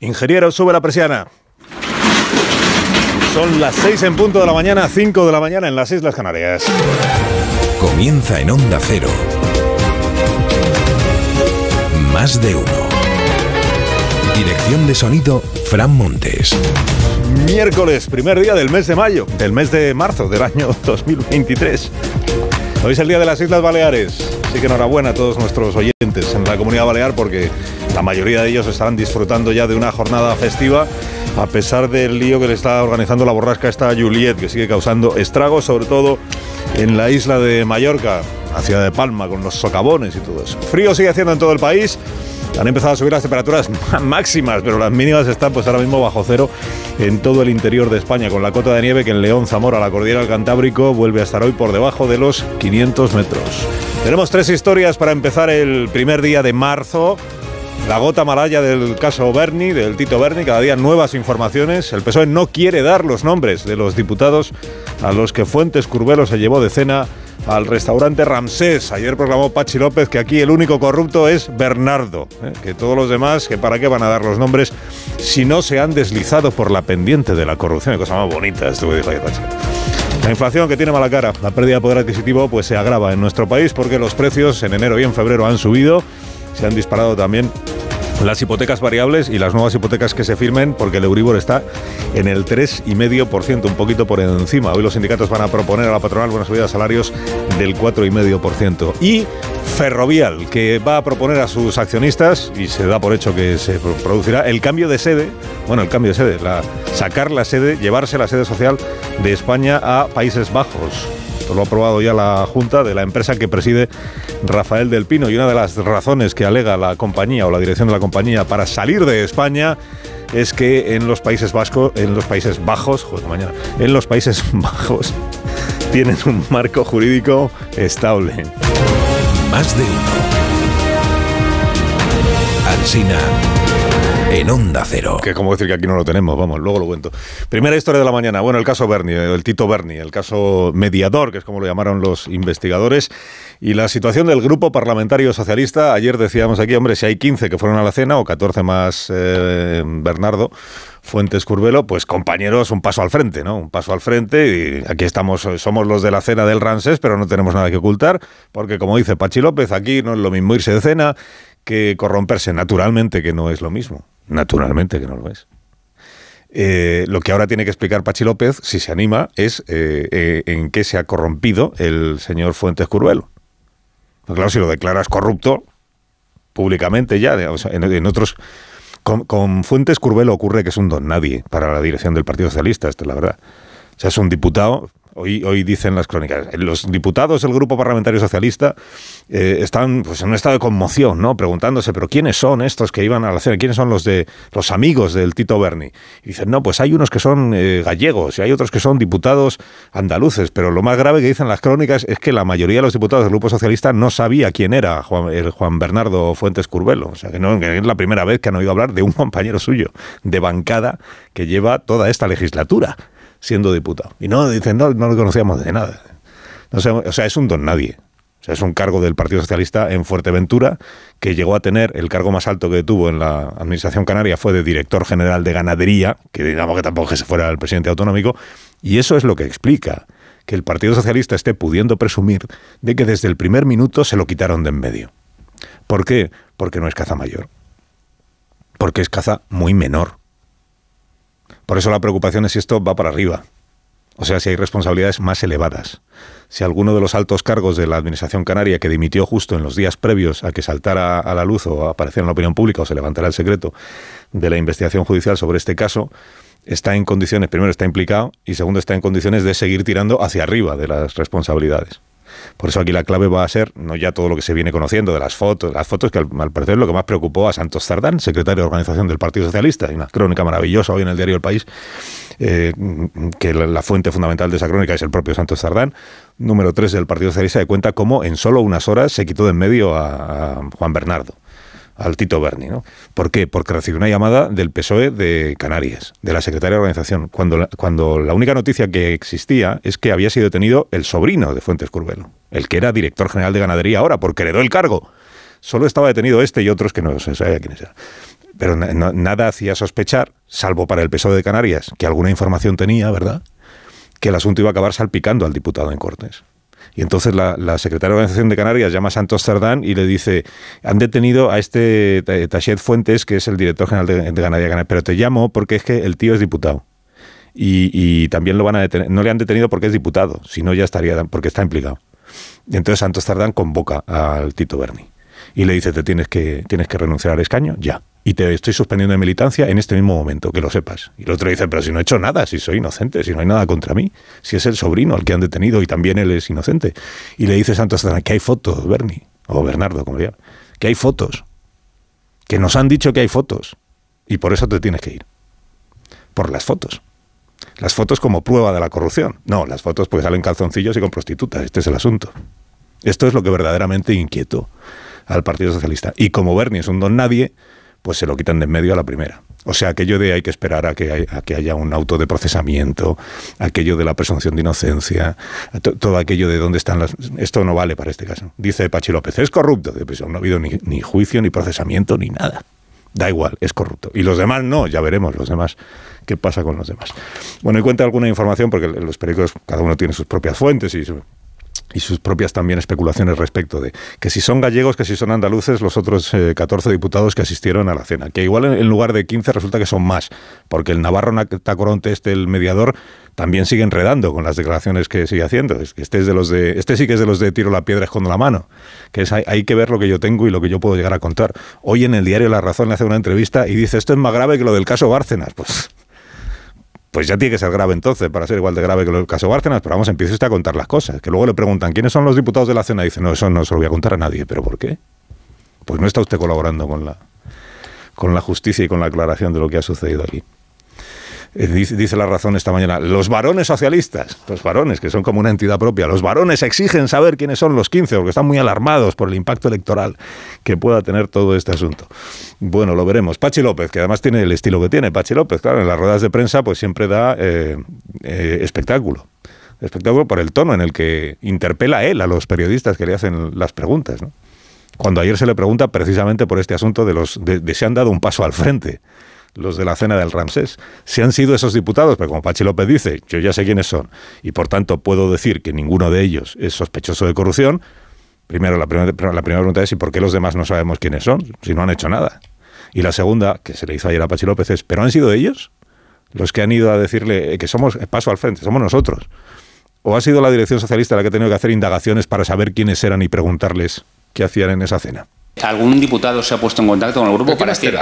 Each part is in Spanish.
Ingeniero, sube la persiana. Son las 6 en punto de la mañana, 5 de la mañana en las Islas Canarias. Comienza en Onda Cero. Más de uno. Dirección de sonido, Fran Montes. Miércoles, primer día del mes de mayo, del mes de marzo del año 2023. Hoy es el día de las Islas Baleares. Así que enhorabuena a todos nuestros oyentes en la comunidad balear porque la mayoría de ellos estarán disfrutando ya de una jornada festiva a pesar del lío que le está organizando la borrasca esta Juliet, que sigue causando estragos, sobre todo en la isla de Mallorca, la ciudad de Palma, con los socavones y todo eso. Frío sigue haciendo en todo el país. Han empezado a subir las temperaturas máximas, pero las mínimas están pues ahora mismo bajo cero en todo el interior de España, con la cota de nieve que en León, Zamora, la cordillera del Cantábrico vuelve a estar hoy por debajo de los 500 metros. Tenemos tres historias para empezar el primer día de marzo. La gota malaya del caso Berni, del Tito Berni, cada día nuevas informaciones. El PSOE no quiere dar los nombres de los diputados a los que Fuentes Curbelo se llevó de cena al restaurante Ramsés. Ayer proclamó Pachi López que aquí el único corrupto es Bernardo, ¿eh? que todos los demás, que para qué van a dar los nombres si no se han deslizado por la pendiente de la corrupción. Qué cosa más bonita esto que dijo ayer Pachi. La inflación que tiene mala cara, la pérdida de poder adquisitivo, pues se agrava en nuestro país porque los precios en enero y en febrero han subido, se han disparado también las hipotecas variables y las nuevas hipotecas que se firmen, porque el Euribor está en el 3,5%, un poquito por encima. Hoy los sindicatos van a proponer a la patronal una subida de salarios del 4,5%. Y Ferrovial, que va a proponer a sus accionistas, y se da por hecho que se producirá, el cambio de sede, bueno, el cambio de sede, sacar la sede, llevarse la sede social de España a Países Bajos. Lo ha aprobado ya la Junta de la empresa que preside Rafael del Pino y una de las razones que alega la compañía o la dirección de la compañía para salir de España es que en los Países Vascos, en los Países Bajos, joder, mañana, en los Países Bajos tienen un marco jurídico estable. Más de uno. Alsina en Onda Cero. Que como decir que aquí no lo tenemos, vamos, luego lo cuento. Primera historia de la mañana, bueno, el caso Berni, el Tito Berni, el caso mediador, que es como lo llamaron los investigadores, y la situación del grupo parlamentario socialista. Ayer decíamos aquí, hombre, si hay 15 que fueron a la cena, o 14 más eh, Bernardo, Fuentes Curvelo, pues compañeros, un paso al frente, ¿no? Un paso al frente y aquí estamos, somos los de la cena del Ramsés, pero no tenemos nada que ocultar, porque como dice Pachi López, aquí no es lo mismo irse de cena que corromperse, naturalmente que no es lo mismo, naturalmente que no lo es. Eh, lo que ahora tiene que explicar Pachi López, si se anima, es eh, eh, en qué se ha corrompido el señor Fuentes Curvelo. Pues claro, si lo declaras corrupto públicamente ya, en, otros con, Fuentes Curbelo ocurre que es un don nadie para la dirección del Partido Socialista, esto es la verdad. O sea, es un diputado Hoy, hoy dicen las crónicas, los diputados del Grupo Parlamentario Socialista eh, están pues, en un estado de conmoción, ¿no? Preguntándose, ¿pero quiénes son estos que iban a la cena? ¿Quiénes son los de los amigos del Tito Berni? Y dicen, no, pues hay unos que son eh, gallegos y hay otros que son diputados andaluces, pero lo más grave que dicen las crónicas es que la mayoría de los diputados del Grupo Socialista no sabía quién era Juan, el Juan Bernardo Fuentes Curbelo. O sea, que, no, que es la primera vez que han oído hablar de un compañero suyo de bancada que lleva toda esta legislatura siendo diputado. Y no, dicen, no, no lo conocíamos de nada. No o sea, es un don nadie. O sea, es un cargo del Partido Socialista en Fuerteventura, que llegó a tener el cargo más alto que tuvo en la Administración Canaria, fue de director general de ganadería, que digamos que tampoco que se fuera el presidente autonómico, y eso es lo que explica que el Partido Socialista esté pudiendo presumir de que desde el primer minuto se lo quitaron de en medio. ¿Por qué? Porque no es caza mayor. Porque es caza muy menor. Por eso la preocupación es si esto va para arriba. O sea, si hay responsabilidades más elevadas. Si alguno de los altos cargos de la Administración Canaria que dimitió justo en los días previos a que saltara a la luz o apareciera en la opinión pública o se levantara el secreto de la investigación judicial sobre este caso, está en condiciones, primero está implicado y segundo está en condiciones de seguir tirando hacia arriba de las responsabilidades. Por eso aquí la clave va a ser no ya todo lo que se viene conociendo de las fotos, las fotos que al, parecer lo que más preocupó a Santos Zardán, secretario de organización del Partido Socialista, una crónica maravillosa hoy en el diario El País, eh, que la, fuente fundamental de esa crónica es el propio Santos Zardán, número 3 del Partido Socialista, de cuenta cómo en solo unas horas se quitó de en medio a Juan Bernardo al Tito Berni. ¿no? ¿Por qué? Porque recibió una llamada del PSOE de Canarias, de la secretaria de organización, cuando la, cuando la única noticia que existía es que había sido detenido el sobrino de Fuentes Curbelo, el que era director general de ganadería ahora, porque heredó el cargo. Solo estaba detenido este y otros que no se sabía quiénes eran. pero nada hacía sospechar, salvo para el PSOE de Canarias, que alguna información tenía, ¿verdad? Que el asunto iba a acabar salpicando al diputado en Cortes. Y entonces la, secretaria de Organización de Canarias llama a Santos Cerdán y le dice, han detenido a este Tachet Fuentes, que es el director general de, de Canarias, pero te llamo porque es que el tío es diputado. Y, también lo van a detener, no le han detenido porque es diputado, si no ya estaría, porque está implicado. Y entonces Santos Cerdán convoca al Tito Berni y le dice, te tienes que, tienes que renunciar al escaño, ya. Y te estoy suspendiendo de militancia en este mismo momento, que lo sepas. Y el otro dice, pero si no he hecho nada, si soy inocente, si no hay nada contra mí, si es el sobrino al que han detenido y también él es inocente. Y le dice Santos que hay fotos, Bernie, o Bernardo, como diga, que hay fotos, que nos han dicho que hay fotos, y por eso te tienes que ir. Por las fotos. Las fotos como prueba de la corrupción. No, las fotos pues salen calzoncillos y con prostitutas. Este es el asunto. Esto es lo que verdaderamente inquietó al Partido Socialista. Y como Bernie es un don nadie, pues se lo quitan de en medio a la primera. O sea, aquello de hay que esperar a que, haya un auto de procesamiento, aquello de la presunción de inocencia, todo aquello de dónde están las... Esto no vale para este caso. Dice Pachi López, es corrupto. Pues no ha habido ni, ni juicio, ni procesamiento, ni nada. Da igual, es corrupto. Y los demás no, ya veremos los demás qué pasa con los demás. Bueno, y cuenta alguna información, porque los periódicos, cada uno tiene sus propias fuentes y y sus propias también especulaciones respecto de que si son gallegos, que si son andaluces, los otros 14 eh, diputados que asistieron a la cena. Que igual en, lugar de 15 resulta que son más, porque el Navarro Tacoronte, este, el mediador, también sigue enredando con las declaraciones que sigue haciendo. Este, es de los de, este sí que es de los de tiro la piedra escondo la mano, que es hay, hay, que ver lo que yo tengo y lo que yo puedo llegar a contar. Hoy en el diario La Razón le hace una entrevista y dice, esto es más grave que lo del caso Bárcenas. Pues pues ya tiene que ser grave entonces para ser igual de grave que el caso Bárcenas, pero vamos, empiece usted a contar las cosas. Que luego le preguntan, ¿quiénes son los diputados de la cena? Y dice, no, eso no se lo voy a contar a nadie. ¿Pero por qué? Pues no está usted colaborando con la, con la justicia y con la aclaración de lo que ha sucedido aquí. Eh, dice, la razón esta mañana, los varones socialistas, los varones que son como una entidad propia, los varones exigen saber quiénes son los 15 porque están muy alarmados por el impacto electoral que pueda tener todo este asunto. Bueno, lo veremos. Pachi López, que además tiene el estilo que tiene, Pachi López, claro, en las ruedas de prensa pues siempre da eh, eh, espectáculo. Espectáculo por el tono en el que interpela él a los periodistas que le hacen las preguntas. Cuando ayer se le pregunta precisamente por este asunto de los de se han dado un paso al frente los de la cena del Ramsés. Si han sido esos diputados, pero como Pachi López dice, yo ya sé quiénes son, y por tanto puedo decir que ninguno de ellos es sospechoso de corrupción, primero la primera, la primera pregunta es, ¿y por qué los demás no sabemos quiénes son? Si no han hecho nada. Y la segunda, que se le hizo ayer a Pachi López, es, ¿pero han sido ellos los que han ido a decirle que somos paso al frente, somos nosotros? ¿O ha sido la dirección socialista la que ha tenido que hacer indagaciones para saber quiénes eran y preguntarles qué hacían en esa cena? ¿Algún diputado se ha puesto en contacto con el grupo para decir...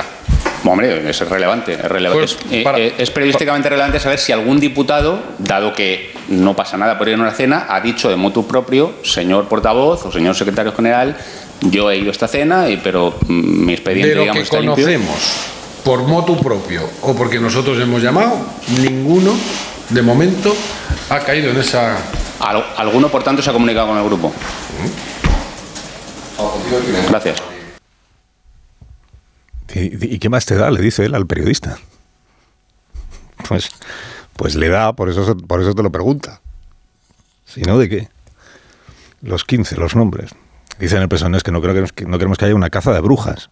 Hombre, es relevante. Es, pues, eh, eh, es, periodísticamente relevante saber si algún diputado, dado que no pasa nada por ir a una cena, ha dicho de motu propio, señor portavoz o señor secretario general, yo he ido a esta cena, y, pero mm, mi expediente, de lo que conocemos por motu propio o porque nosotros hemos llamado, ninguno de momento ha caído en esa. ¿Alguno, por tanto, se ha comunicado con el grupo? Gracias. ¿Y, qué más te da? Le dice él al periodista. Pues, pues le da, por eso, por eso te lo pregunta. Si no, ¿de qué? Los 15, los nombres. Dicen el personas que no, creo que no queremos que haya una caza de brujas.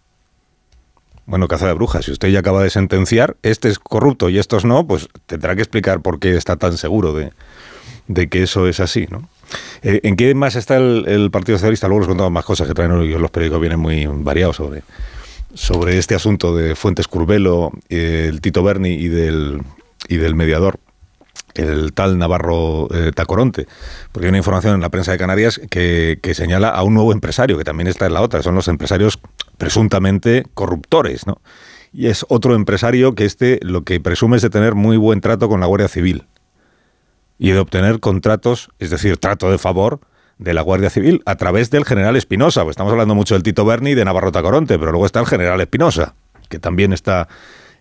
Bueno, caza de brujas. Si usted ya acaba de sentenciar, este es corrupto y estos no, pues tendrá que explicar por qué está tan seguro de, de que eso es así, ¿no? Eh, ¿En qué más está el, Partido Socialista? Luego les contamos más cosas que traen hoy, los periódicos vienen muy variados sobre, sobre este asunto de Fuentes Curvelo, el Tito Berni y del, y del mediador el tal Navarro eh, Tacoronte, porque hay una información en la prensa de Canarias que, que, señala a un nuevo empresario, que también está en la otra, son los empresarios presuntamente corruptores, ¿no? Y es otro empresario que este lo que presume es de tener muy buen trato con la Guardia Civil y de obtener contratos, es decir, trato de favor de la Guardia Civil a través del general Espinosa. Pues estamos hablando mucho del Tito Berni y de Navarro Tacoronte, pero luego está el general Espinosa, que también está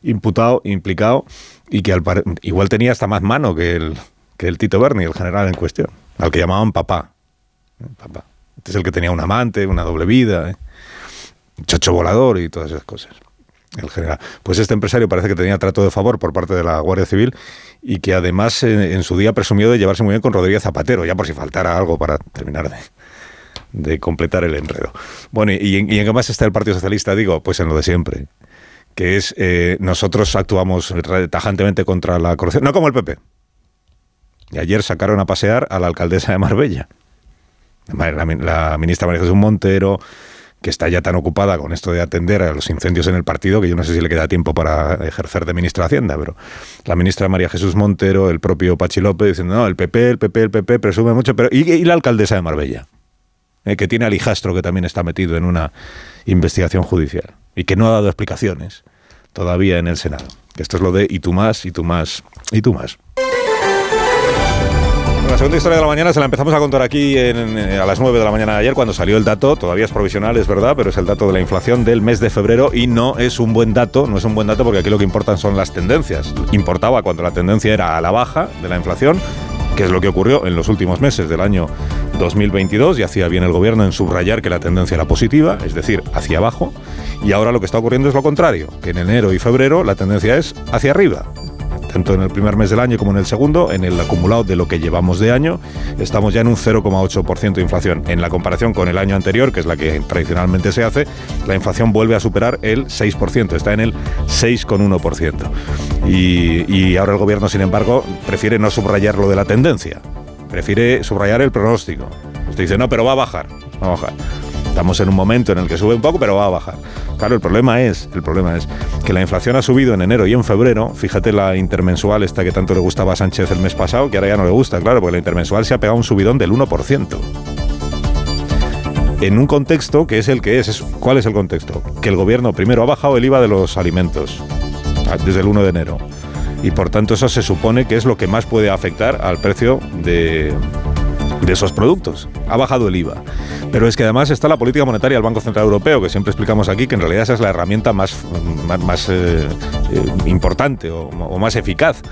imputado, implicado y que al igual tenía hasta más mano que el, que el Tito Berni, el general en cuestión, al que llamaban papá. ¿Eh? Papá. Este es el que tenía un amante, una doble vida, ¿eh? chacho volador y todas esas cosas. El general. Pues este empresario parece que tenía trato de favor por parte de la Guardia Civil y que además en, su día presumió de llevarse muy bien con Rodríguez Zapatero, ya por si faltara algo para terminar de, completar el enredo. Bueno, ¿y, en, qué más está el Partido Socialista? Digo, pues en lo de siempre que es eh, nosotros actuamos tajantemente contra la corrupción, no como el PP. Y ayer sacaron a pasear a la alcaldesa de Marbella, la, ministra María Jesús Montero, que está ya tan ocupada con esto de atender a los incendios en el partido que yo no sé si le queda tiempo para ejercer de ministra de Hacienda, pero la ministra María Jesús Montero, el propio Pachi López diciendo, no, el PP, el PP, el PP presume mucho, pero y, la alcaldesa de Marbella, eh, que tiene al hijastro que también está metido en una investigación judicial y que no ha dado explicaciones todavía en el Senado. Esto es lo de y tú más, y tú más, y tú más. La segunda historia de la mañana se la empezamos a contar aquí a las 9 de la mañana de ayer cuando salió el dato, todavía es provisional, es verdad, pero es el dato de la inflación del mes de febrero y no es un buen dato, no es un buen dato porque aquí lo que importan son las tendencias. Importaba cuando la tendencia era a la baja de la inflación, que es lo que ocurrió en los últimos meses del año 2022 y hacía bien el gobierno en subrayar que la tendencia era positiva, es decir, hacia abajo, y ahora lo que está ocurriendo es lo contrario, que en enero y febrero la tendencia es hacia arriba, tanto en el primer mes del año como en el segundo, en el acumulado de lo que llevamos de año, estamos ya en un 0,8% de inflación. En la comparación con el año anterior, que es la que tradicionalmente se hace, la inflación vuelve a superar el 6%, está en el 6,1%. Y, ahora el gobierno, sin embargo, prefiere no subrayar lo de la tendencia, prefiere subrayar el pronóstico. Usted dice, no, pero va a bajar, va a bajar. Estamos en un momento en el que sube un poco, pero va a bajar. Claro, el problema es, el problema es que la inflación ha subido en enero y en febrero. Fíjate la intermensual esta que tanto le gustaba a Sánchez el mes pasado, que ahora ya no le gusta, claro, porque la intermensual se ha pegado un subidón del 1%. En un contexto que es el que es. ¿Cuál es el contexto? Que el gobierno primero ha bajado el IVA de los alimentos desde el 1 de enero. Y por tanto eso se supone que es lo que más puede afectar al precio de esos productos. Ha bajado el IVA. Pero es que además está la política monetaria del Banco Central Europeo, que siempre explicamos aquí que en realidad esa es la herramienta más, eh, eh, importante o, o más eficaz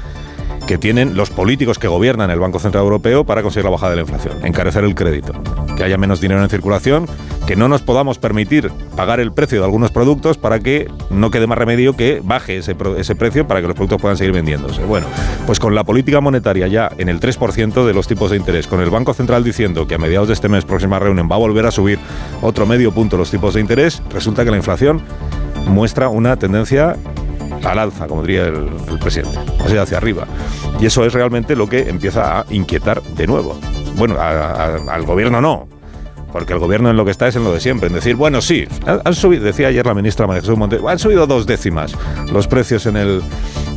que tienen los políticos que gobiernan el Banco Central Europeo para conseguir la bajada de la inflación, encarecer el crédito, que haya menos dinero en circulación, que no nos podamos permitir pagar el precio de algunos productos para que no quede más remedio que baje ese, precio para que los productos puedan seguir vendiéndose. Bueno, pues con la política monetaria ya en el 3% de los tipos de interés, con el Banco Central diciendo que a mediados de este mes, próxima reunión, va a volver a subir otro medio punto los tipos de interés, resulta que la inflación muestra una tendencia al alza, como diría el, presidente, o sea, hacia arriba. Y eso es realmente lo que empieza a inquietar de nuevo. Bueno, al gobierno no, porque el gobierno en lo que está es en lo de siempre, en decir, bueno, sí, han subido, decía ayer la ministra María Jesús Monte, han subido dos décimas los precios en el,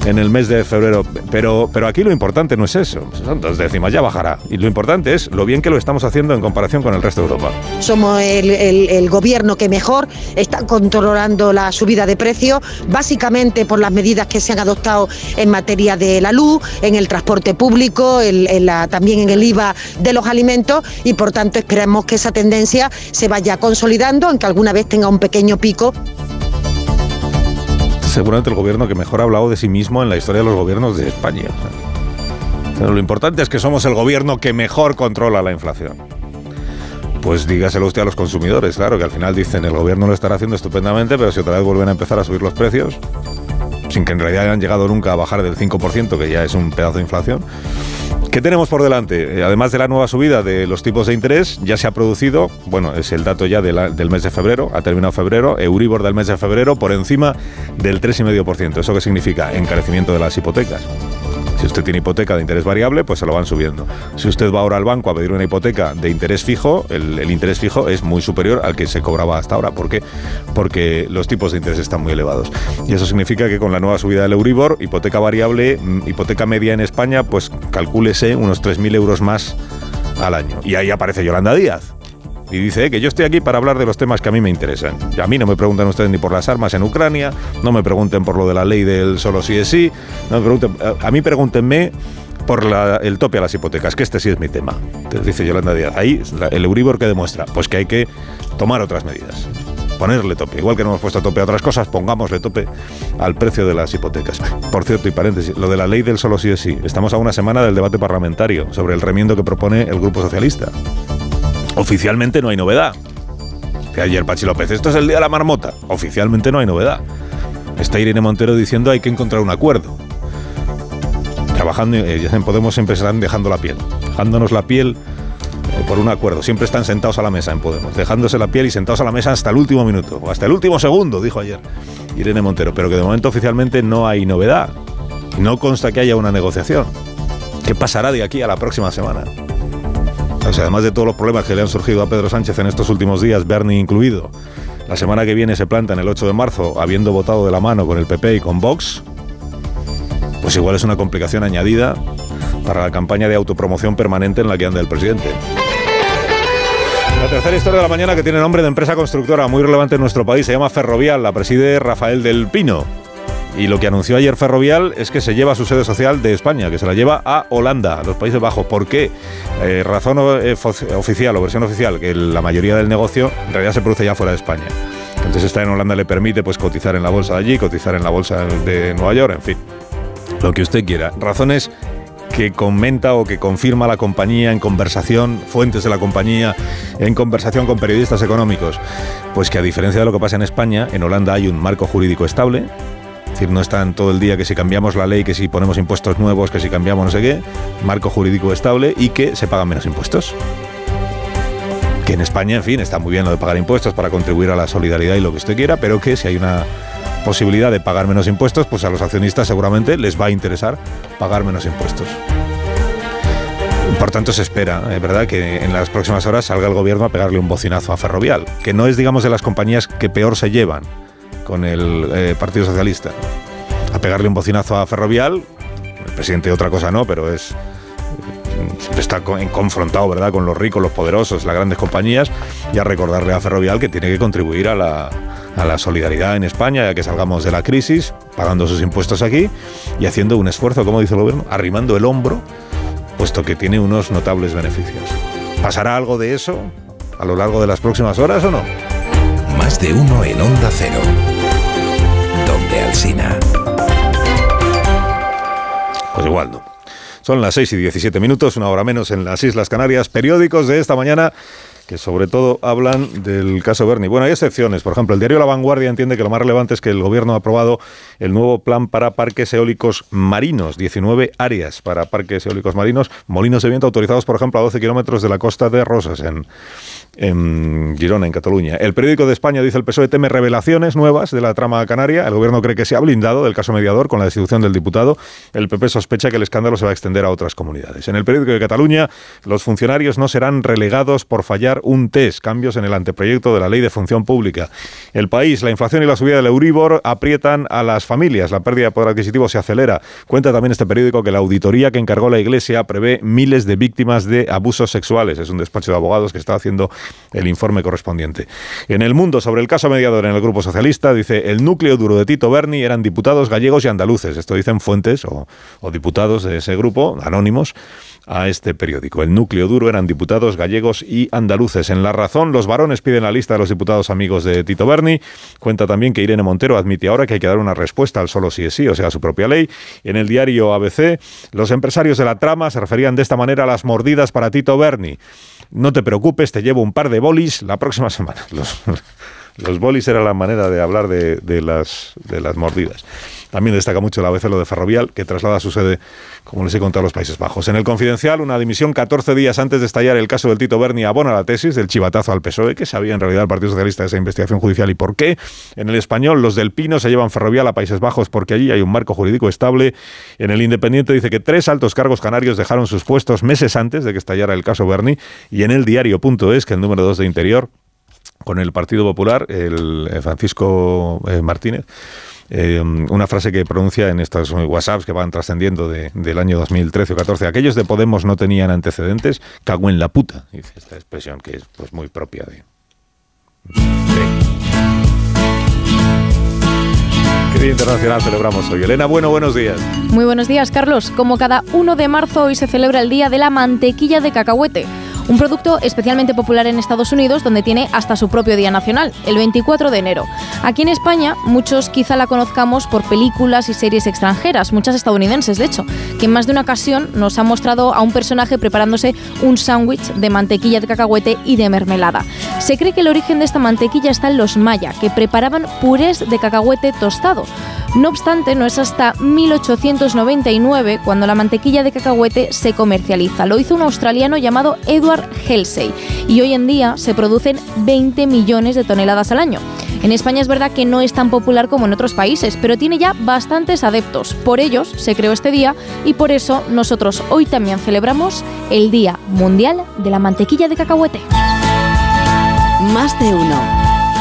en el mes de febrero, pero, pero aquí lo importante no es eso, son dos décimas, ya bajará. Y lo importante es lo bien que lo estamos haciendo en comparación con el resto de Europa. Somos el, gobierno que mejor está controlando la subida de precios, básicamente por las medidas que se han adoptado en materia de la luz, en el transporte público, también en el IVA de los alimentos, y por tanto esperamos que esa tendencia se vaya consolidando, aunque alguna vez tenga un pequeño pico seguramente el gobierno que mejor ha hablado de sí mismo en la historia de los gobiernos de España. Pero lo importante es que somos el gobierno que mejor controla la inflación. Pues dígaselo usted a los consumidores, claro, que al final dicen el gobierno lo estará haciendo estupendamente, pero si otra vez vuelven a empezar a subir los precios, sin que en realidad hayan llegado nunca a bajar del 5%, que ya es un pedazo de inflación, ¿Qué tenemos por delante? Eh, además de la nueva subida de los tipos de interés, ya se ha producido, bueno, es el dato ya del mes de febrero, ha terminado febrero, Euribor del mes de febrero por encima del 3,5%. ¿Eso qué significa? Encarecimiento de las hipotecas. Si usted tiene hipoteca de interés variable, pues se lo van subiendo. Si usted va ahora al banco a pedir una hipoteca de interés fijo, el, interés fijo es muy superior al que se cobraba hasta ahora. ¿Por qué? Porque los tipos de interés están muy elevados. Y eso significa que con la nueva subida del Euribor, hipoteca variable, mm, hipoteca media en España, pues calcúlese unos 3.000 euros más al año. Y ahí aparece Yolanda Díaz y dice que yo estoy aquí para hablar de los temas que a mí me interesan. A mí no me preguntan ustedes ni por las armas en Ucrania, no me pregunten por lo de la ley del solo sí es sí, no me pregunten, a mí pregúntenme por el tope a las hipotecas, que este sí es mi tema. Dice Yolanda Díaz, ahí el Euribor que demuestra, pues que hay que tomar otras medidas ponerle tope. Igual que no hemos puesto tope a otras cosas, pongámosle tope al precio de las hipotecas. Por cierto, y paréntesis, lo de la ley del solo sí es sí. Estamos a una semana del debate parlamentario sobre el remiendo que propone el Grupo Socialista. Oficialmente no hay novedad. Que ayer Pachi López, esto es el día de la marmota. Oficialmente no hay novedad. Está Irene Montero diciendo hay que encontrar un acuerdo. Trabajando, eh, en Podemos siempre están dejando la piel. Dejándonos la piel por un acuerdo. Siempre están sentados a la mesa en Podemos, dejándose la piel y sentados a la mesa hasta el último minuto, o hasta el último segundo, dijo ayer Irene Montero, pero que de momento oficialmente no hay novedad. No consta que haya una negociación. ¿Qué pasará de aquí a la próxima semana? O sea, además de todos los problemas que le han surgido a Pedro Sánchez en estos últimos días, Bernie incluido, la semana que viene se planta en el 8 de marzo, habiendo votado de la mano con el PP y con Vox, pues igual es una complicación añadida para la campaña de autopromoción permanente en la que anda el presidente. La tercera historia de la mañana que tiene nombre de empresa constructora muy relevante en nuestro país se llama Ferrovial, la preside Rafael del Pino. Y lo que anunció ayer Ferrovial es que se lleva su sede social de España, que se la lleva a Holanda, a los Países Bajos. ¿Por qué? Eh, razón eh, oficial o versión oficial, que la mayoría del negocio en realidad se produce ya fuera de España. Entonces estar en Holanda le permite pues cotizar en la bolsa de allí, cotizar en la bolsa de Nueva York, en fin, lo que usted quiera. Razones que comenta o que confirma la compañía en conversación, fuentes de la compañía en conversación con periodistas económicos. Pues que a diferencia de lo que pasa en España, en Holanda hay un marco jurídico estable, es decir, no están todo el día que si cambiamos la ley, que si ponemos impuestos nuevos, que si cambiamos no sé qué, marco jurídico estable y que se pagan menos impuestos. Que en España, en fin, está muy bien lo de pagar impuestos para contribuir a la solidaridad y lo que usted quiera, pero que si hay una posibilidad de pagar menos impuestos, pues a los accionistas seguramente les va a interesar pagar menos impuestos. Por tanto, se espera, es verdad, que en las próximas horas salga el gobierno a pegarle un bocinazo a Ferrovial, que no es, digamos, de las compañías que peor se llevan con el eh, Partido Socialista. A pegarle un bocinazo a Ferrovial, el presidente otra cosa no, pero es está confrontado, ¿verdad?, con los ricos, los poderosos, las grandes compañías, y a recordarle a Ferrovial que tiene que contribuir a la, a la solidaridad en España, ya que salgamos de la crisis, pagando sus impuestos aquí y haciendo un esfuerzo, como dice el gobierno, arrimando el hombro, puesto que tiene unos notables beneficios. ¿Pasará algo de eso a lo largo de las próximas horas o no? Más de uno en Onda Cero. Donde Alcina. Pues igual no. Son las 6 y 17 minutos, una hora menos en las Islas Canarias. Periódicos de esta mañana que sobre todo hablan del caso Bernie. Bueno, hay excepciones. Por ejemplo, el diario La Vanguardia entiende que lo más relevante es que el gobierno ha aprobado el nuevo plan para parques eólicos marinos, 19 áreas para parques eólicos marinos, molinos de viento autorizados, por ejemplo, a 12 kilómetros de la costa de Rosas, en, en Girona, en Cataluña. El periódico de España dice el PSOE teme revelaciones nuevas de la trama canaria. El gobierno cree que se ha blindado del caso mediador con la destitución del diputado. El PP sospecha que el escándalo se va a extender a otras comunidades. En el periódico de Cataluña, los funcionarios no serán relegados por fallar un test. Cambios en el anteproyecto de la ley de función pública. El país, la inflación y la subida del Euribor aprietan a las familias. La pérdida de poder adquisitivo se acelera. Cuenta también este periódico que la auditoría que encargó la Iglesia prevé miles de víctimas de abusos sexuales. Es un despacho de abogados que está haciendo el informe correspondiente. En el mundo, sobre el caso mediador en el Grupo Socialista, dice, el núcleo duro de Tito Berni eran diputados gallegos y andaluces. Esto dicen fuentes o, diputados de ese grupo, anónimos a este periódico. El núcleo duro eran diputados gallegos y andaluces. En La Razón, los varones piden la lista de los diputados amigos de Tito Berni. Cuenta también que Irene Montero admite ahora que hay que dar una respuesta al solo sí es sí, o sea, a su propia ley. En el diario ABC, los empresarios de la trama se referían de esta manera a las mordidas para Tito Berni. No te preocupes, te llevo un par de bolis la próxima semana. Bolis era la manera de hablar de, las, mordidas. También destaca mucho la ABC lo de Ferrovial, que traslada su sede, como les he contado, a los Países Bajos. En el Confidencial, una dimisión 14 días antes de estallar el caso del Tito Berni abona la tesis del chivatazo al PSOE, que sabía en realidad el Partido Socialista de esa investigación judicial y por qué. En el Español, los del Pino se llevan Ferrovial a Países Bajos porque allí hay un marco jurídico estable. En el Independiente dice que tres altos cargos canarios dejaron sus puestos meses antes de que estallara el caso Berni. Y en el diario.es, que el número 2 de Interior, con el Partido Popular, el eh, Francisco eh, Martínez, eh, una frase que pronuncia en estos WhatsApps que van trascendiendo del año 2013 o 14. Aquellos de Podemos no tenían antecedentes, cago en la puta, dice esta expresión que es pues muy propia de... ¿Qué día internacional celebramos hoy? Elena, bueno, buenos días. Muy buenos días, Carlos. Como cada 1 de marzo, hoy se celebra el Día de la Mantequilla de Cacahuete un producto especialmente popular en Estados Unidos donde tiene hasta su propio día nacional, el 24 de enero. Aquí en España muchos quizá la conozcamos por películas y series extranjeras, muchas estadounidenses de hecho, que en más de una ocasión nos han mostrado a un personaje preparándose un sándwich de mantequilla de cacahuete y de mermelada. Se cree que el origen de esta mantequilla está en los maya, que preparaban purés de cacahuete tostado. No obstante, no es hasta 1899 cuando la mantequilla de cacahuete se comercializa. Lo hizo un australiano llamado Edward Halsey y hoy en día se producen 20 millones de toneladas al año. En España es verdad que no es tan popular como en otros países, pero tiene ya bastantes adeptos. Por ellos se creó este día y por eso nosotros hoy también celebramos el Día Mundial de la Mantequilla de Cacahuete. Más de uno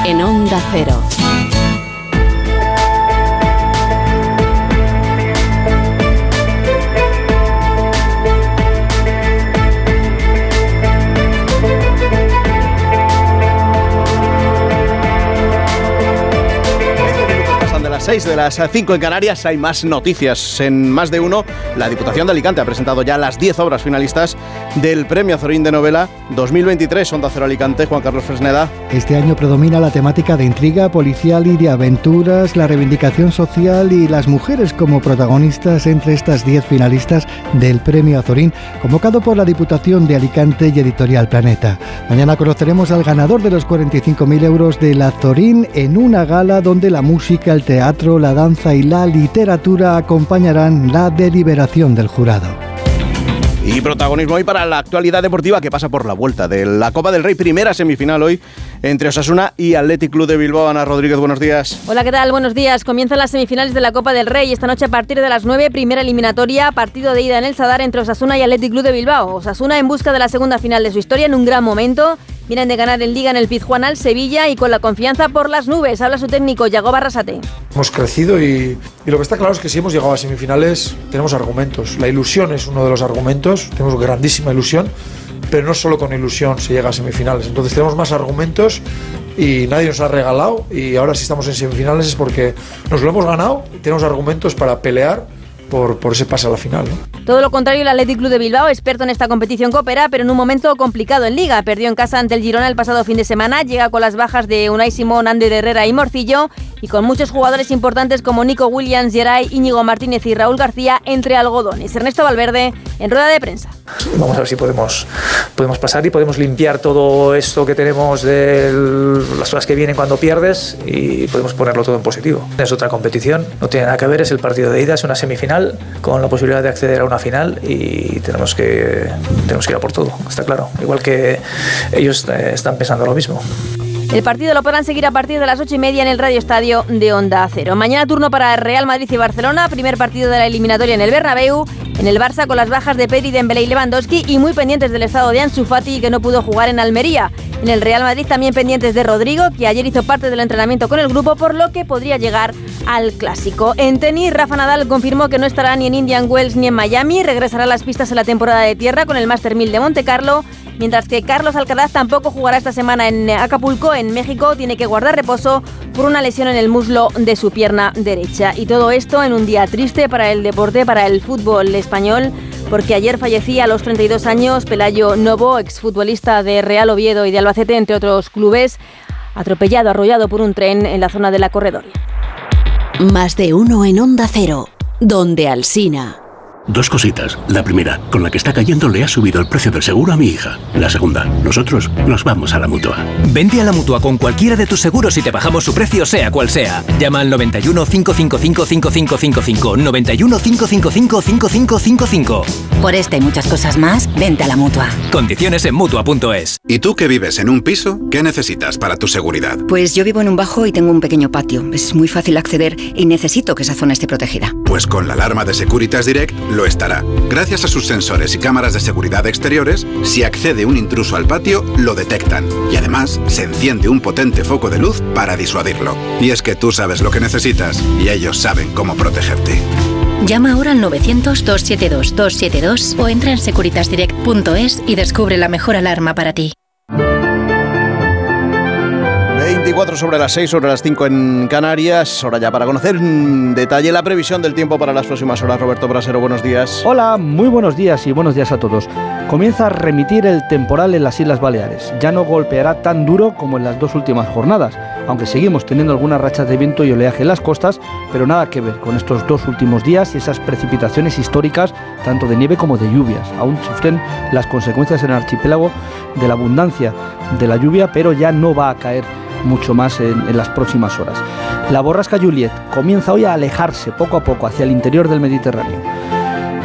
en Onda Cero. 6 de las 5 en Canarias hay más noticias. En más de uno, la Diputación de Alicante ha presentado ya las 10 obras finalistas del Premio Azorín de Novela 2023. Onda Cero Alicante, Juan Carlos Fresneda. Este año predomina la temática de intriga policial y de aventuras, la reivindicación social y las mujeres como protagonistas entre estas 10 finalistas del Premio Azorín, convocado por la Diputación de Alicante y Editorial Planeta. Mañana conoceremos al ganador de los 45.000 euros del Azorín en una gala donde la música, el teatro, la danza y la literatura acompañarán la deliberación del jurado. Y protagonismo hoy para la actualidad deportiva que pasa por la vuelta de la Copa del Rey, primera semifinal hoy entre Osasuna y Athletic Club de Bilbao. Ana Rodríguez, buenos días. Hola, ¿qué tal? Buenos días. Comienzan las semifinales de la Copa del Rey. Esta noche a partir de las 9, primera eliminatoria, partido de ida en el Sadar entre Osasuna y Athletic Club de Bilbao. Osasuna en busca de la segunda final de su historia en un gran momento Vienen de ganar en Liga en el Pizjuán al Sevilla y con la confianza por las nubes. Habla su técnico, Yago Barrasate. Hemos crecido y, y, lo que está claro es que si hemos llegado a semifinales tenemos argumentos. La ilusión es uno de los argumentos, tenemos grandísima ilusión, pero no solo con ilusión se llega a semifinales. Entonces tenemos más argumentos y nadie nos ha regalado y ahora si estamos en semifinales es porque nos lo hemos ganado tenemos argumentos para pelear por, ese pase a la final. Todo lo contrario, el Athletic Club de Bilbao, experto en esta competición, coopera, pero en un momento complicado en Liga. Perdió en casa ante el Girona el pasado fin de semana, llega con las bajas de Unai Simón, Ander Herrera y Morcillo, y con muchos jugadores importantes como Nico Williams, Geray, Íñigo Martínez y Raúl García entre algodones. Ernesto Valverde en rueda de prensa. Vamos a ver si podemos, podemos pasar y podemos limpiar todo esto que tenemos de las horas que vienen cuando pierdes y podemos ponerlo todo en positivo. Es otra competición, no tiene nada que ver, es el partido de ida, es una semifinal con la posibilidad de acceder a una final y tenemos que, tenemos que ir a por todo, está claro. Igual que ellos eh, están pensando lo mismo. El partido lo podrán seguir a partir de las ocho y media en el Radio Estadio de Onda Cero. Mañana turno para Real Madrid y Barcelona, primer partido de la eliminatoria en el Bernabéu. En el Barça con las bajas de Pedri, Dembélé y Lewandowski y muy pendientes del estado de Ansu Fati que no pudo jugar en Almería. En el Real Madrid también pendientes de Rodrigo, que ayer hizo parte del entrenamiento con el grupo, por lo que podría llegar al clásico. En tenis, Rafa Nadal confirmó que no estará ni en Indian Wells ni en Miami, regresará a las pistas en la temporada de tierra con el Master 1000 de Monte Carlo mientras que Carlos Alcaraz tampoco jugará esta semana en Acapulco, en México, tiene que guardar reposo por una lesión en el muslo de su pierna derecha. Y todo esto en un día triste para el deporte, para el fútbol español, porque ayer fallecía a los 32 años Pelayo Novo, exfutbolista de Real Oviedo y de Albacete, entre otros clubes, atropellado, arrollado por un tren en la zona de la corredoria. Más de uno en Onda Cero, donde Alsina. Dos cositas. La primera, con la que está cayendo le ha subido el precio del seguro a mi hija. La segunda, nosotros nos vamos a la mutua. Vente a la mutua con cualquiera de tus seguros y te bajamos su precio, sea cual sea. Llama al 91 555 5555. 91 555 5555. Por esta y muchas cosas más, vente a la mutua. Condiciones en mutua.es. ¿Y tú que vives en un piso? ¿Qué necesitas para tu seguridad? Pues yo vivo en un bajo y tengo un pequeño patio. Es muy fácil acceder y necesito que esa zona esté protegida. Pues con la alarma de Securitas Direct lo estará. Gracias a sus sensores y cámaras de seguridad exteriores, si accede un intruso al patio, lo detectan. Y además, se enciende un potente foco de luz para disuadirlo. Y es que tú sabes lo que necesitas y ellos saben cómo protegerte. Llama ahora al 900-272-272 o entra en securitasdirect.es y descubre la mejor alarma para ti. 24 sobre las 6, sobre las 5 en Canarias. Ahora ya para conocer en detalle la previsión del tiempo para las próximas horas. Roberto Brasero, buenos días. Hola, muy buenos días y buenos días a todos. Comienza a remitir el temporal en las Islas Baleares. Ya no golpeará tan duro como en las dos últimas jornadas, aunque seguimos teniendo algunas rachas de viento y oleaje en las costas, pero nada que ver con estos dos últimos días y esas precipitaciones históricas, tanto de nieve como de lluvias. Aún sufren las consecuencias en el archipiélago de la abundancia de la lluvia, pero ya no va a caer mucho más en, las próximas horas. La borrasca Juliet comienza hoy a alejarse poco a poco hacia el interior del Mediterráneo.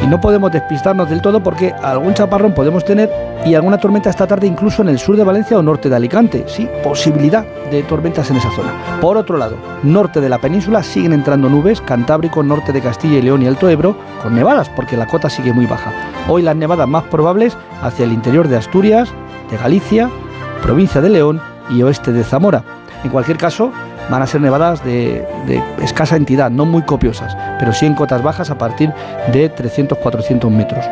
Y no podemos despistarnos del todo porque algún chaparrón podemos tener y alguna tormenta esta tarde incluso en el sur de Valencia o norte de Alicante. Sí, posibilidad de tormentas en esa zona. Por otro lado, norte de la península siguen entrando nubes, Cantábrico, norte de Castilla y León y Alto Ebro, con nevadas porque la cota sigue muy baja. Hoy las nevadas más probables hacia el interior de Asturias, de Galicia, provincia de León y oeste de Zamora. En cualquier caso, van a ser nevadas de, de, escasa entidad, no muy copiosas, pero sí en cotas bajas a partir de 300-400 metros.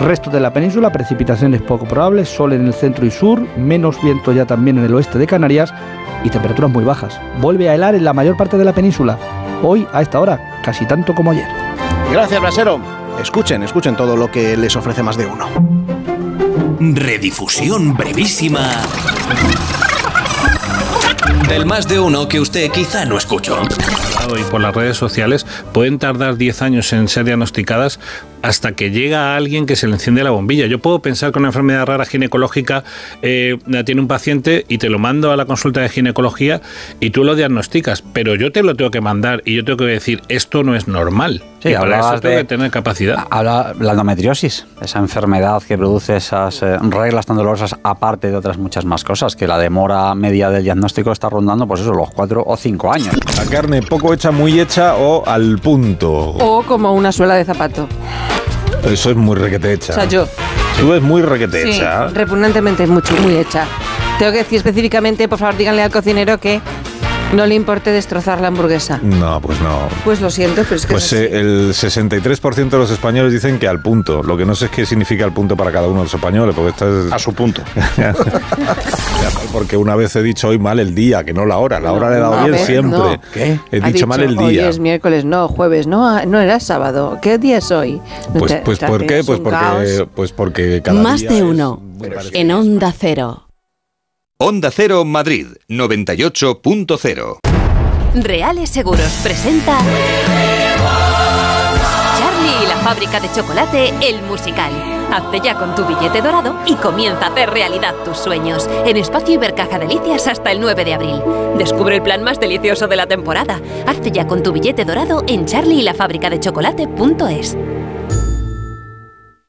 Resto de la península, precipitaciones poco probables, sol en el centro y sur, menos viento ya también en el oeste de Canarias y temperaturas muy bajas. Vuelve a helar en la mayor parte de la península, hoy a esta hora, casi tanto como ayer. Gracias, Brasero. Escuchen, escuchen todo lo que les ofrece más de uno. Redifusión brevísima del más de uno que usted quizá no escuchó. Y por las redes sociales pueden tardar 10 años en ser diagnosticadas hasta que llega alguien que se le enciende la bombilla. Yo puedo pensar que una enfermedad rara ginecológica eh, la tiene un paciente y te lo mando a la consulta de ginecología y tú lo diagnosticas, pero yo te lo tengo que mandar y yo tengo que decir esto no es normal. Sí, y para eso tengo de, que tener capacidad. Habla la endometriosis, esa enfermedad que produce esas eh, reglas tan dolorosas, aparte de otras muchas más cosas, que la demora media del diagnóstico está rondando, pues eso, los cuatro o cinco años. La carne poco hecha, muy hecha o al punto. O como una suela de zapato. Eso es muy requete hecha. O sea, yo. Tú es muy requete Sí, hecha. repugnantemente mucho, muy hecha. Tengo que decir específicamente, por favor, díganle al cocinero que no le importe destrozar la hamburguesa. No, pues no. Pues lo siento, pero es que Pues es así. eh, el 63% de los españoles dicen que al punto. Lo que no sé es qué significa al punto para cada uno de los españoles, porque esto es... A su punto. porque una vez he dicho hoy mal el día, que no la hora. La hora le he dado No, bien ver, siempre. no. He dicho, mal el Hoy día. es miércoles, no, jueves, no, ah, no era sábado. ¿Qué día es hoy? Pues, pues te ¿por qué? Pues porque, pues porque cada Más día de es- uno. En Onda Cero. Onda Cero Madrid 98.0. Reales Seguros presenta Charlie y la fábrica de chocolate, el musical. Hazte ya con tu billete dorado y comienza a hacer realidad tus sueños. En Espacio Ibercaja Delicias hasta el 9 de abril. Descubre el plan más delicioso de la temporada. Hazte ya con tu billete dorado en charlie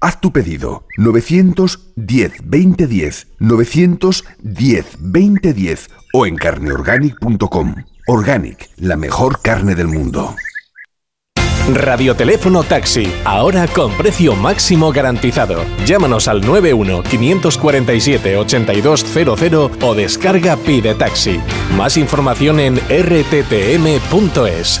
Haz tu pedido 910 2010 910 2010 o en carneorganic.com. Organic, la mejor carne del mundo. Radioteléfono Taxi, ahora con precio máximo garantizado. Llámanos al 91 547 8200 o descarga Pide Taxi. Más información en rttm.es.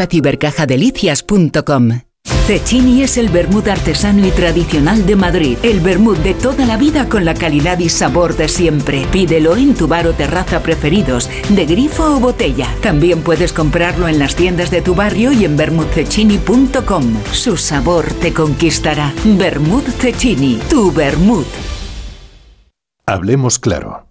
espacioibercajadelicias.com. Cecchini es el vermut artesano y tradicional de Madrid. El vermut de toda la vida con la calidad y sabor de siempre. Pídelo en tu bar o terraza preferidos, de grifo o botella. También puedes comprarlo en las tiendas de tu barrio y en vermutcecchini.com. Su sabor te conquistará. Vermut Cecchini, tu vermut. Hablemos claro.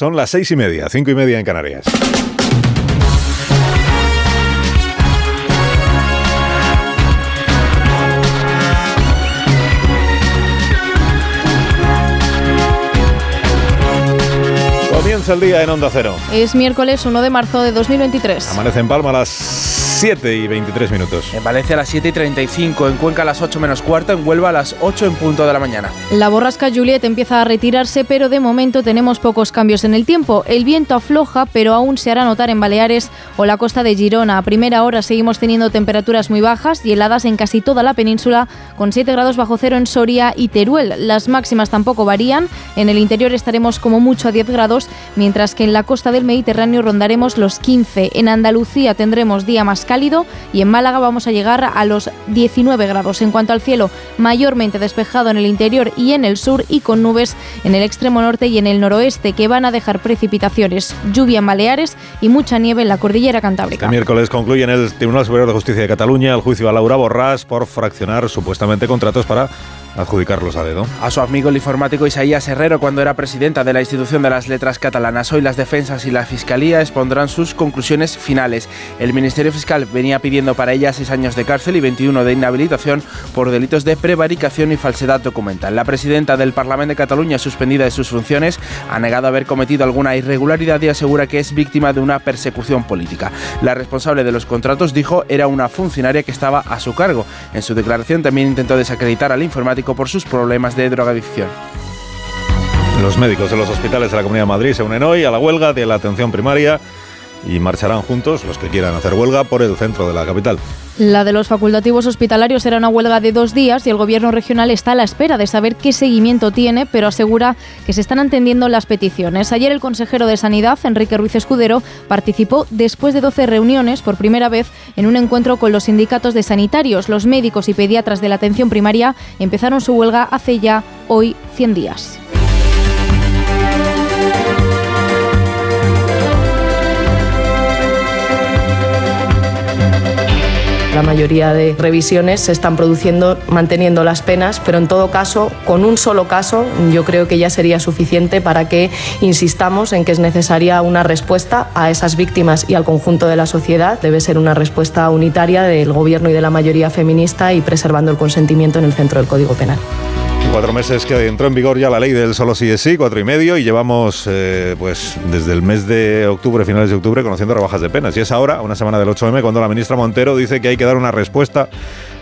Son las seis y media, cinco y media en Canarias. Comienza el día en Onda Cero. Es miércoles 1 de marzo de 2023. Amanece en Palma a las 7 y 23 minutos. En Valencia a las 7 y 35, en Cuenca a las 8 menos cuarto, en Huelva a las 8 en punto de la mañana. La borrasca Juliet empieza a retirarse, pero de momento tenemos pocos cambios en el tiempo. El viento afloja, pero aún se hará notar en Baleares o la costa de Girona. A primera hora seguimos teniendo temperaturas muy bajas y heladas en casi toda la península, con 7 grados bajo cero en Soria y Teruel. Las máximas tampoco varían. En el interior estaremos como mucho a 10 grados, mientras que en la costa del Mediterráneo rondaremos los 15. En Andalucía tendremos día más cálido y en Málaga vamos a llegar a los 19 grados. En cuanto al cielo, mayormente despejado en el interior y en el sur y con nubes en el extremo norte y en el noroeste que van a dejar precipitaciones, lluvia en Baleares y mucha nieve en la cordillera cantábrica. Este miércoles concluye en el Tribunal Superior de Justicia de Cataluña el juicio a Laura Borràs por fraccionar supuestamente contratos para adjudicarlos a dedo. A su amigo el informático Isaías Herrero cuando era presidenta de la institución de las letras catalanas. Hoy las defensas y la fiscalía expondrán sus conclusiones finales. El Ministerio Fiscal venía pidiendo para ella seis años de cárcel y 21 de inhabilitación por delitos de prevaricación y falsedad documental. La presidenta del Parlamento de Cataluña, suspendida de sus funciones, ha negado haber cometido alguna irregularidad y asegura que es víctima de una persecución política. La responsable de los contratos dijo era una funcionaria que estaba a su cargo. En su declaración también intentó desacreditar al informático por sus problemas de drogadicción. Los médicos de los hospitales de la Comunidad de Madrid se unen hoy a la huelga de la atención primaria y marcharán juntos, los que quieran hacer huelga, por el centro de la capital. La de los facultativos hospitalarios será una huelga de dos días y el gobierno regional está a la espera de saber qué seguimiento tiene, pero asegura que se están atendiendo las peticiones. Ayer el consejero de Sanidad, Enrique Ruiz Escudero, participó después de 12 reuniones por primera vez en un encuentro con los sindicatos de sanitarios. Los médicos y pediatras de la atención primaria empezaron su huelga hace ya hoy 100 días. La mayoría de revisiones se están produciendo manteniendo las penas, pero en todo caso, con un solo caso, yo creo que ya sería suficiente para que insistamos en que es necesaria una respuesta a esas víctimas y al conjunto de la sociedad. Debe ser una respuesta unitaria del Gobierno y de la mayoría feminista y preservando el consentimiento en el centro del Código Penal. Cuatro meses que entró en vigor ya la ley del solo sí es sí, cuatro y medio, y llevamos eh, pues desde el mes de octubre, finales de octubre, conociendo rebajas de penas. Y es ahora, una semana del 8M, cuando la ministra Montero dice que hay que dar una respuesta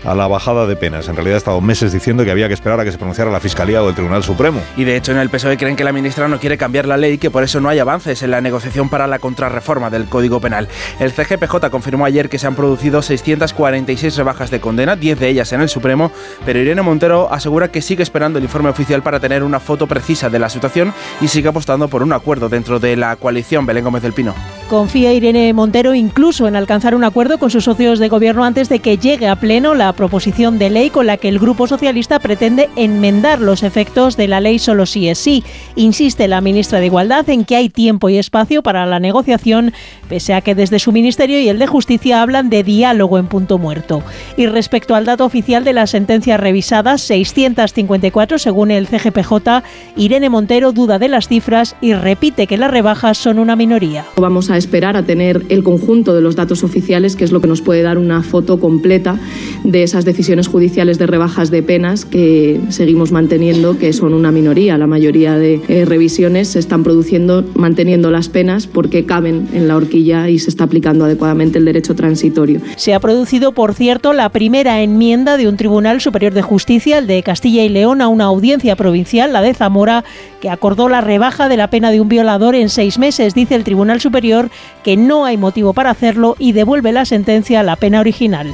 a la bajada de penas. En realidad ha estado meses diciendo que había que esperar a que se pronunciara la Fiscalía o el Tribunal Supremo. Y de hecho en el PSOE creen que la ministra no quiere cambiar la ley y que por eso no hay avances en la negociación para la contrarreforma del Código Penal. El CGPJ confirmó ayer que se han producido 646 rebajas de condena, 10 de ellas en el Supremo, pero Irene Montero asegura que sigue esperando el informe oficial para tener una foto precisa de la situación y sigue apostando por un acuerdo dentro de la coalición Belén Gómez del Pino. Confía Irene Montero incluso en alcanzar un acuerdo con sus socios de gobierno antes de que llegue a pleno la proposición de ley con la que el Grupo Socialista pretende enmendar los efectos de la ley solo sí es sí. Insiste la ministra de Igualdad en que hay tiempo y espacio para la negociación, pese a que desde su ministerio y el de Justicia hablan de diálogo en punto muerto. Y respecto al dato oficial de las sentencias revisadas, 654 según el CGPJ, Irene Montero duda de las cifras y repite que las rebajas son una minoría. Vamos a esperar a tener el conjunto de los datos oficiales, que es lo que nos puede dar una foto completa de esas decisiones judiciales de rebajas de penas que seguimos manteniendo, que son una minoría. La mayoría de eh, revisiones se están produciendo manteniendo las penas porque caben en la horquilla y se está aplicando adecuadamente el derecho transitorio. Se ha producido, por cierto, la primera enmienda de un Tribunal Superior de Justicia, el de Castilla y León, a una audiencia provincial, la de Zamora, que acordó la rebaja de la pena de un violador en seis meses. Dice el Tribunal Superior que no hay motivo para hacerlo y devuelve la sentencia a la pena original.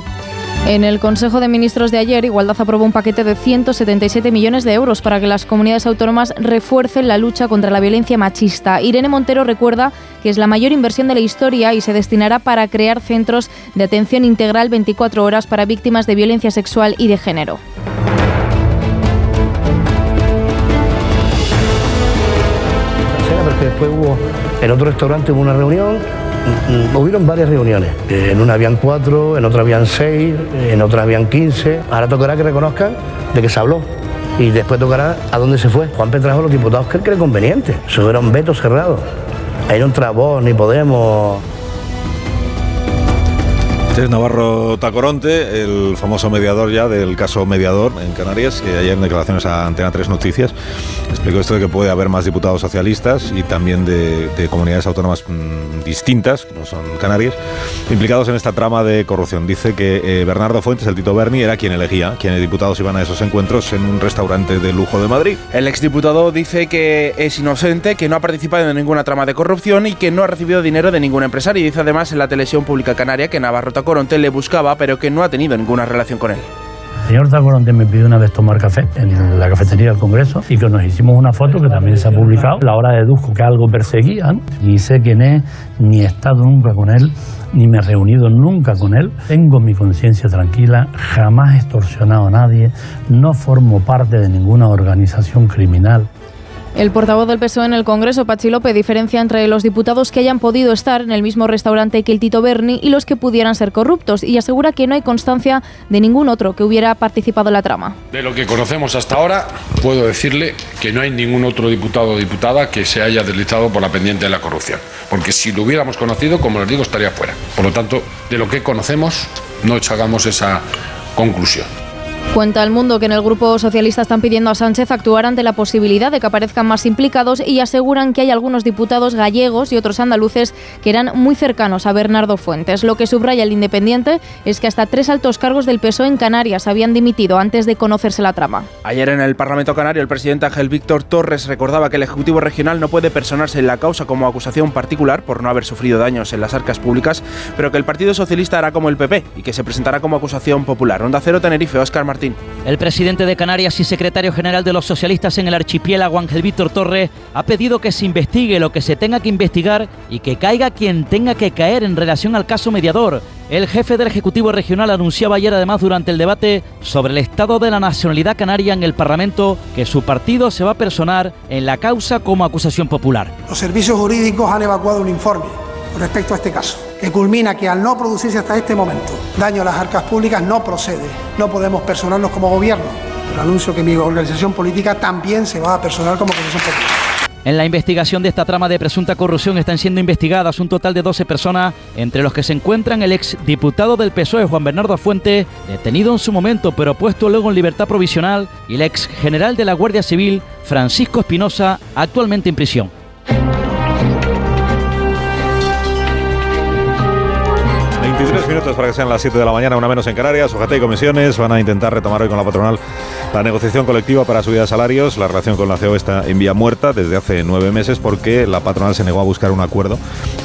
En el Consejo de Ministros de ayer, Igualdad aprobó un paquete de 177 millones de euros para que las comunidades autónomas refuercen la lucha contra la violencia machista. Irene Montero recuerda que es la mayor inversión de la historia y se destinará para crear centros de atención integral 24 horas para víctimas de violencia sexual y de género. después hubo, en otro restaurante hubo una reunión, hubieron varias reuniones. Eh, En una habían cuatro, en otra habían seis, en otra habían quince. Ahora tocará que reconozcan de que se habló. Y después tocará a dónde se fue. Juan trajo a los diputados que él cree conveniente. Eso era un veto cerrado. Ahí no entra vos ni Podemos. Este es Navarro Tacoronte, el famoso mediador ya del caso mediador en Canarias, que ayer en declaraciones a Antena 3 Noticias explicó esto de que puede haber más diputados socialistas y también de, de comunidades autónomas mm, distintas, que no son Canarias, implicados en esta trama de corrupción. Dice que eh, Bernardo Fuentes, el Tito Berni, era quien elegía, quienes diputados iban a esos encuentros en un restaurante de lujo de Madrid. El exdiputado dice que es inocente, que no ha participado en ninguna trama de corrupción y que no ha recibido dinero de ningún empresario. Y dice además en la televisión pública canaria que Navarro Tacoronte le buscaba, pero que no ha tenido ninguna relación con él. El señor Tacoronte me pidió una vez tomar café en la cafetería del Congreso y que nos hicimos una foto que también se ha publicado. La hora deduzco que algo perseguían. Ni sé quién es, ni he estado nunca con él, ni me he reunido nunca con él. Tengo mi conciencia tranquila, jamás he extorsionado a nadie, no formo parte de ninguna organización criminal. El portavoz del PSOE en el Congreso, Pachi López, diferencia entre los diputados que hayan podido estar en el mismo restaurante que el Tito Berni y los que pudieran ser corruptos y asegura que no hay constancia de ningún otro que hubiera participado en la trama. De lo que conocemos hasta ahora, puedo decirle que no hay ningún otro diputado o diputada que se haya deslizado por la pendiente de la corrupción. Porque si lo hubiéramos conocido, como les digo, estaría fuera. Por lo tanto, de lo que conocemos, no hagamos esa conclusión. Cuenta el mundo que en el Grupo Socialista están pidiendo a Sánchez actuar ante la posibilidad de que aparezcan más implicados y aseguran que hay algunos diputados gallegos y otros andaluces que eran muy cercanos a Bernardo Fuentes. Lo que subraya el Independiente es que hasta tres altos cargos del PSOE en Canarias habían dimitido antes de conocerse la trama. Ayer en el Parlamento Canario, el presidente Ángel Víctor Torres recordaba que el Ejecutivo Regional no puede personarse en la causa como acusación particular por no haber sufrido daños en las arcas públicas, pero que el Partido Socialista hará como el PP y que se presentará como acusación popular. Onda Cero Tenerife, Óscar Martín. El presidente de Canarias y secretario general de los socialistas en el archipiélago, Ángel Víctor Torres, ha pedido que se investigue lo que se tenga que investigar y que caiga quien tenga que caer en relación al caso mediador. El jefe del Ejecutivo Regional anunciaba ayer además durante el debate sobre el estado de la nacionalidad canaria en el Parlamento que su partido se va a personar en la causa como acusación popular. Los servicios jurídicos han evacuado un informe con respecto a este caso, que culmina que al no producirse hasta este momento daño a las arcas públicas no procede. No podemos personarnos como gobierno, anuncio que mi organización política también se va a personar como organización. En la investigación de esta trama de presunta corrupción están siendo investigadas un total de 12 personas, entre los que se encuentran el ex diputado del PSOE Juan Bernardo Fuente, detenido en su momento pero puesto luego en libertad provisional, y el ex general de la Guardia Civil Francisco Espinosa, actualmente en prisión. Minutos para que sean las 7 de la mañana, una menos en Canarias. Ojate y comisiones van a intentar retomar hoy con la patronal la negociación colectiva para subida de salarios. La relación con la CEO está en vía muerta desde hace nueve meses porque la patronal se negó a buscar un acuerdo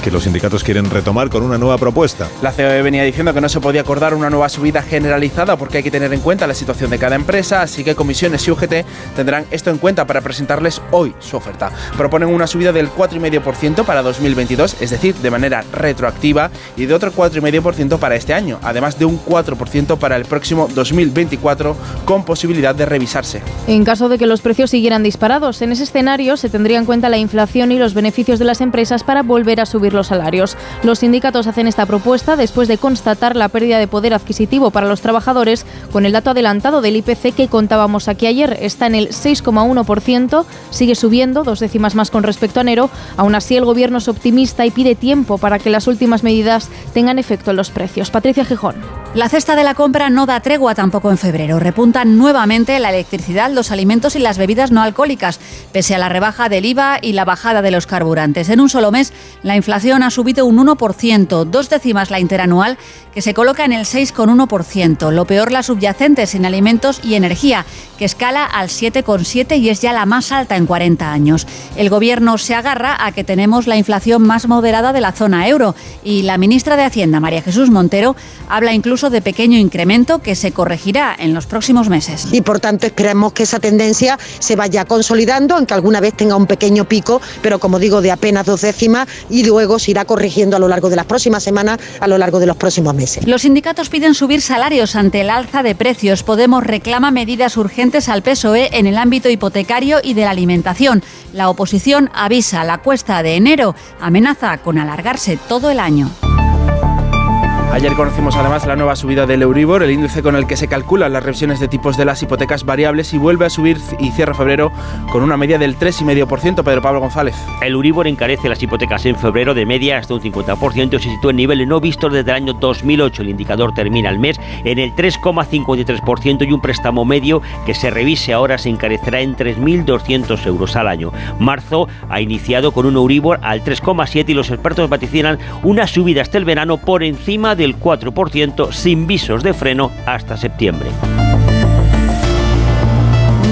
que los sindicatos quieren retomar con una nueva propuesta. La COE venía diciendo que no se podía acordar una nueva subida generalizada porque hay que tener en cuenta la situación de cada empresa, así que comisiones y UGT tendrán esto en cuenta para presentarles hoy su oferta. Proponen una subida del 4,5% para 2022, es decir, de manera retroactiva, y de otro 4,5% para este año, además de un 4% para el próximo 2024, con posibilidad de revisarse. En caso de que los precios siguieran disparados, en ese escenario se tendría en cuenta la inflación y los beneficios de las empresas para volver a subir los salarios. Los sindicatos hacen esta propuesta después de constatar la pérdida de poder adquisitivo para los trabajadores con el dato adelantado del IPC que contábamos aquí ayer. Está en el 6,1%, sigue subiendo, dos décimas más con respecto a enero. Aún así, el gobierno es optimista y pide tiempo para que las últimas medidas tengan efecto en los precios. Patricia Gijón. La cesta de la compra no da tregua tampoco en febrero. Repuntan nuevamente la electricidad, los alimentos y las bebidas no alcohólicas, pese a la rebaja del IVA y la bajada de los carburantes. En un solo mes, la inflación ha subido un 1%, dos décimas la interanual, que se coloca en el 6,1%. Lo peor la subyacente sin alimentos y energía, que escala al 7,7 y es ya la más alta en 40 años. El gobierno se agarra a que tenemos la inflación más moderada de la zona euro y la ministra de Hacienda, María Jesús Montero, habla incluso de pequeño incremento que se corregirá en los próximos meses. Y por tanto esperamos que esa tendencia se vaya consolidando, aunque alguna vez tenga un pequeño pico, pero como digo, de apenas dos décimas y luego se irá corrigiendo a lo largo de las próximas semanas, a lo largo de los próximos meses. Los sindicatos piden subir salarios ante el alza de precios. Podemos reclama medidas urgentes al PSOE en el ámbito hipotecario y de la alimentación. La oposición avisa la cuesta de enero, amenaza con alargarse todo el año. Ayer conocimos además la nueva subida del Euribor, el índice con el que se calculan las revisiones de tipos de las hipotecas variables y vuelve a subir y cierra febrero con una media del 3,5%. Pedro Pablo González. El Euribor encarece las hipotecas en febrero de media hasta un 50% y se sitúa en niveles no vistos desde el año 2008. El indicador termina el mes en el 3,53% y un préstamo medio que se revise ahora se encarecerá en 3.200 euros al año. Marzo ha iniciado con un Euribor al 3,7 y los expertos vaticinan una subida hasta el verano por encima del 4% sin visos de freno hasta septiembre.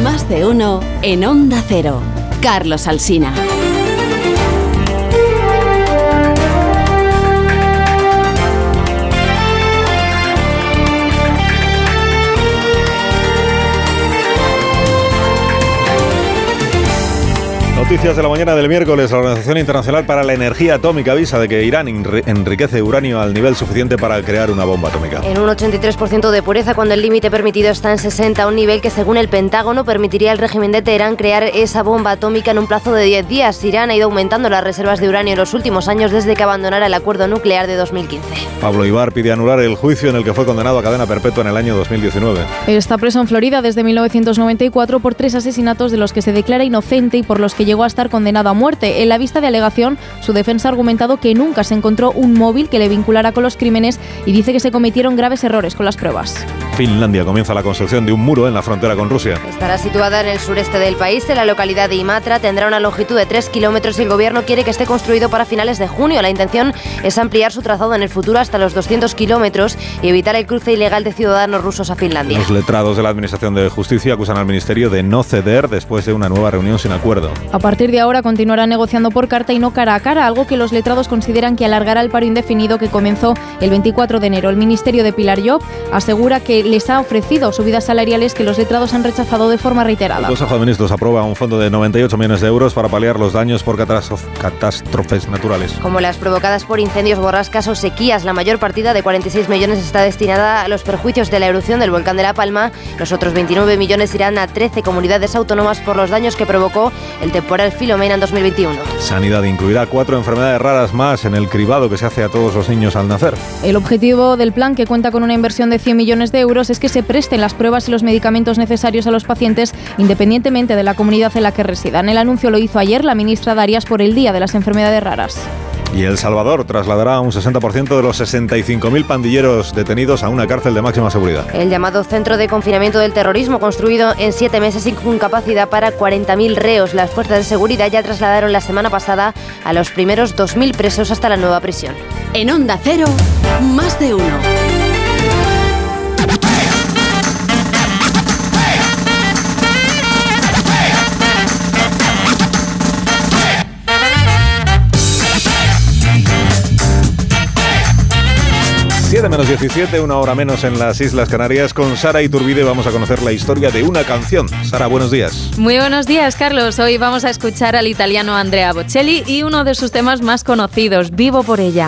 Más de uno en Onda Cero. Carlos Alsina. Noticias de la mañana del miércoles. La Organización Internacional para la Energía Atómica avisa de que Irán enriquece uranio al nivel suficiente para crear una bomba atómica. En un 83% de pureza cuando el límite permitido está en 60, un nivel que según el Pentágono permitiría al régimen de Teherán crear esa bomba atómica en un plazo de 10 días. Irán ha ido aumentando las reservas de uranio en los últimos años desde que abandonara el acuerdo nuclear de 2015. Pablo Ibar pide anular el juicio en el que fue condenado a cadena perpetua en el año 2019. Está preso en Florida desde 1994 por tres asesinatos de los que se declara inocente y por los que llegó a estar condenado a muerte. En la vista de alegación, su defensa ha argumentado que nunca se encontró un móvil que le vinculara con los crímenes y dice que se cometieron graves errores con las pruebas. Finlandia comienza la construcción de un muro en la frontera con Rusia. Estará situada en el sureste del país, en la localidad de Imatra. Tendrá una longitud de 3 kilómetros y el gobierno quiere que esté construido para finales de junio. La intención es ampliar su trazado en el futuro hasta los 200 kilómetros y evitar el cruce ilegal de ciudadanos rusos a Finlandia. Los letrados de la Administración de Justicia acusan al Ministerio de no ceder después de una nueva reunión sin acuerdo. A partir de ahora continuará negociando por carta y no cara a cara, algo que los letrados consideran que alargará el paro indefinido que comenzó el 24 de enero. El Ministerio de Pilar Job asegura que les ha ofrecido subidas salariales que los letrados han rechazado de forma reiterada. El Consejo de Ministros aprueba un fondo de 98 millones de euros para paliar los daños por catástrofes naturales. Como las provocadas por incendios, borrascas o sequías, la mayor partida de 46 millones está destinada a los perjuicios de la erupción del volcán de La Palma. Los otros 29 millones irán a 13 comunidades autónomas por los daños que provocó el temporal Filomena en 2021. Sanidad incluirá cuatro enfermedades raras más en el cribado que se hace a todos los niños al nacer. El objetivo del plan, que cuenta con una inversión de 100 millones de euros, es que se presten las pruebas y los medicamentos necesarios a los pacientes independientemente de la comunidad en la que residan. El anuncio lo hizo ayer la ministra Darias por el Día de las Enfermedades Raras. Y El Salvador trasladará un 60% de los 65.000 pandilleros detenidos a una cárcel de máxima seguridad. El llamado Centro de Confinamiento del Terrorismo, construido en siete meses y con capacidad para 40.000 reos. Las fuerzas de seguridad ya trasladaron la semana pasada a los primeros 2.000 presos hasta la nueva prisión. En Onda Cero, más de uno. De menos 17, una hora menos en las Islas Canarias. Con Sara Iturbide vamos a conocer la historia de una canción. Sara, buenos días. Muy buenos días, Carlos. Hoy vamos a escuchar al italiano Andrea Bocelli y uno de sus temas más conocidos, Vivo por ella.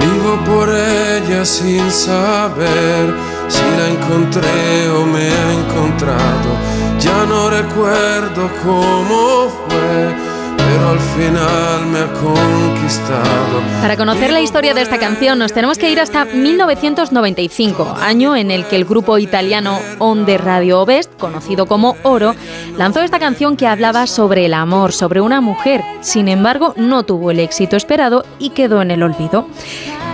Vivo por ella sin saber si la encontré o me ha encontrado. Ya no recuerdo cómo fue pero al final me ha conquistado. Para conocer la historia de esta canción nos tenemos que ir hasta 1995, año en el que el grupo italiano Onde Radio Ovest, conocido como Oro, lanzó esta canción que hablaba sobre el amor, sobre una mujer. Sin embargo, no tuvo el éxito esperado y quedó en el olvido.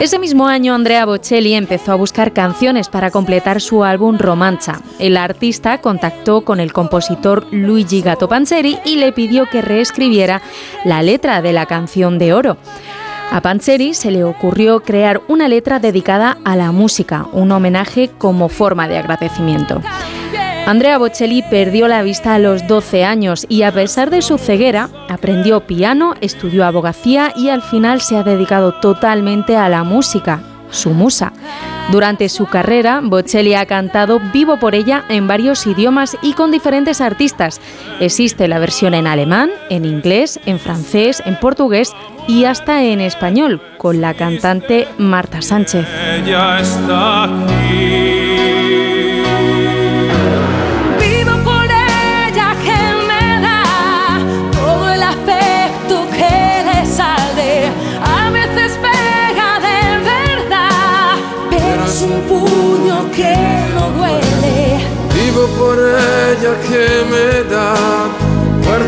Ese mismo año Andrea Bocelli empezó a buscar canciones para completar su álbum Romanza. El artista contactó con el compositor Luigi Gatto Panzeri y le pidió que reescribiera la letra de la canción de oro. A Panzeri se le ocurrió crear una letra dedicada a la música, un homenaje como forma de agradecimiento. Andrea Bocelli perdió la vista a los 12 años y a pesar de su ceguera, aprendió piano, estudió abogacía y al final se ha dedicado totalmente a la música, su musa. Durante su carrera, Bocelli ha cantado Vivo por ella en varios idiomas y con diferentes artistas. Existe la versión en alemán, en inglés, en francés, en portugués y hasta en español, con la cantante Marta Sánchez.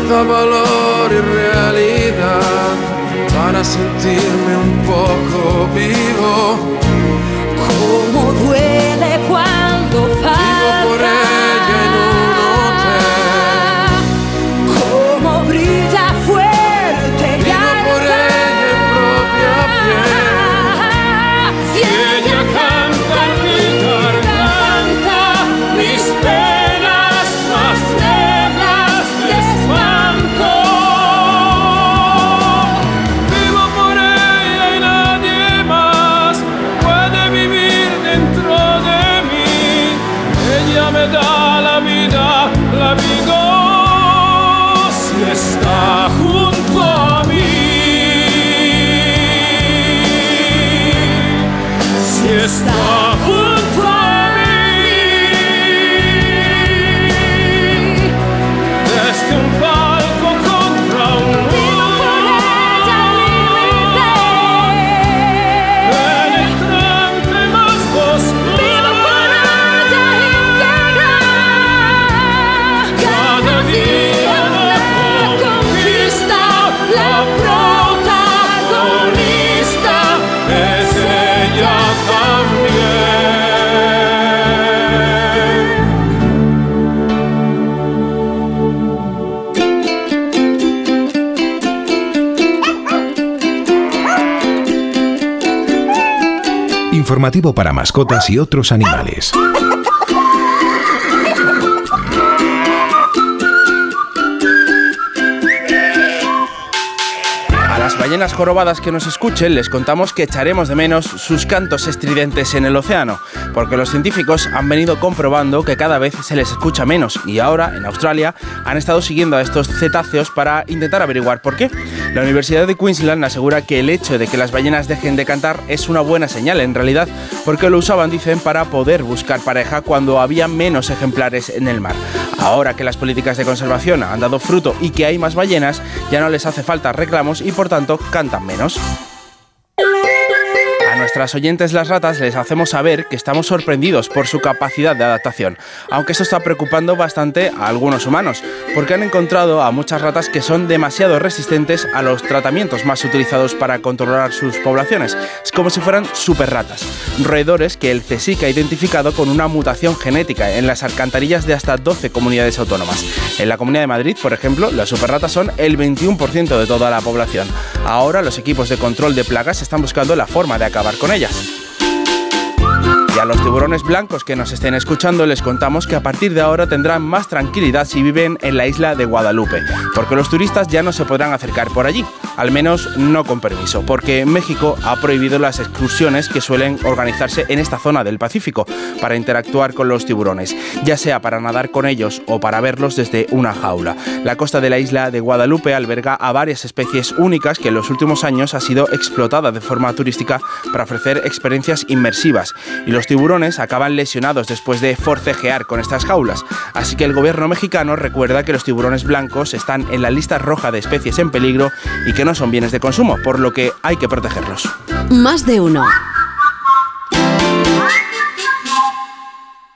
Fuerza, valor y realidad para sentirme un poco vivo. Cómo duele Informativo para mascotas y otros animales. A las ballenas jorobadas que nos escuchen les contamos que echaremos de menos sus cantos estridentes en el océano, porque los científicos han venido comprobando que cada vez se les escucha menos y ahora en Australia han estado siguiendo a estos cetáceos para intentar averiguar por qué. La Universidad de Queensland asegura que el hecho de que las ballenas dejen de cantar es una buena señal en realidad, porque lo usaban, dicen, para poder buscar pareja cuando había menos ejemplares en el mar. Ahora que las políticas de conservación han dado fruto y que hay más ballenas, ya no les hace falta reclamos y por tanto cantan menos. Nuestras oyentes las ratas les hacemos saber que estamos sorprendidos por su capacidad de adaptación, aunque esto está preocupando bastante a algunos humanos, porque han encontrado a muchas ratas que son demasiado resistentes a los tratamientos más utilizados para controlar sus poblaciones. Es como si fueran super ratas, roedores que el CSIC ha identificado con una mutación genética en las alcantarillas de hasta 12 comunidades autónomas. En la Comunidad de Madrid, por ejemplo, las superratas son el 21% de toda la población. Ahora los equipos de control de plagas están buscando la forma de acabar con ellas. A los tiburones blancos que nos estén escuchando les contamos que a partir de ahora tendrán más tranquilidad si viven en la isla de Guadalupe, porque los turistas ya no se podrán acercar por allí, al menos no con permiso, porque México ha prohibido las excursiones que suelen organizarse en esta zona del Pacífico para interactuar con los tiburones, ya sea para nadar con ellos o para verlos desde una jaula. La costa de la isla de Guadalupe alberga a varias especies únicas que en los últimos años ha sido explotada de forma turística para ofrecer experiencias inmersivas y los acaban lesionados después de forcejear con estas jaulas. Así que el gobierno mexicano recuerda que los tiburones blancos están en la lista roja de especies en peligro y que no son bienes de consumo, por lo que hay que protegerlos. Más de uno.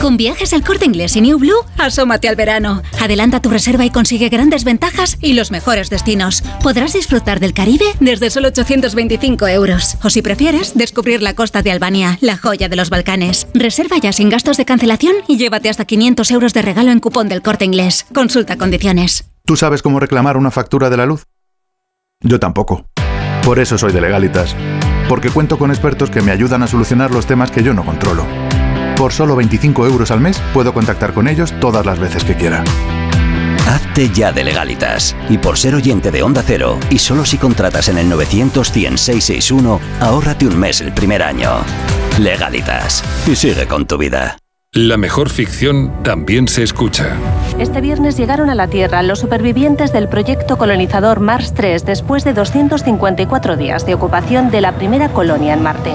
Con viajes al corte inglés y New Blue, asómate al verano. Adelanta tu reserva y consigue grandes ventajas y los mejores destinos. Podrás disfrutar del Caribe desde solo 825 euros. O si prefieres, descubrir la costa de Albania, la joya de los Balcanes. Reserva ya sin gastos de cancelación y llévate hasta 500 euros de regalo en cupón del corte inglés. Consulta condiciones. ¿Tú sabes cómo reclamar una factura de la luz? Yo tampoco. Por eso soy de Legalitas. Porque cuento con expertos que me ayudan a solucionar los temas que yo no controlo. Por solo 25 euros al mes puedo contactar con ellos todas las veces que quiera. Hazte ya de legalitas. Y por ser oyente de Onda Cero, y solo si contratas en el 900 100 661, ahórrate un mes el primer año. Legalitas. Y sigue con tu vida. La mejor ficción también se escucha. Este viernes llegaron a la Tierra los supervivientes del proyecto colonizador Mars 3 después de 254 días de ocupación de la primera colonia en Marte.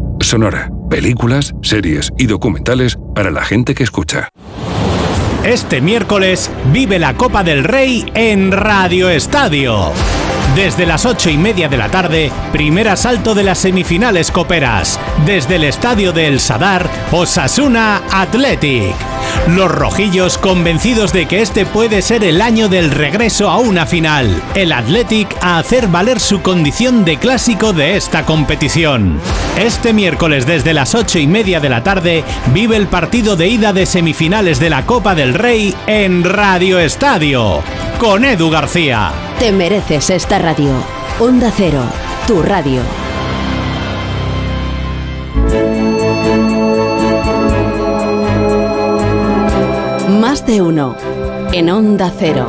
Sonora, películas, series y documentales para la gente que escucha. Este miércoles vive la Copa del Rey en Radio Estadio. Desde las ocho y media de la tarde, primer asalto de las semifinales coperas. Desde el estadio de El Sadar, Osasuna Athletic. Los rojillos convencidos de que este puede ser el año del regreso a una final. El Athletic a hacer valer su condición de clásico de esta competición. Este miércoles desde las ocho y media de la tarde vive el partido de ida de semifinales de la Copa del Rey en Radio Estadio. Con Edu García. Te mereces esta radio. Onda Cero, tu radio. Más de uno. En Onda Cero.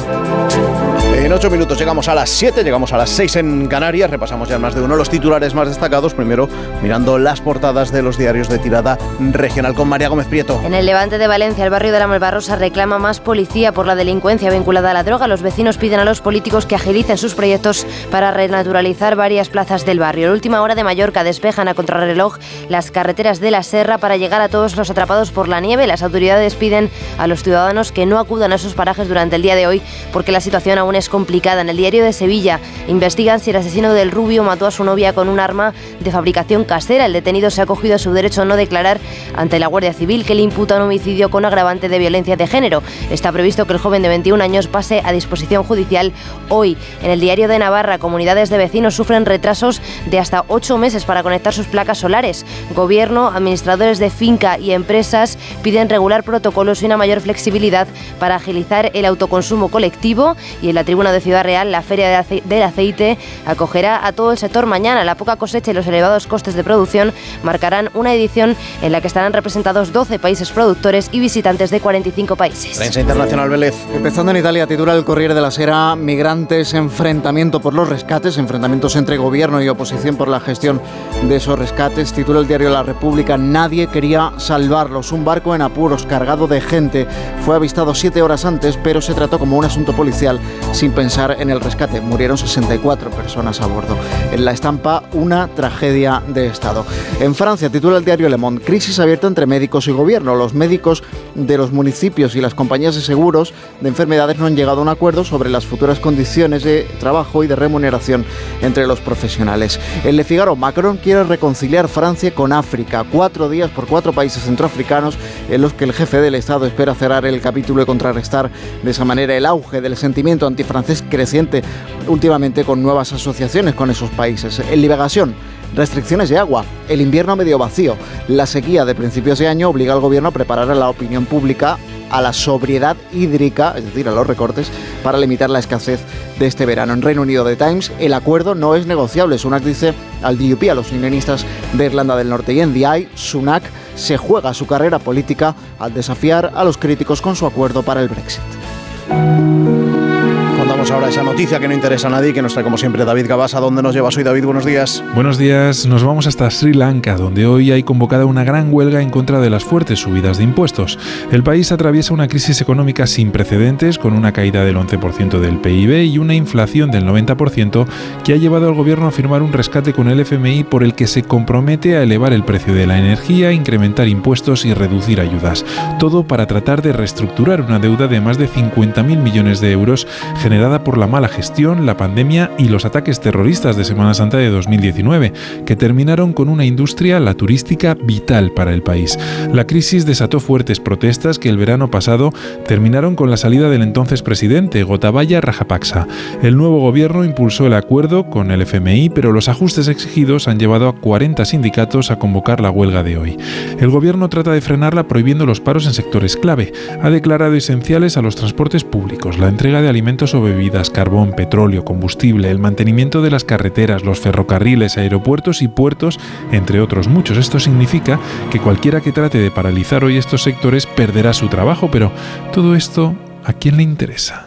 En ocho minutos llegamos a las 7, llegamos a las 6 en Canarias, repasamos ya más de uno los titulares más destacados, primero mirando las portadas de los diarios de tirada regional con María Gómez Prieto. En el levante de Valencia, el barrio de la Malvarrosa reclama más policía por la delincuencia vinculada a la droga. Los vecinos piden a los políticos que agilicen sus proyectos para renaturalizar varias plazas del barrio. En última hora de Mallorca despejan a contrarreloj las carreteras de la Serra para llegar a todos los atrapados por la nieve. Las autoridades piden a los ciudadanos que no acudan a esos parajes durante el día de hoy porque la situación aún es complicada. En el diario de Sevilla investigan si el asesino del Rubio mató a su novia con un arma de fabricación casera. El detenido se ha acogido a su derecho a no declarar ante la Guardia Civil que le imputa un homicidio con agravante de violencia de género. Está previsto que el joven de 21 años pase a disposición judicial hoy. En el diario de Navarra, comunidades de vecinos sufren retrasos de hasta 8 meses para conectar sus placas solares. Gobierno, administradores de finca y empresas piden regular protocolos y una mayor flexibilidad para agilizar el autoconsumo colectivo y en la tribuna de Ciudad Real, la Feria de Ace- del Aceite acogerá a todo el sector mañana. La poca cosecha y los elevados costes de producción marcarán una edición en la que estarán representados 12 países productores y visitantes de 45 países. Prensa internacional Vélez. Empezando en Italia, titula el Corriere de la Sera, migrantes, enfrentamiento por los rescates, enfrentamientos entre gobierno y oposición por la gestión de esos rescates. Titula el diario La República, nadie quería salvarlos. Un barco en apuros cargado de gente fue avistado siete horas antes, pero se trató como un asunto policial sin pensar en el rescate. Murieron 64 personas a bordo. En la estampa, una tragedia de Estado. En Francia, titula el diario Le Monde, crisis abierta entre médicos y gobierno. Los médicos de los municipios y las compañías de seguros de enfermedades no han llegado a un acuerdo sobre las futuras condiciones de trabajo y de remuneración entre los profesionales. En Le Figaro, Macron quiere reconciliar Francia con África. Cuatro días por cuatro países centroafricanos en los que el jefe del Estado espera cerrar el capítulo y contrarrestar de esa manera el auge del sentimiento antifrancés creciente últimamente con nuevas asociaciones con esos países. En Liberación, restricciones de agua, el invierno medio vacío, la sequía de principios de año obliga al gobierno a preparar a la opinión pública a la sobriedad hídrica, es decir, a los recortes, para limitar la escasez de este verano. En Reino Unido de Times, el acuerdo no es negociable. Sunak dice al DUP, a los unionistas de Irlanda del Norte. Y en Eye, Sunak se juega su carrera política al desafiar a los críticos con su acuerdo para el Brexit. Ahora esa noticia que no interesa a nadie, que nos trae como siempre David Gabasa. ¿Dónde nos llevas hoy, David? Buenos días. Buenos días. Nos vamos hasta Sri Lanka, donde hoy hay convocada una gran huelga en contra de las fuertes subidas de impuestos. El país atraviesa una crisis económica sin precedentes, con una caída del 11% del PIB y una inflación del 90% que ha llevado al gobierno a firmar un rescate con el FMI por el que se compromete a elevar el precio de la energía, incrementar impuestos y reducir ayudas. Todo para tratar de reestructurar una deuda de más de 50.000 millones de euros generada por la mala gestión, la pandemia y los ataques terroristas de Semana Santa de 2019, que terminaron con una industria, la turística, vital para el país. La crisis desató fuertes protestas que el verano pasado terminaron con la salida del entonces presidente, Gotabaya Rajapaksa. El nuevo gobierno impulsó el acuerdo con el FMI, pero los ajustes exigidos han llevado a 40 sindicatos a convocar la huelga de hoy. El gobierno trata de frenarla prohibiendo los paros en sectores clave. Ha declarado esenciales a los transportes públicos, la entrega de alimentos o bebidas, carbón, petróleo, combustible, el mantenimiento de las carreteras, los ferrocarriles, aeropuertos y puertos, entre otros muchos. Esto significa que cualquiera que trate de paralizar hoy estos sectores perderá su trabajo, pero todo esto, ¿a quién le interesa?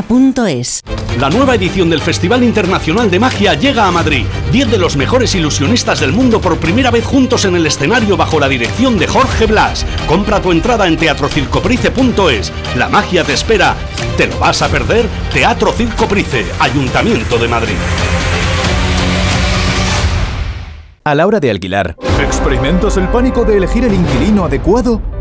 La nueva edición del Festival Internacional de Magia llega a Madrid. Diez de los mejores ilusionistas del mundo por primera vez juntos en el escenario bajo la dirección de Jorge Blas. Compra tu entrada en teatrocircoprice.es. La magia te espera. ¿Te lo vas a perder? Teatro Circoprice, Ayuntamiento de Madrid. A la hora de alquilar, ¿experimentas el pánico de elegir el inquilino adecuado?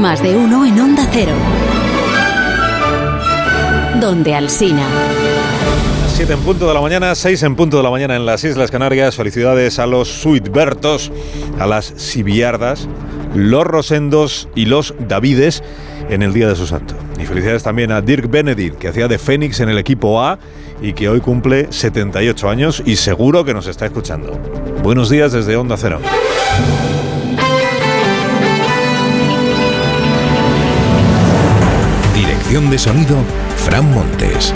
Más de uno en Onda Cero. Donde Alsina. 7 en punto de la mañana, 6 en punto de la mañana en las Islas Canarias. Felicidades a los Suitbertos, a las Sibiardas, los Rosendos y los Davides en el Día de su Santo. Y felicidades también a Dirk Benedict, que hacía de Fénix en el equipo A y que hoy cumple 78 años y seguro que nos está escuchando. Buenos días desde Onda Cero. Dirección de sonido, Fran Montes.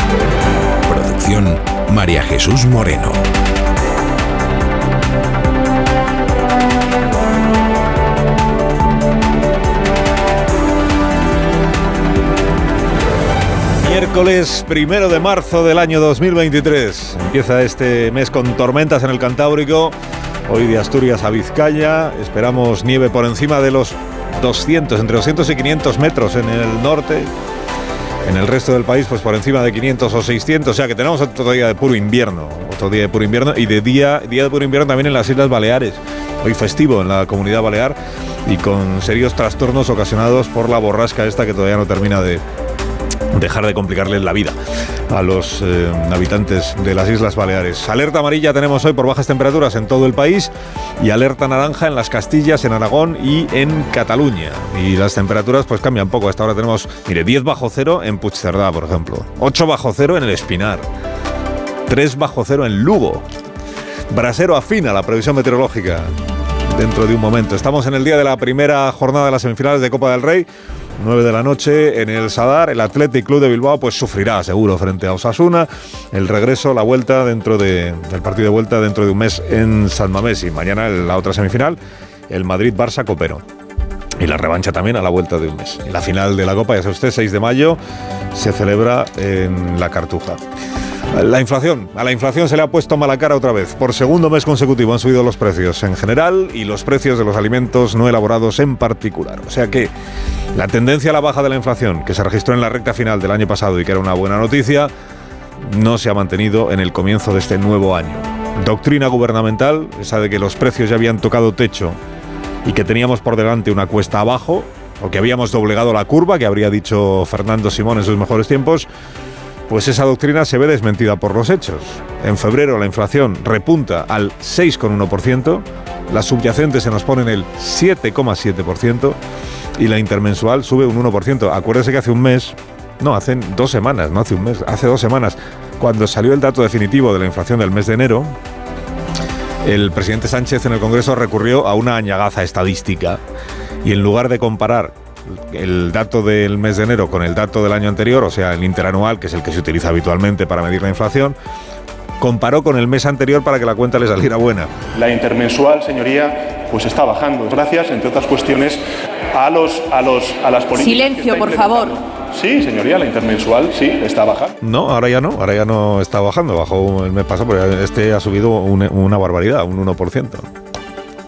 Producción, María Jesús Moreno. Miércoles primero de marzo del año 2023. Empieza este mes con tormentas en el Cantábrico. Hoy de Asturias a Vizcaya. Esperamos nieve por encima de los 200, entre 200 y 500 metros en el norte. En el resto del país, pues por encima de 500 o 600. O sea que tenemos otro día de puro invierno. Otro día de puro invierno. Y de día, día de puro invierno también en las Islas Baleares. Hoy festivo en la comunidad balear. Y con serios trastornos ocasionados por la borrasca esta que todavía no termina de, dejar de complicarles la vida a los eh, habitantes de las Islas Baleares. Alerta amarilla tenemos hoy por bajas temperaturas en todo el país y alerta naranja en las Castillas, en Aragón y en Cataluña. Y las temperaturas pues cambian poco. Hasta ahora tenemos, mire, 10 bajo cero en Puigcerdá, por ejemplo. 8 bajo cero en el Espinar. 3 bajo cero en Lugo. Brasero afina la previsión meteorológica dentro de un momento. Estamos en el día de la primera jornada de las semifinales de Copa del Rey. 9 de la noche en el Sadar, el Athletic Club de Bilbao pues sufrirá seguro frente a Osasuna. El regreso, la vuelta dentro de, del partido de vuelta dentro de un mes en San Mamés y mañana la otra semifinal, el Madrid-Barça Copero. Y la revancha también a la vuelta de un mes. La final de la Copa, ya sabe usted, 6 de mayo, se celebra en la Cartuja. La inflación. A la inflación se le ha puesto mala cara otra vez. Por segundo mes consecutivo han subido los precios en general y los precios de los alimentos no elaborados en particular. O sea que la tendencia a la baja de la inflación, que se registró en la recta final del año pasado y que era una buena noticia, no se ha mantenido en el comienzo de este nuevo año. Doctrina gubernamental, esa de que los precios ya habían tocado techo y que teníamos por delante una cuesta abajo, o que habíamos doblegado la curva, que habría dicho Fernando Simón en sus mejores tiempos, pues esa doctrina se ve desmentida por los hechos. En febrero la inflación repunta al 6,1%, la subyacente se nos pone en el 7,7% y la intermensual sube un 1%. Acuérdese que hace un mes, no, hace dos semanas, no hace un mes, hace dos semanas, cuando salió el dato definitivo de la inflación del mes de enero, el presidente Sánchez en el Congreso recurrió a una añagaza estadística y en lugar de comparar el dato del mes de enero con el dato del año anterior, o sea, el interanual, que es el que se utiliza habitualmente para medir la inflación, comparó con el mes anterior para que la cuenta le saliera buena. La intermensual, señoría, pues está bajando, gracias, entre otras cuestiones, a los a los a las políticas. Silencio, por favor. Sí, señoría, la intermensual sí está bajando. No, ahora ya no, ahora ya no está bajando, bajó el mes pasado, pero este ha subido una barbaridad, un 1%.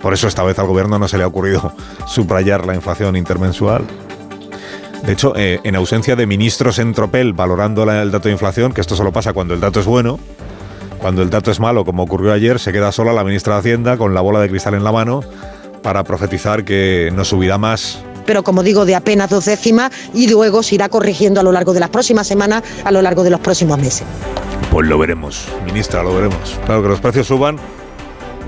Por eso esta vez al gobierno no se le ha ocurrido subrayar la inflación intermensual. De hecho, eh, en ausencia de ministros en tropel valorando la- el dato de inflación, que esto solo pasa cuando el dato es bueno, cuando el dato es malo, como ocurrió ayer, se queda sola la ministra de Hacienda con la bola de cristal en la mano para profetizar que no subirá más pero como digo, de apenas dos décimas y luego se irá corrigiendo a lo largo de las próximas semanas, a lo largo de los próximos meses. Pues lo veremos, ministra, lo veremos. Claro que los precios suban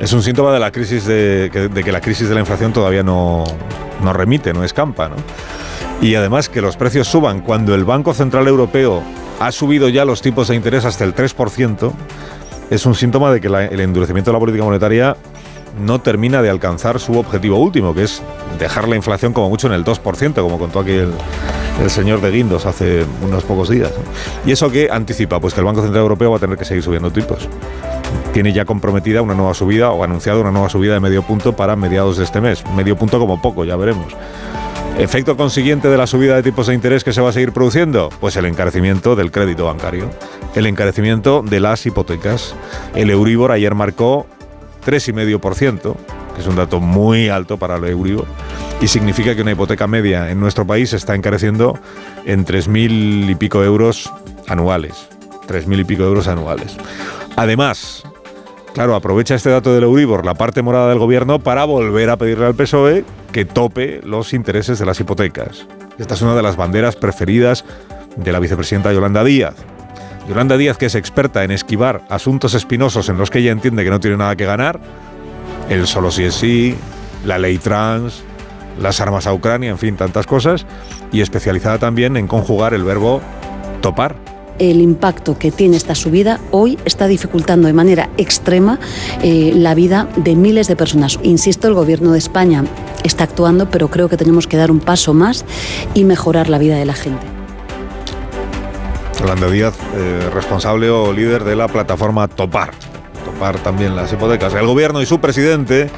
es un síntoma de la crisis de de que la crisis de la inflación todavía no, no remite, no escampa, ¿no? Y además que los precios suban cuando el Banco Central Europeo ha subido ya los tipos de interés hasta el 3%, es un síntoma de que la- el endurecimiento de la política monetaria no termina de alcanzar su objetivo último, que es dejar la inflación como mucho en el 2%, como contó aquí el, señor de Guindos hace unos pocos días. ¿Y eso qué anticipa? Pues que el Banco Central Europeo va a tener que seguir subiendo tipos. Tiene ya comprometida una nueva subida o anunciado una nueva subida de medio punto para mediados de este mes. Medio punto como poco, ya veremos. ¿Efecto consiguiente de la subida de tipos de interés que se va a seguir produciendo? Pues el encarecimiento del crédito bancario, el encarecimiento de las hipotecas. El Euribor ayer marcó 3,5%, que es un dato muy alto para el Euribor, y significa que una hipoteca media en nuestro país está encareciendo en 3.000 y pico euros anuales. 3.000 y pico euros anuales. Además, Claro, aprovecha este dato del Euribor, la parte morada del gobierno, para volver a pedirle al PSOE que tope los intereses de las hipotecas. Esta es una de las banderas preferidas de la vicepresidenta Yolanda Díaz. Yolanda Díaz, que es experta en esquivar asuntos espinosos en los que ella entiende que no tiene nada que ganar, el solo sí es sí, la ley trans, las armas a Ucrania, en fin, tantas cosas, y especializada también en conjugar el verbo topar. el impacto que tiene esta subida hoy está dificultando de manera extrema eh, la vida de miles de personas. Insisto, el Gobierno de España está actuando, pero creo que tenemos que dar un paso más y mejorar la vida de la gente. Yolanda Díaz, eh, responsable o líder de la plataforma Topar. Topar también las hipotecas. El gobierno y su presidente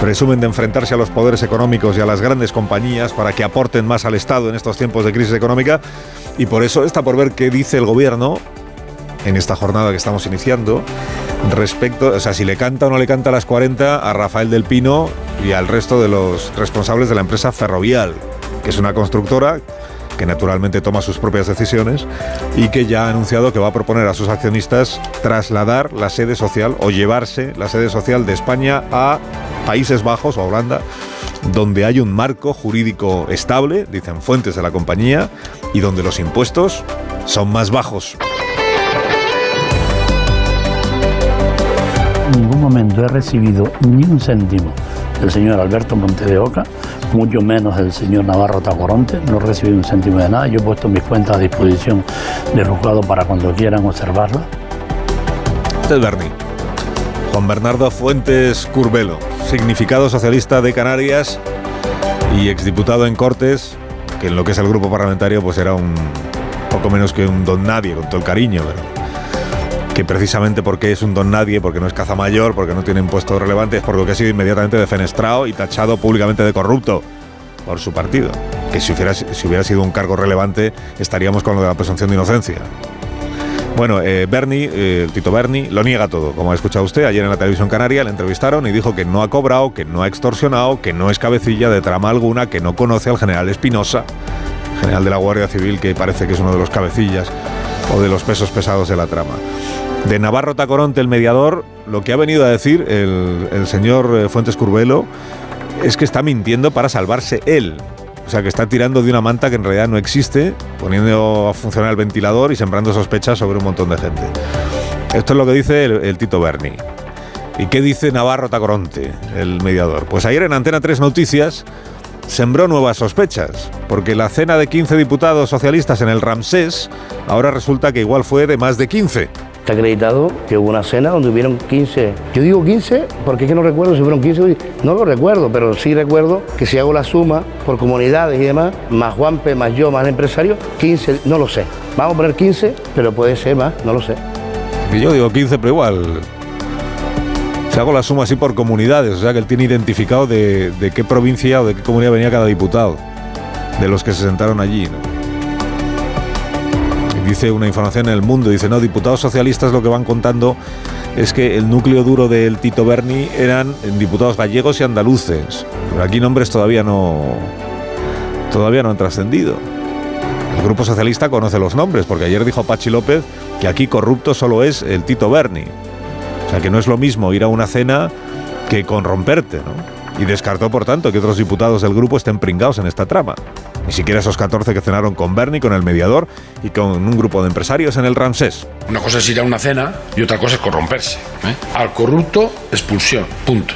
presumen de enfrentarse a los poderes económicos y a las grandes compañías para que aporten más al Estado en estos tiempos de crisis económica. Y por eso está por ver qué dice el gobierno en esta jornada que estamos iniciando respecto, o sea, si le canta o no le canta a las 40 a Rafael del Pino y al resto de los responsables de la empresa Ferrovial, que es una constructora que naturalmente toma sus propias decisiones y que ya ha anunciado que va a proponer a sus accionistas trasladar la sede social o llevarse la sede social de España a Países Bajos o Holanda, donde hay un marco jurídico estable, dicen fuentes de la compañía, y donde los impuestos son más bajos. En ningún momento he recibido ni un céntimo del señor Alberto Monte de Oca, mucho menos del señor Navarro Tacoronte. No he recibido un céntimo de nada. Yo he puesto mis cuentas a disposición del juzgado para cuando quieran observarlas. Este es Berni. Juan Bernardo Fuentes Curbelo, significado socialista de Canarias y exdiputado en Cortes, que en lo que es el grupo parlamentario pues era un poco menos que un don nadie, con todo el cariño, pero que precisamente porque es un don nadie, porque no es caza mayor, porque no tiene impuestos relevantes, es por lo que ha sido inmediatamente defenestrado y tachado públicamente de corrupto por su partido. Que si hubiera, si hubiera sido un cargo relevante, estaríamos con lo de la presunción de inocencia. Bueno, eh, Bernie, eh, Tito Berni, lo niega todo. Como ha escuchado usted, ayer en la televisión canaria le entrevistaron y dijo que no ha cobrado, que no ha extorsionado, que no es cabecilla de trama alguna, que no conoce al general Espinosa, general de la Guardia Civil, que parece que es uno de los cabecillas o de los pesos pesados de la trama. De Navarro Tacoronte, el mediador, lo que ha venido a decir el, señor eh, Fuentes Curbelo es que está mintiendo para salvarse él. O sea, que está tirando de una manta que en realidad no existe, poniendo a funcionar el ventilador y sembrando sospechas sobre un montón de gente. Esto es lo que dice el, el Tito Berni. ¿Y qué dice Navarro Tacoronte, el mediador? Pues ayer en Antena 3 Noticias sembró nuevas sospechas, porque la cena de 15 diputados socialistas en el Ramsés ahora resulta que igual fue de más de 15. Está acreditado que hubo una cena donde hubieron 15. Yo digo 15 porque es que no recuerdo si fueron 15 o 10. No lo recuerdo, pero sí recuerdo que si hago la suma por comunidades y demás, más Juanpe, más yo, más el empresario, 15, no lo sé. Vamos a poner 15, pero puede ser más, no lo sé. Y yo digo 15, pero igual. Se hago la suma así por comunidades, o sea que él tiene identificado de, qué provincia o de qué comunidad venía cada diputado, de los que se sentaron allí. dice una información en el mundo, dice, no, diputados socialistas lo que van contando es que el núcleo duro del Tito Berni eran diputados gallegos y andaluces. Pero aquí nombres todavía no, todavía no han trascendido. El Grupo Socialista conoce los nombres, porque ayer dijo Pachi López que aquí corrupto solo es el Tito Berni. O sea, que no es lo mismo ir a una cena que corromperte, ¿no? Y descartó, por tanto, que otros diputados del grupo estén pringados en esta trama. Ni siquiera esos 14 que cenaron con Bernie, con el mediador y con un grupo de empresarios en el Ramsés. Una cosa es ir a una cena y otra cosa es corromperse. ¿eh? Al corrupto, expulsión. Punto.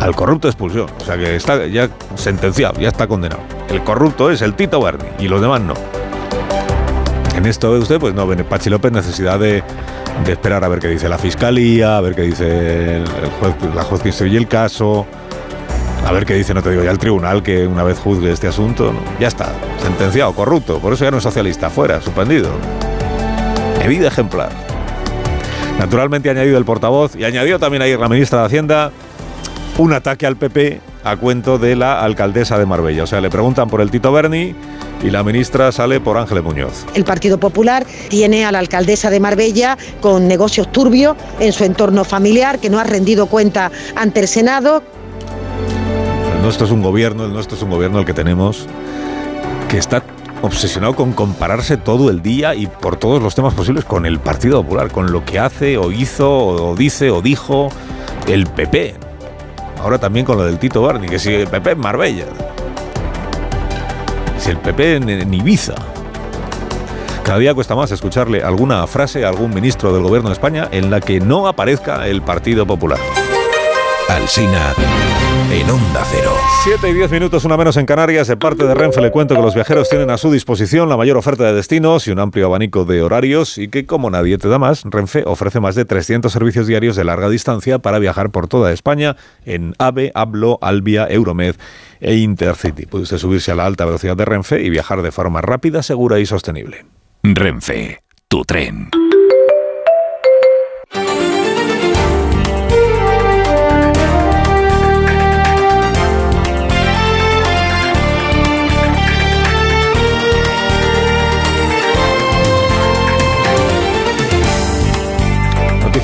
Al corrupto, expulsión. O sea que está ya sentenciado, ya está condenado. El corrupto es el Tito Berni y los demás no. En esto ve usted, pues no, Pachi López necesidad de, esperar a ver qué dice la fiscalía, a ver qué dice juez, la juez que instruye el caso, a ver qué dice, no te digo ya el tribunal que una vez juzgue este asunto. Ya está, sentenciado, corrupto, por eso ya no es socialista, fuera, suspendido. Medida ejemplar. Naturalmente ha añadido el portavoz y añadió también ayer la ministra de Hacienda un ataque al PP a cuento de la alcaldesa de Marbella. O sea, le preguntan por el Tito Berni y la ministra sale por Ángeles Muñoz. El Partido Popular tiene a la alcaldesa de Marbella con negocios turbios en su entorno familiar, que no ha rendido cuenta ante el Senado. El nuestro es un gobierno, el nuestro es un gobierno el que tenemos, que está obsesionado con compararse todo el día y por todos los temas posibles con el Partido Popular, con lo que hace o hizo o dice o dijo el PP. Ahora también con lo del Tito Barney, que si el PP en Marbella. Si el PP en, Ibiza. Cada día cuesta más escucharle alguna frase a algún ministro del gobierno de España en la que no aparezca el Partido Popular. Alsina en Onda Cero. 7 y 10 minutos, una menos en Canarias. De parte de Renfe le cuento que los viajeros tienen a su disposición la mayor oferta de destinos y un amplio abanico de horarios y que como nadie te da más, Renfe ofrece más de 300 servicios diarios de larga distancia para viajar por toda España en AVE, Hablo, Albia, Euromed e Intercity. Puede usted subirse a la alta velocidad de Renfe y viajar de forma rápida, segura y sostenible. Renfe, tu tren.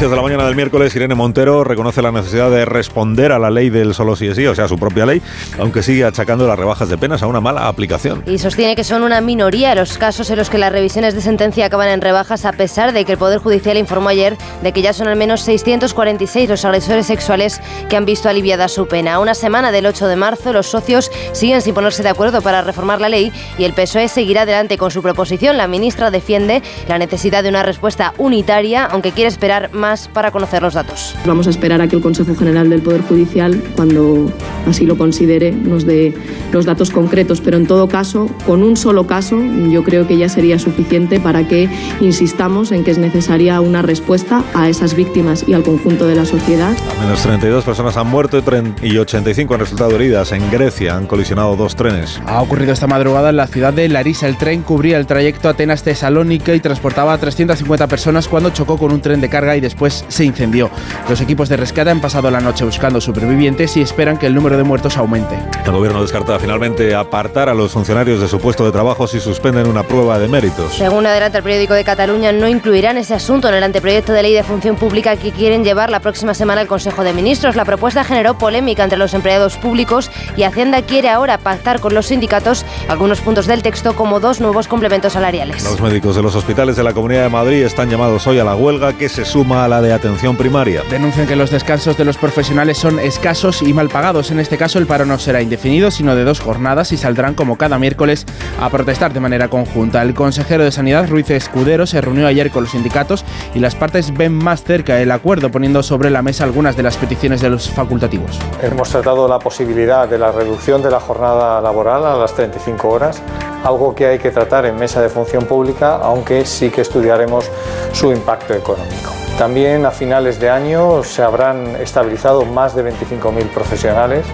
Noticias de la mañana del miércoles, Irene Montero reconoce la necesidad de responder a la ley del solo sí es sí, o sea, su propia ley, aunque sigue achacando las rebajas de penas a una mala aplicación. Y sostiene que son una minoría los casos en los que las revisiones de sentencia acaban en rebajas, a pesar de que el Poder Judicial informó ayer de que ya son al menos 646 los agresores sexuales que han visto aliviada su pena. A una semana del 8 de marzo, los socios siguen sin ponerse de acuerdo para reformar la ley y el PSOE seguirá adelante con su proposición. La ministra defiende la necesidad de una respuesta unitaria, aunque quiere esperar más para conocer los datos. Vamos a esperar a que el Consejo General del Poder Judicial, cuando así lo considere, nos dé los datos concretos, pero en todo caso, con un solo caso, yo creo que ya sería suficiente para que insistamos en que es necesaria una respuesta a esas víctimas y al conjunto de la sociedad. Al menos 32 personas han muerto y tren- y 85 han resultado heridas. En Grecia han colisionado dos trenes. Ha ocurrido esta madrugada en la ciudad de Larisa. El tren cubría el trayecto Atenas-Tesalónica y transportaba a 350 personas cuando chocó con un tren de carga y después se incendió. Los equipos de rescate han pasado la noche buscando supervivientes y esperan que el número de muertos aumente. El gobierno descarta finalmente apartar a los funcionarios de su puesto de trabajo si suspenden una prueba de méritos. Según adelanta el periódico de Cataluña, no incluirán ese asunto en el anteproyecto de ley de función pública que quieren llevar la próxima semana al Consejo de Ministros. La propuesta generó polémica entre los empleados públicos y Hacienda quiere ahora pactar con los sindicatos algunos puntos del texto como dos nuevos complementos salariales. Los médicos de los hospitales de la Comunidad de Madrid están llamados hoy a la huelga que se suma a la de atención primaria. Denuncian que los descansos de los profesionales son escasos y mal pagados. En este caso, el paro no será indefinido, sino de dos jornadas y saldrán como cada miércoles a protestar de manera conjunta. El consejero de Sanidad, Ruiz Escudero, se reunió ayer con los sindicatos y las partes ven más cerca el acuerdo, poniendo sobre la mesa algunas de las peticiones de los facultativos. Hemos tratado la posibilidad de la reducción de la jornada laboral a las 35 horas, algo que hay que tratar en mesa de función pública, aunque sí que estudiaremos su impacto económico. También a finales de año se habrán estabilizado más de 25.000 profesionales.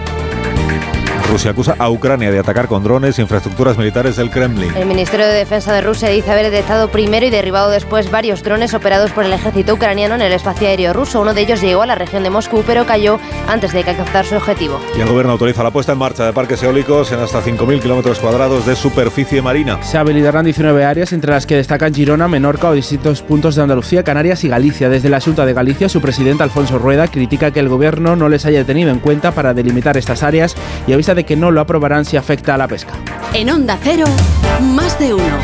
Rusia acusa a Ucrania de atacar con drones infraestructuras militares del Kremlin. El Ministerio de Defensa de Rusia dice haber detectado primero y derribado después varios drones operados por el ejército ucraniano en el espacio aéreo ruso. Uno de ellos llegó a la región de Moscú, pero cayó antes de alcanzar su objetivo. Y el gobierno autoriza la puesta en marcha de parques eólicos en hasta 5.000 kilómetros cuadrados de superficie marina. Se habilitarán 19 áreas, entre las que destacan Girona, Menorca o distintos puntos de Andalucía, Canarias y Galicia. Desde la Junta de Galicia, su presidente Alfonso Rueda critica que el gobierno no les haya tenido en cuenta para delimitar estas áreas y avisa de que no lo aprobarán si afecta a la pesca. En Onda Cero, más de uno.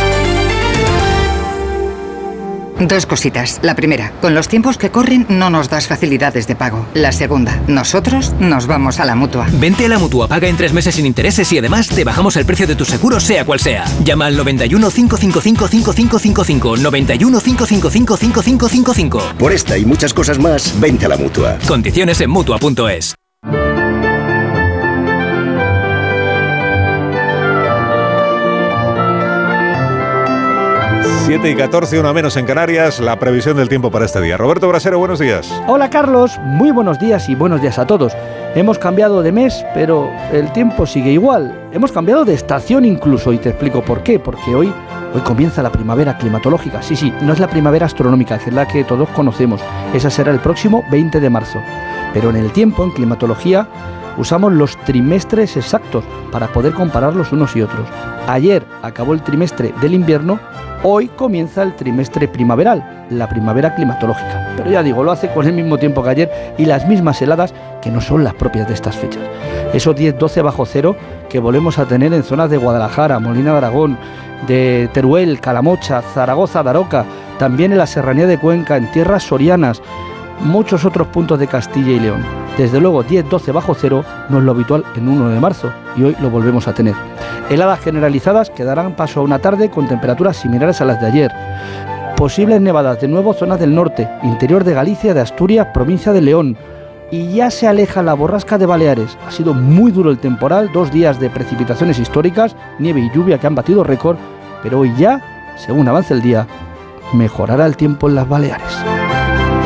Dos cositas. La primera, con los tiempos que corren no nos das facilidades de pago. La segunda, nosotros nos vamos a la mutua. Vente a la mutua, paga en tres meses sin intereses y además te bajamos el precio de tu seguro, sea cual sea. Llama al 91 555 5555. 91 555 5555. Por esta y muchas cosas más, vente a la mutua. Condiciones en mutua.es. 7 y 14, una menos en Canarias, la previsión del tiempo para este día. Roberto Brasero, buenos días. Hola Carlos, muy buenos días y buenos días a todos. Hemos cambiado de mes, pero el tiempo sigue igual. Hemos cambiado de estación incluso y te explico por qué. Porque hoy, hoy comienza la primavera climatológica. Sí, sí, no es la primavera astronómica, que es la que todos conocemos. Esa será el próximo 20 de marzo. Pero en el tiempo, en climatología, usamos los trimestres exactos para poder compararlos unos y otros. Ayer acabó el trimestre del invierno Hoy comienza el trimestre primaveral, la primavera climatológica. Pero ya digo, lo hace con el mismo tiempo que ayer y las mismas heladas que no son las propias de estas fechas. Esos 10-12 bajo cero que volvemos a tener en zonas de Guadalajara, Molina de Aragón, de Teruel, Calamocha, Zaragoza, Daroca, también en la Serranía de Cuenca, en tierras sorianas, muchos otros puntos de Castilla y León. Desde luego 10-12 bajo cero no es lo habitual en 1 de marzo y hoy lo volvemos a tener. Heladas generalizadas que darán paso a una tarde con temperaturas similares a las de ayer. Posibles nevadas de nuevo zonas del norte, interior de Galicia, de Asturias, provincia de León. Y ya se aleja la borrasca de Baleares. Ha sido muy duro el temporal, dos días de precipitaciones históricas, nieve y lluvia que han batido récord, pero hoy ya, según avance el día, mejorará el tiempo en las Baleares.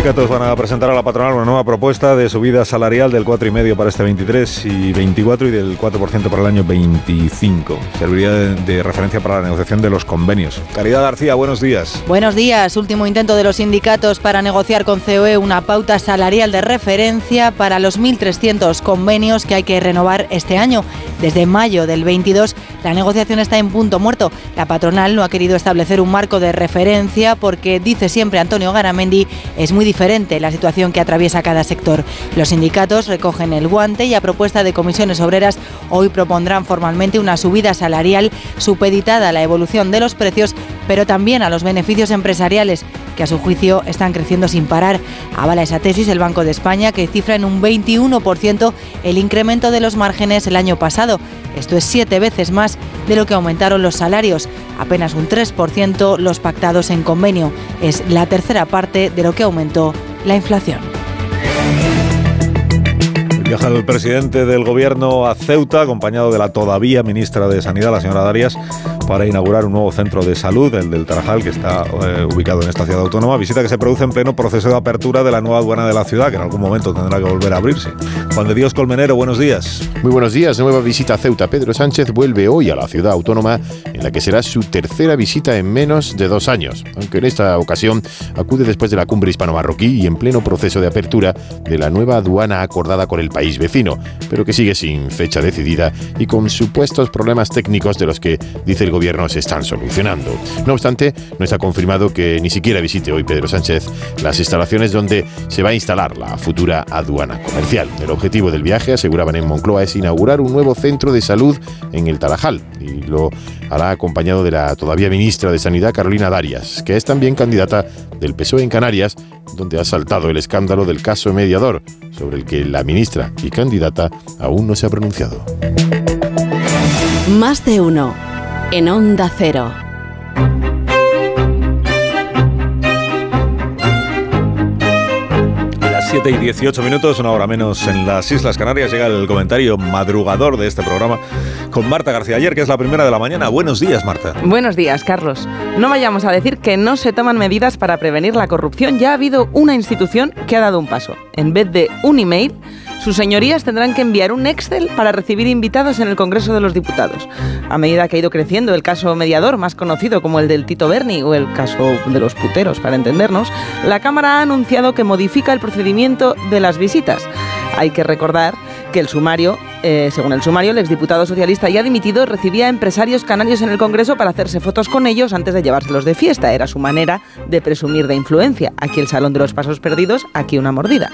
Sindicatos van a presentar a la patronal una nueva propuesta de subida salarial del 4,5% para este 23 y 24 y del 4% para el año 25. Serviría de, referencia para la negociación de los convenios. Caridad García, buenos días. Buenos días. Último intento de los sindicatos para negociar con COE una pauta salarial de referencia para los 1.300 convenios que hay que renovar este año. Desde mayo del 22 la negociación está en punto muerto. La patronal no ha querido establecer un marco de referencia porque, dice siempre Antonio Garamendi, es muy diferente la situación que atraviesa cada sector. Los sindicatos recogen el guante y a propuesta de comisiones obreras hoy propondrán formalmente una subida salarial supeditada a la evolución de los precios, pero también a los beneficios empresariales que a su juicio están creciendo sin parar. Avala esa tesis el Banco de España que cifra en un 21% el incremento de los márgenes el año pasado. Esto es siete veces más de lo que aumentaron los salarios, apenas un 3% los pactados en convenio. Es la tercera parte de lo que aumentó la inflación. Viaja el presidente del gobierno a Ceuta, acompañado de la todavía ministra de Sanidad, la señora Darias, para inaugurar un nuevo centro de salud, el del Tarajal, que está eh, ubicado en esta ciudad autónoma. Visita que se produce en pleno proceso de apertura de la nueva aduana de la ciudad, que en algún momento tendrá que volver a abrirse. Juan de Dios Colmenero, buenos días. Muy buenos días. Nueva visita a Ceuta. Pedro Sánchez vuelve hoy a la ciudad autónoma, en la que será su tercera visita en menos de dos años, aunque en esta ocasión acude después de la cumbre hispano-marroquí y en pleno proceso de apertura de la nueva aduana acordada con el país vecino, pero que sigue sin fecha decidida y con supuestos problemas técnicos de los que dice el gobierno gobierno se están solucionando. No obstante, no está confirmado que ni siquiera visite hoy Pedro Sánchez las instalaciones donde se va a instalar la futura aduana comercial. El objetivo del viaje, aseguraban en Moncloa, es inaugurar un nuevo centro de salud en el Tarajal y lo hará acompañado de la todavía ministra de Sanidad, Carolina Darias, que es también candidata del PSOE en Canarias, donde ha saltado el escándalo del caso mediador, sobre el que la ministra y candidata aún no se ha pronunciado. Más de uno en Onda Cero. Las 7 y 18 minutos, una hora menos en las Islas Canarias, llega el comentario madrugador de este programa con Marta García Ayer, que es la primera de la mañana. Buenos días, Marta. Buenos días, Carlos. No vayamos a decir que no se toman medidas para prevenir la corrupción. Ya ha habido una institución que ha dado un paso. En vez de un email, sus señorías tendrán que enviar un Excel para recibir invitados en el Congreso de los Diputados. A medida que ha ido creciendo el caso mediador, más conocido como el del Tito Berni o el caso de los puteros, para entendernos, la Cámara ha anunciado que modifica el procedimiento de las visitas. Hay que recordar que el sumario Eh, según el sumario, el exdiputado socialista ya dimitido recibía empresarios canarios en el Congreso para hacerse fotos con ellos antes de llevárselos de fiesta. Era su manera de presumir de influencia. Aquí el Salón de los Pasos Perdidos, aquí una mordida.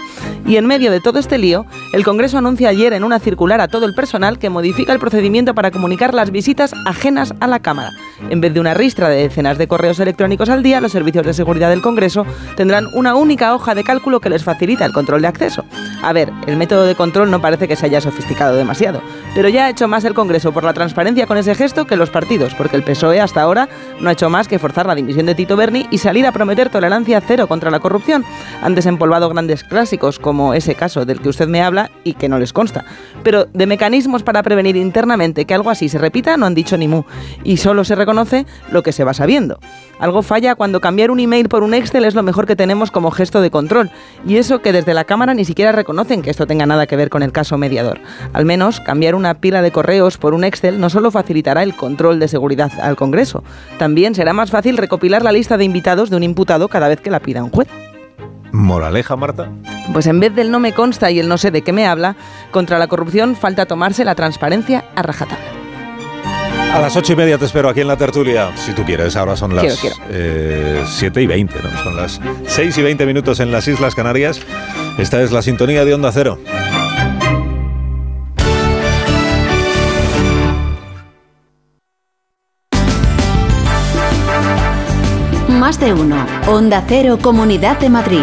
Y en medio de todo este lío, el Congreso anuncia ayer en una circular a todo el personal que modifica el procedimiento para comunicar las visitas ajenas a la Cámara. En vez de una ristra de decenas de correos electrónicos al día, los servicios de seguridad del Congreso tendrán una única hoja de cálculo que les facilita el control de acceso. A ver, el método de control no parece que se haya sofisticado demasiado, pero ya ha hecho más el Congreso por la transparencia con ese gesto que los partidos, porque el PSOE hasta ahora no ha hecho más que forzar la dimisión de Tito Berni y salir a prometer tolerancia cero contra la corrupción. Han desempolvado grandes clásicos como ese caso del que usted me habla y que no les consta. Pero de mecanismos para prevenir internamente que algo así se repita no han dicho ni mu, y solo se reconoce lo que se va sabiendo. Algo falla cuando cambiar un email por un Excel es lo mejor que tenemos como gesto de control, y eso que desde la Cámara ni siquiera reconocen que esto tenga nada que ver con el caso mediador. Al menos, cambiar una pila de correos por un Excel no solo facilitará el control de seguridad al Congreso, también será más fácil recopilar la lista de invitados de un imputado cada vez que la pida un juez. Moraleja, Marta. Pues en vez del no me consta y el no sé de qué me habla, contra la corrupción falta tomarse la transparencia a rajatabla. A las ocho y media te espero aquí en la tertulia, si tú quieres. Ahora son las Quiero, quiero. eh, siete y veinte, ¿no? Son las seis y veinte minutos en las Islas Canarias. Esta es la sintonía de Onda Cero. Más de uno. Onda Cero, Comunidad de Madrid.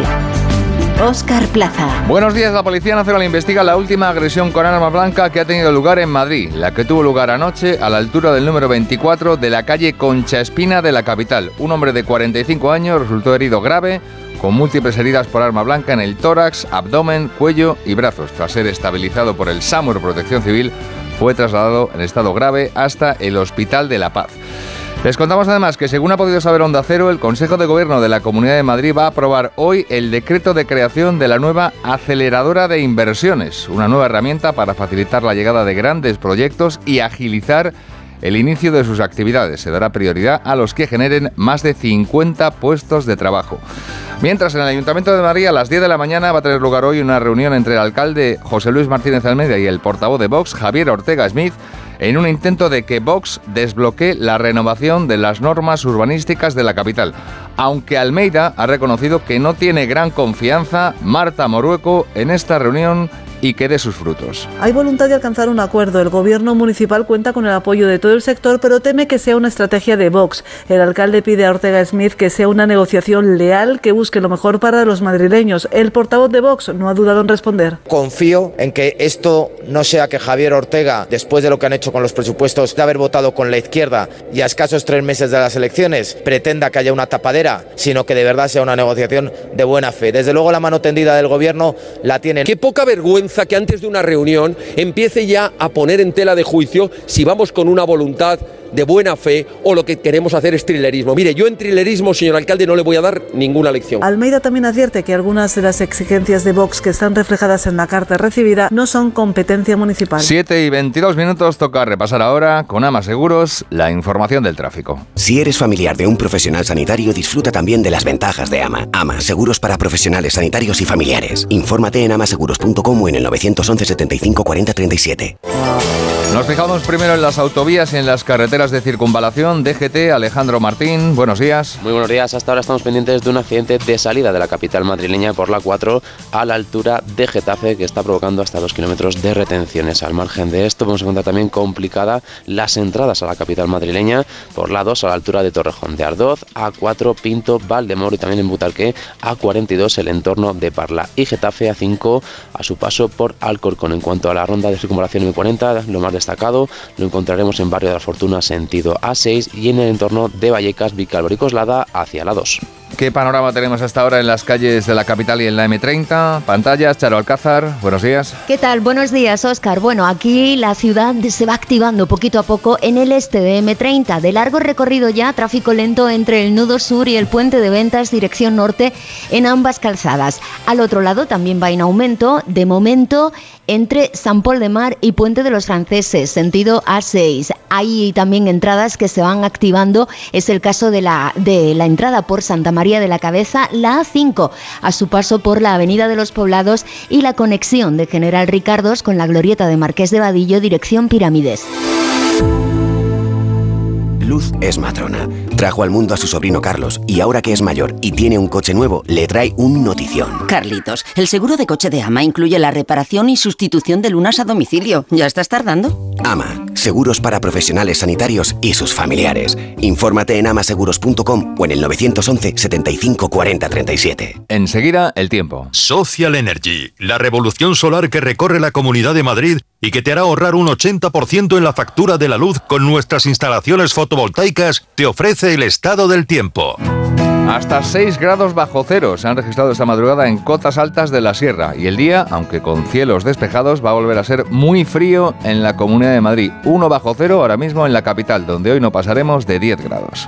Oscar Plaza. Buenos días, la Policía Nacional investiga la última agresión con arma blanca que ha tenido lugar en Madrid, la que tuvo lugar anoche a la altura del número 24 de la calle Concha Espina de la capital. Un hombre de 45 años resultó herido grave, con múltiples heridas por arma blanca en el tórax, abdomen, cuello y brazos. Tras ser estabilizado por el SAMUR Protección Civil, fue trasladado en estado grave hasta el Hospital de la Paz. Les contamos además que, según ha podido saber Onda Cero, el Consejo de Gobierno de la Comunidad de Madrid va a aprobar hoy el decreto de creación de la nueva aceleradora de inversiones, una nueva herramienta para facilitar la llegada de grandes proyectos y agilizar el inicio de sus actividades. Se dará prioridad a los que generen más de 50 puestos de trabajo. Mientras en el Ayuntamiento de Madrid a las 10 de la mañana va a tener lugar hoy una reunión entre el alcalde José Luis Martínez Almeida y el portavoz de Vox, Javier Ortega Smith, en un intento de que Vox desbloquee la renovación de las normas urbanísticas de la capital. Aunque Almeida ha reconocido que no tiene gran confianza Marta Morueco en esta reunión y que dé sus frutos. Hay voluntad de alcanzar un acuerdo. El gobierno municipal cuenta con el apoyo de todo el sector, pero teme que sea una estrategia de Vox. El alcalde pide a Ortega Smith que sea una negociación leal que busque lo mejor para los madrileños. El portavoz de Vox no ha dudado en responder. Confío en que esto no sea que Javier Ortega, después de lo que han hecho con los presupuestos, de haber votado con la izquierda y a escasos tres meses de las elecciones, pretenda que haya una tapadera, sino que de verdad sea una negociación de buena fe. Desde luego la mano tendida del gobierno la tienen. Qué poca vergüenza que antes de una reunión empiece ya a poner en tela de juicio si vamos con una voluntad de buena fe o lo que queremos hacer es trilerismo. Mire, yo en trilerismo, señor alcalde, no le voy a dar ninguna lección. Almeida también advierte que algunas de las exigencias de Vox que están reflejadas en la carta recibida no son competencia municipal. 7 y 22 minutos toca repasar ahora con Ama Seguros la información del tráfico. Si eres familiar de un profesional sanitario, disfruta también de las ventajas de AMA. AMA, seguros para profesionales sanitarios y familiares. Infórmate en amaseguros.com o en el 911 75 40 37. Nos fijamos primero en las autovías y en las carreteras de circunvalación. DGT, Alejandro Martín, buenos días. Muy buenos días. Hasta ahora estamos pendientes de un accidente de salida de la capital madrileña por la 4 a la altura de Getafe que está provocando hasta 2 kilómetros de retenciones. Al margen de esto, vamos a encontrar también complicada las entradas a la capital madrileña por la 2 a la altura de Torrejón de Ardoz, A4 Pinto, Valdemoro y también en Butarque, A42 el entorno de Parla y Getafe A5 a su paso por Alcorcón. En cuanto a la ronda de circunvalación M40, lo más destacado lo encontraremos en Barrio de la Fortuna sentido A6 y en el entorno de Vallecas, Vicálvaro y Coslada hacia la 2. ¿Qué panorama tenemos hasta ahora en las calles de la capital y en la M30? Pantallas, Charo Alcázar, buenos días. ¿Qué tal? Buenos días, Oscar. Bueno, aquí la ciudad se va activando poquito a poco en el este de M30. De largo recorrido ya, tráfico lento entre el nudo sur y el puente de ventas dirección norte en ambas calzadas. Al otro lado también va en aumento, de momento, entre San Paul de Mar y Puente de los Franceses, sentido A6. Hay también entradas que se van activando, es el caso de la, de la entrada por Santa María De la Cabeza, la A5, a su paso por la Avenida de los Poblados y la conexión de General Ricardos con la glorieta de Marqués de Vadillo, dirección Pirámides. Luz es matrona. Trajo al mundo a su sobrino Carlos y ahora que es mayor y tiene un coche nuevo, le trae un notición. Carlitos, el seguro de coche de Ama incluye la reparación y sustitución de lunas a domicilio. ¿Ya estás tardando? Ama, seguros para profesionales sanitarios y sus familiares. Infórmate en amaseguros.com o en el 911 75 40 37. Enseguida, el tiempo. Social Energy, la revolución solar que recorre la Comunidad de Madrid y que te hará ahorrar un 80% en la factura de la luz con nuestras instalaciones fotovoltaicas, te ofrece el estado del tiempo. Hasta 6 grados bajo cero se han registrado esta madrugada en cotas altas de la sierra y el día, aunque con cielos despejados, va a volver a ser muy frío en la Comunidad de Madrid. 1 bajo cero ahora mismo en la capital, donde hoy no pasaremos de 10 grados.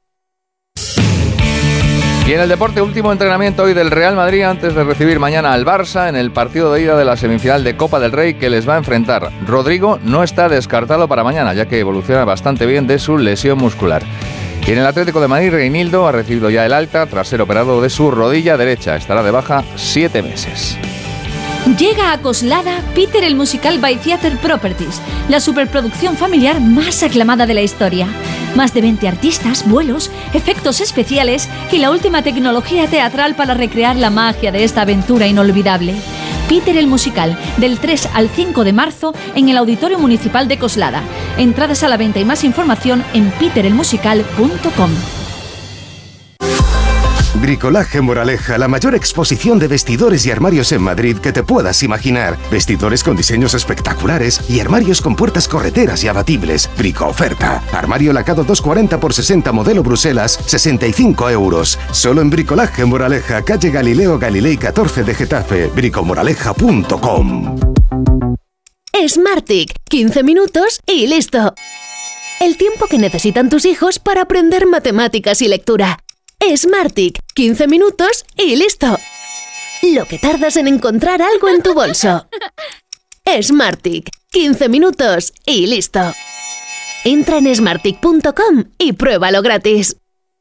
Y en el deporte, último entrenamiento hoy del Real Madrid antes de recibir mañana al Barça en el partido de ida de la semifinal de Copa del Rey que les va a enfrentar. Rodrigo no está descartado para mañana, ya que evoluciona bastante bien de su lesión muscular. Y en el Atlético de Madrid, Reinildo ha recibido ya el alta tras ser operado de su rodilla derecha. Estará de baja siete meses. Llega a Coslada Peter el Musical by Theater Properties, la superproducción familiar más aclamada de la historia. Más de 20 artistas, vuelos, efectos especiales y la última tecnología teatral para recrear la magia de esta aventura inolvidable. Peter el Musical, del 3 al 5 de marzo en el Auditorio Municipal de Coslada. Entradas a la venta y más información en peterelmusical.com. Bricolaje Moraleja, la mayor exposición de vestidores y armarios en Madrid que te puedas imaginar. Vestidores con diseños espectaculares y armarios con puertas correteras y abatibles. Brico oferta. Armario lacado 240 por 60 modelo Bruselas, 65 euros. Solo en Bricolaje Moraleja, calle Galileo Galilei 14 de Getafe. bricomoraleja.com. Smartick, 15 minutos y listo. El tiempo que necesitan tus hijos para aprender matemáticas y lectura. Smartick, 15 minutos y listo. Lo que tardas en encontrar algo en tu bolso. Smartick, 15 minutos y listo. Entra en smartick.com y pruébalo gratis.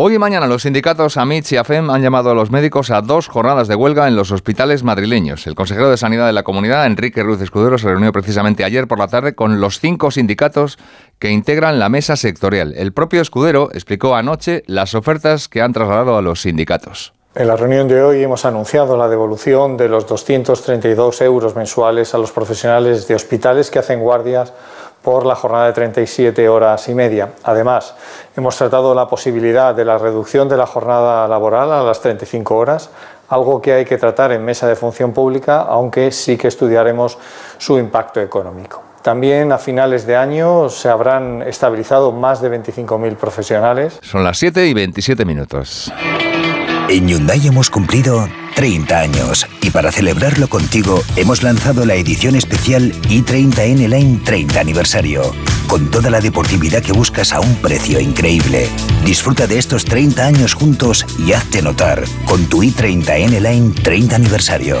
Hoy y mañana los sindicatos AMITS y AFEM han llamado a los médicos a dos jornadas de huelga en los hospitales madrileños. El consejero de Sanidad de la Comunidad, Enrique Ruiz Escudero, se reunió precisamente ayer por la tarde con los cinco sindicatos que integran la mesa sectorial. El propio Escudero explicó anoche las ofertas que han trasladado a los sindicatos. En la reunión de hoy hemos anunciado la devolución de los 232 euros mensuales a los profesionales de hospitales que hacen guardias por la jornada de 37 horas y media. Además, hemos tratado la posibilidad de la reducción de la jornada laboral a las 35 horas, algo que hay que tratar en mesa de función pública, aunque sí que estudiaremos su impacto económico. También a finales de año se habrán estabilizado más de 25.000 profesionales. Son las 7 y 27 minutos. En Hyundai hemos cumplido 30 años y para celebrarlo contigo hemos lanzado la edición especial i30N Line 30 aniversario, con toda la deportividad que buscas a un precio increíble. Disfruta de estos 30 años juntos y hazte notar con tu i30N Line 30 aniversario.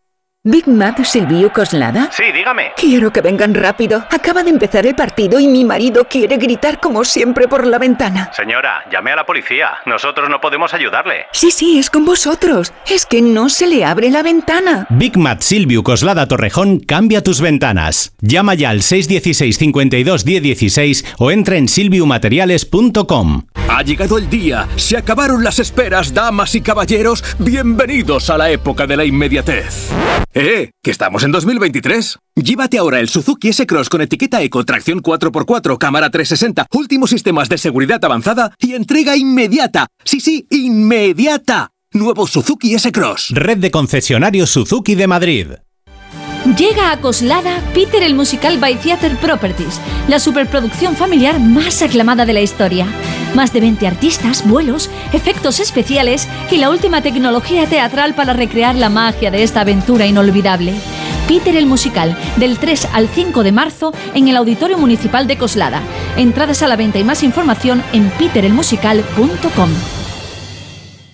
Big Mac Silvio Coslada. Sí, dígame. Quiero que vengan rápido. Acaba de empezar el partido y mi marido quiere gritar como siempre por la ventana. Señora, llame a la policía. Nosotros no podemos ayudarle. Sí, sí, es con vosotros. Es que no se le abre la ventana. Big Mac Silvio Coslada Torrejón cambia tus ventanas. Llama ya al 616 52 1016 o entra en silviumateriales.com. Ha llegado el día. Se acabaron las esperas, damas y caballeros. Bienvenidos a la época de la inmediatez. ¡Eh! ¡Que estamos en 2023! Llévate ahora el Suzuki S-Cross con etiqueta Eco, tracción 4x4, cámara 360, últimos sistemas de seguridad avanzada y entrega inmediata. Sí, sí, inmediata. Nuevo Suzuki S-Cross. Red de concesionarios Suzuki de Madrid. Llega a Coslada Peter el Musical by Theater Properties, la superproducción familiar más aclamada de la historia. Más de 20 artistas, vuelos, efectos especiales y la última tecnología teatral para recrear la magia de esta aventura inolvidable. Peter el Musical, del 3 al 5 de marzo en el Auditorio Municipal de Coslada. Entradas a la venta y más información en peterelmusical.com.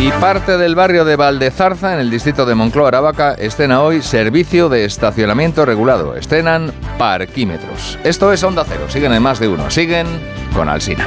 Y parte del barrio de Valdezarza, en el distrito de Moncloa, Aravaca, estrena hoy servicio de estacionamiento regulado. Estrenan parquímetros. Esto es Onda Cero. Siguen en más de uno. Siguen con Alsina.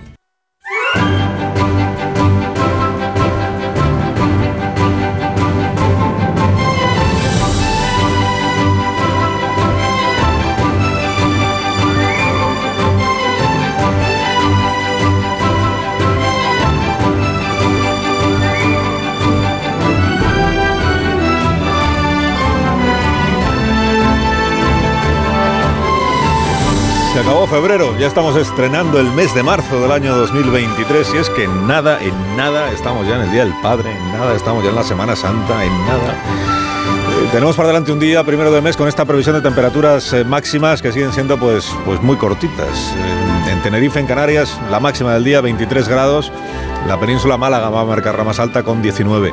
Acabó febrero, ya estamos estrenando el mes de marzo del año 2023 y es que nada, en nada estamos ya en el Día del Padre, en nada estamos ya en la Semana Santa, en nada. Tenemos para delante un día, primero de mes, con esta previsión de temperaturas eh, máximas que siguen siendo pues, pues muy cortitas. Eh, en Tenerife, en Canarias, la máxima del día 23 grados. La península Málaga va a marcar la más alta con 19.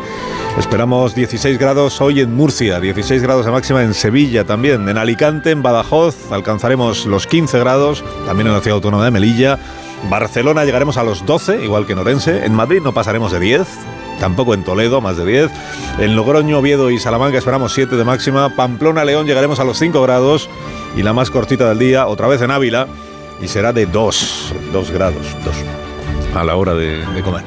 Esperamos 16 grados hoy en Murcia, 16 grados de máxima en Sevilla también. En Alicante, en Badajoz, alcanzaremos los 15 grados, también en la ciudad autónoma de Melilla. Barcelona llegaremos a los 12, igual que en Orense. En Madrid no pasaremos de 10. Tampoco en Toledo, más de 10. En Logroño, Oviedo y Salamanca esperamos 7 de máxima. Pamplona, León llegaremos a los 5 grados. Y la más cortita del día, otra vez en Ávila, y será de 2, 2 grados, 2 a la hora de, de comer.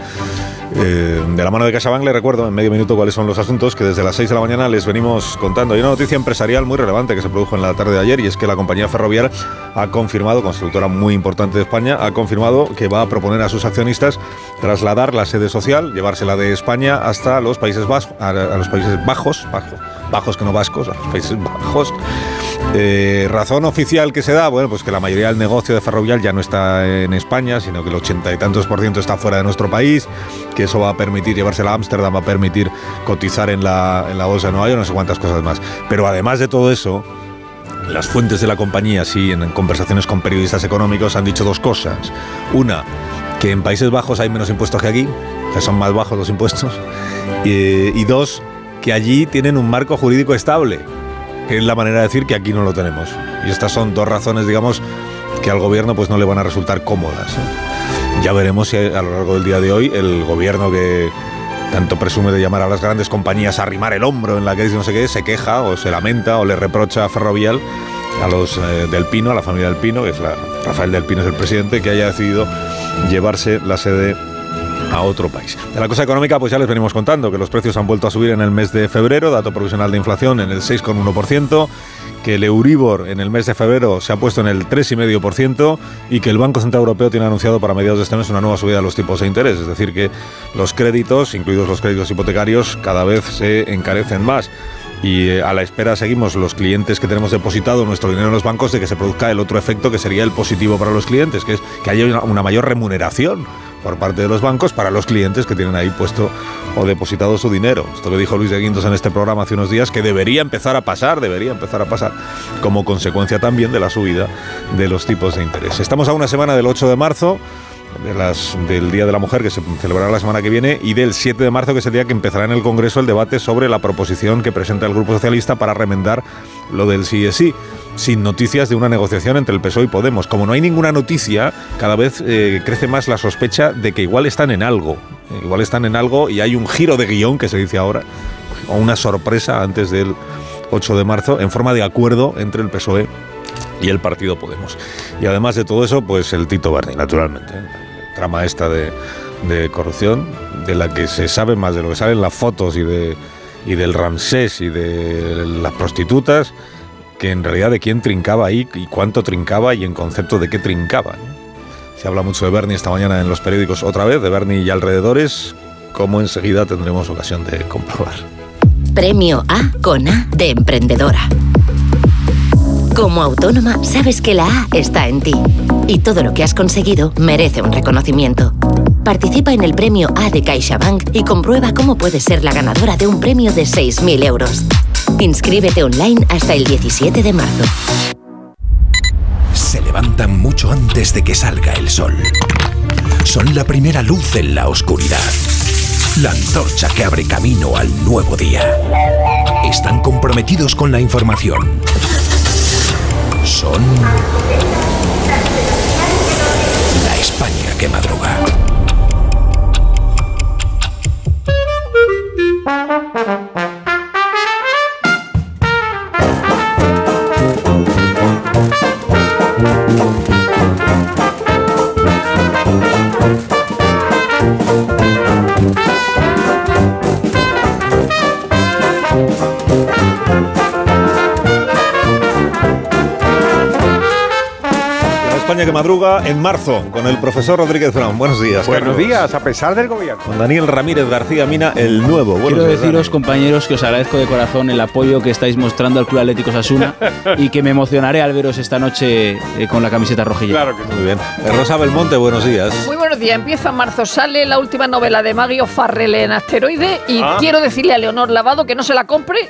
Eh, de la mano de CaixaBank le recuerdo en medio minuto cuáles son los asuntos que desde las 6 de la mañana les venimos contando. Hay una noticia empresarial muy relevante que se produjo en la tarde de ayer y es que la compañía ferroviaria ha confirmado, constructora muy importante de España, ha confirmado que va a proponer a sus accionistas trasladar la sede social, llevársela de España hasta los Países Bajos, a, los Países Bajos, bajos, bajos que no vascos, a los Países Bajos. Eh, razón oficial que se da, bueno, pues que la mayoría del negocio de Ferrovial ya no está en España, sino que el ochenta y tantos por ciento está fuera de nuestro país, que eso va a permitir llevársela a Ámsterdam, va a permitir cotizar en la, bolsa de Nueva York, no sé cuántas cosas más. Pero además de todo eso, las fuentes de la compañía, sí, en conversaciones con periodistas económicos, han dicho dos cosas. Una, que en Países Bajos hay menos impuestos que aquí, que son más bajos los impuestos. Y, y dos, que allí tienen un marco jurídico estable, que es la manera de decir que aquí no lo tenemos. Y estas son dos razones, digamos, que al gobierno pues no le van a resultar cómodas. Ya veremos si a lo largo del día de hoy el gobierno que tanto presume de llamar a las grandes compañías a arrimar el hombro en la crisis no sé qué, se queja o se lamenta o le reprocha a Ferrovial, a los eh, del Pino, a la familia del Pino, que es la, Rafael del Pino es el presidente, que haya decidido llevarse la sede a otro país. De la cosa económica, pues ya les venimos contando que los precios han vuelto a subir en el mes de febrero, dato provisional de inflación en el 6,1%, que el Euribor en el mes de febrero se ha puesto en el 3,5% y que el Banco Central Europeo tiene anunciado para mediados de este mes una nueva subida de los tipos de interés. Es decir, que los créditos, incluidos los créditos hipotecarios, cada vez se encarecen más y eh, a la espera seguimos los clientes que tenemos depositado nuestro dinero en los bancos de que se produzca el otro efecto que sería el positivo para los clientes, que es que haya una, una mayor remuneración por parte de los bancos para los clientes que tienen ahí puesto o depositado su dinero. Esto lo dijo Luis de Guindos en este programa hace unos días, que debería empezar a pasar, debería empezar a pasar, como consecuencia también de la subida de los tipos de interés. Estamos a una semana del 8 de marzo, del Día de la Mujer, que se celebrará la semana que viene, y del 7 de marzo, que es el día que empezará en el Congreso el debate sobre la proposición que presenta el Grupo Socialista para remendar lo del sí sí, sin noticias de una negociación entre el PSOE y Podemos. Como no hay ninguna noticia, cada vez eh, crece más la sospecha de que igual están en algo. Eh, igual están en algo y hay un giro de guion, que se dice ahora, o una sorpresa antes del 8 de marzo, en forma de acuerdo entre el PSOE y el partido Podemos. Y además de todo eso, pues el Tito Berni, naturalmente. ¿eh? Trama esta de, corrupción, de la que se sabe más de lo que salen las fotos y del Ramsés y de las prostitutas, que en realidad de quién trincaba ahí y cuánto trincaba y en concepto de qué trincaba. Se habla mucho de Bernie esta mañana en los periódicos otra vez, de Bernie y alrededores, como enseguida tendremos ocasión de comprobar. Premio A con A de emprendedora. Como autónoma, sabes que la A está en ti y todo lo que has conseguido merece un reconocimiento. Participa en el premio A de CaixaBank y comprueba cómo puedes ser la ganadora de un premio de 6.000 euros. Inscríbete online hasta el 17 de marzo. Se levantan mucho antes de que salga el sol. Son la primera luz en la oscuridad. La antorcha que abre camino al nuevo día. Están comprometidos con la información. Son la España que madruga. España que madruga en marzo con el profesor Rodríguez Brown. Buenos días. Buenos Carlos. días, a pesar del gobierno. Con Daniel Ramírez García Mina, el nuevo. Buenos Quiero días, deciros, compañeros, que os agradezco de corazón el apoyo que estáis mostrando al Club Atlético Sasuna y que me emocionaré al veros esta noche eh, con la camiseta rojilla. Claro que sí. Muy bien. Eh, Rosa Belmonte, buenos días. Muy buenos días. Empieza en marzo. Sale la última novela de Maggie O'Farrell en Asteroide y Ah. quiero decirle a Leonor Lavado que no se la compre,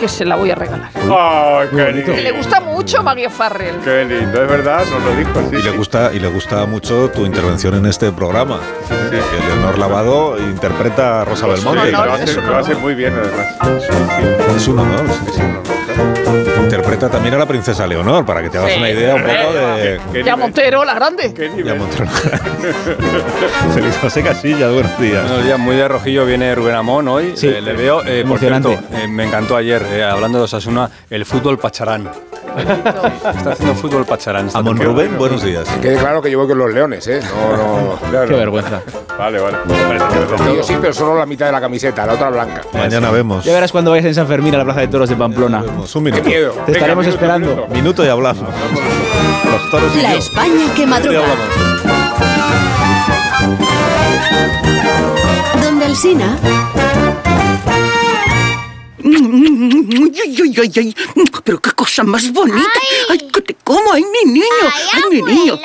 que se la voy a regalar. Ay, qué lindo. Que le gusta mucho Maggie O'Farrell. Qué lindo, es verdad, nos lo dijo, sí. Y le gusta y le gusta mucho tu intervención en este programa. Que Leonor Lavado interpreta a Rosa Sí, Belmonte. lo hace, lo hace muy bien, además. Es un honor. sí, sí. Interpreta también a la princesa Leonor, para que te hagas Sí. una idea un poco de... Ya Montero, la grande. Ya Montero. Feliz José Casillas, buenos días. Buenos días, muy de rojillo viene Rubén Amón hoy. Sí. Eh, le veo, eh, por cierto, eh, me encantó ayer, eh, hablando de Osasuna, el fútbol pacharán. Está haciendo fútbol pacharán. Amón. Rubén, buenos días. Quede claro que yo voy con los leones, ¿eh? No, no. claro. Qué vergüenza. Vale, vale. Yo sí, pero solo la mitad de la camiseta, la otra blanca. Mañana vemos. Ya verás cuando vayas en San Fermín a la Plaza de Toros de Pamplona. Un minuto. Qué miedo. Te estaremos esperando. Minuto y hablamos. Los toros y La yo. España que madruga. hablamos. Donde Alsina. Ay, ay, ay, ay. Pero qué cosa más bonita. Ay, que te como. Ay, mi niño. Ay, mi niño.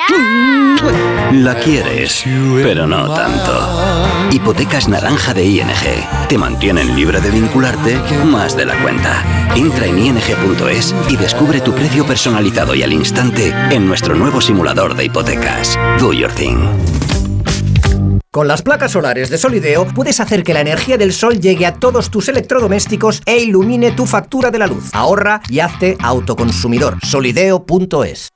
La quieres, pero no tanto. Hipotecas naranja de ING. Te mantienen libre de vincularte más de la cuenta. Entra en ing.es y descubre tu precio personalizado y al instante en nuestro nuevo simulador de hipotecas. Do your thing. Con las placas solares de Solideo puedes hacer que la energía del sol llegue a todos tus electrodomésticos e ilumine tu factura de la luz. Ahorra y hazte autoconsumidor. Solideo.es.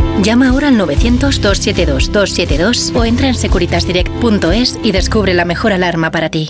Llama ahora al 900-272-272 o entra en securitasdirect.es y descubre la mejor alarma para ti.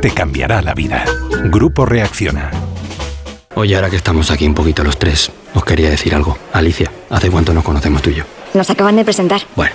Te cambiará la vida. Grupo Reacciona. Oye, ahora que estamos aquí un poquito los tres, os quería decir algo. Alicia, ¿hace cuánto nos conocemos tú y yo? Nos acaban de presentar. Bueno,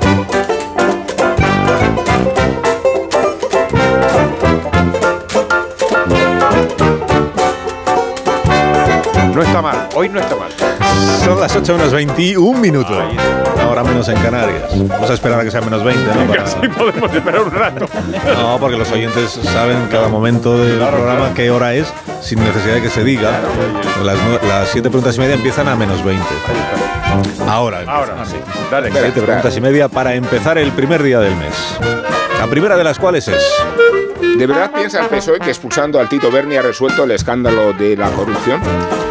No está mal, hoy no está mal. Son las 8 menos 21 minutos. Ahora menos en Canarias. Vamos a esperar a que sea menos 20, ¿no? Para- Casi podemos esperar un rato. No, porque los oyentes saben cada momento del programa qué hora es, sin necesidad de que se diga. Las, nue- las siete preguntas y media empiezan a menos 20. Ahora. Ahora, sí. Dale. Siete preguntas y media para empezar el primer día del mes. La primera de las cuales es... ¿De verdad piensa el PSOE que expulsando al Tito Berni ha resuelto el escándalo de la corrupción?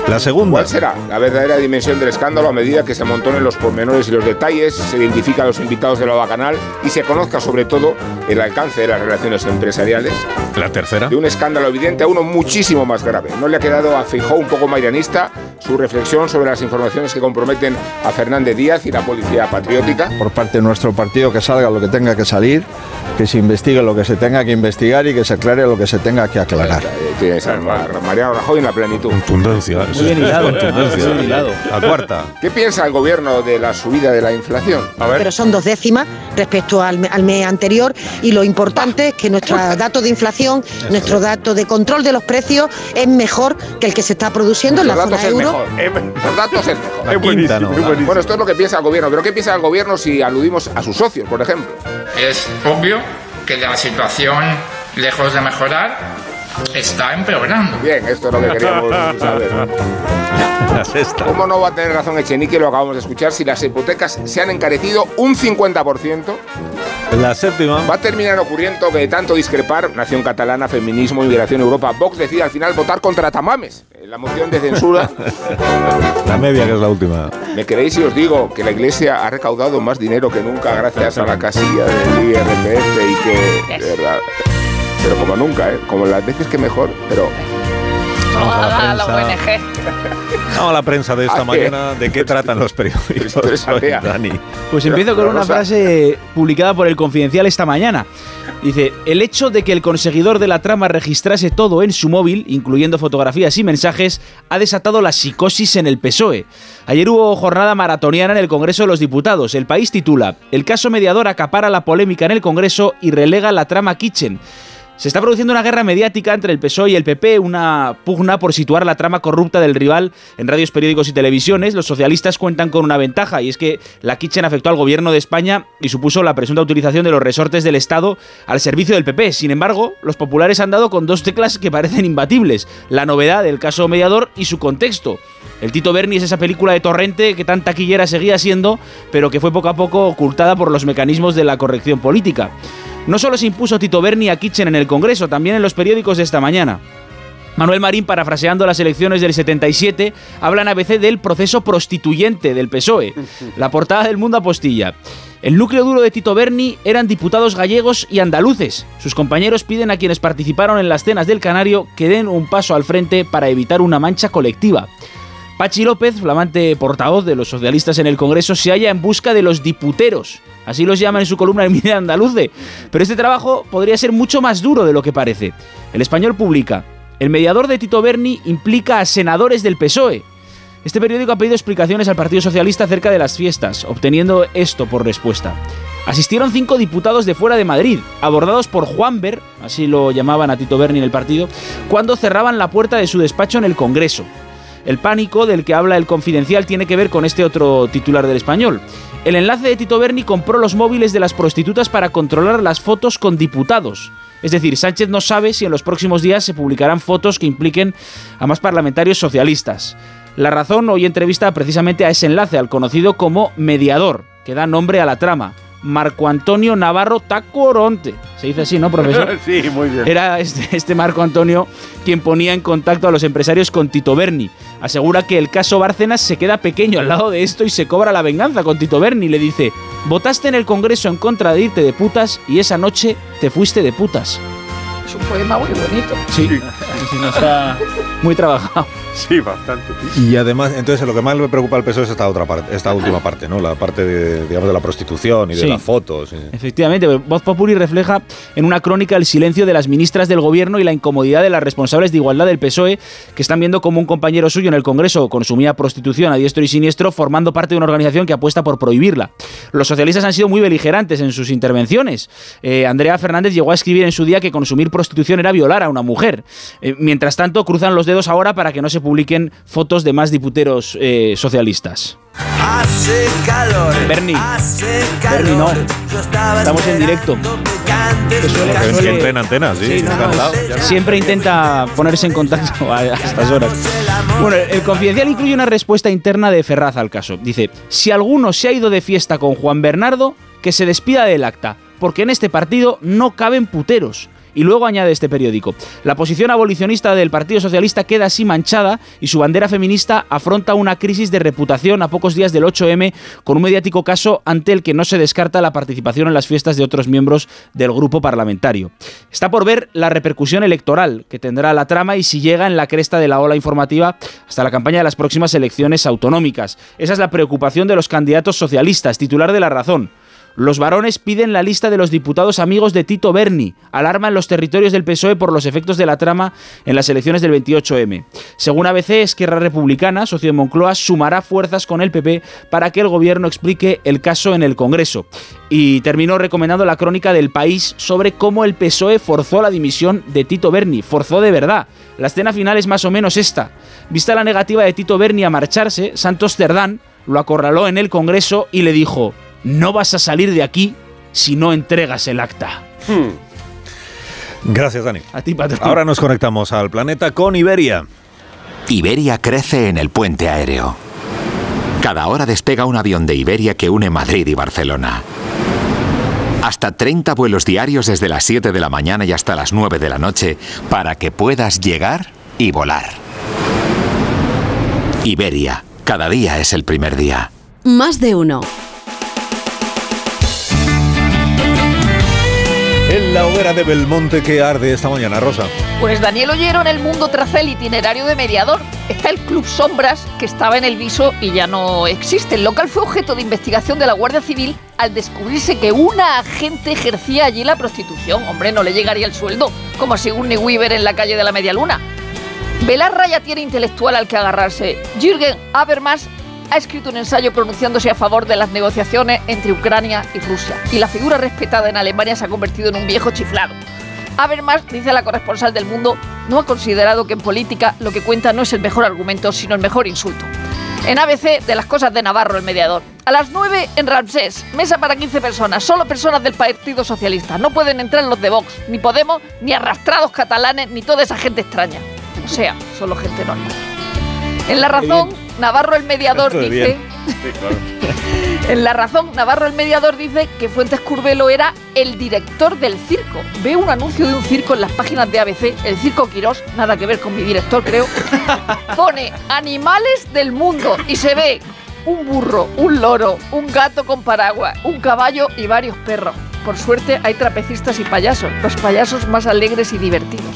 La segunda. ¿Cuál será la verdadera dimensión del escándalo a medida que se amontonen los pormenores y los detalles, se identifican los invitados de la bacanal y se conozca sobre todo el alcance de las relaciones empresariales? La tercera. De un escándalo evidente a uno muchísimo más grave. ¿No le ha quedado a Feijóo un poco mairanista su reflexión sobre las informaciones que comprometen a Fernández Díaz y la policía patriótica? por parte de nuestro partido que salga lo que tenga que salir, que se investigue lo que se tenga que investigar y que se aclare lo que se tenga que aclarar. Tienes a Ma- Mariano Rajoy en la plenitud. Contundencia. Muy bien hilado, Contundencia. muy bien hilado. La cuarta. ¿Qué piensa el gobierno de la subida de la inflación? A Pero son dos décimas respecto al, me- al mes anterior y lo importante es que nuestro dato de inflación, nuestro dato de control de los precios es mejor que el que se está produciendo en la zona datos es euro. mejor. Los datos es mejor. La quinta, no. la- Bueno, esto es lo que piensa el gobierno, pero ¿qué piensa el gobierno si aludimos a sus socios, por ejemplo? Es obvio que la situación, lejos de mejorar, está empeorando. Bien, esto es lo que queríamos saber. La sexta. ¿Cómo no va a tener razón Echenique, lo acabamos de escuchar, si las hipotecas se han encarecido un 50%? La séptima. Va a terminar ocurriendo que de tanto discrepar, Nación Catalana, Feminismo, Inmigración, Europa, Vox decide al final votar contra Tamames. La moción de censura, La media, que es la última. ¿me creéis si os digo que la Iglesia ha recaudado más dinero que nunca gracias a la casilla del IRPF y que, de verdad, pero como nunca, ¿eh? como las veces que mejor, pero... Vamos a la Ah, la prensa. ONG. Vamos a la prensa de esta Ah, mañana. ¿De qué tratan los periódicos hoy, Dani? Pues empiezo con una frase publicada por el Confidencial esta mañana. Dice, el hecho de que el conseguidor de la trama registrase todo en su móvil, incluyendo fotografías y mensajes, ha desatado la psicosis en el PSOE. Ayer hubo jornada maratoniana en el Congreso de los Diputados. El país titula, el caso mediador acapara la polémica en el Congreso y relega la trama Kitchen. Se está produciendo una guerra mediática entre el PSOE y el PP, una pugna por situar la trama corrupta del rival en radios, periódicos y televisiones. Los socialistas cuentan con una ventaja y es que la Kitchen afectó al gobierno de España y supuso la presunta utilización de los resortes del Estado al servicio del PP. Sin embargo, los populares han dado con dos teclas que parecen imbatibles: la novedad del caso mediador y su contexto. El Tito Berni es esa película de Torrente que tan taquillera seguía siendo, pero que fue poco a poco ocultada por los mecanismos de la corrección política. No solo se impuso Tito Berni a Kitchen en el Congreso, también en los periódicos de esta mañana. Manuel Marín, parafraseando las elecciones del 77, habla en ABC del proceso prostituyente del PSOE. La portada del Mundo apostilla. El núcleo duro de Tito Berni eran diputados gallegos y andaluces. Sus compañeros piden a quienes participaron en las cenas del Canario que den un paso al frente para evitar una mancha colectiva. Pachi López, flamante portavoz de los socialistas en el Congreso, se halla en busca de los diputeros. Así los llama en su columna El Mide Andaluce. Pero este trabajo podría ser mucho más duro de lo que parece. El español publica. El mediador de Tito Berni implica a senadores del PSOE. Este periódico ha pedido explicaciones al Partido Socialista acerca de las fiestas, obteniendo esto por respuesta. Asistieron cinco diputados de fuera de Madrid, abordados por Juan Ver, así lo llamaban a Tito Berni en el partido, cuando cerraban la puerta de su despacho en el Congreso. El pánico del que habla el confidencial tiene que ver con este otro titular del español. El enlace de Tito Berni compró los móviles de las prostitutas para controlar las fotos con diputados. Es decir, Sánchez no sabe si en los próximos días se publicarán fotos que impliquen a más parlamentarios socialistas. La razón hoy entrevista precisamente a ese enlace, al conocido como mediador, que da nombre a la trama. Marco Antonio Navarro Tacoronte. Se dice así, ¿no, profesor? sí, muy bien. Era este, este, Marco Antonio quien ponía en contacto a los empresarios con Tito Berni. Asegura que el caso Bárcenas se queda pequeño al lado de esto y se cobra la venganza con Tito Berni. Le dice, votaste en el Congreso en contra de irte de putas y esa noche te fuiste de putas. Es un poema muy bonito. Sí, está muy trabajado. Sí, bastante. Y además, entonces lo que más me preocupa al PSOE es esta otra parte, esta última parte, ¿no? La parte de, digamos, de la prostitución y de Sí. las fotos. Efectivamente, Voz Populi refleja en una crónica el silencio de las ministras del gobierno y la incomodidad de las responsables de igualdad del PSOE, que están viendo como un compañero suyo en el Congreso consumía prostitución a diestro y siniestro, formando parte de una organización que apuesta por prohibirla. Los socialistas han sido muy beligerantes en sus intervenciones. Eh, Andrea Fernández llegó a escribir en su día que consumir prostitución era violar a una mujer. Eh, mientras tanto, cruzan los dedos ahora para que no se publiquen fotos de más diputeros eh, socialistas. Hace calor. Bernie. Hace Bernie, no. Estamos en directo. Que suele- Pero es que suele- entra en antena, sí. No, no. Siempre intenta ponerse en contacto a, a estas horas. Bueno, el confidencial incluye una respuesta interna de Ferraz al caso. Dice, si alguno se ha ido de fiesta con Juan Bernardo, que se despida del acta, porque en este partido no caben puteros. Y luego añade este periódico, la posición abolicionista del Partido Socialista queda así manchada y su bandera feminista afronta una crisis de reputación a pocos días del 8M con un mediático caso ante el que no se descarta la participación en las fiestas de otros miembros del grupo parlamentario. Está por ver la repercusión electoral que tendrá la trama y si llega en la cresta de la ola informativa hasta la campaña de las próximas elecciones autonómicas. Esa es la preocupación de los candidatos socialistas, titular de la razón. Los varones piden la lista de los diputados amigos de Tito Berni. Alarman los territorios del PSOE por los efectos de la trama en las elecciones del 28M. Según ABC, Esquerra Republicana, socio de Moncloa, sumará fuerzas con el PP para que el gobierno explique el caso en el Congreso. Y terminó recomendando la crónica del país sobre cómo el PSOE forzó la dimisión de Tito Berni. Forzó de verdad. La escena final es más o menos esta. Vista la negativa de Tito Berni a marcharse, Santos Cerdán lo acorraló en el Congreso y le dijo, no vas a salir de aquí si no entregas el acta. Gracias, Dani. A ti, patrón. Ahora nos conectamos al planeta con Iberia. Iberia crece en el puente aéreo. Cada hora despega un avión de Iberia que une Madrid y Barcelona. Hasta 30 vuelos diarios desde las 7 de la mañana y hasta las 9 de la noche para que puedas llegar y volar. Iberia, cada día es el primer día. Más de uno. En la hoguera de Belmonte que arde esta mañana, Rosa. Pues Daniel Ollero en el mundo traza el itinerario de mediador. Está el Club Sombras, que estaba en el viso y ya no existe. El local fue objeto de investigación de la Guardia Civil al descubrirse que una agente ejercía allí la prostitución. Hombre, no le llegaría el sueldo, como Sigourney Weaver en la calle de la Media Luna. Belarra ya tiene intelectual al que agarrarse. Jürgen Habermas ha escrito un ensayo pronunciándose a favor de las negociaciones entre Ucrania y Rusia. Y la figura respetada en Alemania se ha convertido en un viejo chiflado. Habermas, dice la corresponsal del mundo, no ha considerado que en política lo que cuenta no es el mejor argumento, sino el mejor insulto. En ABC, de las cosas de Navarro, el mediador. A las 9 en Ramsés, mesa para 15 personas, solo personas del Partido Socialista. No pueden entrar los de Vox, ni Podemos, ni arrastrados catalanes, ni toda esa gente extraña. O sea, solo gente normal. En La Razón, Navarro el mediador dice... bien. Sí, claro. En La Razón, Navarro el mediador dice que Fuentes Curvelo era el director del circo. Ve un anuncio de un circo en las páginas de ABC, el Circo Quirós, nada que ver con mi director, creo. Pone animales del mundo y se ve un burro, un loro, un gato con paraguas, un caballo y varios perros. Por suerte hay trapecistas y payasos, los payasos más alegres y divertidos.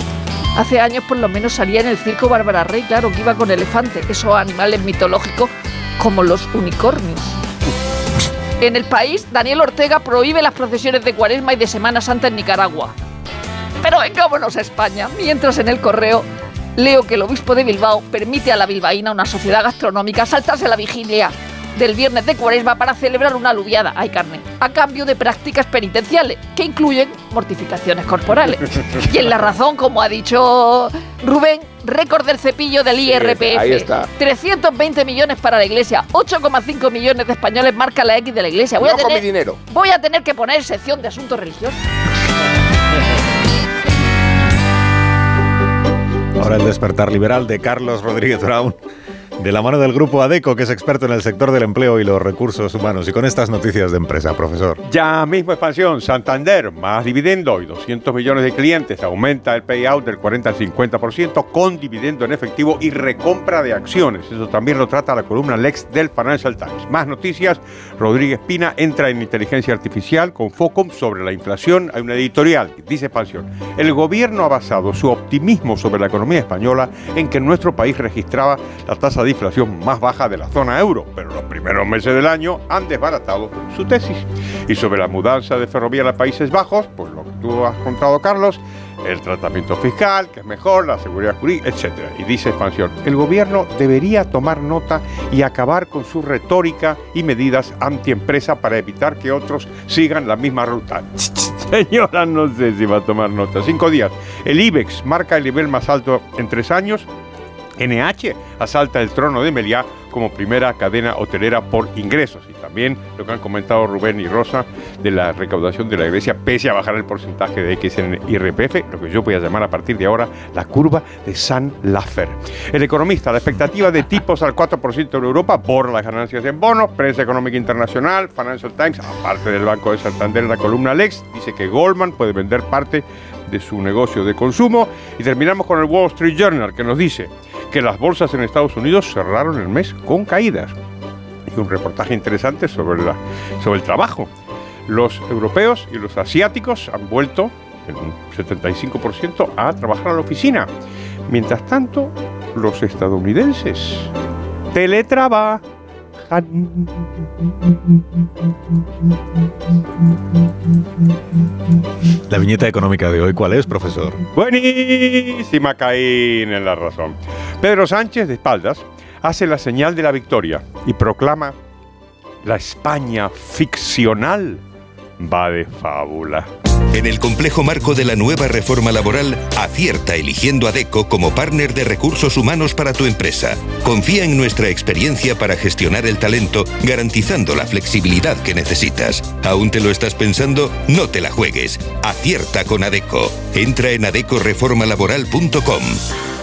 Hace años por lo menos salía en el circo Bárbara Rey, claro, que iba con elefante, esos animales mitológicos como los unicornios. En el país, Daniel Ortega prohíbe las procesiones de Cuaresma y de Semana Santa en Nicaragua. Pero vengámonos a España. Mientras en el correo leo que el obispo de Bilbao permite a la bilbaína, una sociedad gastronómica, saltarse la vigilia del viernes de Cuaresma para celebrar una aluviada, hay carne, a cambio de prácticas penitenciales que incluyen mortificaciones corporales. Y en la razón, como ha dicho Rubén, récord del cepillo del IRPF. ahí está. 320 millones para la iglesia, 8,5 millones de españoles marca la X de la iglesia. Voy, No a con tener, mi dinero. voy a tener que poner sección de asuntos religiosos. Ahora el despertar liberal de Carlos Rodríguez Brown, de la mano del grupo ADECO, que es experto en el sector del empleo y los recursos humanos. Y con estas noticias de empresa, profesor. Ya mismo expansión, Santander, más dividendo y 200 millones de clientes, aumenta el payout del 40 al 50% con dividendo en efectivo y recompra de acciones. Eso también lo trata la columna Lex del Financial Times. Más noticias, Rodríguez Pina entra en inteligencia artificial con foco sobre la inflación. Hay una editorial que dice expansión. El gobierno ha basado su optimismo sobre la economía española en que nuestro país registraba la tasa de inflación más baja de la zona euro, pero los primeros meses del año han desbaratado su tesis. Y sobre la mudanza de ferrovial a Países Bajos, pues lo que tú has contado, Carlos, el tratamiento fiscal, que es mejor, la seguridad jurídica, etc. Y dice Expansión, el gobierno debería tomar nota y acabar con su retórica y medidas antiempresa para evitar que otros sigan la misma ruta. Señora, no sé si va a tomar nota. Cinco días. El IBEX marca el nivel más alto en tres años. NH asalta el trono de Meliá como primera cadena hotelera por ingresos. Y también lo que han comentado Rubén y Rosa de la recaudación de la iglesia, pese a bajar el porcentaje de X en IRPF, lo que yo voy a llamar a partir de ahora la curva de San Lafer. El economista, la expectativa de tipos al 4% en Europa borra las ganancias en bonos, prensa económica internacional, Financial Times, aparte del Banco de Santander, la columna Lex, dice que Goldman puede vender parte de su negocio de consumo. Y terminamos con el Wall Street Journal, que nos dice que las bolsas en Estados Unidos cerraron el mes con caídas. Y un reportaje interesante sobre, la, sobre el trabajo. Los europeos y los asiáticos han vuelto en un 75% a trabajar a la oficina. Mientras tanto, los estadounidenses teletrabajan. La viñeta económica de hoy, ¿cuál es, profesor? Buenísima Caín en la razón. Pedro Sánchez, de espaldas, hace la señal de la victoria y proclama la España ficcional va de fábula. En el complejo marco de la nueva reforma laboral, acierta eligiendo a DECO como partner de recursos humanos para tu empresa. Confía en nuestra experiencia para gestionar el talento, garantizando la flexibilidad que necesitas. ¿Aún te lo estás pensando? No te la juegues. Acierta con ADECO. Entra en adecoreformalaboral.com.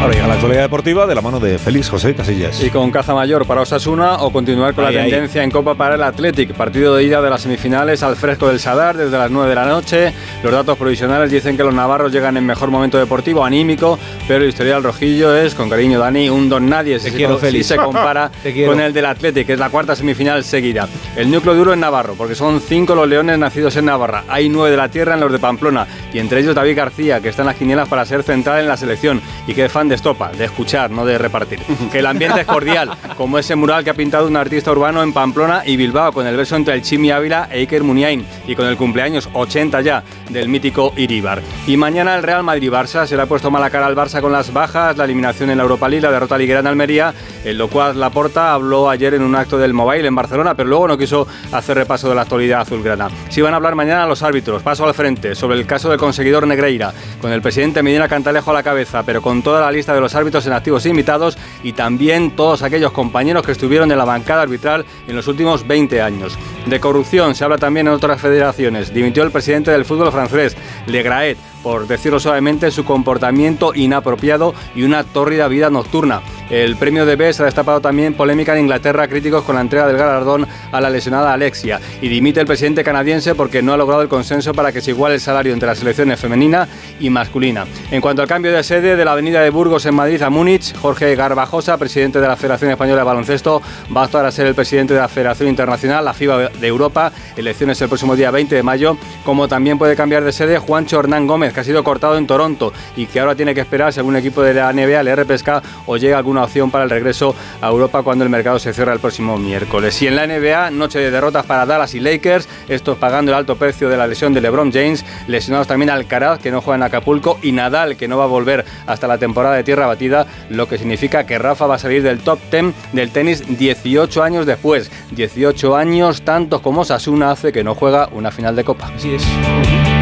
Ahora llega la actualidad deportiva de la mano de Félix José Casillas. Y con caza mayor para Osasuna o continuar con Ahí, la ahí. tendencia en Copa para el Athletic. Partido de ida de las semifinales al fresco del Sadar desde las 9 de la noche. Los datos provisionales dicen que los navarros llegan en mejor momento deportivo, anímico, pero el historial rojillo es, con cariño Dani, un don nadie si, Te quiero, se, Félix. si se compara quiero. con el del Athletic, que es la cuarta semifinal seguida. El núcleo duro en Navarro, porque son cinco los leones nacidos en Navarra. Hay nueve de la tierra en los de Pamplona, y entre ellos David García, que está en las quinielas para ser central en la selección y que es fan de estopa, de escuchar, no de repartir. Que el ambiente es cordial, como ese mural que ha pintado un artista urbano en Pamplona y Bilbao, con el verso entre el Chimi Ávila e Iker Muniain, y con el cumpleaños 80 ya del mítico Iribar. Y mañana el Real Madrid-Barça se le ha puesto mala cara al Barça con las bajas, la eliminación en la Europa League, la derrota liguera en Almería, en lo cual Laporta habló ayer en un acto del Mobile en Barcelona, pero luego no quiso hacer repaso de la actualidad azulgrana. Sí van a hablar mañana los árbitros, paso al frente, sobre el caso del conseguidor Negreira, con el presidente Medina Cantalejo a la cabeza, pero con toda la lista de los árbitros en activos invitados y también todos aquellos compañeros que estuvieron en la bancada arbitral en los últimos 20 años. De corrupción se habla también en otras federaciones. Dimitió el presidente del fútbol francés, Le Graet, por decirlo suavemente, su comportamiento inapropiado y una tórrida vida nocturna. El premio de Best ha destapado también polémica en Inglaterra, críticos con la entrega del galardón a la lesionada Alexia. Y dimite el presidente canadiense porque no ha logrado el consenso para que se iguale el salario entre las selecciones femenina y masculina. En cuanto al cambio de sede de la avenida de Burgos en Madrid a Múnich, Jorge Garbajosa, presidente de la Federación Española de Baloncesto, va a actuar a ser el presidente de la Federación Internacional, la FIBA de Europa, elecciones el próximo día 20 de mayo, como también puede cambiar de sede Juancho Hernán Gómez, que ha sido cortado en Toronto y que ahora tiene que esperar si algún equipo de la NBA le repesca o llega alguna opción para el regreso a Europa cuando el mercado se cierra el próximo miércoles. Y en la NBA, noche de derrotas para Dallas y Lakers, estos pagando el alto precio de la lesión de LeBron James, lesionados también Alcaraz, que no juega en Acapulco, y Nadal, que no va a volver hasta la temporada de tierra batida, lo que significa que Rafa va a salir del top 10 del tenis 18 años después. 18 años, tantos como Sasuna hace que no juega una final de Copa. Así es.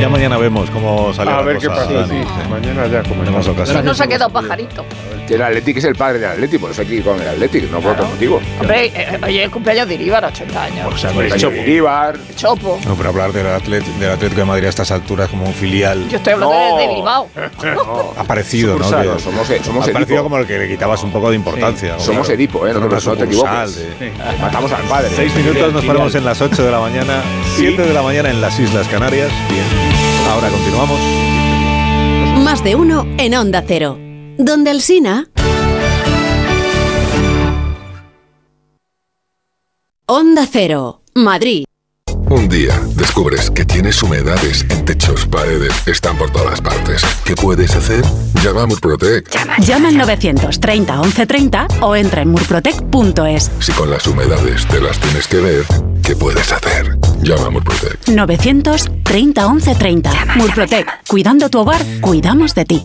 Ya mañana vemos cómo sale A la ver qué cosa, pasa. Dani. sí. Mañana ya como Tenemos ocasión. No se ha quedado pajarito. El Atlético es el padre del Atlético, por eso hay que ir con el Atlético, no por otro motivo. Hombre, eh, oye, el cumpleaños de Iríbar, 80 años. O sea, el Chopo Ibar. Chopo. No, pero hablar del, Atlet- del Atlético de Madrid a estas alturas como un filial Yo estoy hablando No. de, de Bilbao. ha parecido, ¿no? Que- no, somos- somos ha parecido como el que le quitabas un poco de importancia. Somos Edipo, ¿eh? No, no te equivoques. de- Matamos al padre. Seis minutos nos ponemos en las 8 de la mañana, 7 de la mañana en las Islas Canarias. Bien, ahora continuamos. Más de uno en Onda Cero. Donde el Sina. Onda Cero, Madrid. Un día descubres que tienes humedades en techos, paredes, están por todas partes. ¿Qué puedes hacer? Llama a Murprotec. Llama al 930 1130 o entra en murprotec.es. Si con las humedades te las tienes que ver, ¿qué puedes hacer? Llama a Murprotec. 930 1130. Murprotec. Cuidando tu hogar, cuidamos de ti.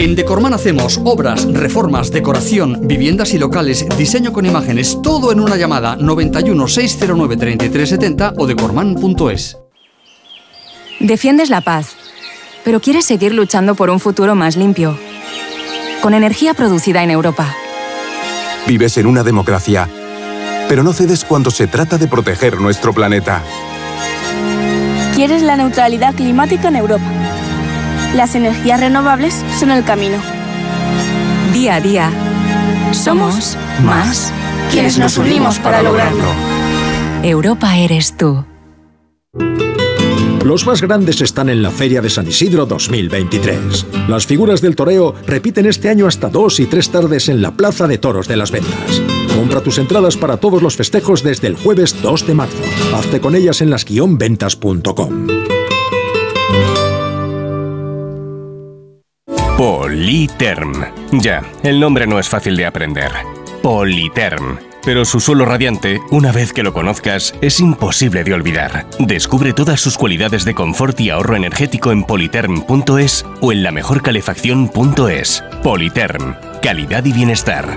En Decorman hacemos obras, reformas, decoración, viviendas y locales, diseño con imágenes, todo en una llamada 91 609 3370 o decorman.es. Defiendes la paz, pero quieres seguir luchando por un futuro más limpio. Con energía producida en Europa. Vives en una democracia, pero no cedes cuando se trata de proteger nuestro planeta. Quieres la neutralidad climática en Europa. Las energías renovables son el camino. Día a día. Somos más quienes nos unimos para lograrlo. Europa eres tú. Los más grandes están en la Feria de San Isidro 2023. Las figuras del toreo repiten este año hasta dos y tres tardes en la Plaza de Toros de las Ventas. Compra tus entradas para todos los festejos desde el jueves 2 de marzo. Hazte con ellas en las-ventas.com. Politerm. Ya, el nombre no es fácil de aprender. Politerm. Pero su suelo radiante, una vez que lo conozcas, es imposible de olvidar. Descubre todas sus cualidades de confort y ahorro energético en politerm.es o en la mejorcalefacción.es. Politerm. Calidad y bienestar.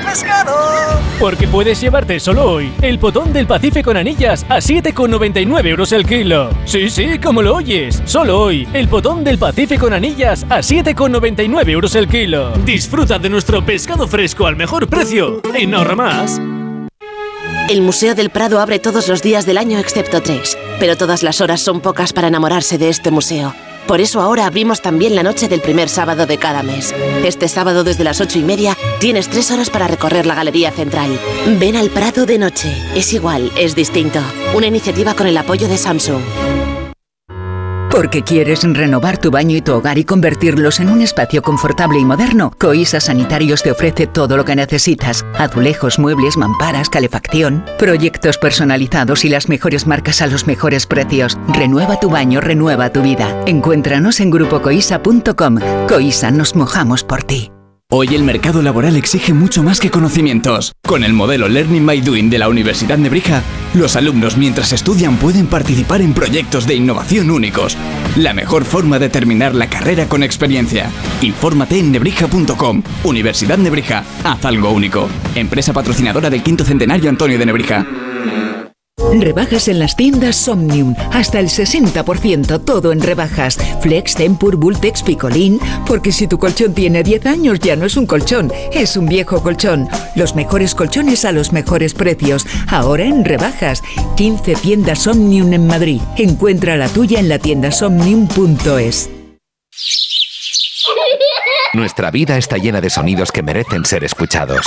de pescado. Porque puedes llevarte solo hoy el potón del Pacífico con anillas a 7,99 euros el kilo. Sí, sí, como lo oyes. Solo hoy el potón del Pacífico con anillas a 7,99 euros el kilo. Disfruta de nuestro pescado fresco al mejor precio en Ahorra Más. El Museo del Prado abre todos los días del año excepto tres, pero todas las horas son pocas para enamorarse de este museo. Por eso ahora abrimos también la noche del primer sábado de cada mes. Este sábado desde las ocho y media tienes tres horas para recorrer la Galería Central. Ven al Prado de noche. Es igual, es distinto. Una iniciativa con el apoyo de Samsung. Porque quieres renovar tu baño y tu hogar y convertirlos en un espacio confortable y moderno, Coisa Sanitarios te ofrece todo lo que necesitas. Azulejos, muebles, mamparas, calefacción, proyectos personalizados y las mejores marcas a los mejores precios. Renueva tu baño, renueva tu vida. Encuéntranos en grupocoisa.com. Coisa, nos mojamos por ti. Hoy el mercado laboral exige mucho más que conocimientos. Con el modelo Learning by Doing de la Universidad Nebrija, los alumnos mientras estudian pueden participar en proyectos de innovación únicos. La mejor forma de terminar la carrera con experiencia. Infórmate en nebrija.com. Universidad Nebrija, haz algo único. Empresa patrocinadora del quinto centenario Antonio de Nebrija. Rebajas en las tiendas Somnium. Hasta el 60%, todo en rebajas. Flex, Tempur, Bultex, Picolín. Porque si tu colchón tiene 10 años ya no es un colchón, es un viejo colchón. Los mejores colchones a los mejores precios. Ahora en rebajas. 15 tiendas Somnium en Madrid. Encuentra la tuya en la tienda somnium.es. Nuestra vida está llena de sonidos que merecen ser escuchados.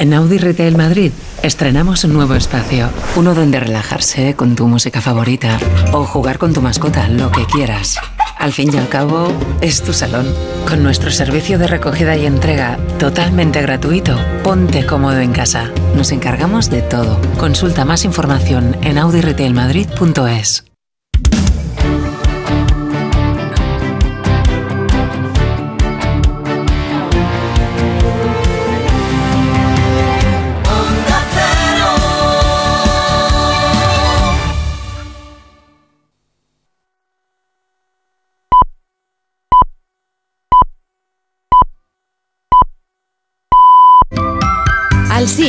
En Audi Retail Madrid estrenamos un nuevo espacio, uno donde relajarse con tu música favorita o jugar con tu mascota, lo que quieras. Al fin y al cabo, es tu salón. Con nuestro servicio de recogida y entrega totalmente gratuito, ponte cómodo en casa. Nos encargamos de todo. Consulta más información en audiretailmadrid.es.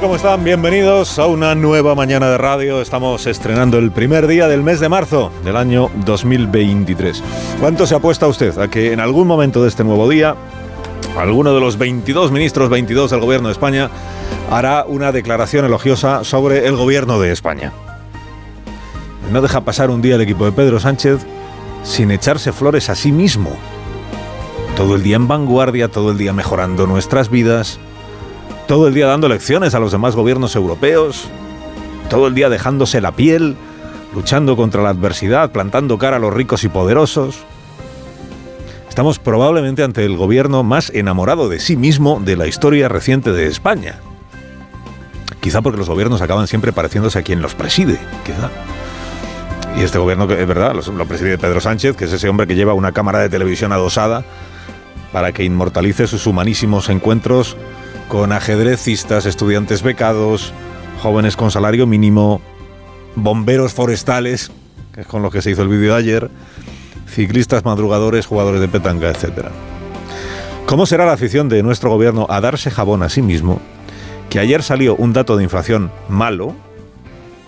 ¿Cómo están? Bienvenidos a una nueva mañana de radio. Estamos estrenando el primer día del mes de marzo del año 2023. ¿Cuánto se apuesta usted a que en algún momento de este nuevo día alguno de los 22 ministros 22 del gobierno de España hará una declaración elogiosa sobre el gobierno de España? No deja pasar un día el equipo de Pedro Sánchez sin echarse flores a sí mismo. Todo el día en vanguardia, todo el día mejorando nuestras vidas, todo el día dando lecciones a los demás gobiernos europeos, todo el día dejándose la piel, luchando contra la adversidad, plantando cara a los ricos y poderosos. Estamos probablemente ante el gobierno más enamorado de sí mismo de la historia reciente de España. Quizá porque los gobiernos acaban siempre pareciéndose a quien los preside, quizá. Y este gobierno, que es verdad, lo, lo preside Pedro Sánchez, que es ese hombre que lleva una cámara de televisión adosada para que inmortalice sus humanísimos encuentros con ajedrecistas, estudiantes becados, jóvenes con salario mínimo, bomberos forestales, que es con lo que se hizo el vídeo de ayer, ciclistas madrugadores, jugadores de petanca, etc. ¿Cómo será la afición de nuestro gobierno a darse jabón a sí mismo? Que ayer salió un dato de inflación malo,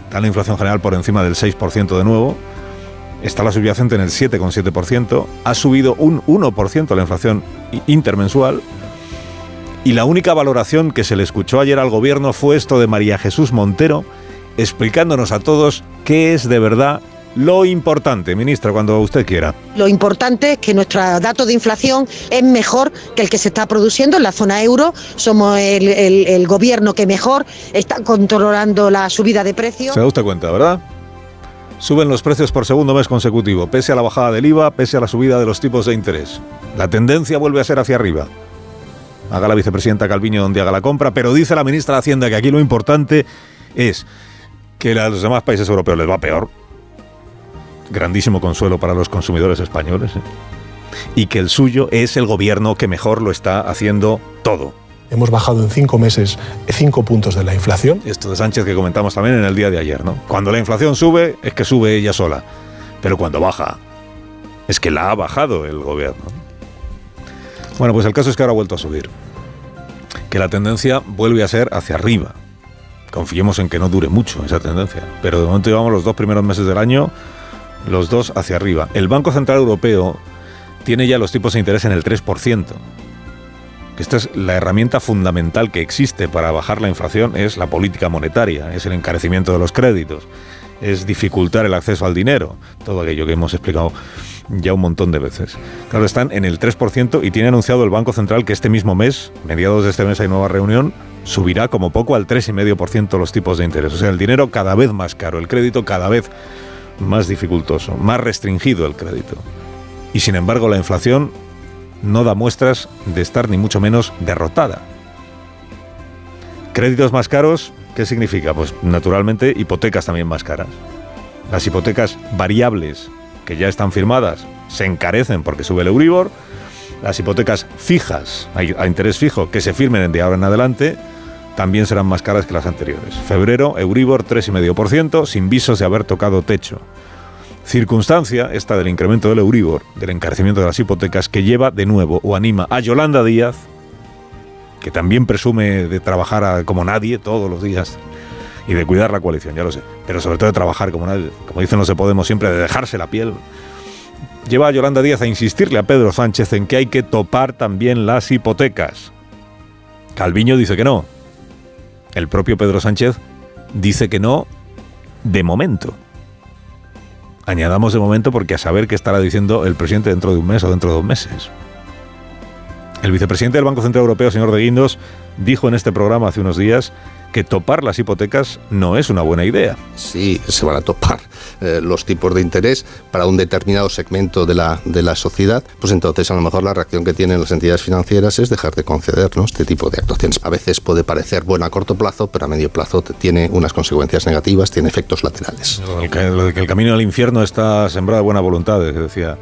está la inflación general por encima del 6% de nuevo, está la subyacente en el 7,7%, ha subido un 1% la inflación intermensual, y la única valoración que se le escuchó ayer al gobierno fue esto de María Jesús Montero, explicándonos a todos qué es de verdad Lo importante, ministra, cuando usted quiera. Lo importante es que nuestro dato de inflación es mejor que el que se está produciendo en la zona euro. Somos el, el gobierno que mejor está controlando la subida de precios. Se da usted cuenta, ¿verdad? Suben los precios por segundo mes consecutivo, pese a la bajada del IVA, pese a la subida de los tipos de interés. La tendencia vuelve a ser hacia arriba. Haga la vicepresidenta Calviño donde haga la compra, pero dice la ministra de Hacienda que aquí lo importante es que a los demás países europeos les va peor. Grandísimo consuelo para los consumidores españoles. ¿eh? Y que el suyo es el gobierno que mejor lo está haciendo todo. Hemos bajado en cinco meses cinco puntos de la inflación. Esto de Sánchez que comentamos también en el día de ayer, ¿no? Cuando la inflación sube, es que sube ella sola. Pero cuando baja, es que la ha bajado el gobierno. Bueno, pues el caso es que ahora ha vuelto a subir. Que la tendencia vuelve a ser hacia arriba. Confiemos en que no dure mucho esa tendencia. Pero de momento llevamos los dos primeros meses del año, los dos hacia arriba. El Banco Central Europeo tiene ya los tipos de interés en el 3% esta es la herramienta fundamental que existe para bajar la inflación, es la política monetaria, es el encarecimiento de los créditos, es dificultar el acceso al dinero, todo aquello que hemos explicado ya un montón de veces. Claro, están en el 3% y tiene anunciado el Banco Central que este mismo mes, mediados de este mes hay nueva reunión, subirá como poco al 3,5% los tipos de interés. O sea, el dinero cada vez más caro, el crédito cada vez más dificultoso, más restringido el crédito. Y sin embargo la inflación no da muestras de estar ni mucho menos derrotada. Créditos más caros, ¿qué significa? Pues naturalmente hipotecas también más caras. Las hipotecas variables que ya están firmadas se encarecen porque sube el Euribor. Las hipotecas fijas, a interés fijo, que se firmen de ahora en adelante, también serán más caras que las anteriores. Febrero, Euribor 3,5%, sin visos de haber tocado techo. Circunstancia, esta del incremento del Euribor, del encarecimiento de las hipotecas, que lleva de nuevo o anima a Yolanda Díaz, que también presume de trabajar como nadie todos los días y de cuidar la coalición, ya lo sé, pero sobre todo de trabajar como nadie, como dicen los de Podemos siempre, de dejarse la piel. Lleva a Yolanda Díaz a insistirle a Pedro Sánchez en que hay que topar también las hipotecas. Calviño dice que no. El propio Pedro Sánchez dice que no de momento. Añadamos de momento porque a saber qué estará diciendo el presidente dentro de un mes o dentro de dos meses. El vicepresidente del Banco Central Europeo, señor De Guindos, dijo en este programa hace unos días que topar las hipotecas no es una buena idea. Sí, se van a topar eh, los tipos de interés para un determinado segmento de la, de la sociedad, pues entonces a lo mejor la reacción que tienen las entidades financieras es dejar de concedernos este tipo de actuaciones. A veces puede parecer bueno a corto plazo, pero a medio plazo tiene unas consecuencias negativas, tiene efectos laterales. Lo de que el camino al infierno está sembrado de buena voluntad, decía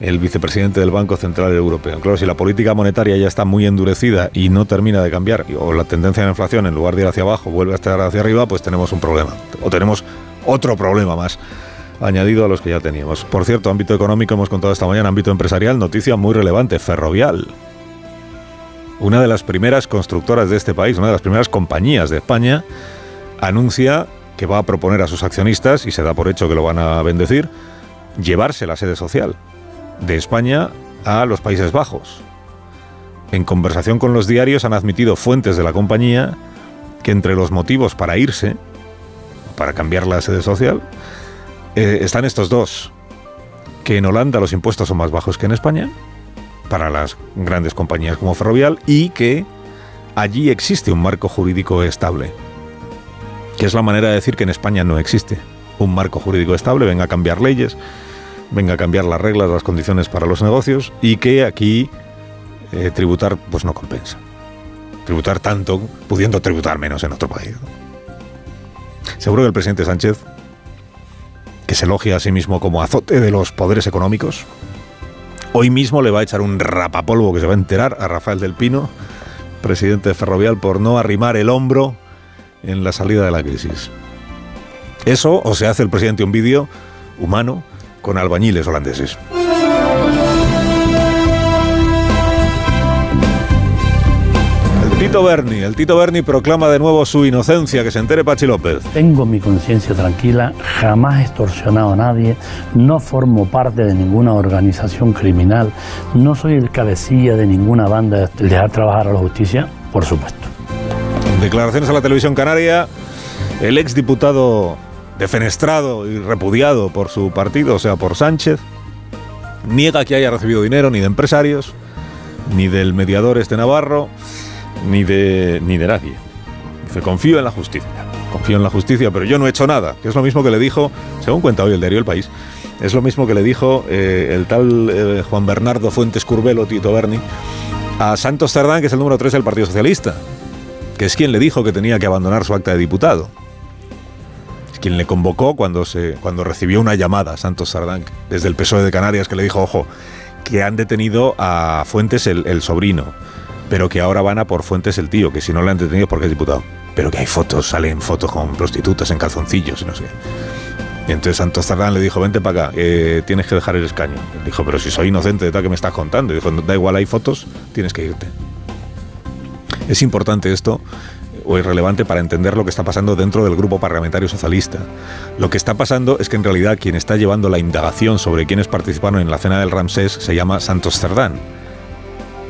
el vicepresidente del Banco Central Europeo. Claro, si la política monetaria ya está muy endurecida y no termina de cambiar, o la tendencia de la inflación en lugar de ir hacia abajo vuelve a estar hacia arriba, pues tenemos un problema. O tenemos otro problema más añadido a los que ya teníamos. Por cierto, ámbito económico hemos contado esta mañana, ámbito empresarial, noticia muy relevante, Ferrovial. Una de las primeras constructoras de este país, una de las primeras compañías de España, anuncia que va a proponer a sus accionistas, y se da por hecho que lo van a bendecir, llevarse la sede social de España a los Países Bajos. En conversación con los diarios han admitido fuentes de la compañía que entre los motivos para irse, para cambiar la sede social, eh, están estos dos. Que en Holanda los impuestos son más bajos que en España, para las grandes compañías como Ferrovial, y que allí existe un marco jurídico estable. Que es la manera de decir que en España no existe un marco jurídico estable, venga a cambiar leyes, venga a cambiar las reglas, las condiciones para los negocios y que aquí eh, tributar pues no compensa. Tributar tanto, pudiendo tributar menos en otro país. Seguro que el presidente Sánchez, que se elogia a sí mismo como azote de los poderes económicos, hoy mismo le va a echar un rapapolvo que se va a enterar a Rafael del Pino, presidente de Ferrovial, por no arrimar el hombro en la salida de la crisis. Eso o se hace el presidente un vídeo humano con albañiles holandeses. El Tito Berni, el Tito Berni proclama de nuevo su inocencia, que se entere Pachi López. Tengo mi conciencia tranquila, jamás he extorsionado a nadie, no formo parte de ninguna organización criminal, no soy el cabecilla de ninguna banda de dejar trabajar a la justicia, por supuesto. declaraciones a la televisión canaria, el exdiputado defenestrado y repudiado por su partido, o sea, por Sánchez. Niega que haya recibido dinero ni de empresarios, ni del mediador este Navarro, ni de, ni de nadie. Dice, confío en la justicia. Confío en la justicia, pero yo no he hecho nada. Que es lo mismo que le dijo, según cuenta hoy el diario El País, es lo mismo que le dijo eh, el tal eh, Juan Bernardo Fuentes Curbelo, Tito Berni, a Santos Cerdán, que es el número 3 del Partido Socialista, que es quien le dijo que tenía que abandonar su acta de diputado. Quien le convocó cuando, se, cuando recibió una llamada, Santos Cerdán, desde el PSOE de Canarias, que le dijo, ojo, que han detenido a Fuentes el, sobrino, pero que ahora van a por Fuentes el tío, que si no le han detenido porque es diputado. Pero que hay fotos, salen fotos con prostitutas en calzoncillos y no sé. Y entonces Santos Cerdán le dijo, vente para acá, eh, tienes que dejar el escaño. Dijo, pero si soy inocente de tal que me estás contando. Y dijo, da igual, hay fotos, tienes que irte. Es importante esto o es relevante para entender lo que está pasando dentro del grupo parlamentario socialista. Lo que está pasando es que en realidad quien está llevando la indagación sobre quienes participaron en la cena del Ramsés se llama Santos Cerdán,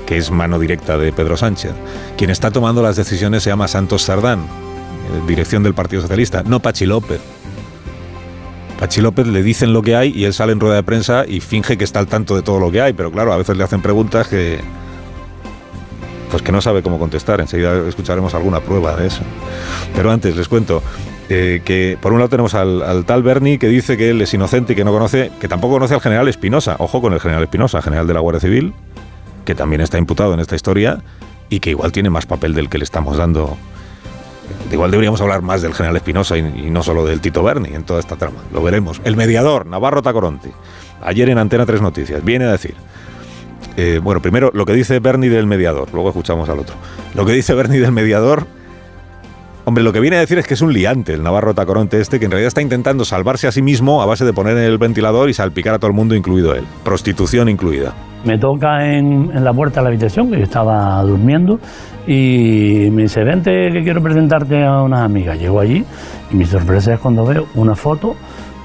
que es mano directa de Pedro Sánchez. Quien está tomando las decisiones se llama Santos Cerdán, eh, dirección del Partido Socialista, no Pachi López. Pachi López le dicen lo que hay y él sale en rueda de prensa y finge que está al tanto de todo lo que hay, pero claro, a veces le hacen preguntas que pues que no sabe cómo contestar. Enseguida escucharemos alguna prueba de eso. Pero antes les cuento eh, que por un lado tenemos al, al, tal Bernie que dice que él es inocente y que no conoce, que tampoco conoce al general Espinosa. Ojo con el general Espinosa, general de la Guardia Civil, que también está imputado en esta historia y que igual tiene más papel del que le estamos dando. Igual deberíamos hablar más del general Espinosa y, y, no solo del Tito Berni en toda esta trama. Lo veremos. El mediador, Navarro Tacoronte. Ayer en Antena 3 Noticias, viene a decir. Eh, bueno, primero lo que dice Bernie del mediador, luego escuchamos al otro. Lo que dice Bernie del mediador. Hombre, lo que viene a decir es que es un liante el Navarro Tacoronte este, que en realidad está intentando salvarse a sí mismo a base de poner en el ventilador y salpicar a todo el mundo, incluido él. Prostitución incluida. Me toca en, en, la puerta de la habitación, que yo estaba durmiendo, y me dice, vente que quiero presentarte a unas amigas. Llego allí y mi sorpresa es cuando veo una foto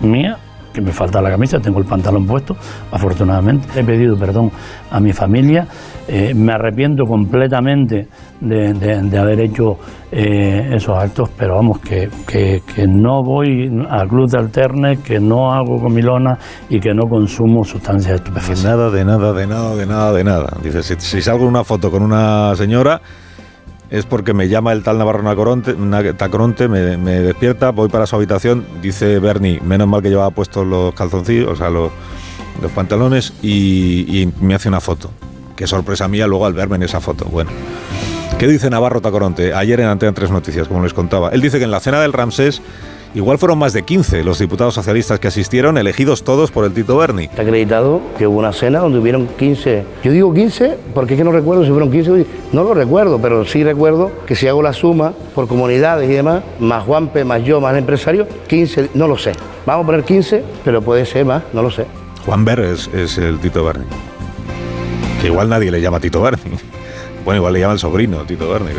mía, que me falta la camisa, tengo el pantalón puesto, afortunadamente. He pedido perdón a mi familia, eh, me arrepiento completamente de, de, haber hecho eh, esos actos, pero vamos, que, que, no voy al club de alternes, que no hago comilona y que no consumo sustancias estupefacientes. Nada, de nada, de nada, de nada, de nada. Dice, si, si salgo en una foto con una señora es porque me llama el tal Navarro Tacoronte, me, despierta, voy para su habitación, dice Bernie, menos mal que llevaba puestos los calzoncillos, o sea, los, pantalones, y, y, me hace una foto. Qué sorpresa mía luego al verme en esa foto. Bueno. ¿Qué dice Navarro Tacoronte? Ayer en Antena 3 Noticias, como les contaba. Él dice que en la cena del Ramsés Igual fueron más de 15 los diputados socialistas que asistieron, elegidos todos por el Tito Berni. Está acreditado que hubo una cena donde hubieron 15. Yo digo 15 porque es que no recuerdo si fueron 15. No lo recuerdo, pero sí recuerdo que si hago la suma por comunidades y demás, más Juanpe, más yo, más el empresario, 15, no lo sé. Vamos a poner 15, pero puede ser más, no lo sé. Juan Ber es, es el Tito Berni. Que igual nadie le llama Tito Berni. Bueno, igual le llama el sobrino Tito Berni.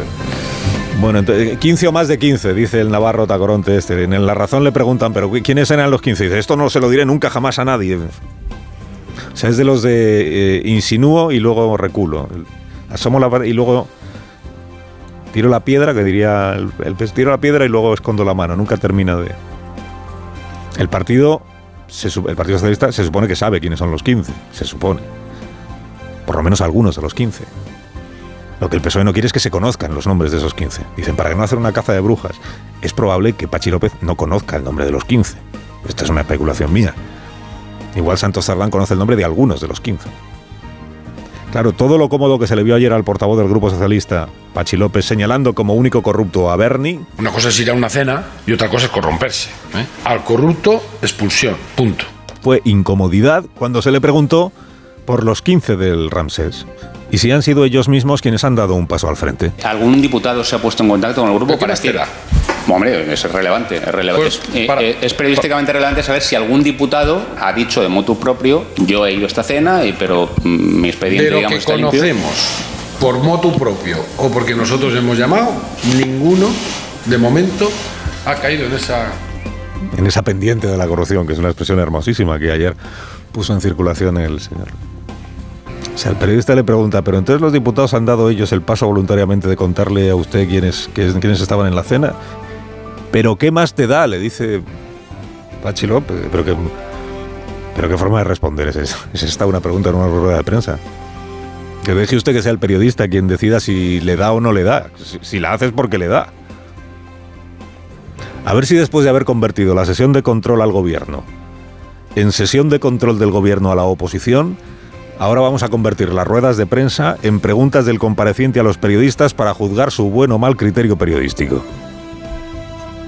Bueno, entonces, 15 o más de 15, dice el Navarro Tacoronte este. En La Razón le preguntan, ¿pero quiénes eran los 15? Dice, esto no se lo diré nunca jamás a nadie. O sea, es de los de eh, insinúo y luego reculo. Asomo la y luego tiro la piedra, que diría el, el pez, tiro la piedra y luego escondo la mano. Nunca termina de... El partido, se, el Partido Socialista se supone que sabe quiénes son los 15, se supone. Por lo menos algunos de los 15. Lo que el PSOE no quiere es que se conozcan los nombres de esos 15. Dicen, para no hacer una caza de brujas, es probable que Pachi López no conozca el nombre de los 15. Esta es una especulación mía. Igual Santos Zardán conoce el nombre de algunos de los 15. Claro, todo lo cómodo que se le vio ayer al portavoz del Grupo Socialista, Pachi López, señalando como único corrupto a Berni. Una cosa es ir a una cena y otra cosa es corromperse. ¿eh? Al corrupto, expulsión. Punto. Fue incomodidad cuando se le preguntó por los 15 del Ramsés y si han sido ellos mismos quienes han dado un paso al frente. ¿Algún diputado se ha puesto en contacto con el grupo para decir? Hombre, es relevante, es relevante. Pues, es, para, eh, es, periodísticamente relevante saber si algún diputado ha dicho de motu propio, yo he ido a esta cena, pero mm, mi expediente, de lo digamos, que está conocemos limpio. por motu propio o porque nosotros hemos llamado, ninguno de momento ha caído en esa en esa pendiente de la corrupción, que es una expresión hermosísima que ayer puso en circulación el señor. O el periodista le pregunta, pero entonces los diputados han dado ellos el paso voluntariamente de contarle a usted quiénes, quiénes estaban en la cena. Pero ¿qué más te da? Le dice Pachi López, pero que... Pero qué forma de responder es eso. Es esta una pregunta en una rueda de prensa. Que deje usted que sea el periodista quien decida si le da o no le da. Si, si la hace es porque le da. A ver si después de haber convertido la sesión de control al gobierno en sesión de control del gobierno a la oposición, ahora vamos a convertir las ruedas de prensa en preguntas del compareciente a los periodistas para juzgar su buen o mal criterio periodístico.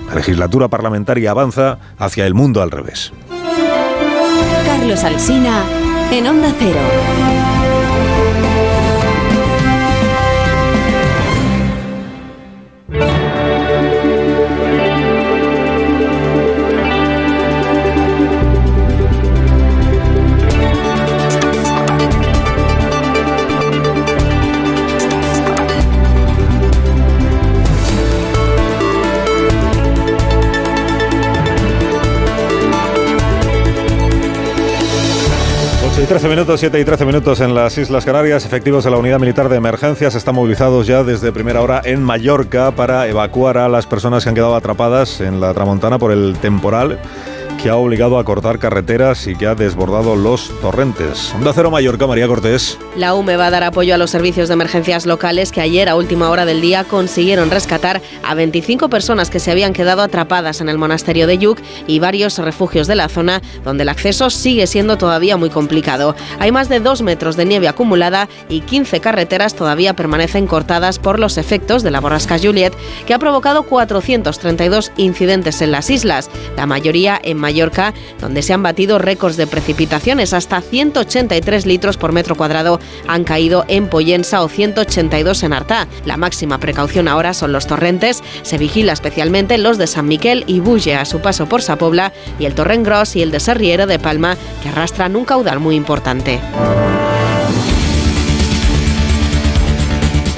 La legislatura parlamentaria avanza hacia el mundo al revés. Carlos Alsina en Onda Cero. 13 minutos, 7 y 13 minutos en las Islas Canarias. Efectivos de la Unidad Militar de Emergencias están movilizados ya desde primera hora en Mallorca para evacuar a las personas que han quedado atrapadas en la Tramontana por el temporal que ha obligado a cortar carreteras y que ha desbordado los torrentes. Onda Cero Mallorca, María Cortés. La UME va a dar apoyo a los servicios de emergencias locales que ayer a última hora del día consiguieron rescatar a 25 personas que se habían quedado atrapadas en el monasterio de Yuc y varios refugios de la zona donde el acceso sigue siendo todavía muy complicado. Hay más de 2 metros de nieve acumulada y 15 carreteras todavía permanecen cortadas por los efectos de la borrasca Juliet que ha provocado 432 incidentes en las islas, la mayoría en Mallorca Donde se han batido récords de precipitaciones. Hasta 183 litros por metro cuadrado han caído en Poyensa o 182 en Artá. La máxima precaución ahora son los torrentes. Se vigila especialmente los de San Miquel y Bulle a su paso por Sapobla y el Torrent Gros y el de Serriero de Palma, que arrastran un caudal muy importante.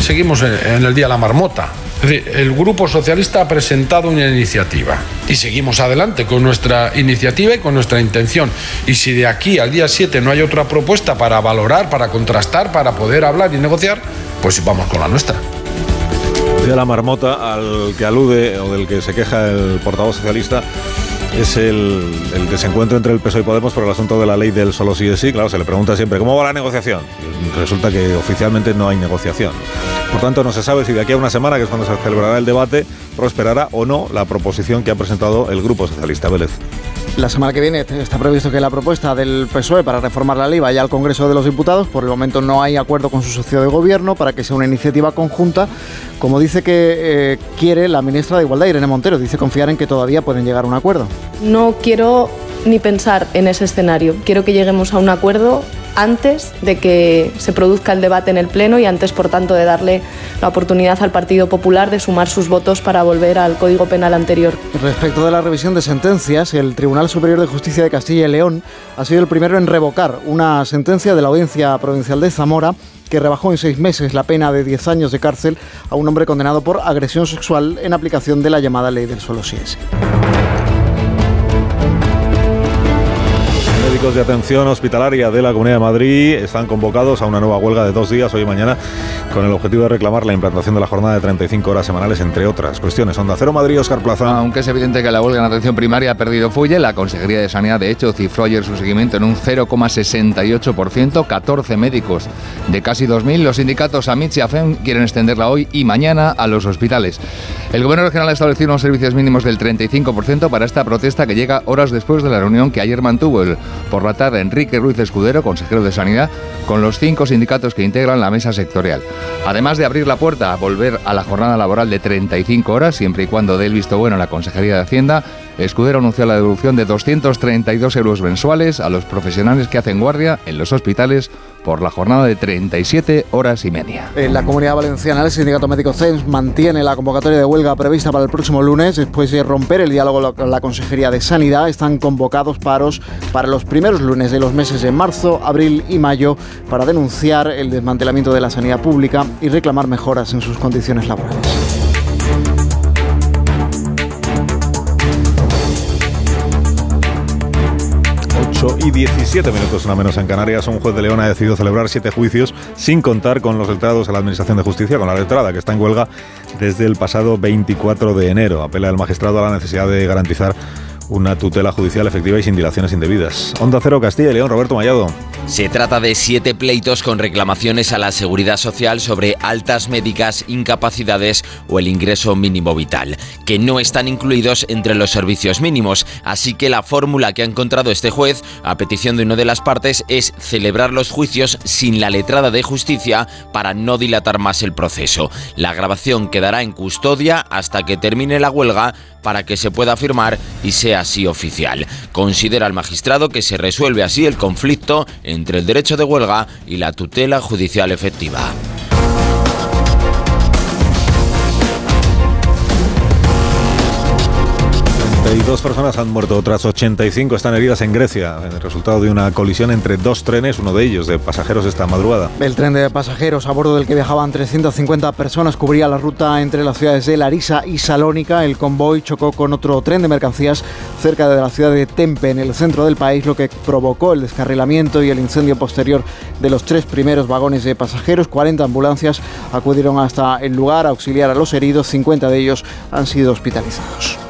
Seguimos en el Día la Marmota el Grupo Socialista ha presentado una iniciativa y seguimos adelante con nuestra iniciativa y con nuestra intención. Y si de aquí al día 7 no hay otra propuesta para valorar, para contrastar, para poder hablar y negociar, pues vamos con la nuestra. De la marmota al que alude o del que se queja el portavoz socialista es el, desencuentro entre el PSOE y Podemos por el asunto de la ley del solo sí es sí. Claro, se le pregunta siempre, ¿cómo va la negociación? resulta que oficialmente no hay negociación. Por tanto, no se sabe si de aquí a una semana, que es cuando se celebrará el debate, prosperará o no la proposición que ha presentado el Grupo Socialista Vélez. La semana que viene está previsto que la propuesta del PSOE para reformar la ley vaya al Congreso de los Diputados. Por el momento no hay acuerdo con su socio de gobierno para que sea una iniciativa conjunta, como dice que eh, quiere la ministra de Igualdad, Irene Montero. Dice confiar en que todavía pueden llegar a un acuerdo. No quiero ni pensar en ese escenario. Quiero que lleguemos a un acuerdo antes de que se produzca el debate en el Pleno y antes, por tanto, de darle la oportunidad al Partido Popular de sumar sus votos para volver al Código Penal anterior. Respecto de la revisión de sentencias, el Tribunal Superior de Justicia de Castilla y León ha sido el primero en revocar una sentencia de la Audiencia Provincial de Zamora que rebajó en seis meses la pena de 10 años de cárcel a un hombre condenado por agresión sexual en aplicación de la llamada ley del solo si. De atención hospitalaria de la Comunidad de Madrid están convocados a una nueva huelga de dos días, hoy y mañana, con el objetivo de reclamar la implantación de la jornada de 35 horas semanales, entre otras cuestiones. Onda Cero Madrid, Oscar Plaza. Aunque es evidente que la huelga en atención primaria ha perdido fuelle, la Consejería de Sanidad, de hecho, cifró ayer su seguimiento en un 0,68%, 14 médicos de casi 2.000. Los sindicatos AMIT y AFEM quieren extenderla hoy y mañana a los hospitales. El Gobierno regional ha establecido unos servicios mínimos del 35% para esta protesta que llega horas después de la reunión que ayer mantuvo el por la tarde Enrique Ruiz Escudero, consejero de Sanidad, con los cinco sindicatos que integran la mesa sectorial. Además de abrir la puerta a volver a la jornada laboral de 35 horas, siempre y cuando dé el visto bueno a la Consejería de Hacienda, Escudero anunció la devolución de 232 euros mensuales a los profesionales que hacen guardia en los hospitales por la jornada de 37 horas y media. En la comunidad valenciana, el sindicato médico CENS mantiene la convocatoria de huelga prevista para el próximo lunes. Después de romper el diálogo con la Consejería de Sanidad, están convocados paros para los primeros lunes de los meses de marzo, abril y mayo para denunciar el desmantelamiento de la sanidad pública y reclamar mejoras en sus condiciones laborales. Y 17 minutos, una menos en Canarias. Un juez de León ha decidido celebrar siete juicios sin contar con los letrados a la Administración de Justicia, con la letrada que está en huelga desde el pasado 24 de enero. Apela el magistrado a la necesidad de garantizar una tutela judicial efectiva y sin dilaciones indebidas. Onda Cero Castilla y León, Roberto Mallado. Se trata de siete pleitos con reclamaciones a la seguridad social sobre altas médicas, incapacidades o el ingreso mínimo vital, que no están incluidos entre los servicios mínimos. Así que la fórmula que ha encontrado este juez, a petición de una de las partes, es celebrar los juicios sin la letrada de justicia para no dilatar más el proceso. La grabación quedará en custodia hasta que termine la huelga para que se pueda firmar y sea así oficial. Considera el magistrado que se resuelve así el conflicto entre el derecho de huelga y la tutela judicial efectiva. Dos personas han muerto, otras 85 están heridas en Grecia, en el resultado de una colisión entre dos trenes, uno de ellos de pasajeros esta madrugada. El tren de pasajeros a bordo del que viajaban 350 personas cubría la ruta entre las ciudades de Larisa y Salónica. El convoy chocó con otro tren de mercancías cerca de la ciudad de Tempe, en el centro del país, lo que provocó el descarrilamiento y el incendio posterior de los tres primeros vagones de pasajeros. 40 ambulancias acudieron hasta el lugar a auxiliar a los heridos, 50 de ellos han sido hospitalizados.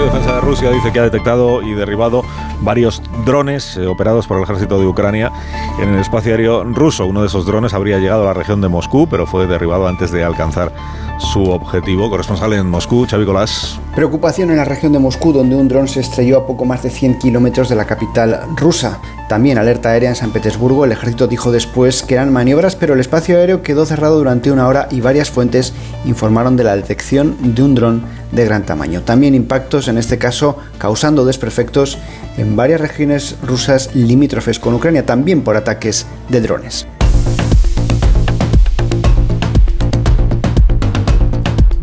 Ministerio de Defensa de Rusia dice que ha detectado y derribado varios drones eh, operados por el ejército de Ucrania en el espacio aéreo ruso. Uno de esos drones habría llegado a la región de Moscú, pero fue derribado antes de alcanzar su objetivo. Corresponsal en Moscú, Xavi Colás. Preocupación en la región de Moscú, donde un dron se estrelló a poco más de 100 kilómetros de la capital rusa. También alerta aérea en San Petersburgo. El ejército dijo después que eran maniobras, pero el espacio aéreo quedó cerrado durante una hora y varias fuentes informaron de la detección de un dron de gran tamaño. También impactos, en este caso, causando desperfectos en varias regiones rusas limítrofes con Ucrania, también por ataques de drones.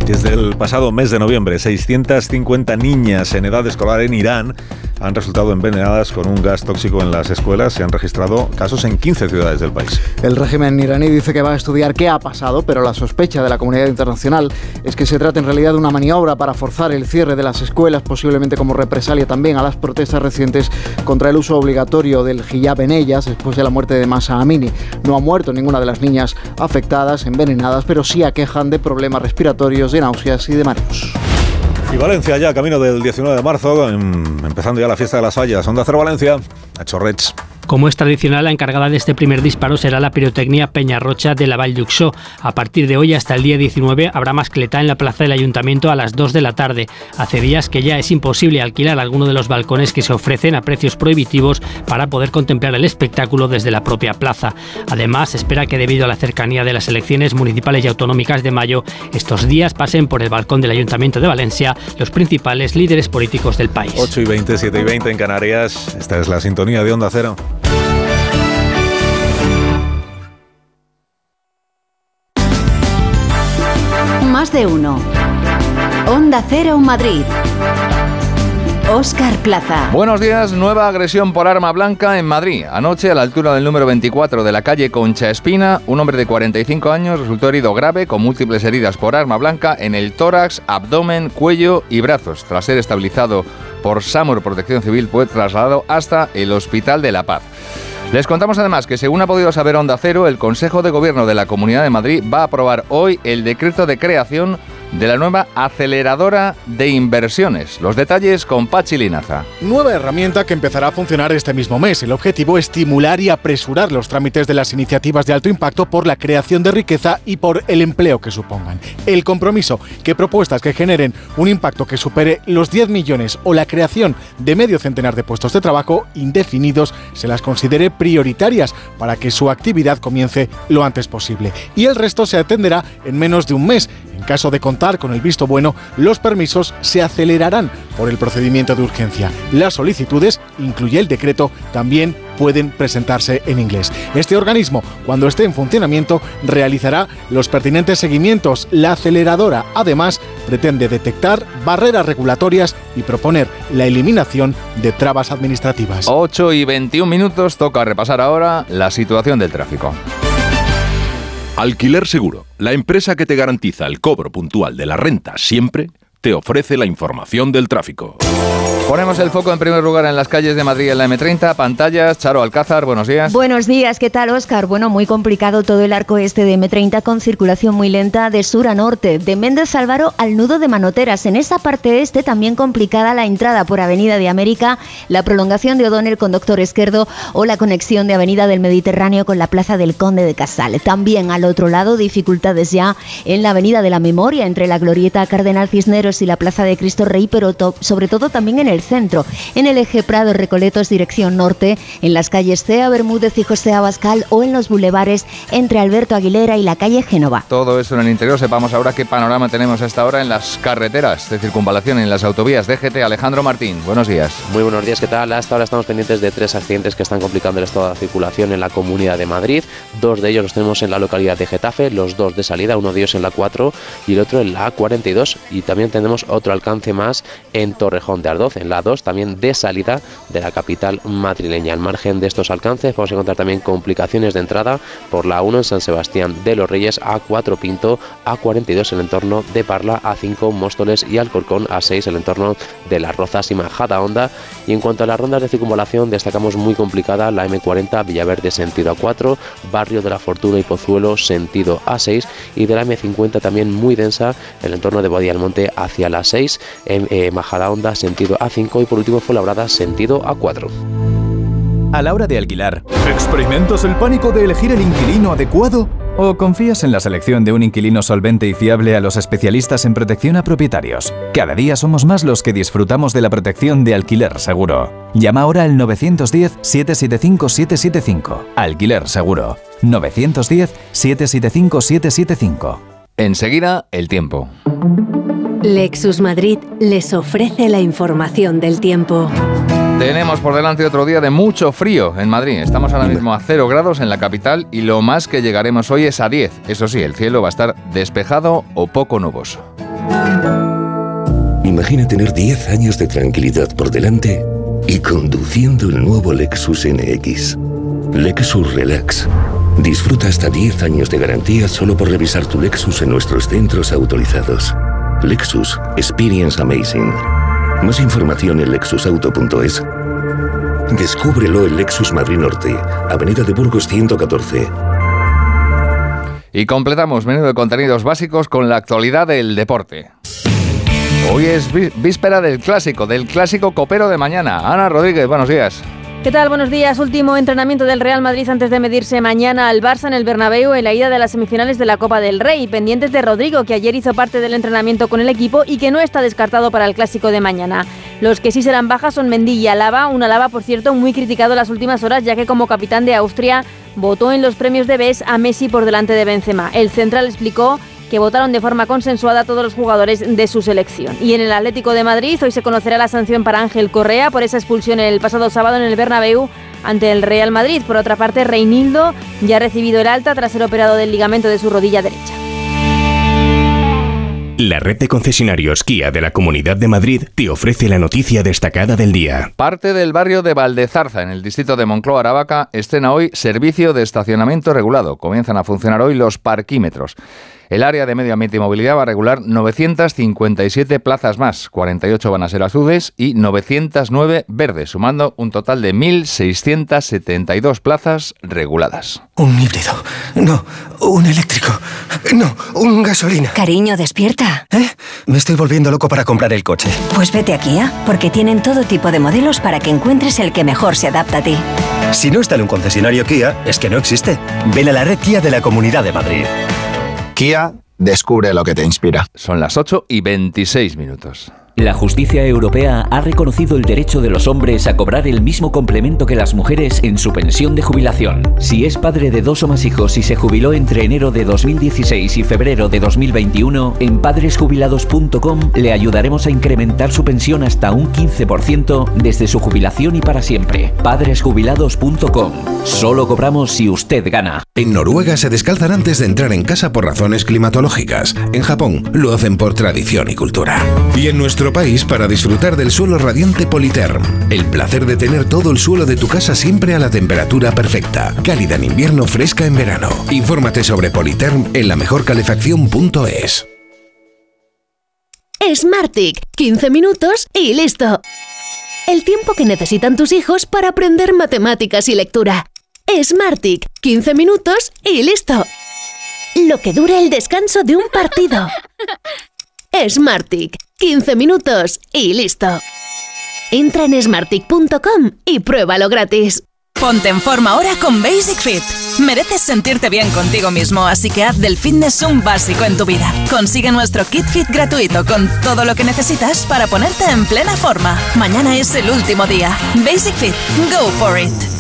Desde el pasado mes de noviembre, 650 niñas en edad escolar en Irán han resultado envenenadas con un gas tóxico en las escuelas. Se han registrado casos en 15 ciudades del país. El régimen iraní dice que va a estudiar qué ha pasado, pero la sospecha de la comunidad internacional es que se trata en realidad de una maniobra para forzar el cierre de las escuelas, posiblemente como represalia también a las protestas recientes contra el uso obligatorio del hijab en ellas después de la muerte de Masa Amini. No ha muerto ninguna de las niñas afectadas, envenenadas, pero sí aquejan de problemas respiratorios, de náuseas y de mareos. Y Valencia ya, camino del 19 de marzo, em, empezando ya la fiesta de las fallas. Onda Cero Valencia, a Chorrets. Como es tradicional, la encargada de este primer disparo será la pirotecnia Peñarrocha de la Val. A partir de hoy hasta el día 19 habrá mascleta en la plaza del ayuntamiento a las 2 de la tarde. Hace días que ya es imposible alquilar alguno de los balcones que se ofrecen a precios prohibitivos para poder contemplar el espectáculo desde la propia plaza. Además, espera que debido a la cercanía de las elecciones municipales y autonómicas de mayo, estos días pasen por el balcón del ayuntamiento de Valencia los principales líderes políticos del país. 8 y 20, 7 y 20 en Canarias. Esta es la sintonía de Onda Cero. Más de uno. Onda Cero Madrid. Oscar Plaza. Buenos días, nueva agresión por arma blanca en Madrid. Anoche, a la altura del número 24 de la calle Concha Espina, un hombre de 45 años resultó herido grave con múltiples heridas por arma blanca en el tórax, abdomen, cuello y brazos. Tras ser estabilizado por SAMUR Protección Civil, fue trasladado hasta el Hospital de la Paz. Les contamos además que, según ha podido saber Onda Cero, el Consejo de Gobierno de la Comunidad de Madrid va a aprobar hoy el decreto de creación de la nueva aceleradora de inversiones. Los detalles con Pachi Linaza. Nueva herramienta que empezará a funcionar este mismo mes. El objetivo es estimular y apresurar los trámites de las iniciativas de alto impacto por la creación de riqueza y por el empleo que supongan. El compromiso que propuestas que generen un impacto que supere los 10 millones o la creación de medio centenar de puestos de trabajo indefinidos se las considere prioritarias para que su actividad comience lo antes posible. Y el resto se atenderá en menos de un mes. En caso de contar con el visto bueno, los permisos se acelerarán por el procedimiento de urgencia. Las solicitudes, incluye el decreto, también pueden presentarse en inglés. Este organismo, cuando esté en funcionamiento, realizará los pertinentes seguimientos. La aceleradora, además, pretende detectar barreras regulatorias y proponer la eliminación de trabas administrativas. 8 y 21 minutos, toca repasar ahora la situación del tráfico. Alquiler Seguro, la empresa que te garantiza el cobro puntual de la renta siempre, te ofrece la información del tráfico. Ponemos el foco en primer lugar en las calles de Madrid en la M30, pantallas, Charo Alcázar, buenos días. Buenos días, ¿qué tal Oscar? Bueno, muy complicado todo el arco este de M30 con circulación muy lenta de sur a norte, de Méndez Álvaro al nudo de Manoteras. En esa parte este también complicada la entrada por Avenida de América, la prolongación de O'Donnell con Doctor Esquerdo o la conexión de Avenida del Mediterráneo con la Plaza del Conde de Casal. También al otro lado dificultades ya en la Avenida de la Memoria entre la Glorieta Cardenal Cisneros y la Plaza de Cristo Rey, pero sobre todo también en el centro, en el eje Prado Recoletos dirección norte, en las calles Cea Bermúdez y José Abascal o en los bulevares entre Alberto Aguilera y la calle Génova. Todo eso en el interior. Sepamos ahora qué panorama tenemos hasta ahora en las carreteras de circunvalación, en las autovías. DGT Alejandro Martín, buenos días. Muy buenos días, ¿qué tal? Hasta ahora estamos pendientes de tres accidentes que están complicando el estado de circulación en la Comunidad de Madrid. Dos de ellos los tenemos en la localidad de Getafe, los dos de salida, uno de ellos en la 4 y el otro en la A42. Y también tenemos otro alcance más en Torrejón de Ardoz, en la 2, también de salida de la capital madrileña. Al margen de estos alcances, vamos a encontrar también complicaciones de entrada por la 1 en San Sebastián de los Reyes, A4 Pinto, A42 en el entorno de Parla, A5 Móstoles y Alcorcón, A6 en el entorno de Las Rozas y Majada Honda. Y en cuanto a las rondas de circunvalación, destacamos muy complicada la M40 Villaverde sentido A4, Barrio de la Fortuna y Pozuelo sentido A6 y de la M50 también muy densa en el entorno de Boadía del Monte hacia la 6, en eh, Majada Honda sentido A5 y por último fue labrada sentido A4. A la hora de alquilar, ¿experimentas el pánico de elegir el inquilino adecuado? ¿O confías en la selección de un inquilino solvente y fiable a los especialistas en protección a propietarios? Cada día somos más los que disfrutamos de la protección de alquiler seguro. Llama ahora al 910-775-775. Alquiler seguro. 910-775-775. Enseguida, el tiempo. Lexus Madrid les ofrece la información del tiempo. Tenemos por delante otro día de mucho frío en Madrid. Estamos ahora mismo a 0 grados en la capital y lo más que llegaremos hoy es a 10. Eso sí, el cielo va a estar despejado o poco nuboso. Imagina tener 10 años de tranquilidad por delante y conduciendo el nuevo Lexus NX. Lexus Relax. Disfruta hasta 10 años de garantía solo por revisar tu Lexus en nuestros centros autorizados. Lexus Experience Amazing. Más información en lexusauto.es. Descúbrelo en Lexus Madrid Norte, Avenida de Burgos 114. Y completamos menú de contenidos básicos con la actualidad del deporte. Hoy es víspera del clásico, del clásico copero de mañana. Ana Rodríguez, buenos días. ¿Qué tal? Buenos días. Último entrenamiento del Real Madrid antes de medirse mañana al Barça en el Bernabéu en la ida de las semifinales de la Copa del Rey. Pendientes de Rodrigo, que ayer hizo parte del entrenamiento con el equipo y que no está descartado para el clásico de mañana. Los que sí serán bajas son Mendy y Alaba, un Alaba, por cierto, muy criticado las últimas horas, ya que como capitán de Austria votó en los premios de BES a Messi por delante de Benzema. El central explicó que votaron de forma consensuada todos los jugadores de su selección. Y en el Atlético de Madrid hoy se conocerá la sanción para Ángel Correa por esa expulsión el pasado sábado en el Bernabéu ante el Real Madrid. Por otra parte, Reinildo ya ha recibido el alta tras ser operado del ligamento de su rodilla derecha. La red de concesionarios Kia de la Comunidad de Madrid te ofrece la noticia destacada del día. Parte del barrio de Valdezarza, en el distrito de Moncloa, Aravaca, estrena hoy servicio de estacionamiento regulado. Comienzan a funcionar hoy los parquímetros. El área de medio ambiente y movilidad va a regular 957 plazas más, 48 van a ser azules y 909 verdes, sumando un total de 1.672 plazas reguladas. Un híbrido, no, un eléctrico, no, un gasolina. Cariño, despierta. ¿Eh? Me estoy volviendo loco para comprar el coche. Pues vete a Kia, porque tienen todo tipo de modelos para que encuentres el que mejor se adapta a ti. Si no está en un concesionario Kia, es que no existe. Ven a la red Kia de la Comunidad de Madrid. Kia, descubre lo que te inspira. Son las 8 y 26 minutos. La justicia europea ha reconocido el derecho de los hombres a cobrar el mismo complemento que las mujeres en su pensión de jubilación. Si es padre de dos o más hijos y se jubiló entre enero de 2016 y febrero de 2021, en padresjubilados.com le ayudaremos a incrementar su pensión hasta un 15% desde su jubilación y para siempre. Padresjubilados.com. Solo cobramos si usted gana. En Noruega se descalzan antes de entrar en casa por razones climatológicas. En Japón lo hacen por tradición y cultura. Y en nuestro país para disfrutar del suelo radiante Politerm. El placer de tener todo el suelo de tu casa siempre a la temperatura perfecta. Cálida en invierno, fresca en verano. Infórmate sobre Politerm en la mejorcalefacción.es. Smartick, 15 minutos y listo. El tiempo que necesitan tus hijos para aprender matemáticas y lectura. Smartick, 15 minutos y listo. Lo que dura el descanso de un partido. Smartick, 15 minutos y listo. Entra en smartick.com y pruébalo gratis. Ponte en forma ahora con Basic Fit. Mereces sentirte bien contigo mismo, así que haz del fitness un básico en tu vida. Consigue nuestro Kit Fit gratuito con todo lo que necesitas para ponerte en plena forma. Mañana es el último día. Basic Fit, go for it.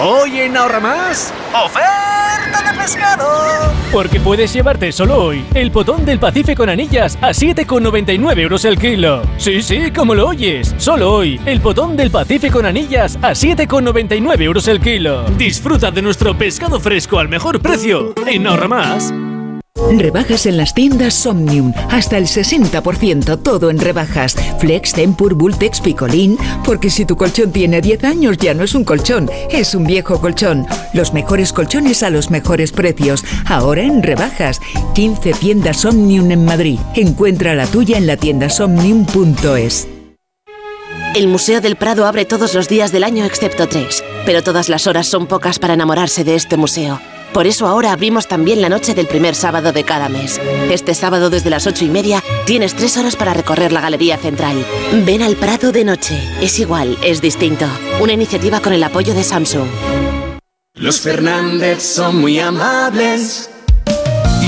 Hoy en Ahorra Más, oferta de pescado. Porque puedes llevarte solo hoy el potón del Pacífico en anillas a 7,99 euros el kilo. Sí, sí, como lo oyes. Solo hoy el potón del Pacífico en anillas a 7,99 euros el kilo. Disfruta de nuestro pescado fresco al mejor precio en Ahorra Más. Rebajas en las tiendas Somnium. Hasta el 60%, todo en rebajas. Flex, Tempur, Bultex, Picolín. Porque si tu colchón tiene 10 años ya no es un colchón, es un viejo colchón. Los mejores colchones a los mejores precios. Ahora en rebajas. 15 tiendas Somnium en Madrid. Encuentra la tuya en la tienda somnium.es. El Museo del Prado abre todos los días del año excepto tres, pero todas las horas son pocas para enamorarse de este museo. Por eso ahora abrimos también la noche del primer sábado de cada mes. Este sábado desde las ocho y media tienes tres horas para recorrer la Galería Central. Ven al Prado de noche. Es igual, es distinto. Una iniciativa con el apoyo de Samsung. Los Fernández son muy amables.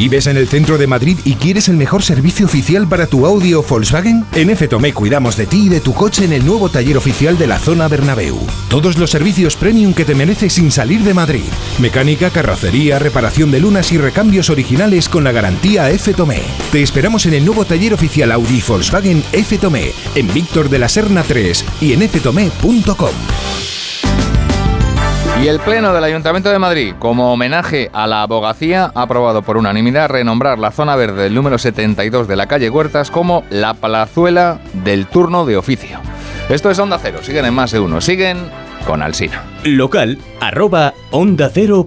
¿Vives en el centro de Madrid y quieres el mejor servicio oficial para tu Audi Volkswagen? En F Tomé cuidamos de ti y de tu coche en el nuevo taller oficial de la zona Bernabéu. Todos los servicios premium que te mereces sin salir de Madrid. Mecánica, carrocería, reparación de lunas y recambios originales con la garantía F Tomé. Te esperamos en el nuevo taller oficial Audi Volkswagen F Tomé, en Víctor de la Serna 3 y en ftomé.com. Y el Pleno del Ayuntamiento de Madrid, como homenaje a la abogacía, ha aprobado por unanimidad renombrar la zona verde del número 72 de la calle Huertas como la plazuela del turno de oficio. Esto es Onda Cero, siguen en más de uno, siguen con Alsina. Local arroba onda cero.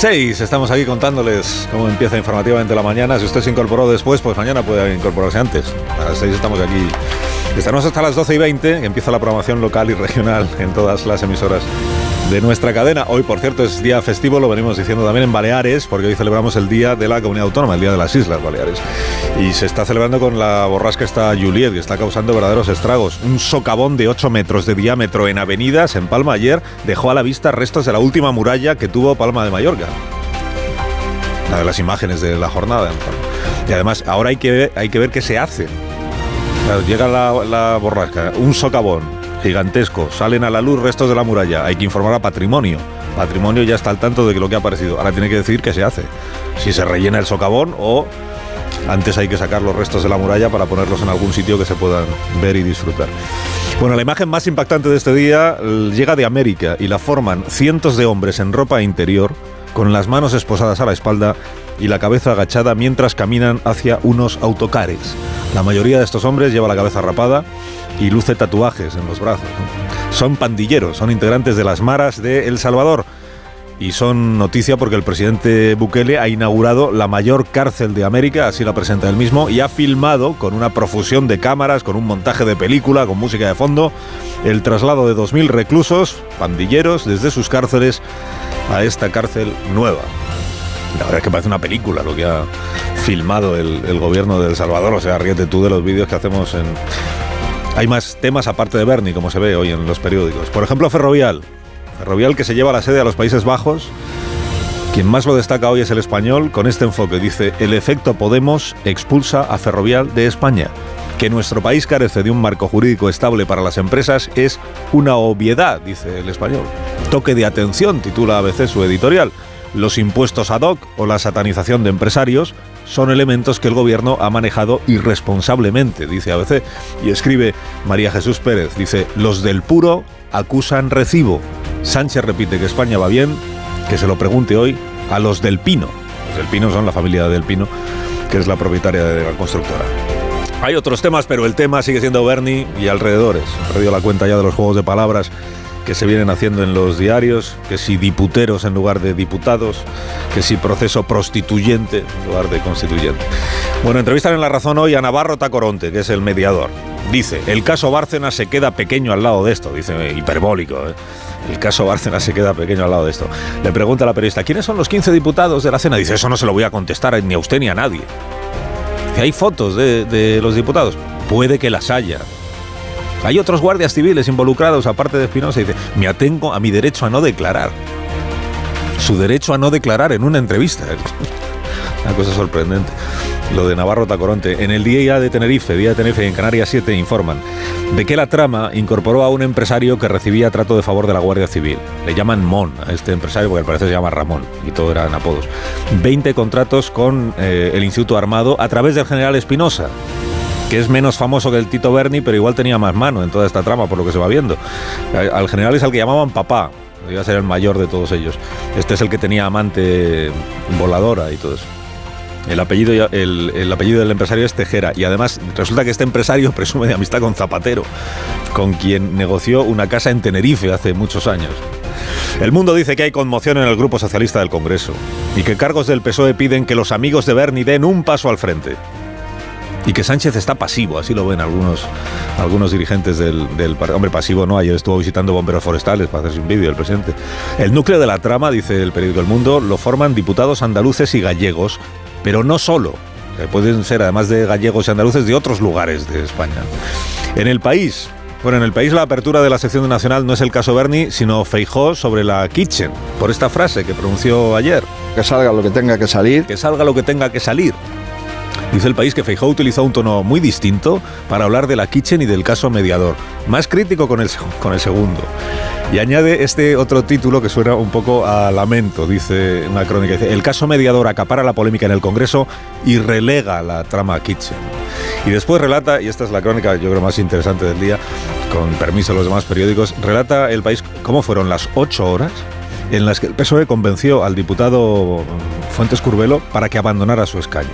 6 estamos aquí contándoles cómo empieza informativamente la mañana. Si usted se incorporó después, pues mañana puede incorporarse antes. A las 6 estamos aquí. Estaremos hasta las 12 y 20, que empieza la programación local y regional en todas las emisoras de nuestra cadena. Hoy, por cierto, es día festivo, lo venimos diciendo también en Baleares, porque hoy celebramos el Día de la Comunidad Autónoma, el Día de las Islas Baleares. Y se está celebrando con la borrasca esta Juliet, que está causando verdaderos estragos. Un socavón de 8 metros de diámetro en avenidas en Palma ayer dejó a la vista restos de la última muralla que tuvo Palma de Mallorca. Una de las imágenes de la jornada. Y además, ahora hay que hay que ver qué se hace. Llega la, la borrasca, un socavón, gigantesco. Salen a la luz restos de la muralla. Hay que informar a Patrimonio. Patrimonio ya está al tanto de que lo que ha aparecido. Ahora tiene que decidir qué se hace. Si se rellena el socavón o antes hay que sacar los restos de la muralla para ponerlos en algún sitio que se puedan ver y disfrutar. Bueno, la imagen más impactante de este día llega de América y la forman cientos de hombres en ropa interior, con las manos esposadas a la espalda y la cabeza agachada mientras caminan hacia unos autocares. La mayoría de estos hombres lleva la cabeza rapada y luce tatuajes en los brazos. Son pandilleros, son integrantes de las maras de El Salvador y son noticia porque el presidente Bukele ha inaugurado la mayor cárcel de América, así la presenta él mismo, y ha filmado con una profusión de cámaras, con un montaje de película, con música de fondo, el traslado de 2.000 reclusos, pandilleros, desde sus cárceles a esta cárcel nueva. La verdad es que parece una película lo que ha filmado el, gobierno de El Salvador, o sea, ríete tú de los vídeos que hacemos en... Hay más temas aparte de Bernie, como se ve hoy en los periódicos. Por ejemplo, Ferrovial. Ferrovial que se lleva la sede a los Países Bajos. Quien más lo destaca hoy es el español con este enfoque. Dice, el efecto Podemos expulsa a Ferrovial de España. Que nuestro país carece de un marco jurídico estable para las empresas es una obviedad, dice el español. Toque de atención, titula ABC su editorial. Los impuestos ad hoc o la satanización de empresarios son elementos que el gobierno ha manejado irresponsablemente, dice ABC. Y escribe María Jesús Pérez, dice, los del puro acusan recibo. Sánchez repite que España va bien, que se lo pregunte hoy a los del Pino. Los del Pino son la familia del Pino, que es la propietaria de la constructora. Hay otros temas, pero el tema sigue siendo Bernie y alrededores. He perdido la cuenta ya de los juegos de palabras que se vienen haciendo en los diarios, que si diputeros en lugar de diputados, que si proceso prostituyente en lugar de constituyente. Bueno, entrevistan en La Razón hoy a Navarro Tacoronte, que es el mediador. Dice, el caso Bárcena se queda pequeño al lado de esto, dice hiperbólico. ¿eh? El caso Bárcena se queda pequeño al lado de esto. Le pregunta a la periodista, ¿quiénes son los 15 diputados de la cena? Dice, eso no se lo voy a contestar ni a usted ni a nadie. ¿hay fotos de los diputados? Puede que las haya. Hay otros guardias civiles involucrados, aparte de Espinosa, y dice, me atengo a mi derecho a no declarar. Su derecho a no declarar en una entrevista. Una cosa sorprendente. Lo de Navarro Tacoronte. En el día de Tenerife, día de Tenerife en Canarias 7 informan de que la trama incorporó a un empresario que recibía trato de favor de la Guardia Civil. Le llaman Mon a este empresario porque al parecer se llama Ramón y todo eran apodos. 20 contratos con eh, el Instituto Armado a través del general Espinosa que es menos famoso que el Tito Berni, pero igual tenía más mano en toda esta trama, por lo que se va viendo. Al general es al que llamaban papá, iba a ser el mayor de todos ellos. Este es el que tenía amante voladora y todo eso. El apellido, el, el, apellido del empresario es Tejera y además resulta que este empresario presume de amistad con Zapatero, con quien negoció una casa en Tenerife hace muchos años. El mundo dice que hay conmoción en el Grupo Socialista del Congreso y que cargos del PSOE piden que los amigos de Bernie den un paso al frente y que Sánchez está pasivo, así lo ven algunos, algunos dirigentes del, del Hombre, pasivo no, ayer estuvo visitando bomberos forestales para hacerse un vídeo el presidente. El núcleo de la trama, dice el periódico El Mundo, lo forman diputados andaluces y gallegos, pero no solo. Eh, pueden ser, además de gallegos y andaluces, de otros lugares de España. En el país, bueno, en el país la apertura de la sección nacional no es el caso Bernie, sino Feijó sobre la Kitchen, por esta frase que pronunció ayer. Que salga lo que tenga que salir. Que salga lo que tenga que salir. Dice el país que Feijóo utilizó un tono muy distinto para hablar de la Kitchen y del caso mediador, más crítico con el, con el segundo. Y añade este otro título que suena un poco a lamento, dice una crónica. El caso mediador acapara la polémica en el Congreso y relega la trama Kitchen. Y después relata, y esta es la crónica yo creo más interesante del día, con permiso de los demás periódicos, relata el país cómo fueron las ocho horas en las que el PSOE convenció al diputado Fuentes Curbelo para que abandonara su escaño.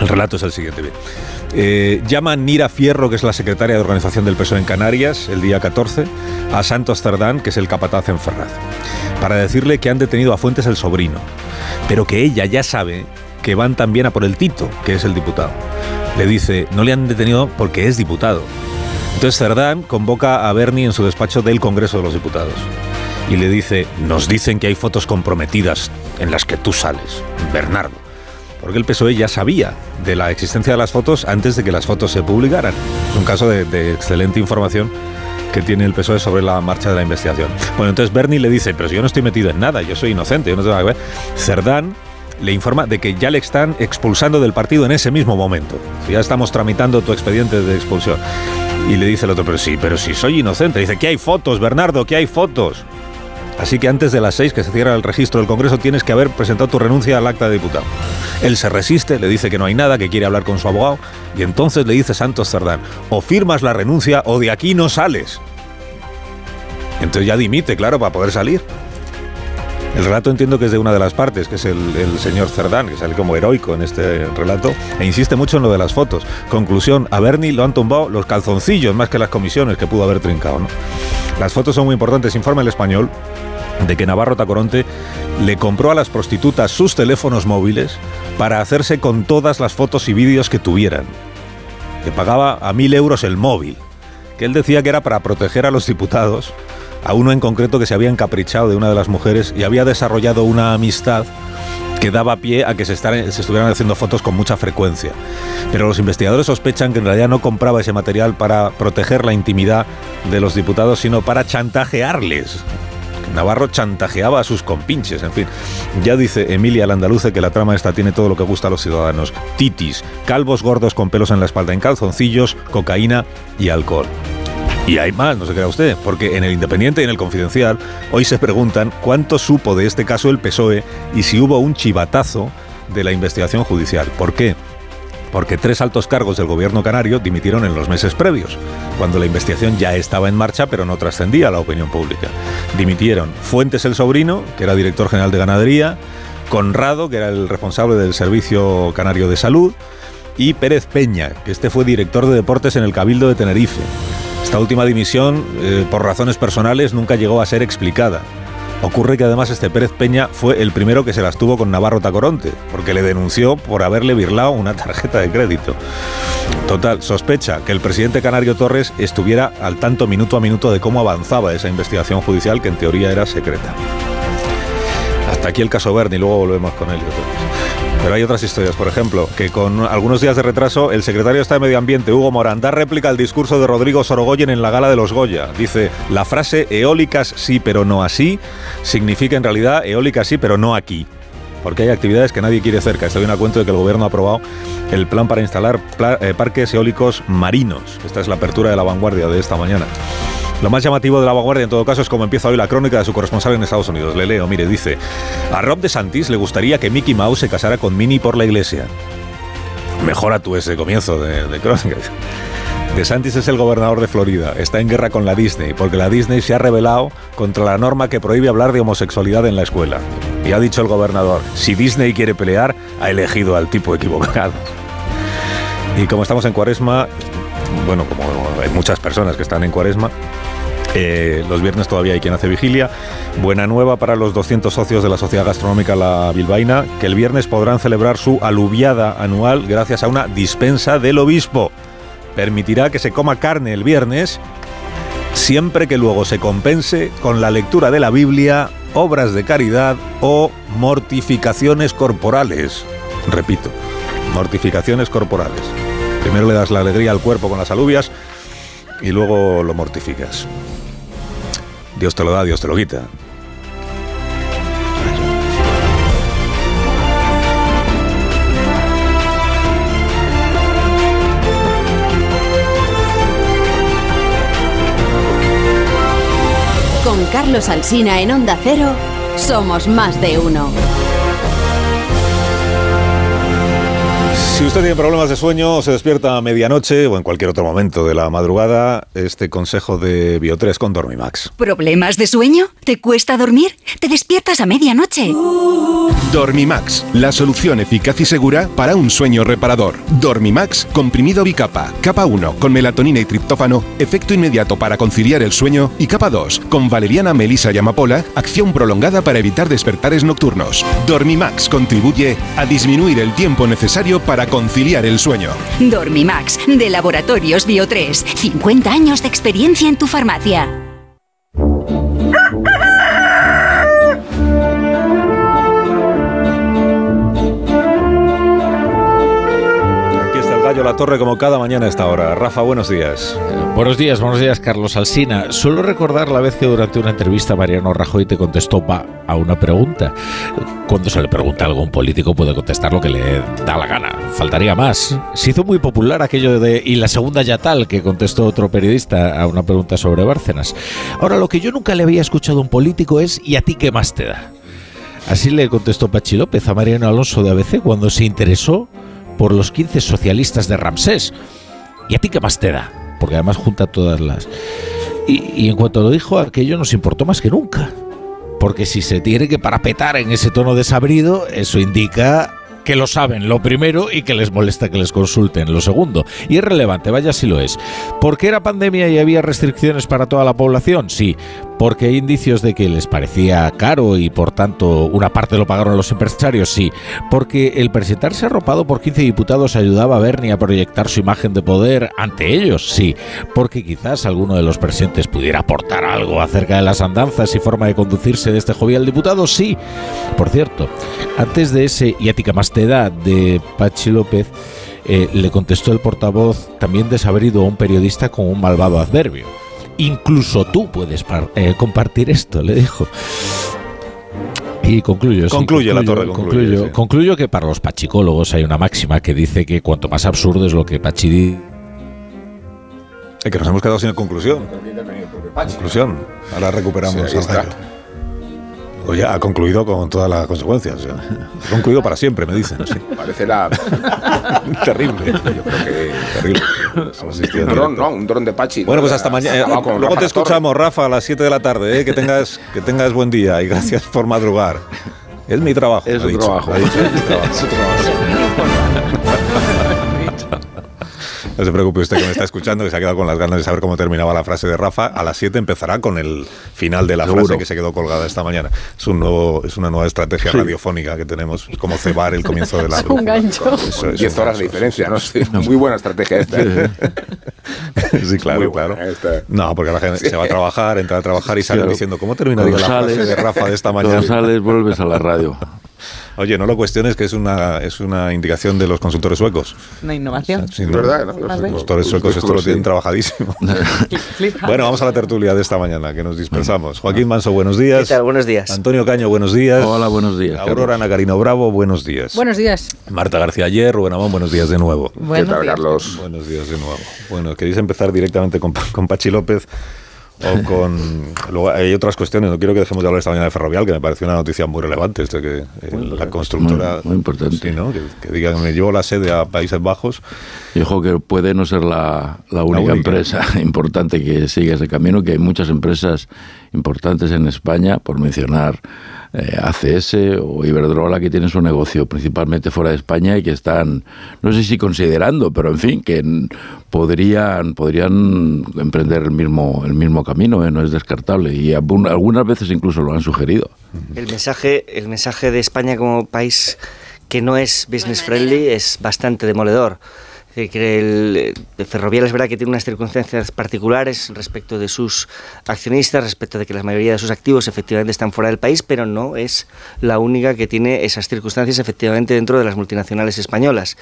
El relato es el siguiente. Bien. Eh, llama Nira Fierro, que es la secretaria de organización del PSOE en Canarias, el día 14, a Santos Cerdán, que es el capataz en Ferraz, para decirle que han detenido a Fuentes el sobrino, pero que ella ya sabe que van también a por el Tito, que es el diputado. Le dice, no le han detenido porque es diputado. Entonces Cerdán convoca a Bernie en su despacho del Congreso de los Diputados y le dice, nos dicen que hay fotos comprometidas en las que tú sales, Bernardo porque el PSOE ya sabía de la existencia de las fotos antes de que las fotos se publicaran. Es un caso de, excelente información que tiene el PSOE sobre la marcha de la investigación. Bueno, entonces Bernie le dice, pero si yo no estoy metido en nada, yo soy inocente, yo no tengo nada que ver. Cerdán le informa de que ya le están expulsando del partido en ese mismo momento. Ya estamos tramitando tu expediente de expulsión. Y le dice el otro, pero sí, pero si soy inocente. Dice, que hay fotos, Bernardo, que hay fotos. Así que antes de las seis que se cierra el registro del Congreso tienes que haber presentado tu renuncia al acta de diputado. Él se resiste, le dice que no hay nada, que quiere hablar con su abogado y entonces le dice Santos Cerdán, o firmas la renuncia o de aquí no sales. Entonces ya dimite, claro, para poder salir. El relato entiendo que es de una de las partes, que es el, señor Cerdán, que sale como heroico en este relato, e insiste mucho en lo de las fotos. Conclusión, a Bernie lo han tumbado los calzoncillos más que las comisiones que pudo haber trincado. Las fotos son muy importantes, informa el español de que Navarro Tacoronte le compró a las prostitutas sus teléfonos móviles para hacerse con todas las fotos y vídeos que tuvieran. Que pagaba a mil euros el móvil. Que él decía que era para proteger a los diputados, a uno en concreto que se había encaprichado de una de las mujeres y había desarrollado una amistad que daba pie a que se, estuvieran haciendo fotos con mucha frecuencia. Pero los investigadores sospechan que en realidad no compraba ese material para proteger la intimidad de los diputados, sino para chantajearles. Navarro chantajeaba a sus compinches, en fin. Ya dice Emilia Landaluce que la trama esta tiene todo lo que gusta a los ciudadanos. Titis, calvos gordos con pelos en la espalda en calzoncillos, cocaína y alcohol. Y hay más, no se crea usted, porque en el Independiente y en el Confidencial hoy se preguntan cuánto supo de este caso el PSOE y si hubo un chivatazo de la investigación judicial. ¿Por qué? Porque tres altos cargos del gobierno canario dimitieron en los meses previos, cuando la investigación ya estaba en marcha pero no trascendía a la opinión pública. Dimitieron Fuentes el sobrino, que era director general de ganadería, Conrado, que era el responsable del Servicio Canario de Salud, y Pérez Peña, que este fue director de deportes en el Cabildo de Tenerife. Esta última dimisión, eh, por razones personales, nunca llegó a ser explicada. Ocurre que además este Pérez Peña fue el primero que se las tuvo con Navarro Tacoronte, porque le denunció por haberle birlado una tarjeta de crédito. Total, sospecha que el presidente Canario Torres estuviera al tanto minuto a minuto de cómo avanzaba esa investigación judicial que en teoría era secreta. Hasta aquí el caso Berni, luego volvemos con él. Pero hay otras historias, por ejemplo, que con algunos días de retraso, el secretario de Estado de Medio Ambiente, Hugo Morán, da réplica al discurso de Rodrigo Sorogoyen en la gala de los Goya. Dice, la frase eólicas sí, pero no así, significa en realidad eólicas sí, pero no aquí. Porque hay actividades que nadie quiere cerca. Estoy en a cuento de que el gobierno ha aprobado el plan para instalar eh, parques eólicos marinos. Esta es la apertura de la vanguardia de esta mañana. Lo más llamativo de la vanguardia en todo caso es como empieza hoy la crónica de su corresponsal en Estados Unidos. Le leo, mire, dice, a Rob DeSantis le gustaría que Mickey Mouse se casara con Minnie por la iglesia. Mejora tú ese comienzo de, de crónica. DeSantis es el gobernador de Florida. Está en guerra con la Disney, porque la Disney se ha rebelado contra la norma que prohíbe hablar de homosexualidad en la escuela. Y ha dicho el gobernador, si Disney quiere pelear, ha elegido al tipo equivocado. Y como estamos en cuaresma, bueno, como hay muchas personas que están en cuaresma, eh, los viernes todavía hay quien hace vigilia. Buena nueva para los 200 socios de la Sociedad Gastronómica La Bilbaína, que el viernes podrán celebrar su aluviada anual gracias a una dispensa del obispo. Permitirá que se coma carne el viernes, siempre que luego se compense con la lectura de la Biblia, obras de caridad o mortificaciones corporales. Repito, mortificaciones corporales. Primero le das la alegría al cuerpo con las alubias y luego lo mortificas. Dios te lo da, Dios te lo quita. Con Carlos Alsina en Onda Cero, somos más de uno. Si usted tiene problemas de sueño o se despierta a medianoche o en cualquier otro momento de la madrugada, este consejo de Bio3 con Dormimax. ¿Problemas de sueño? ¿Te cuesta dormir? ¿Te despiertas a medianoche? Dormimax, la solución eficaz y segura para un sueño reparador. Dormimax, comprimido bicapa. Capa 1, con melatonina y triptófano, efecto inmediato para conciliar el sueño. Y capa 2, con valeriana, melisa y amapola, acción prolongada para evitar despertares nocturnos. Dormimax contribuye a disminuir el tiempo necesario para conciliar el sueño. Dormimax, de Laboratorios Bio 3. 50 años de experiencia en tu farmacia. Aquí está el gallo La Torre como cada mañana a esta hora. Rafa, buenos días. Buenos días, buenos días, Carlos Alsina. Suelo recordar la vez que durante una entrevista Mariano Rajoy te contestó pa a una pregunta. Cuando se le pregunta a un político puede contestar lo que le da la gana. Faltaría más. Se hizo muy popular aquello de y la segunda ya tal que contestó otro periodista a una pregunta sobre Bárcenas. Ahora lo que yo nunca le había escuchado a un político es ¿y a ti qué más te da? Así le contestó Pachi López a Mariano Alonso de ABC cuando se interesó por los 15 socialistas de Ramsés. ¿Y a ti qué más te da? Porque además junta todas las... Y, y en cuanto lo dijo, aquello nos importó más que nunca. Porque si se tiene que parapetar en ese tono desabrido, eso indica que lo saben, lo primero, y que les molesta que les consulten, lo segundo. Y es relevante, vaya si lo es. ¿Por qué era pandemia y había restricciones para toda la población? Sí. Porque hay indicios de que les parecía caro y por tanto una parte lo pagaron los empresarios, sí. Porque el presentarse arropado por 15 diputados ayudaba a Bernie a proyectar su imagen de poder ante ellos, sí. Porque quizás alguno de los presentes pudiera aportar algo acerca de las andanzas y forma de conducirse de este jovial diputado, sí. Por cierto, antes de ese y ética más te da de Pachi López, eh, le contestó el portavoz también desabrido a un periodista con un malvado adverbio. Incluso tú puedes eh, compartir esto, le dijo. Y concluyo. sí, Concluye, la concluyo, torre, concluye, concluyo, sí. concluyo que para los pachicólogos hay una máxima que dice que cuanto más absurdo es lo que Pachi di- Es que nos hemos quedado sin conclusión. Conclusión. Ahora recuperamos Sí. Oye, ha concluido con todas las consecuencias. ha concluido para siempre, me dicen. sí. Parecerá Terrible. Yo creo que Terrible. Un dron. ¿no? Un dron de Pachi. Bueno, ¿no? pues hasta mañana. Acabado con Luego Rafa te La Torre. escuchamos, Rafa, a las 7 de la tarde. ¿eh? Que, tengas, que tengas buen día y gracias por madrugar. Es mi trabajo. Es su trabajo. Es mi trabajo. No se preocupe usted que me está escuchando, que se ha quedado con las ganas de saber cómo terminaba la frase de Rafa. A las 7 empezará con el final de la Seguro. frase que se quedó colgada esta mañana. Es, un nuevo, es una nueva estrategia Sí. radiofónica que tenemos, es como cebar el comienzo de la Es un gancho. Eso es 10 un horas de diferencia, ¿no? Sí, muy buena estrategia esta. ¿eh? Sí, claro, Muy claro. esta. No, porque la gente Sí. se va a trabajar, entra a trabajar y sale Claro. diciendo, ¿cómo terminaría la Cuando frase de Rafa de esta cuando mañana? sales, vuelves a la radio. Oye, no lo cuestiones, que es una, es una indicación de los consultores suecos. Una innovación. Sí, Es ¿no? verdad, ¿no? Los consultores suecos esto lo tienen trabajadísimo. Bueno, vamos a la tertulia de esta mañana, que nos dispersamos. Joaquín Manso, buenos días. ¿Qué tal? Buenos días. Antonio Caño, buenos días. Hola, buenos días. Aurora Nacarino Bravo, buenos días. Buenos días. Marta García Ayer, Rubén Amón, buenos días de nuevo. Buenos ¿Qué tal, días. Carlos? Buenos días de nuevo. Bueno, ¿queréis empezar directamente con, con Pachi López o con... Luego hay otras cuestiones, no quiero que dejemos de hablar esta mañana de Ferrovial, que me pareció una noticia muy relevante, esto que eh, la constructora... Muy, muy importante. Sí, ¿no? Que, que digan, me llevo la sede a Países Bajos. Y ojo que puede no ser la, la única única. empresa importante que sigue ese camino, que hay muchas empresas importantes en España, por mencionar eh, ACS o Iberdrola, que tienen su negocio principalmente fuera de España y que están, no sé si considerando, pero en fin, que podrían, podrían emprender el mismo, el mismo camino, ¿eh? no es descartable. Y algunas veces incluso lo han sugerido. El mensaje, el mensaje de España como país que no es business friendly es bastante demoledor. Que el, el Ferrovial es verdad que tiene unas circunstancias particulares respecto de sus accionistas, respecto de que la mayoría de sus activos efectivamente están fuera del país, pero no es la única que tiene esas circunstancias efectivamente dentro de las multinacionales españolas.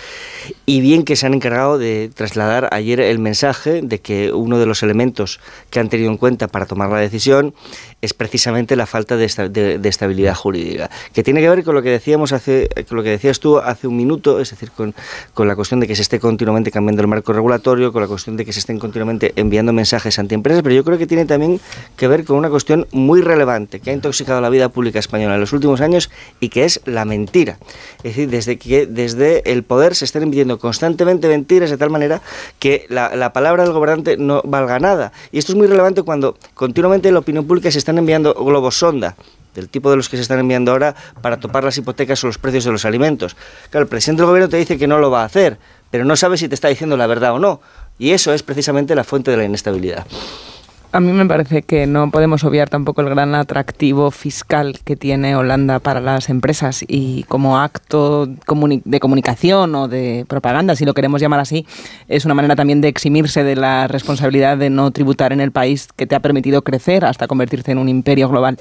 Y bien que se han encargado de trasladar ayer el mensaje de que uno de los elementos que han tenido en cuenta para tomar la decisión es precisamente la falta de, esta- de- de estabilidad jurídica, que tiene que ver con lo que decíamos hace, con lo que decías tú hace un minuto, es decir, con, con la cuestión de que se esté continuamente cambiando el marco regulatorio, con la cuestión de que se estén continuamente enviando mensajes antiempresas, pero yo creo que tiene también que ver con una cuestión muy relevante que ha intoxicado la vida pública española en los últimos años y que es la mentira. Es decir, desde que desde el poder se están emitiendo constantemente mentiras de tal manera que la, la palabra del gobernante no valga nada. Y esto es muy relevante cuando continuamente en la opinión pública se están enviando globos sonda del tipo de los que se están enviando ahora para topar las hipotecas o los precios de los alimentos. Claro, el presidente del gobierno te dice que no lo va a hacer, pero no sabe si te está diciendo la verdad o no. Y eso es precisamente la fuente de la inestabilidad. A mí me parece que no podemos obviar tampoco el gran atractivo fiscal que tiene Holanda para las empresas y como acto comuni- de comunicación o de propaganda, si lo queremos llamar así, es una manera también de eximirse de la responsabilidad de no tributar en el país que te ha permitido crecer hasta convertirte en un imperio global.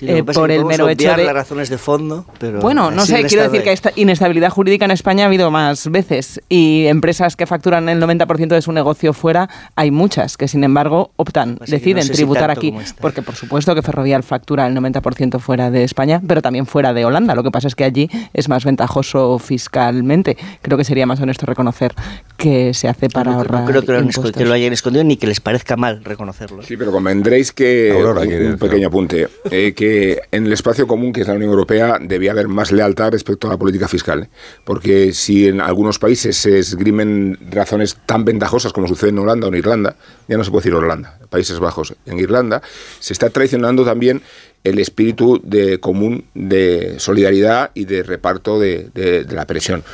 Sí, Eh, por el mero hecho de... las razones de fondo, pero Bueno, no sé, quiero decir que es. esta inestabilidad jurídica en España ha habido más veces y empresas que facturan el 90% de su negocio fuera, hay muchas que sin embargo optan, No deciden sé tributar aquí, porque por supuesto que Ferrovial factura el 90% fuera de España, pero también fuera de Holanda. Lo que pasa es que allí es más ventajoso fiscalmente. Creo que sería más honesto reconocer que se hace para No, ahorrar no creo que lo, han esco- impuestos. que lo hayan escondido ni que les parezca mal reconocerlo. Sí, pero convendréis que, Aurora, un, pequeño apunte, eh, que en el espacio común que es la Unión Europea debía haber más lealtad respecto a la política fiscal. ¿eh? Porque si en algunos países se esgrimen razones tan ventajosas como sucede en Holanda o en Irlanda, ya no se puede decir Holanda, Países Bajos, en Irlanda, se está traicionando también el espíritu de común de solidaridad y de reparto de, de la presión.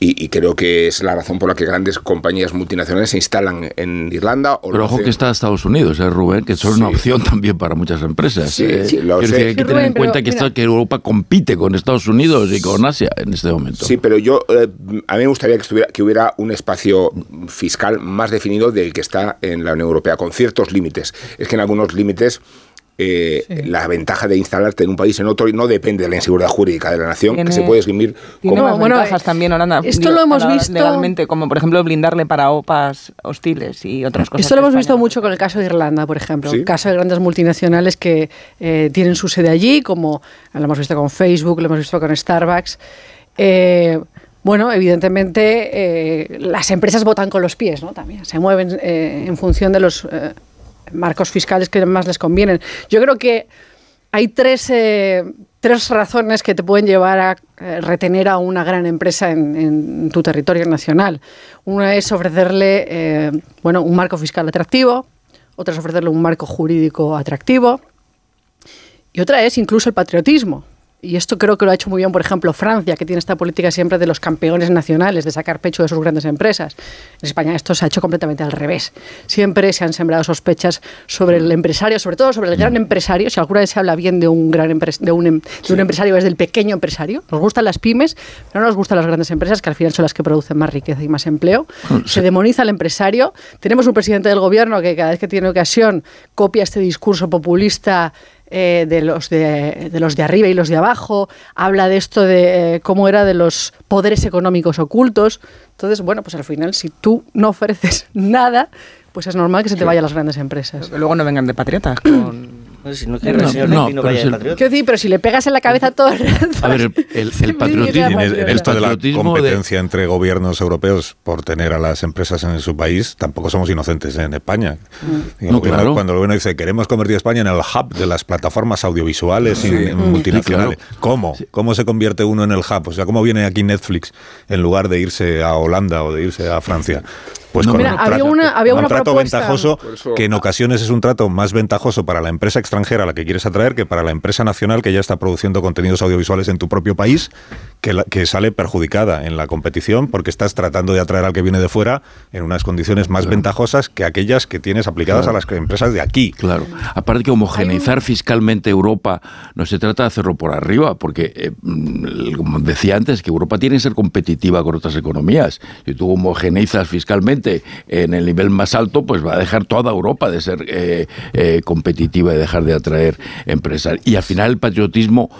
Y, creo que es la razón por la que grandes compañías multinacionales se instalan en Irlanda. O Pero ojo que está Estados Unidos, ¿eh, Rubén, que son una opción también para muchas empresas. Sí, ¿eh? sí, lo sé. hay que tener en cuenta que, que, Europa compite con Estados Unidos y con Asia en este momento. Sí, pero yo eh, a mí me gustaría que, estuviera, que hubiera un espacio fiscal más definido del que está en la Unión Europea, con ciertos límites. Es que en algunos límites eh, la ventaja de instalarte en un país en otro no depende de la inseguridad jurídica de la nación, que se puede esgrimir como... Bueno, ventajas también, Holanda. Esto lo hemos visto... Legalmente, como por ejemplo blindarle para OPAs hostiles y otras cosas. Esto lo hemos visto mucho con el caso de Irlanda, por ejemplo. El caso de grandes multinacionales que eh, tienen su sede allí, como lo hemos visto con Facebook, lo hemos visto con Starbucks. Eh, bueno, evidentemente las empresas votan con los pies, ¿no? También se mueven en función de los marcos fiscales que más les convienen. Yo creo que hay tres, eh, tres razones que te pueden llevar a eh, retener a una gran empresa en, tu territorio nacional. Una es ofrecerle eh, bueno, un marco fiscal atractivo, otra es ofrecerle un marco jurídico atractivo y otra es incluso el patriotismo y esto creo que lo ha hecho muy bien, por ejemplo, Francia, que tiene esta política siempre de los campeones nacionales, de sacar pecho de sus grandes empresas. En España esto se ha hecho completamente al revés. Siempre se han sembrado sospechas sobre el empresario, sobre todo sobre el gran empresario. Si alguna vez se habla bien de un gran de un, em, de un empresario, es del pequeño empresario. Nos gustan las pymes, pero no nos gustan las grandes empresas, que al final son las que producen más riqueza y más empleo. Se demoniza al empresario. Tenemos un presidente del gobierno que cada vez que tiene ocasión copia este discurso populista eh, de, los de, los de arriba y los de abajo, habla de esto de eh, cómo era de los poderes económicos ocultos. Entonces, bueno, pues al final, si tú no ofreces nada, pues es normal que se te vayan las grandes empresas. luego no vengan de patriotas con si no quiere el señor no, no vaya el patriota. Quiero decir, pero si le pegas en la cabeza todo el rato. A ver, el, el, patriotismo. En esto de la competencia entre gobiernos europeos por tener a las empresas en su país, tampoco somos inocentes en España. Mm. No, claro. Cuando el gobierno dice queremos convertir a España en el hub de las plataformas audiovisuales y mm. multinacionales. ¿Cómo? ¿Cómo se convierte uno en el hub? O sea, ¿cómo viene aquí Netflix en lugar de irse a Holanda o de irse a Francia? Pues con un había una, había un trato ventajoso que en ocasiones es un trato más ventajoso para la empresa extranjera a la que quieres atraer que para la empresa nacional que ya está produciendo contenidos audiovisuales en tu propio país, que, que sale perjudicada en la competición porque estás tratando de atraer al que viene de fuera en unas condiciones más ventajosas que aquellas que tienes aplicadas a las empresas de aquí. Claro. Aparte que homogeneizar fiscalmente Europa no se trata de hacerlo por arriba, porque eh, como decía antes, que Europa tiene que ser competitiva con otras economías. Si tú homogeneizas fiscalmente en el nivel más alto, pues va a dejar toda Europa de ser eh, eh, competitiva y dejar de atraer empresas. Y al final el patriotismo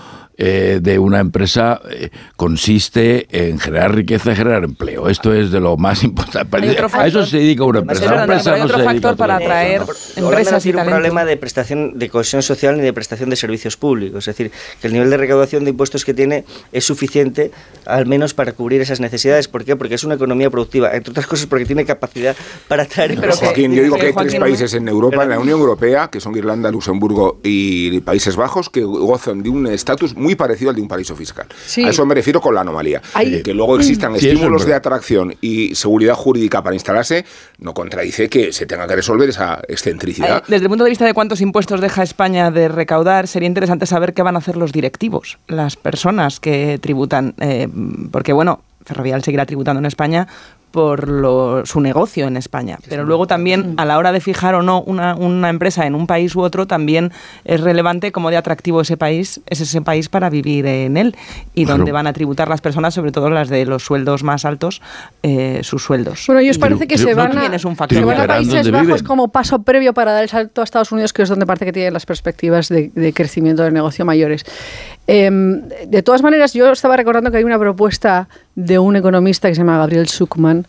eh, de una empresa eh, consiste en generar riqueza y generar empleo. Esto es de lo más importante. A eso se dedica una empresa. hay otro factor para atraer empresas y un problema de prestación de cohesión social ni de prestación de servicios públicos. Es decir, que el nivel de recaudación de impuestos que tiene es suficiente al menos para cubrir esas necesidades. ¿Por qué? Porque es una economía productiva. Entre otras cosas porque tiene capacidad para atraer Pero Joaquín, yo digo que hay tres países en Europa, en la Unión Europea, que son Irlanda, Luxemburgo y Países Bajos, que gozan de un estatus muy muy parecido al de un paraíso fiscal. A eso me refiero con la anomalía. Que luego existan estímulos de atracción y seguridad jurídica para instalarse, no contradice que se tenga que resolver esa excentricidad. Desde el punto de vista de cuántos impuestos deja España de recaudar, sería interesante saber qué van a hacer los directivos, las personas que tributan, eh, porque bueno, Ferrovial seguirá tributando en España, por lo, su negocio en España. Pero luego también a la hora de fijar o no una, una, empresa en un país u otro, también es relevante cómo de atractivo ese país es ese país para vivir en él y donde van a tributar las personas, sobre todo las de los sueldos más altos, eh, sus sueldos. Bueno, ellos parece que se, van a, un se van a Países Bajos como paso previo para dar el salto a Estados Unidos, que es donde parece que tienen las perspectivas de, de crecimiento del negocio mayores. Em, de todas maneras, yo estaba recordando que hay una propuesta de un economista que se llama Gabriel Schuckman,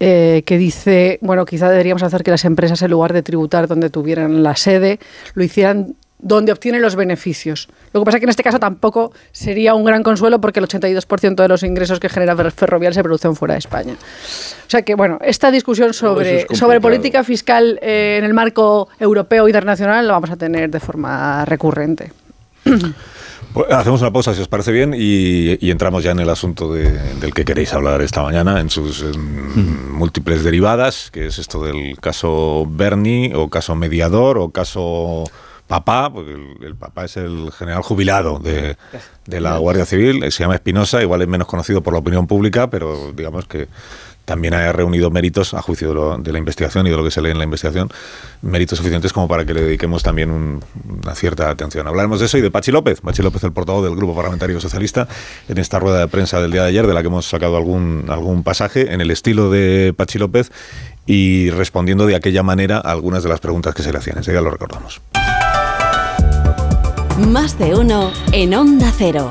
eh, que dice, bueno, quizá deberíamos hacer que las empresas, en lugar de tributar donde tuvieran la sede, lo hicieran donde obtienen los beneficios. Lo que pasa es que en este caso tampoco sería un gran consuelo porque el 82% de los ingresos que genera Ferrovial se producen fuera de España. O sea que, bueno, esta discusión sobre, sobre política fiscal eh, en el marco europeo e internacional la vamos a tener de forma recurrente. Pues hacemos una pausa, si os parece bien, y, entramos ya en el asunto del que queréis hablar esta mañana, en sus múltiples derivadas, que es esto del caso Bernie, o caso mediador, o caso papá, porque el, papá es el general jubilado de, de la Guardia Civil, se llama Espinosa, igual es menos conocido por la opinión pública, pero digamos que también haya reunido méritos, a juicio de, la investigación y de lo que se lee en la investigación, méritos suficientes como para que le dediquemos también una cierta atención. Hablaremos de eso y de Pachi López, Pachi López, el portavoz del Grupo Parlamentario Socialista, en esta rueda de prensa del día de ayer, de la que hemos sacado algún, algún pasaje, en el estilo de Pachi López y respondiendo de aquella manera a algunas de las preguntas que se le hacían. Enseguida lo recordamos. Más de uno en Onda Cero.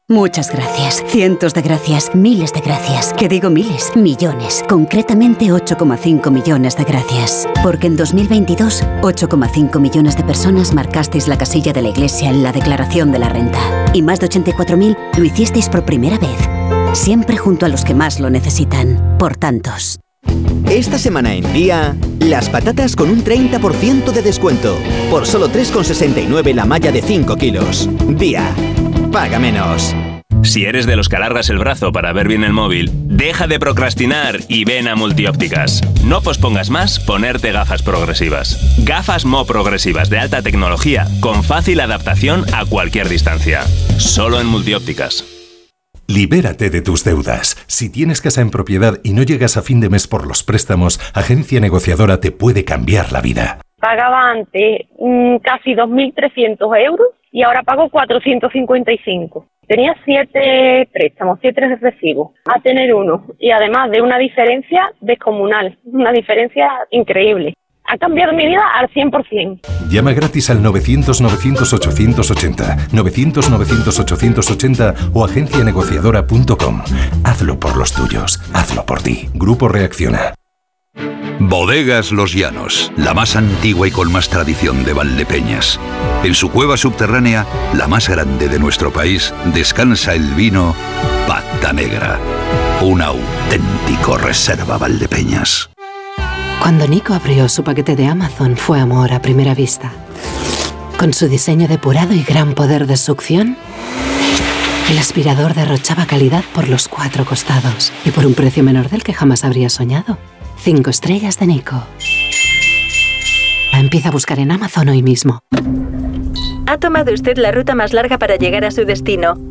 Muchas gracias, cientos de gracias, miles de gracias. Que digo miles, millones. Concretamente 8,5 millones de gracias. Porque en 2022, 8,5 millones de personas marcasteis la casilla de la Iglesia en la declaración de la renta. Y más de 84.000 lo hicisteis por primera vez. Siempre junto a los que más lo necesitan. Por tantos. Esta semana en día, las patatas con un 30% de descuento. Por solo 3,69 la malla de 5 kilos. Día paga menos. Si eres de los que alargas el brazo para ver bien el móvil, deja de procrastinar y ven a Multiópticas. No pospongas más ponerte gafas progresivas. Gafas Mo progresivas de alta tecnología con fácil adaptación a cualquier distancia. Solo en Multiópticas. Libérate de tus deudas. Si tienes casa en propiedad y no llegas a fin de mes por los préstamos, Agencia Negociadora te puede cambiar la vida. Pagaba antes mm, casi 2.300 euros y ahora pago 455. Tenía siete préstamos, siete recibos, a tener uno y además de una diferencia descomunal, una diferencia increíble. Ha cambiado mi vida al 100%. Llama gratis al 900-900-880, 900-900-880 o agencianegociadora.com. Hazlo por los tuyos, hazlo por ti. Grupo Reacciona. Bodegas Los Llanos, la más antigua y con más tradición de Valdepeñas. En su cueva subterránea, la más grande de nuestro país, descansa el vino Pata Negra, un auténtico reserva Valdepeñas. Cuando Nico abrió su paquete de Amazon fue amor a primera vista. Con su diseño depurado y gran poder de succión, el aspirador derrochaba calidad por los cuatro costados y por un precio menor del que jamás habría soñado. Cinco estrellas de Nico. Empieza a buscar en Amazon hoy mismo. Ha tomado usted la ruta más larga para llegar a su destino.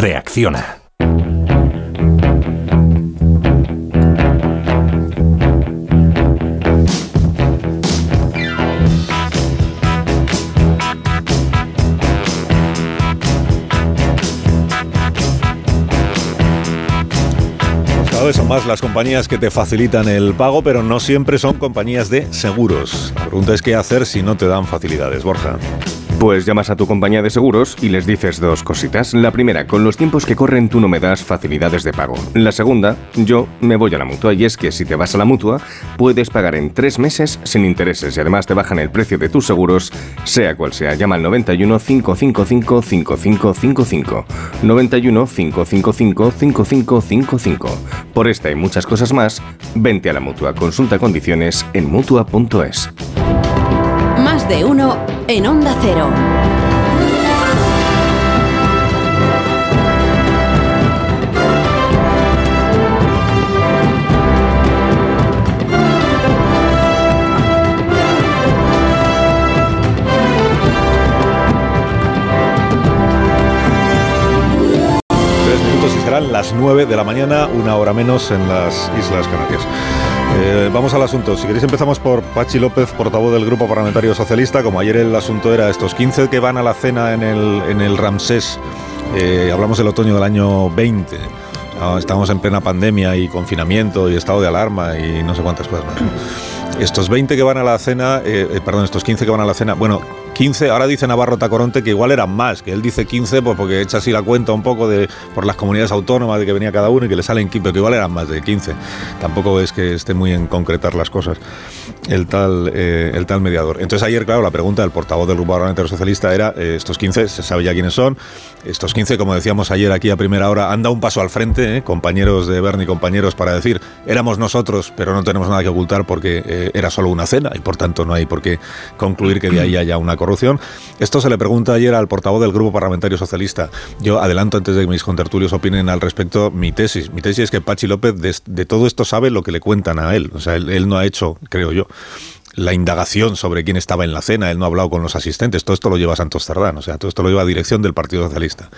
Reacciona. Son más las compañías que te facilitan el pago, pero no siempre son compañías de seguros. La pregunta es qué hacer si no te dan facilidades, Borja. Pues llamas a tu compañía de seguros y les dices dos cositas. La primera, con los tiempos que corren tú no me das facilidades de pago. La segunda, yo me voy a la mutua y es que si te vas a la mutua puedes pagar en tres meses sin intereses y además te bajan el precio de tus seguros, sea cual sea. Llama al 91 555 5555. 91 555 5555. Por esta y muchas cosas más, vente a la mutua. Consulta condiciones en mutua.es. De uno en Onda Cero. Tres minutos y serán las nueve de la mañana, una hora menos en las Islas Canarias. Eh, vamos al asunto. Si queréis empezamos por Pachi López, portavoz del Grupo Parlamentario Socialista. Como ayer el asunto era estos 15 que van a la cena en el, Ramsés. Eh, hablamos del otoño del año 20. Ah, estamos en plena pandemia y confinamiento y estado de alarma y no sé cuántas cosas más. Estos 20 que van a la cena, eh, perdón, estos 15 que van a la cena, bueno, 15, ahora dice Navarro Tacoronte que igual eran más, que él dice 15 pues porque echa así la cuenta un poco de por las comunidades autónomas de que venía cada uno y que le salen 15, pero que igual eran más de 15. Tampoco es que esté muy en concretar las cosas el tal, eh, el tal mediador. Entonces ayer, claro, la pregunta del portavoz del Grupo Parlamentario Socialista era, eh, estos 15, se sabe ya quiénes son, estos 15, como decíamos ayer aquí a primera hora, han dado un paso al frente, eh, compañeros de Bernie, compañeros, para decir, éramos nosotros, pero no tenemos nada que ocultar porque era solo una cena y por tanto no hay por qué concluir que de ahí haya una corrupción esto se le pregunta ayer al portavoz del Grupo Parlamentario Socialista. Yo adelanto antes de que mis contertulios opinen al respecto mi tesis. Mi tesis es que Pachi López de, todo esto sabe lo que le cuentan a él. O sea, él, no ha hecho, creo yo, la indagación sobre quién estaba en la cena, él no ha hablado con los asistentes, todo esto lo lleva Santos Cerdán, o sea, todo esto lo lleva a dirección del Partido Socialista.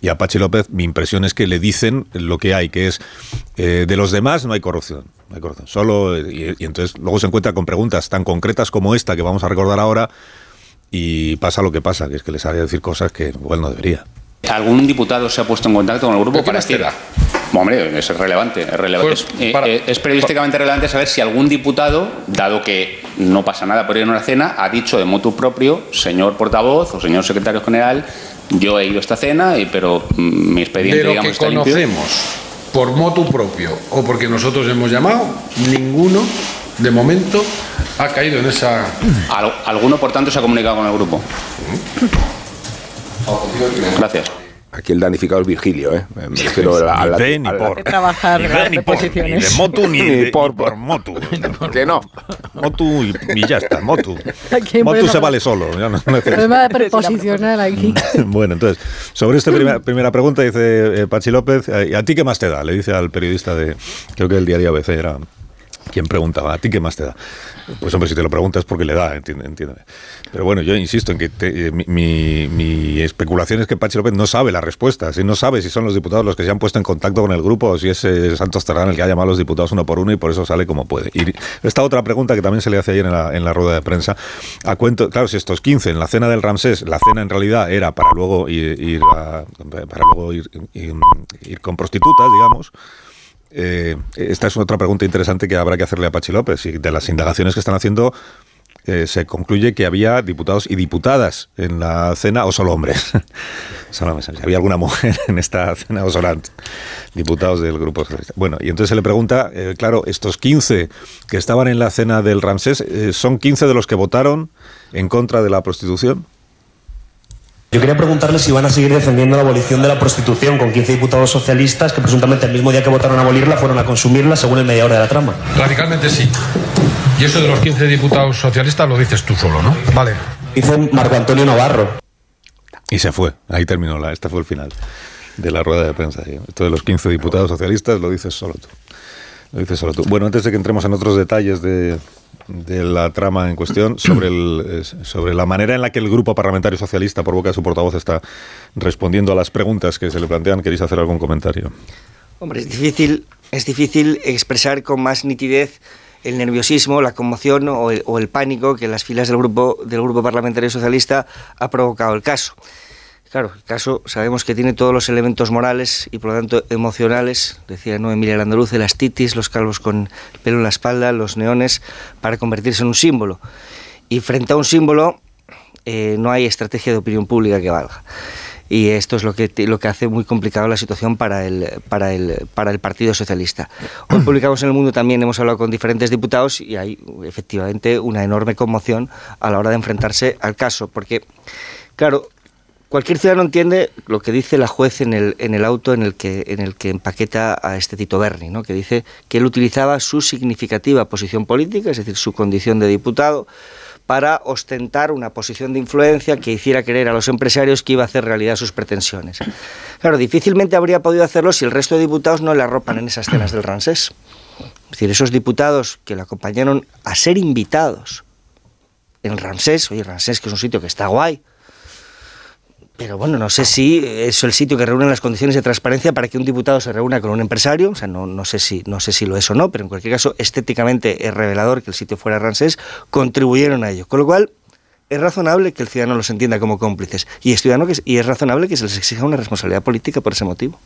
Y a Pachi López mi impresión es que le dicen lo que hay, que es eh, de los demás no hay corrupción. Solo, y, y entonces luego se encuentra con preguntas tan concretas como esta que vamos a recordar ahora, y pasa lo que pasa, que es que les haría decir cosas que igual no debería. ¿Algún diputado se ha puesto en contacto con el grupo para decir... Hombre, es relevante, es, relevante. Pues, eh, eh, es, periodísticamente relevante saber si algún diputado, dado que no pasa nada por ir a una cena, ha dicho de motu propio, señor portavoz o señor secretario general, yo he ido a esta cena, y, pero mm, mi expediente, de lo que conocemos por motu propio o porque nosotros hemos llamado, ninguno de momento ha caído en esa... ¿Alguno, por tanto, se ha comunicado con el grupo? Gracias. Aquí el danificado es Virgilio, ¿eh? Me refiero a la, ni por. trabajar ni, ni, por, ni de motu ni, de, por, por motu. que no. Motu y, ya está, motu. Motu se vale solo. Ya no, Problema de preposicional aquí. bueno, entonces, sobre esta primera, primera pregunta dice eh, Pachi López, eh, ¿a ti qué más te da? Le dice al periodista de, creo que el diario ABC era quien preguntaba, ¿a ti qué más te da? Pues hombre, si te lo preguntas porque le da, entiéndeme. Pero bueno, yo insisto en que eh, mi, especulación es que Pachi López no sabe la respuesta, si no sabe si son los diputados los que se han puesto en contacto con el grupo o si es eh, Santos Terrán el que ha llamado a los diputados uno por uno y por eso sale como puede. Y esta otra pregunta que también se le hace ayer en la, en la rueda de prensa, a cuento, claro, si estos 15 en la cena del Ramsés, la cena en realidad era para luego ir, para luego ir con prostitutas, digamos, eh, esta es otra pregunta interesante que habrá que hacerle a Pachi López. Y de las indagaciones que están haciendo, eh, se concluye que había diputados y diputadas en la cena o solo hombres. solo Si había alguna mujer en esta cena o solo diputados del grupo Bueno, y entonces se le pregunta, eh, claro, estos 15 que estaban en la cena del Ramsés, ¿son 15 de los que votaron en contra de la prostitución? Yo quería preguntarle si van a seguir defendiendo la abolición de la prostitución con 15 diputados socialistas que presuntamente el mismo día que votaron a abolirla fueron a consumirla según el mediador de la trama. Radicalmente sí. Y eso de los 15 diputados socialistas lo dices tú solo, ¿no? Vale. Dice Marco Antonio Navarro. Y se fue. Ahí terminó. La, este fue el final de la rueda de prensa. Esto de los 15 diputados socialistas lo dices solo tú. Lo dices solo tú. Bueno, antes de que entremos en otros detalles de, de la trama en cuestión sobre, el, sobre la manera en la que el Grupo Parlamentario Socialista, por boca de su portavoz, está respondiendo a las preguntas que se le plantean. ¿Queréis hacer algún comentario? Hombre, es difícil, es difícil expresar con más nitidez el nerviosismo, la conmoción o el, o el pánico que las filas del grupo, del grupo Parlamentario Socialista ha provocado el caso. Claro, el caso sabemos que tiene todos los elementos morales y por lo tanto emocionales, decía ¿no? Emilia Landaluz, el astitis, los calvos con pelo en la espalda, los neones, para convertirse en un símbolo. Y frente a un símbolo eh, no hay estrategia de opinión pública que valga y esto es lo que, lo que hace muy complicado la situación para el, para, el, para el Partido Socialista. Hoy publicamos en el mundo también, hemos hablado con diferentes diputados y hay efectivamente una enorme conmoción a la hora de enfrentarse al caso, porque, claro, cualquier ciudadano entiende lo que dice la juez en el, en el auto en el que en el que empaqueta a este Tito Berni, ¿no? que dice que él utilizaba su significativa posición política, es decir, su condición de diputado, para ostentar una posición de influencia que hiciera creer a los empresarios que iba a hacer realidad sus pretensiones. Claro, difícilmente habría podido hacerlo si el resto de diputados no le arropan en esas cenas del Ransés. Es decir, esos diputados que le acompañaron a ser invitados en Ramsés, oye, Ramsés que es un sitio que está guay, pero bueno, no sé si es el sitio que reúne las condiciones de transparencia para que un diputado se reúna con un empresario. O sea, no, no, sé, si, no sé si lo es o no, pero en cualquier caso, estéticamente es revelador que el sitio fuera Ransés. Contribuyeron a ello. Con lo cual, es razonable que el ciudadano los entienda como cómplices. Y es, y es razonable que se les exija una responsabilidad política por ese motivo.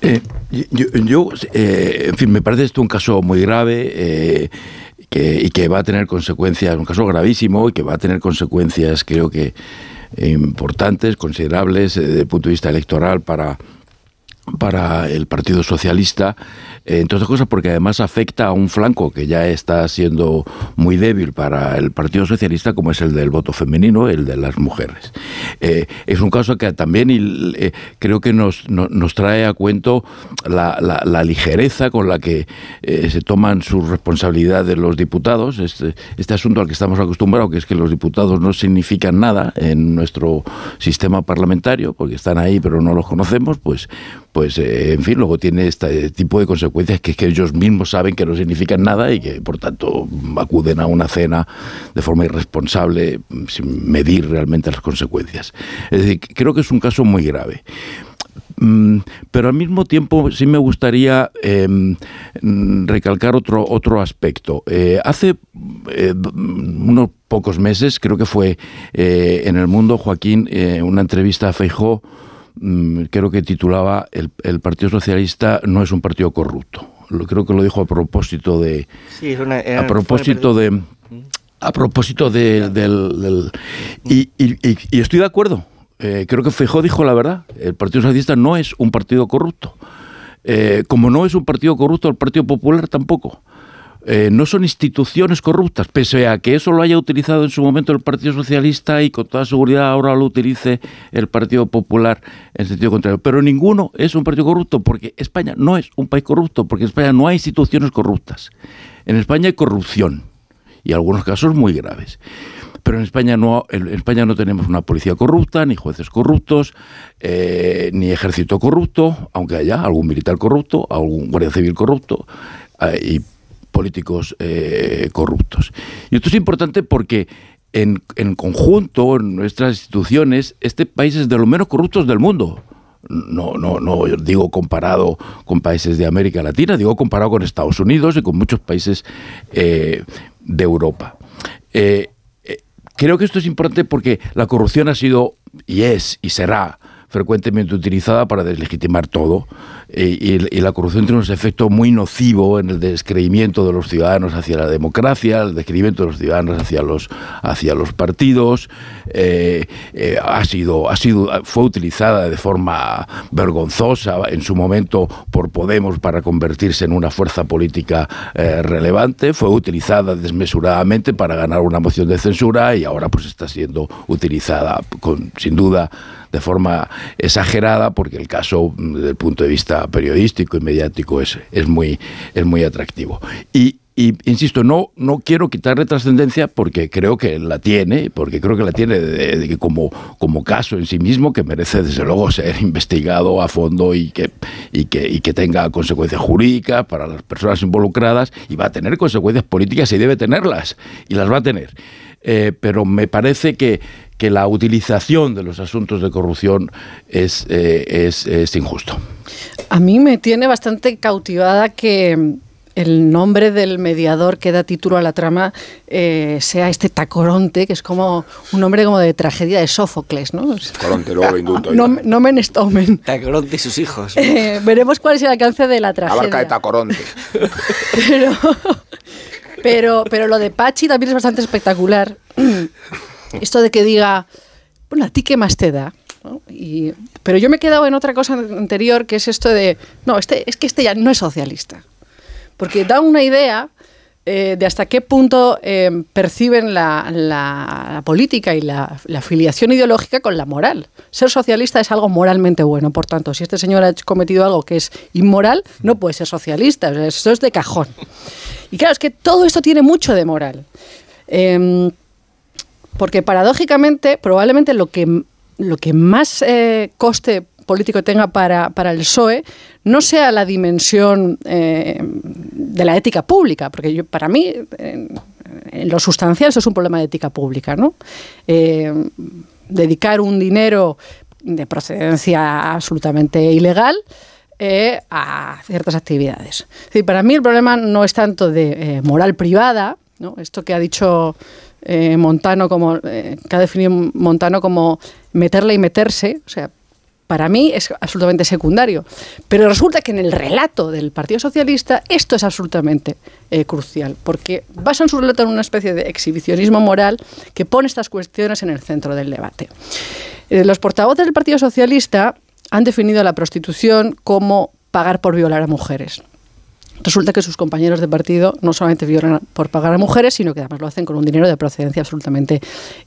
Eh, yo, eh, en fin, me parece esto un caso muy grave. Eh, y que va a tener consecuencias, un caso gravísimo y que va a tener consecuencias, creo que importantes, considerables eh, desde el punto de vista electoral para, para el Partido Socialista eh, entre otras cosas porque además afecta a un flanco que ya está siendo muy débil para el Partido Socialista, como es el del voto femenino, el de las mujeres. Eh, es un caso que también eh, creo que nos, nos, trae a cuento la, ligereza con la que se toman sus responsabilidades los diputados. Este, este asunto al que estamos acostumbrados, que es que los diputados no significan nada en nuestro sistema parlamentario, porque están ahí pero no los conocemos, pues, pues en fin, luego tiene este tipo de consecuencias que es que ellos mismos saben que no significan nada y que por tanto acuden a una cena de forma irresponsable sin medir realmente las consecuencias. Es decir, creo que es un caso muy grave mm, pero al mismo tiempo sí me gustaría em, recalcar otro, otro aspecto. Eh, hace eh, unos pocos meses, creo que fue eh, en el mundo, Joaquín, una entrevista a Feijó, Mm, creo que titulaba el, el, Partido Socialista no es un partido corrupto. Creo que lo dijo a propósito de... a propósito de... A propósito de, del... y, y, estoy de acuerdo. Eh, creo que Feijóo dijo la verdad. El Partido Socialista no es un partido corrupto. Eh, como no es un partido corrupto, el Partido Popular tampoco. Eh, no son instituciones corruptas, pese a que eso lo haya utilizado en su momento el Partido Socialista y con toda seguridad ahora lo utilice el Partido Popular en sentido contrario. Pero ninguno es un partido corrupto, porque España no es un país corrupto, porque en España no hay instituciones corruptas. En España hay corrupción, y algunos casos muy graves. Pero en España no, en España no tenemos una policía corrupta, ni jueces corruptos, eh, ni ejército corrupto, aunque haya algún militar corrupto, algún guardia civil corrupto, eh, y políticos eh, corruptos. Y esto es importante porque en, en, conjunto, en nuestras instituciones, este país es de los menos corruptos del mundo. No, no, no digo comparado con países de América Latina, digo comparado con Estados Unidos y con muchos países eh, de Europa. Eh, creo que esto es importante porque la corrupción ha sido y es y será frecuentemente utilizada para deslegitimar todo eh, y, la corrupción tiene un efecto muy nocivo en el descreimiento de los ciudadanos hacia la democracia, el descreimiento de los ciudadanos hacia los, hacia los partidos. Eh, eh, ha sido, ha sido, fue utilizada de forma vergonzosa en su momento por Podemos para convertirse en una fuerza política relevante. Fue utilizada desmesuradamente para ganar una moción de censura y ahora pues está siendo utilizada con, sin duda de forma exagerada, porque el caso, mm, desde el punto de vista periodístico y mediático, es, es, muy, es muy atractivo. Y, insisto, no, no quiero quitarle trascendencia porque creo que la tiene, porque creo que la tiene de, como, como caso en sí mismo que merece desde luego ser investigado a fondo y que, y que, y que tenga consecuencias jurídicas para las personas involucradas y va a tener consecuencias políticas y debe tenerlas y las va a tener. Eh, pero me parece que, que la utilización de los asuntos de corrupción es, eh, es, es injusto. A mí me tiene bastante cautivada que el nombre del mediador que da título a la trama eh, sea este Tacoronte, que es como un nombre como de tragedia de Sófocles, ¿no? Tacoronte, luego lo indulto. No, no me estomen. Tacoronte y sus hijos. Eh, veremos cuál es el alcance de la tragedia. Abarca de Tacoronte. pero, pero, pero lo de Pachi también es bastante espectacular. esto de que diga, bueno, ¿a ti qué más te da? Pero yo me he quedado en otra cosa anterior, que es esto de, no, este, es que este ya no es socialista. Porque da una idea eh, de hasta qué punto eh, perciben la, política y la, afiliación ideológica con la moral. Ser socialista es algo moralmente bueno, por tanto, si este señor ha cometido algo que es inmoral, no puede ser socialista, eso es de cajón. Y claro, es que todo esto tiene mucho de moral. Em, porque paradójicamente, probablemente lo que, lo que más eh, coste político tenga para, el PSOE no sea la dimensión eh, de la ética pública, porque yo, para mí, en, lo sustancial, eso es un problema de ética pública. ¿no? Eh, dedicar un dinero de procedencia absolutamente ilegal eh, a ciertas actividades. para mí el problema no es tanto de moral privada, ¿no? esto que ha dicho Montano como que ha definido Montano como meterle y meterse, o sea, para mí es absolutamente secundario. Pero resulta que en el relato del Partido Socialista esto es absolutamente eh, crucial, porque basan su relato en una especie de exhibicionismo moral que pone estas cuestiones en el centro del debate. Eh, los portavoces del Partido Socialista han definido la prostitución como pagar por violar a mujeres. Resulta que sus compañeros de partido no solamente violan por pagar a mujeres, sino que además lo hacen con un dinero de procedencia absolutamente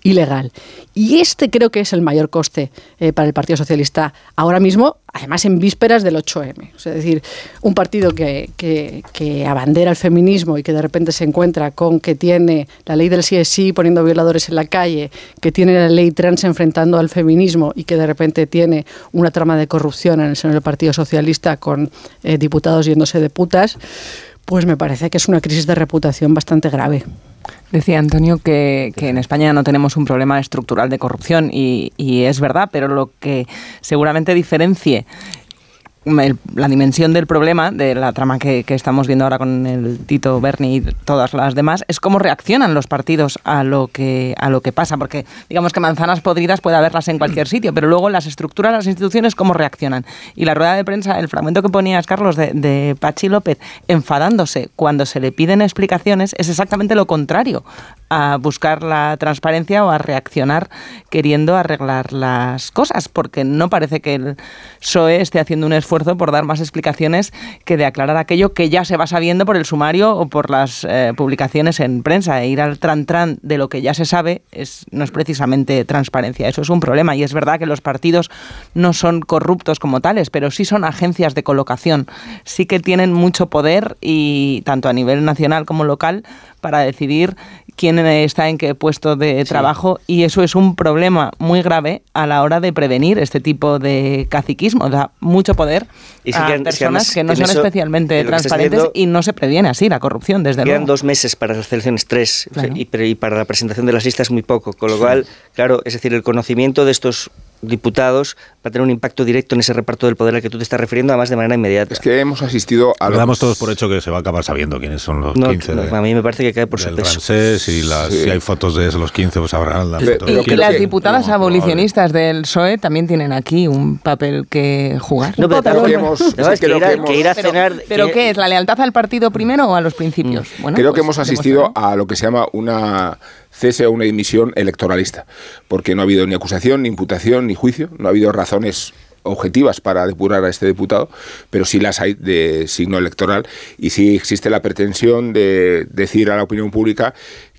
ilegal. Y este creo que es el mayor coste eh, para el Partido Socialista ahora mismo, además en vísperas del 8M. es decir, un partido que, que, abandera el feminismo y que de repente se encuentra con que tiene la ley del sí es sí poniendo violadores en la calle, que tiene la ley trans enfrentando al feminismo y que de repente tiene una trama de corrupción en el seno del Partido Socialista con eh, diputados yéndose de putas, pues me parece que es una crisis de reputación bastante grave. Decía Antonio que, en España no tenemos un problema estructural de corrupción y, y, es verdad, pero lo que seguramente diferencie la dimensión del problema, de la trama que, estamos viendo ahora con el Tito Berni y todas las demás, es cómo reaccionan los partidos a lo que, a lo que pasa. Porque digamos que manzanas podridas puede haberlas en cualquier sitio, pero luego las estructuras, las instituciones, cómo reaccionan. Y la rueda de prensa, el fragmento que ponías, Carlos, de, de Pachi López, enfadándose cuando se le piden explicaciones, es exactamente lo contrario a buscar la transparencia o a reaccionar queriendo arreglar las cosas, porque no parece que el PSOE esté haciendo un esfuerzo por dar más explicaciones que de aclarar aquello que ya se va sabiendo por el sumario o por las eh, publicaciones en prensa. E ir al tran-tran de lo que ya se sabe es, no es precisamente transparencia, eso es un problema. Y es verdad que los partidos no son corruptos como tales, pero sí son agencias de colocación, sí que tienen mucho poder y tanto a nivel nacional como local para decidir quién está en qué puesto de trabajo y eso es un problema muy grave a la hora de prevenir este tipo de caciquismo. Da mucho poder a personas que no son especialmente transparentes y no se previene así la corrupción, desde Quedan dos meses para las elecciones, tres, y, y, para la presentación de las listas muy poco, con lo cual, claro, es decir, el conocimiento de estos diputados va a tener un impacto directo en ese reparto del poder al que tú te estás refiriendo, además de manera inmediata. Es que hemos asistido a... Lo damos todos por hecho que se va a acabar sabiendo quiénes son los 15. a mí me parece que cae por su peso. y si hay fotos de los 15, pues habrá la Y, las diputadas abolicionistas del PSOE también tienen aquí un papel que jugar. No, pero, que, hemos, que, ir a, cenar... ¿Pero, qué es? ¿La lealtad al partido primero o a los principios? Mm. Bueno, creo que pues hemos asistido a lo que se llama una cese a una dimisión electoralista, porque no ha habido ni acusación, ni imputación, ni juicio, no ha habido razones objetivas para depurar a este diputado, pero sí las hay de signo electoral y sí existe la pretensión de decir a la opinión pública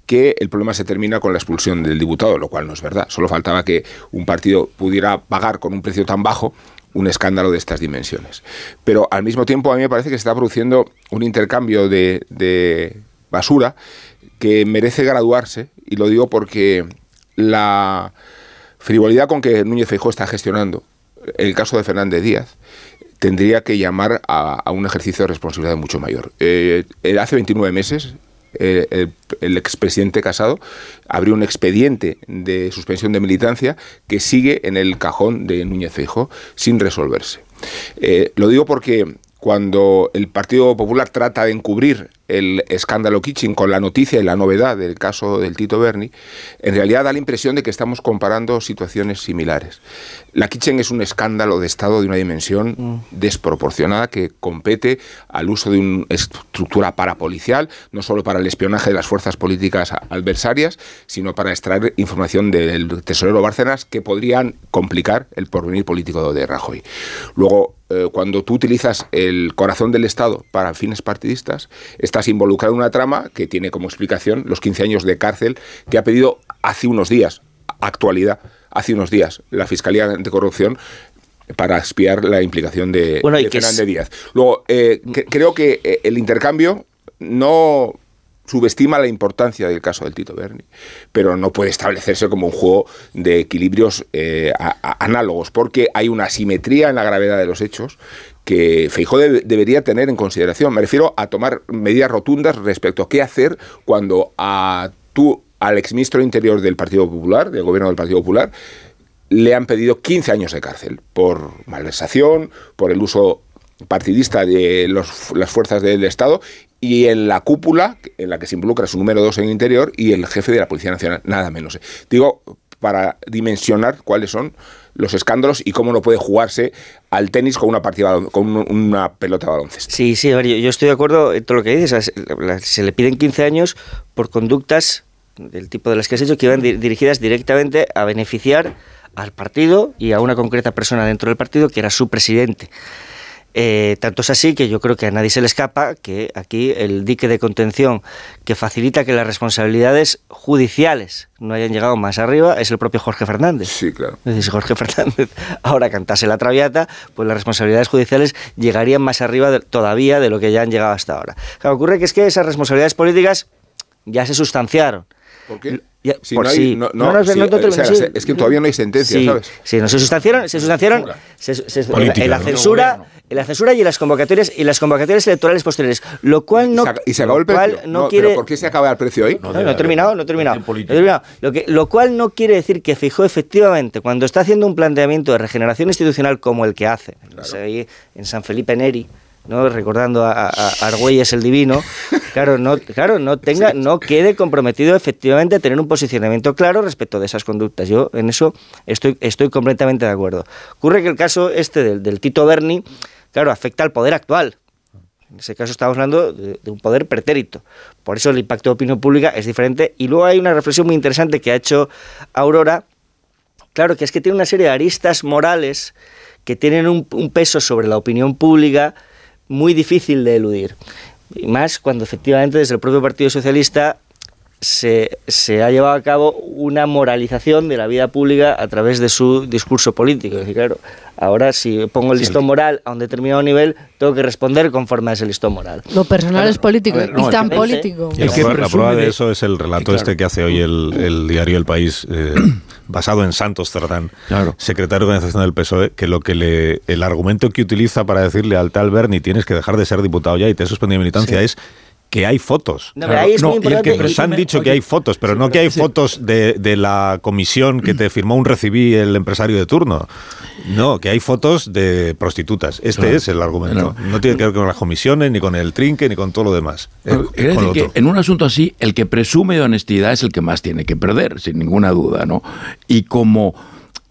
que el problema se termina con la expulsión del diputado, lo cual no es verdad. Solo faltaba que un partido pudiera pagar con un precio tan bajo un escándalo de estas dimensiones. Pero al mismo tiempo a mí me parece que se está produciendo un intercambio de, de basura que merece graduarse, y lo digo porque la frivolidad con que Núñez Feijóo está gestionando el caso de Fernández Díaz tendría que llamar a, un ejercicio de responsabilidad mucho mayor. Eh, hace 29 meses el, el, expresidente Casado abrió un expediente de suspensión de militancia que sigue en el cajón de Núñez Feijóo sin resolverse. Eh, lo digo porque cuando el Partido Popular trata de encubrir el escándalo Kitchen con la noticia y la novedad del caso del Tito Berni, en realidad da la impresión de que estamos comparando situaciones similares. La Kitchen es un escándalo de Estado de una dimensión mm. desproporcionada que compete al uso de una estructura parapolicial, no solo para el espionaje de las fuerzas políticas adversarias, sino para extraer información del tesorero Bárcenas que podrían complicar el porvenir político de Rajoy. Luego, eh, cuando tú utilizas el corazón del Estado para fines partidistas, estás involucrado en una trama que tiene como explicación los 15 años de cárcel que ha pedido hace unos días, actualidad, hace unos días, la Fiscalía Anticorrupción para espiar la implicación de, Fernández Díaz. Luego, eh, creo que eh, el intercambio no subestima la importancia del caso del Tito Berni, pero no puede establecerse como un juego de equilibrios eh, análogos, porque hay una asimetría en la gravedad de los hechos que Feijó debería tener en consideración. Me refiero a tomar medidas rotundas respecto a qué hacer cuando a tú, al exministro interior del Partido Popular, del gobierno del Partido Popular, le han pedido 15 años de cárcel por malversación, por el uso partidista de las fuerzas del Estado y en la cúpula, en la que se involucra su número dos en el interior, y el jefe de la Policía Nacional, nada menos. Digo, para dimensionar cuáles son los escándalos y cómo no puede jugarse al tenis con una partida con una pelota de baloncesto. Sí, sí, yo, yo estoy de acuerdo en todo lo que dices. Se le piden 15 años por conductas del tipo de las que has hecho que iban dirigidas directamente a beneficiar al partido y a una concreta persona dentro del partido que era su presidente. Eh, tanto es así que yo creo que a nadie se le escapa que aquí el dique de contención que facilita que las responsabilidades judiciales no hayan llegado más arriba es el propio Jorge Fernández. Sí, claro. Si Jorge Fernández ahora cantase la traviata, pues las responsabilidades judiciales llegarían más arriba todavía de lo que ya han llegado hasta ahora. Lo que ocurre que es que esas responsabilidades políticas ya se sustanciaron. ¿Por qué? es que todavía no hay sentencia, ¿sabes? Sí, no se sustanciaron, se sustanciaron en, la censura, en la censura y en las convocatorias y las convocatorias electorales posteriores, lo cual no y se acabó el precio. No, quiere, ¿Por qué se acaba el precio hoy? No, no, he terminado, no he terminado. Lo, que, lo cual no quiere decir que fijó efectivamente cuando está haciendo un planteamiento de regeneración institucional como el que hace en San Felipe Neri ¿no? recordando a, Argüelles el Divino, claro, no, claro, no tenga, no quede comprometido efectivamente a tener un posicionamiento claro respecto de esas conductas. Yo en eso estoy, estoy completamente de acuerdo. Ocurre que el caso este del, Tito Berni, claro, afecta al poder actual. En ese caso estamos hablando de, un poder pretérito. Por eso el impacto de opinión pública es diferente. Y luego hay una reflexión muy interesante que ha hecho Aurora, claro, que es que tiene una serie de aristas morales que tienen un, un peso sobre la opinión pública muy difícil de eludir. Y más cuando efectivamente desde el propio Partido Socialista se, se, ha llevado a cabo una moralización de la vida pública a través de su discurso político. Es decir, claro, ahora si pongo el listón moral a un determinado nivel, tengo que responder conforme a ese listón moral. Lo personal es político y tan político. la prueba de eso es el relato este que hace hoy el, diario El País, eh, basado en Santos Cerdán, secretario de organización del PSOE, que lo que le, el argumento que utiliza para decirle al tal Berni tienes que dejar de ser diputado ya y te he suspendido militancia es que hay fotos. No, que han dicho que hay fotos, pero no que hay fotos de, de, la comisión que te firmó un recibí el empresario de turno. No, que hay fotos de prostitutas. Este es el argumento. No tiene que ver con las comisiones, ni con el trinque, ni con todo lo demás. Eh, que en un asunto así, el que presume de honestidad es el que más tiene que perder, sin ninguna duda, ¿no? Y como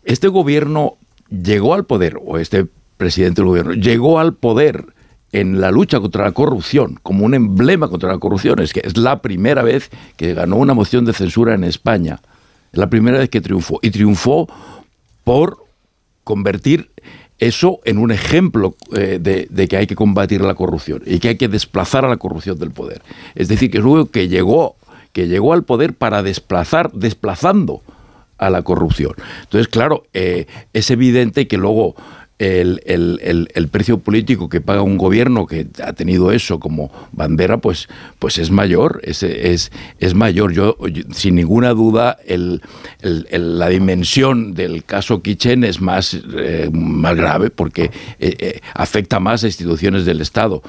este gobierno llegó al poder, o este presidente del gobierno llegó al poder en la lucha contra la corrupción, como un emblema contra la corrupción. Es que es la primera vez que ganó una moción de censura en España. Es la primera vez que triunfó. Y triunfó por convertir eso en un ejemplo eh, de, que hay que combatir la corrupción y que hay que desplazar a la corrupción del poder. Es decir, que es que llegó, que llegó al poder para desplazar, desplazando a la corrupción. Entonces, claro, eh, es evidente que luego el, el, el, precio político que paga un gobierno que ha tenido eso como bandera, pues, pues es mayor, es, es, es mayor. Yo, sin ninguna duda, la dimensión del caso Kitchen es más, eh, más grave porque eh, eh, afecta más a instituciones del Estado.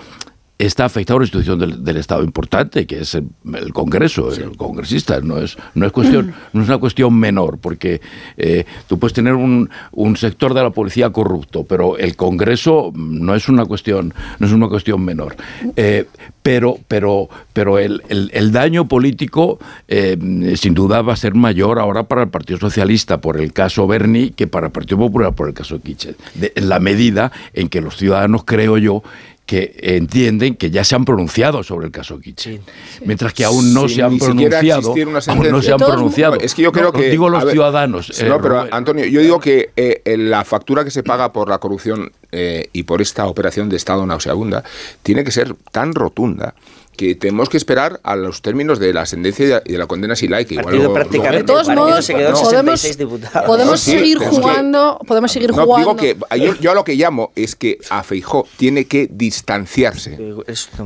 Está afectada a una institución del, Estado importante, que es el, Congreso, el congresista. No es, no es, cuestión, no es una cuestión menor, porque eh, tú puedes tener un, un, sector de la policía corrupto, pero el Congreso no es una cuestión, no es una cuestión menor. Eh, pero, pero, pero el, el, daño político eh, sin duda va a ser mayor ahora para el Partido Socialista por el caso Berni que para el Partido Popular por el caso Kitchen. en la medida en que los ciudadanos, creo yo, que entienden que ya se han pronunciado sobre el caso Kitchen. Mientras que aún no se han pronunciado. Aún no se han pronunciado. Es que yo creo que. Digo los ciudadanos. no, eh, pero Antonio, yo digo que eh, la factura que se paga por la corrupción eh, y por esta operación de Estado nauseabunda tiene que ser tan rotunda que tenemos que esperar a los términos de la sentencia y de la condena si like. Igual prácticamente, de todos modos, podemos, podemos seguir jugando, podemos seguir no, jugando. Digo que yo, a lo que llamo es que a Feijó tiene que distanciarse,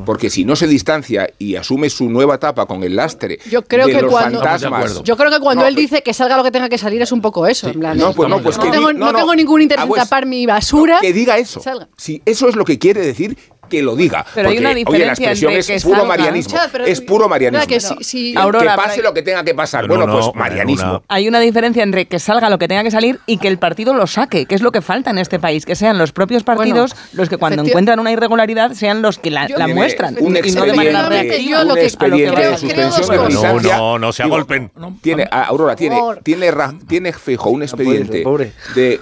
porque si no se distancia y asume su nueva etapa con el lastre yo creo de que los cuando, fantasmas. Yo creo que cuando él dice que salga lo que tenga que salir es un poco eso, en plan. No, pues no, pues no, tengo, no, tengo, ningún interés ah, en pues tapar mi basura. que diga eso. Si eso es lo que quiere decir, que lo diga. Pero hay una diferencia oye, la expresión es puro marianismo. es puro marianismo. Que, si, pase lo que tenga que pasar. bueno, pues marianismo. Hay una diferencia entre que salga lo que tenga que salir y que el partido lo saque, que es lo que falta en este país, que sean los propios partidos los que cuando encuentran una irregularidad sean los que la, muestran un y no de manera reactiva. Un expediente de suspensión de No, no, se agolpen. Tiene, Aurora, tiene, tiene, tiene fijo un expediente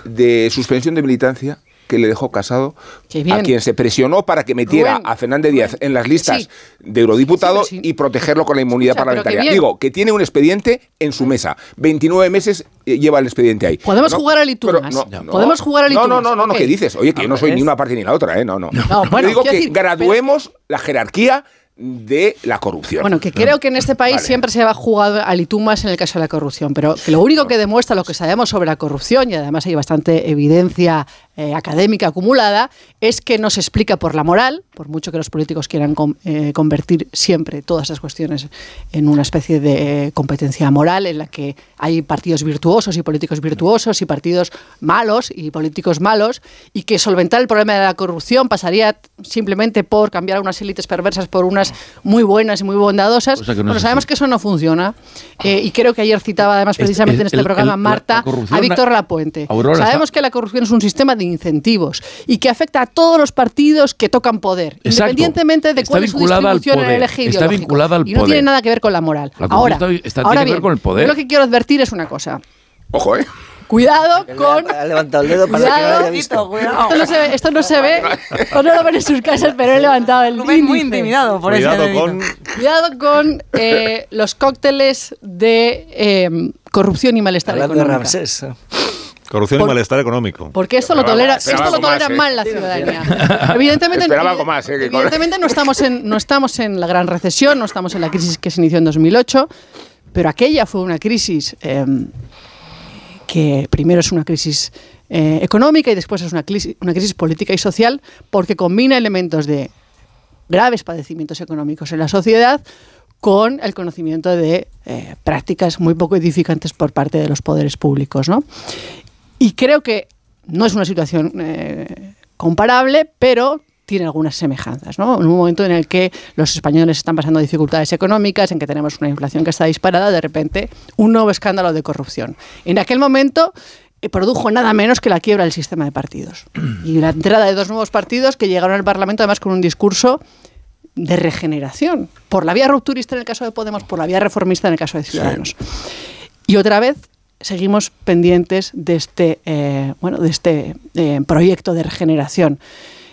de suspensión de militancia que le dejó casado, a quien se presionó para que metiera a Fernández Díaz en las listas de eurodiputado y protegerlo con la inmunidad parlamentaria. Digo, que tiene un expediente en su mesa. 29 meses eh, lleva el expediente ahí. Podemos jugar al Itumas. Podemos jugar al No, no, no, no, ¿qué dices? Oye, que yo no soy ni una parte ni la otra, ¿eh? No, no. no digo que graduemos la jerarquía de la corrupción. Bueno, que creo que en este país siempre se ha jugado itumas en el caso de la corrupción, pero que lo único que demuestra lo que sabemos sobre la corrupción, y además hay bastante evidencia eh, académica acumulada, es que no se explica por la moral, por mucho que los políticos quieran eh, convertir siempre todas esas cuestiones en una especie de competencia moral en la que hay partidos virtuosos y políticos virtuosos y partidos malos y políticos malos, y que solventar el problema de la corrupción pasaría simplemente por cambiar unas élites perversas por unas muy buenas y muy bondadosas. pero sabemos que eso no funciona. Eh, y creo que ayer citaba además precisamente en este programa Marta a Víctor Lapuente. sabemos que la corrupción es un sistema de incentivos y que afecta a todos los partidos que tocan poder, independientemente de cuál es su distribución en el eje Está vinculada al y no tiene nada que ver con la moral. ahora, está, ahora bien, con el poder. Yo lo que quiero advertir es una cosa. Ojo, ¿eh? Cuidado con. Ha levantado el dedo para que no lo haya visto. Esto no se ve, esto no se ve, o no lo ven en sus casas, pero he levantado el dedo. muy intimidado por Cuidado con. Cuidado con eh, los cócteles de eh, corrupción y malestar Hablando económico. de Ramsés. Corrupción y malestar económico. Porque esto lo tolera, esto lo tolera ¿eh? mal la ciudadanía. Evidentemente, más, ¿eh? evidentemente no estamos en no estamos en la gran recesión, no estamos en la crisis que se inició en 2008, pero aquella fue una crisis eh, que primero es una crisis eh, económica y después es una crisis, una crisis política y social porque combina elementos de graves padecimientos económicos en la sociedad con el conocimiento de eh, prácticas muy poco edificantes por parte de los poderes públicos. ¿no? Y creo que no es una situación eh, comparable, pero tiene algunas semejanzas. ¿no? En un momento en el que los españoles están pasando dificultades económicas, en que tenemos una inflación que está disparada, de repente un nuevo escándalo de corrupción. En aquel momento eh, produjo nada menos que la quiebra del sistema de partidos y la entrada de dos nuevos partidos que llegaron al Parlamento además con un discurso de regeneración, por la vía rupturista en el caso de Podemos, por la vía reformista en el caso de Ciudadanos. Y otra vez seguimos pendientes de este, eh, bueno, de este eh, proyecto de regeneración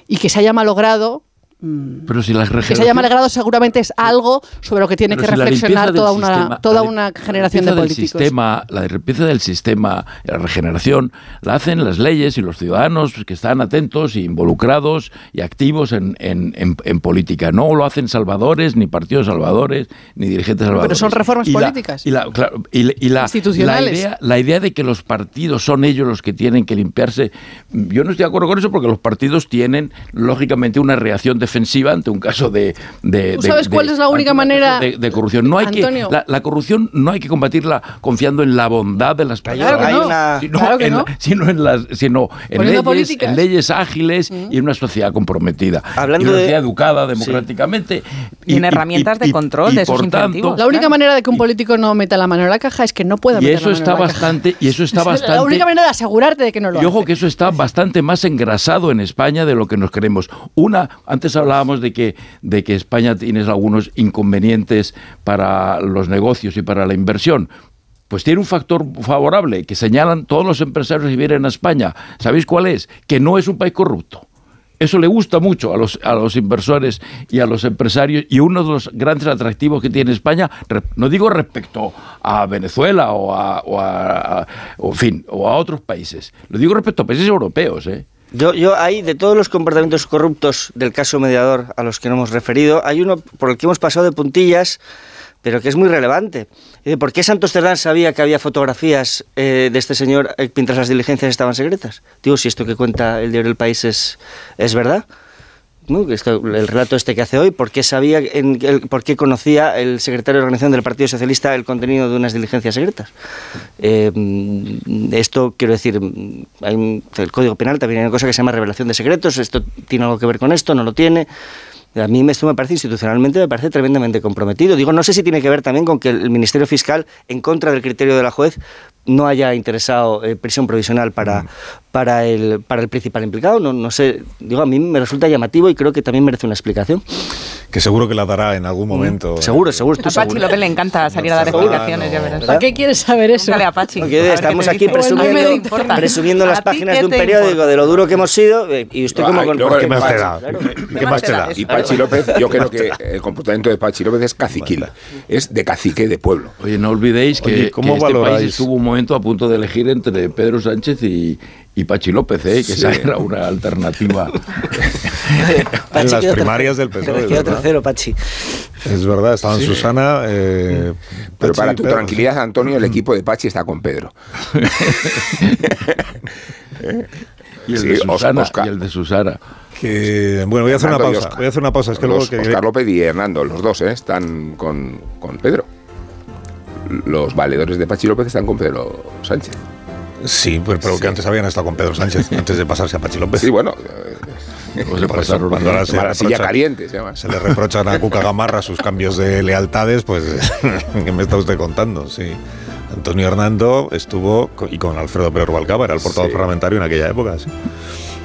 y que se haya malogrado. Pero si la que se haya malgrado seguramente es algo sobre lo que tiene que reflexionar toda una toda una generación de políticos. Sistema, la limpieza del sistema, la regeneración, la hacen las leyes y los ciudadanos que están atentos e involucrados y activos en, en, en, política. No lo hacen salvadores, ni partidos salvadores, ni dirigentes salvadores. Pero son reformas políticas. y la, y la, Institucionales. La idea, la idea de que los partidos son ellos los que tienen que limpiarse, yo no estoy de acuerdo con eso porque los partidos tienen, lógicamente, una reacción de defensiva ante un caso de... ¿Tú sabes cuál es la única manera de, corrupción? No hay que, la, corrupción no hay que combatirla confiando en la bondad de las personas, claro que no. sino, en, las, sino en, leyes, en leyes, ágiles mm. y en una sociedad comprometida. Hablando y una sociedad educada democráticamente. Y, en herramientas de control de esos incentivos. La única manera de que un político no meta la mano en la caja es que no pueda meter eso la mano está en la bastante, caja. Y eso está bastante... La única manera de asegurarte de que no lo Y ojo que eso está bastante más engrasado en España de lo que nos queremos. Una, antes hablábamos de que, de que España tiene algunos inconvenientes para los negocios y para la inversión pues tiene un factor favorable que señalan todos los empresarios que vienen a España. ¿Sabéis cuál es? Que no es un país corrupto. Eso le gusta mucho a los, a los inversores y a los empresarios y uno de los grandes atractivos que tiene España, no digo respecto a Venezuela o a, o a, fin, o a otros países, lo digo respecto a países europeos. ¿eh? Yo, yo hay de todos los comportamientos corruptos del caso mediador a los que no hemos referido, hay uno por el que hemos pasado de puntillas pero que es muy relevante. ¿Por qué Santos Cerdán sabía que había fotografías eh, de este señor eh, mientras las diligencias estaban secretas? Digo, si esto que cuenta el diario El País es, es verdad. El relato este que hace hoy, ¿por qué sabía, por qué conocía el secretario de organización del Partido Socialista el contenido de unas diligencias secretas? Eh, esto, quiero decir, hay el Código Penal también hay una cosa que se llama revelación de secretos, esto tiene algo que ver con esto, no lo tiene. A mí esto me parece institucionalmente, me parece tremendamente comprometido. Digo, no sé si tiene que ver también con que el Ministerio Fiscal, en contra del criterio de la juez, no haya interesado eh, prisión provisional para, mm. para, el, para el principal implicado. No, no sé, digo, a mí me resulta llamativo y creo que también merece una explicación. Que seguro que la dará en algún mm. momento. Seguro, seguro. A Pachi López le encanta salir a dar explicaciones, ya verás. ¿Para qué quieres saber eso? Dale a Pachi. Porque estamos aquí presumiendo, presumiendo las páginas de un periódico de lo duro que hemos sido eh, y usted como... con, ¿Qué más te da? ¿Qué más te da? Y Pachi López, yo creo que el comportamiento de Pachi López es caciquil. Es de cacique de pueblo. Oye, no olvidéis que, ¿cómo que este país estuvo un momento a punto de elegir entre Pedro Sánchez y, y Pachi López, ¿eh? que esa era una alternativa. en las primarias del PSOE. tercero, Pachi. Es verdad, estaban Susana. Eh, Pero para tu tranquilidad, Antonio, el equipo de Pachi está con Pedro. y, el de Susana, y el de Susana. Que, bueno, voy a hacer una pausa. Voy a hacer una pausa. Es que luego que... Oscar López y Hernando, los dos, ¿eh? están con, con Pedro los valedores de Pachi López están con Pedro Sánchez. Sí, pues, pero que antes habían estado con Pedro Sánchez, antes de pasarse a Pachi López. Sí, bueno. Pues se pasaron cuando ahora se, caliente, se, le reprochan a Cuca Gamarra sus cambios de lealtades, pues, ¿qué me está usted contando? Sí. Antonio Hernando estuvo, y con Alfredo Pedro Balcaba, era el portavoz parlamentario en aquella época, sí.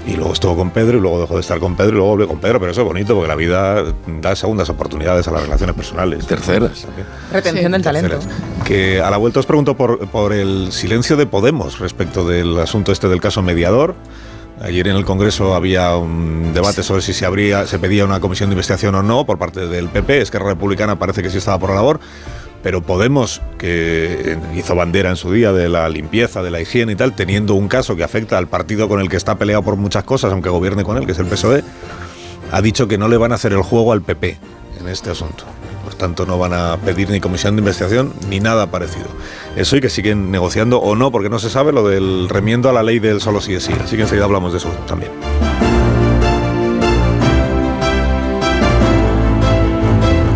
Y luego estuvo con Pedro y luego dejó de estar con Pedro y luego volvió con Pedro. Pero eso es bonito porque la vida da segundas oportunidades a las relaciones personales. Terceras. Retención del talento. Que a la vuelta os pregunto por, por el silencio de Podemos respecto del asunto este del caso mediador. Ayer en el Congreso había un debate sobre si se, habría, se pedía una comisión de investigación o no por parte del PP. Es que Republicana parece que sí estaba por la labor pero Podemos, que hizo bandera en su día de la limpieza, de la higiene y tal, teniendo un caso que afecta al partido con el que está peleado por muchas cosas, aunque gobierne con él, que es el PSOE, ha dicho que no le van a hacer el juego al PP en este asunto. Por tanto, no van a pedir ni comisión de investigación ni nada parecido. Eso y que siguen negociando o no, porque no se sabe lo del remiendo a la ley del solo sí es sí. Así que enseguida hablamos de eso también.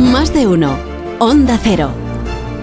Más de uno. Onda Cero.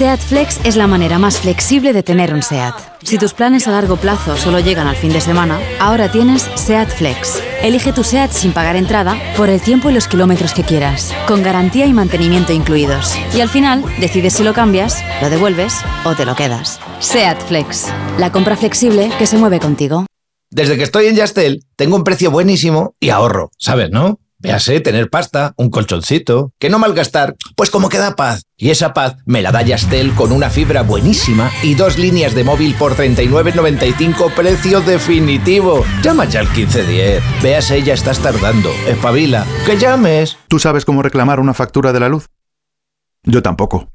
SEAT Flex es la manera más flexible de tener un SEAT. Si tus planes a largo plazo solo llegan al fin de semana, ahora tienes SEAT Flex. Elige tu SEAT sin pagar entrada por el tiempo y los kilómetros que quieras, con garantía y mantenimiento incluidos. Y al final, decides si lo cambias, lo devuelves o te lo quedas. SEAT Flex, la compra flexible que se mueve contigo. Desde que estoy en Yastel, tengo un precio buenísimo y ahorro, ¿sabes, no? Véase, tener pasta, un colchoncito, que no malgastar, pues como que da paz. Y esa paz me la da Yastel con una fibra buenísima y dos líneas de móvil por 39.95 precio definitivo. Llama ya al 1510. Véase, ya estás tardando. Espabila. ¡Que llames! ¿Tú sabes cómo reclamar una factura de la luz? Yo tampoco.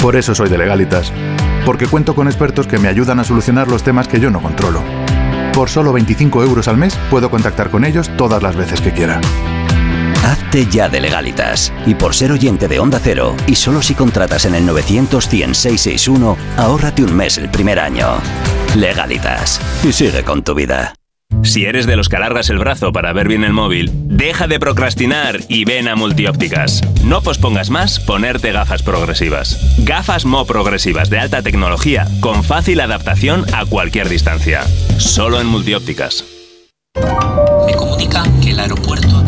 Por eso soy de Legalitas. Porque cuento con expertos que me ayudan a solucionar los temas que yo no controlo. Por solo 25 euros al mes puedo contactar con ellos todas las veces que quiera. Hazte ya de legalitas. Y por ser oyente de Onda Cero, y solo si contratas en el 900 100 ahórrate un mes el primer año. Legalitas. Y sigue con tu vida. Si eres de los que alargas el brazo para ver bien el móvil, deja de procrastinar y ven a Multiópticas. No pospongas más ponerte gafas progresivas. Gafas Mo progresivas de alta tecnología con fácil adaptación a cualquier distancia. Solo en Multiópticas. Me comunica que el aeropuerto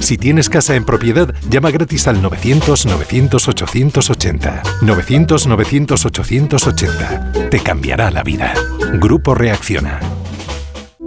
Si tienes casa en propiedad, llama gratis al 900-900-880. 900-900-880 te cambiará la vida. Grupo Reacciona.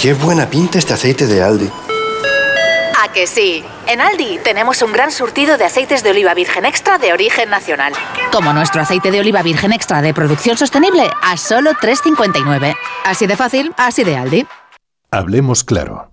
Qué buena pinta este aceite de Aldi. ¿A que sí? En Aldi tenemos un gran surtido de aceites de oliva virgen extra de origen nacional. Como nuestro aceite de oliva virgen extra de producción sostenible a solo 3,59. Así de fácil, así de Aldi. Hablemos claro.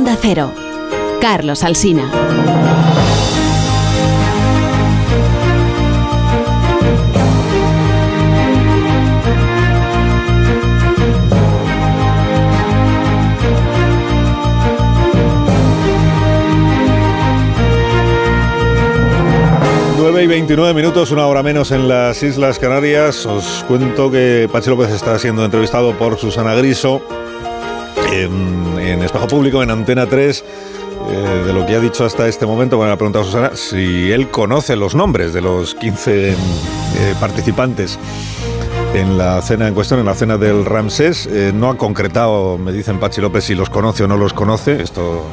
Onda Cero. Carlos Alsina. 9 y 29 minutos, una hora menos en las Islas Canarias. Os cuento que Pachi López está siendo entrevistado por Susana Griso en, Espejo Público, en Antena 3. Eh, de lo que ha dicho hasta este momento, bueno, le ha preguntado a Susana si él conoce los nombres de los 15 eh, participantes en la cena en cuestión, en la cena del Ramsés. Eh, no ha concretado, me dicen Pachi López, si los conoce o no los conoce. Esto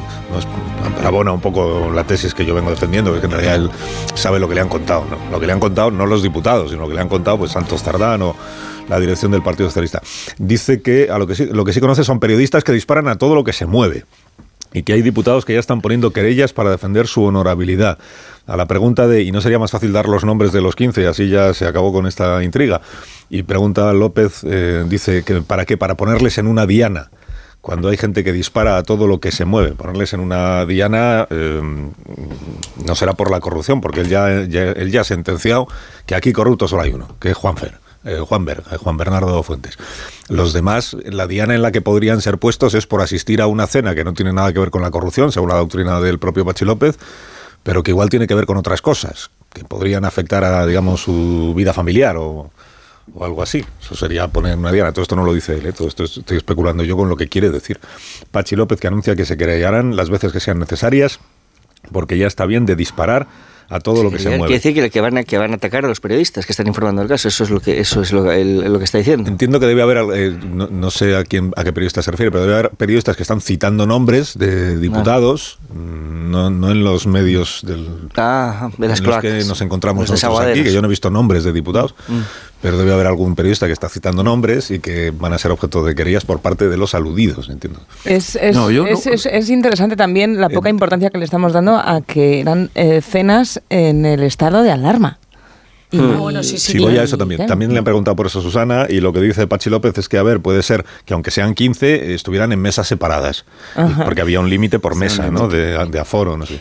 no abona un poco la tesis que yo vengo defendiendo, que en realidad él sabe lo que le han contado. Lo que le han contado no los diputados, sino lo que le han contado pues Santos Tardán o la dirección del Partido Socialista. Dice que a lo que sí, lo que sí conoce son periodistas que disparan a todo lo que se mueve y que hay diputados que ya están poniendo querellas para defender su honorabilidad. A la pregunta de, ¿y no sería más fácil dar los nombres de los 15? Así ya se acabó con esta intriga. Y pregunta López, eh, dice que ¿para qué? Para ponerles en una diana. Cuando hay gente que dispara a todo lo que se mueve, ponerles en una diana eh, no será por la corrupción, porque él ya, ya- él ya ha sentenciado que aquí corrupto solo hay uno, que es Juanfer. Eh, Juan, Ber- eh, Juan Bernardo Fuentes. Los demás, la diana en la que podrían ser puestos es por asistir a una cena que no tiene nada que ver con la corrupción, según la doctrina del propio Pachi López, pero que igual tiene que ver con otras cosas, que podrían afectar a, digamos, su vida familiar o, algo así. Eso sería poner una diana. Todo esto no lo dice él, ¿eh? todo esto estoy especulando yo con lo que quiere decir. Pachi López que anuncia que se querellarán las veces que sean necesarias, porque ya está bien de disparar a todo lo que se Quiere mueve. decir que, que van a, que van a atacar a los periodistas que están informando del caso. Eso es lo que, eso es lo, el- lo que está diciendo. Entiendo que debe haber, eh, no, no sé a quién, a qué periodista se refiere, pero debe haber periodistas que están citando nombres de diputados, mm, no, no en los medios del, Ah, de las en los que nos encontramos nosotros aquí, que yo no he visto nombres de diputados, Mm. Pero debe haber algún periodista que está citando nombres y que van a ser objeto de querellas por parte de los aludidos, entiendo. Es, es, No, yo no- es, es- es interesante también la poca importancia que le estamos dando a que eran eh, cenas en el estado de alarma. Y- Sí, voy a eso también. Claro. También le han preguntado por eso a Susana y lo que dice Pachi López es que, a ver, puede ser que aunque sean 15, eh, estuvieran en mesas separadas. Ajá. Porque había un límite por mesa, ¿no? De, de aforo, no sé.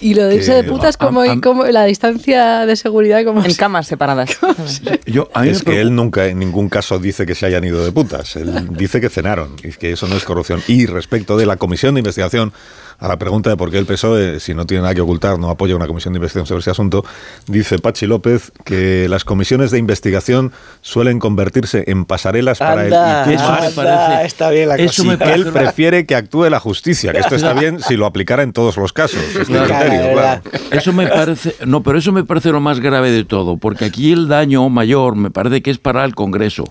Y lo de irse de putas, a- como, a- como la distancia de seguridad, como en camas separadas. Yo, es que él nunca en ningún caso dice que se hayan ido de putas. Él dice que cenaron y que eso no es corrupción. Y respecto de la comisión de investigación, a la pregunta de por qué el PSOE, si no tiene nada que ocultar, no apoya una comisión de investigación sobre ese asunto, dice Pachi López que las comisiones de investigación suelen convertirse en pasarelas para él. Y que eso anda, me parece- está bien la eso me que él prefiere que actúe la justicia, que esto está bien si lo aplicara en todos los casos. Este criterio, claro. Eso me parece, no, pero eso me parece lo más grave de todo, porque aquí el daño mayor me parece que es para el Congreso,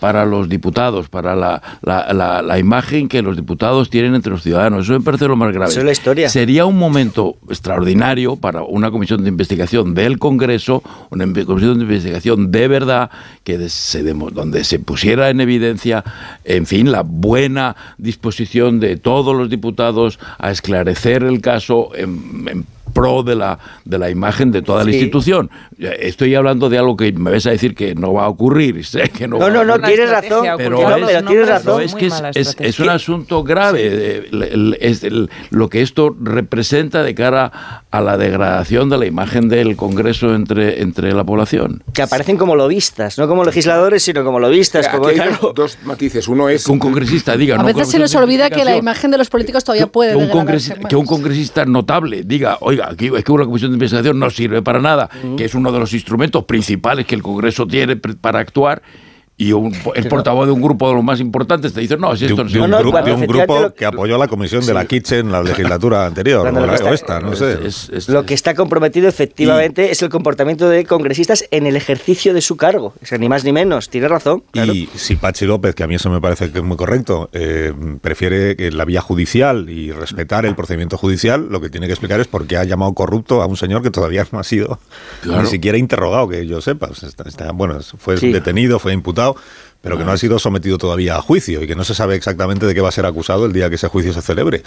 para los diputados, para la, la- la- la imagen que los diputados tienen entre los ciudadanos. Eso me parece lo más grave. Eso es la historia. Sería un momento extraordinario para una comisión de investigación del Congreso, una comisión de investigación de verdad, que se donde se pusiera en evidencia, en fin, la buena disposición de todos los diputados a esclarecer el caso en, en pro de la, de la imagen de toda la Sí. institución. Estoy hablando de algo que me vas a decir que no va a ocurrir. Sé que no, No, va no, a no, tienes razón. Pero, no, es, pero tienes razón. pero es que es, es- es un asunto grave. eh, el- el- es el- lo que esto representa de cara a la degradación de la imagen del Congreso entre, entre la población. Que aparecen como lobistas, no como legisladores, sino como lobistas. Como, hay claro. dos, matices. Uno es... Que un congresista diga... a no, veces se nos olvida que la imagen de los políticos todavía puede que un, que un congresista notable diga, oiga, aquí es que una comisión de investigación no sirve para nada, que es uno de los instrumentos principales que el Congreso tiene para actuar, y un- el portavoz de un grupo de los más importantes te dice, no, si De, esto un- no de un, sirve". gru- de un grupo que apoyó la comisión de la Kitchen en la legislatura anterior, o, la, o está- esta, no sé. Lo que está comprometido efectivamente es el comportamiento de congresistas en el ejercicio de su cargo. O sea, ni más ni menos. Tiene razón. claro. Y si Pachi López, que a mí eso me parece que es muy correcto, eh, prefiere que la vía judicial y respetar el procedimiento judicial, lo que tiene que explicar es por qué ha llamado corrupto a un señor que todavía no ha sido Claro. ni siquiera interrogado, que yo sepa. Está- está- bueno, fue Sí. detenido, fue imputado, pero que no ha sido sometido todavía a juicio y que no se sabe exactamente de qué va a ser acusado el día que ese juicio se celebre.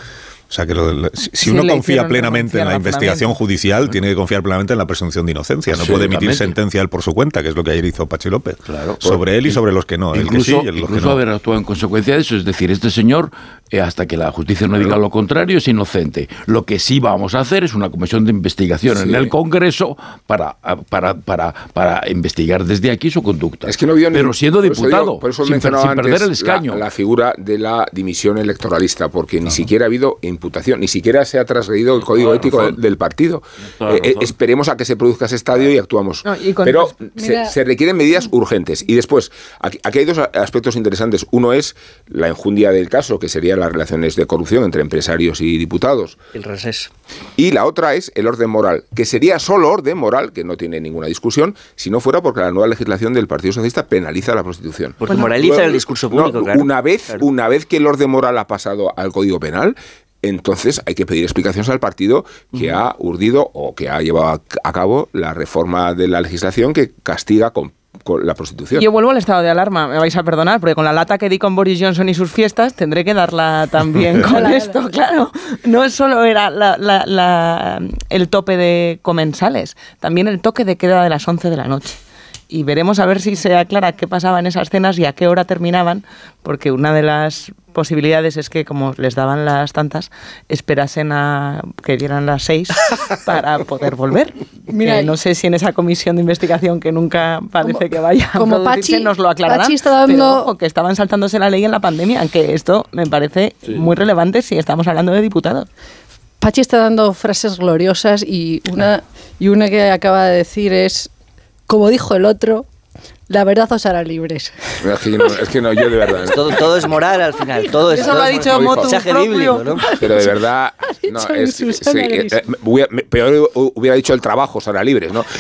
O sea que lo- si, si Sí, uno confía plenamente en la investigación judicial, tiene que confiar plenamente en la presunción de inocencia. No puede emitir sentencia él por su cuenta, que es lo que ayer hizo Pachi López. Claro. Sobre él y sobre los que no. el que sí Incluso, y el- los que incluso no. haber actuado en consecuencia de eso. Es decir, este señor, eh, hasta que la justicia no diga lo contrario, es inocente. Lo que sí vamos a hacer es una comisión de investigación en Sí. el Congreso para, para, para, para investigar desde aquí su conducta. Es que no vio ni- Pero siendo por eso diputado, digo- por eso sin, sin perder antes el escaño. La, la figura de la dimisión electoralista, porque ni siquiera ha habido imputación, ni siquiera se ha trasgredido el código ético razón. del, del partido. Eh, eh, esperemos a que se produzca ese estadio y actuamos. No, y con- Pero se, mira- se requieren medidas urgentes. Y después, aquí, aquí hay dos aspectos interesantes. Uno es la enjundia del caso, que serían las relaciones de corrupción entre empresarios y diputados. El resés. Y la otra es el orden moral, que sería solo orden moral, que no tiene ninguna discusión, si no fuera porque la nueva legislación del Partido Socialista penaliza la prostitución. Porque moraliza el discurso público, No, claro. Una vez, una vez que el orden moral ha pasado al Código Penal, entonces hay que pedir explicaciones al partido que ha urdido o que ha llevado a- a cabo la reforma de la legislación que castiga con con la prostitución. Yo vuelvo al estado de alarma, me vais a perdonar, porque con la lata que di con Boris Johnson y sus fiestas, tendré que darla también con esto, claro. No solo era la- la- la- el tope de comensales, también el toque de queda de las 11 de la noche. Y veremos a ver si se aclara qué pasaba en esas cenas y a qué hora terminaban, porque una de las posibilidades es que, como les daban las tantas, esperasen a que dieran las seis para poder volver. Mira, no sé si en esa comisión de investigación que nunca parece que vaya a como producirse, Pachi- nos lo aclararán. Pachi está dando- pero, ojo, que estaban saltándose la ley en la pandemia, que esto me parece muy relevante si estamos hablando de diputados. Pachi está dando frases gloriosas y una, y una que acaba de decir es, como dijo el otro, la verdad os hará libres. Es que, no, es que no, yo de verdad. ¿no? Todo, todo es moral al final. Todo es, Eso lo todo ha es dicho motu bíblico, ¿no? Pero de verdad, no, es, sí, eh, hubiera- peor hubiera dicho el trabajo, será libres, ¿no?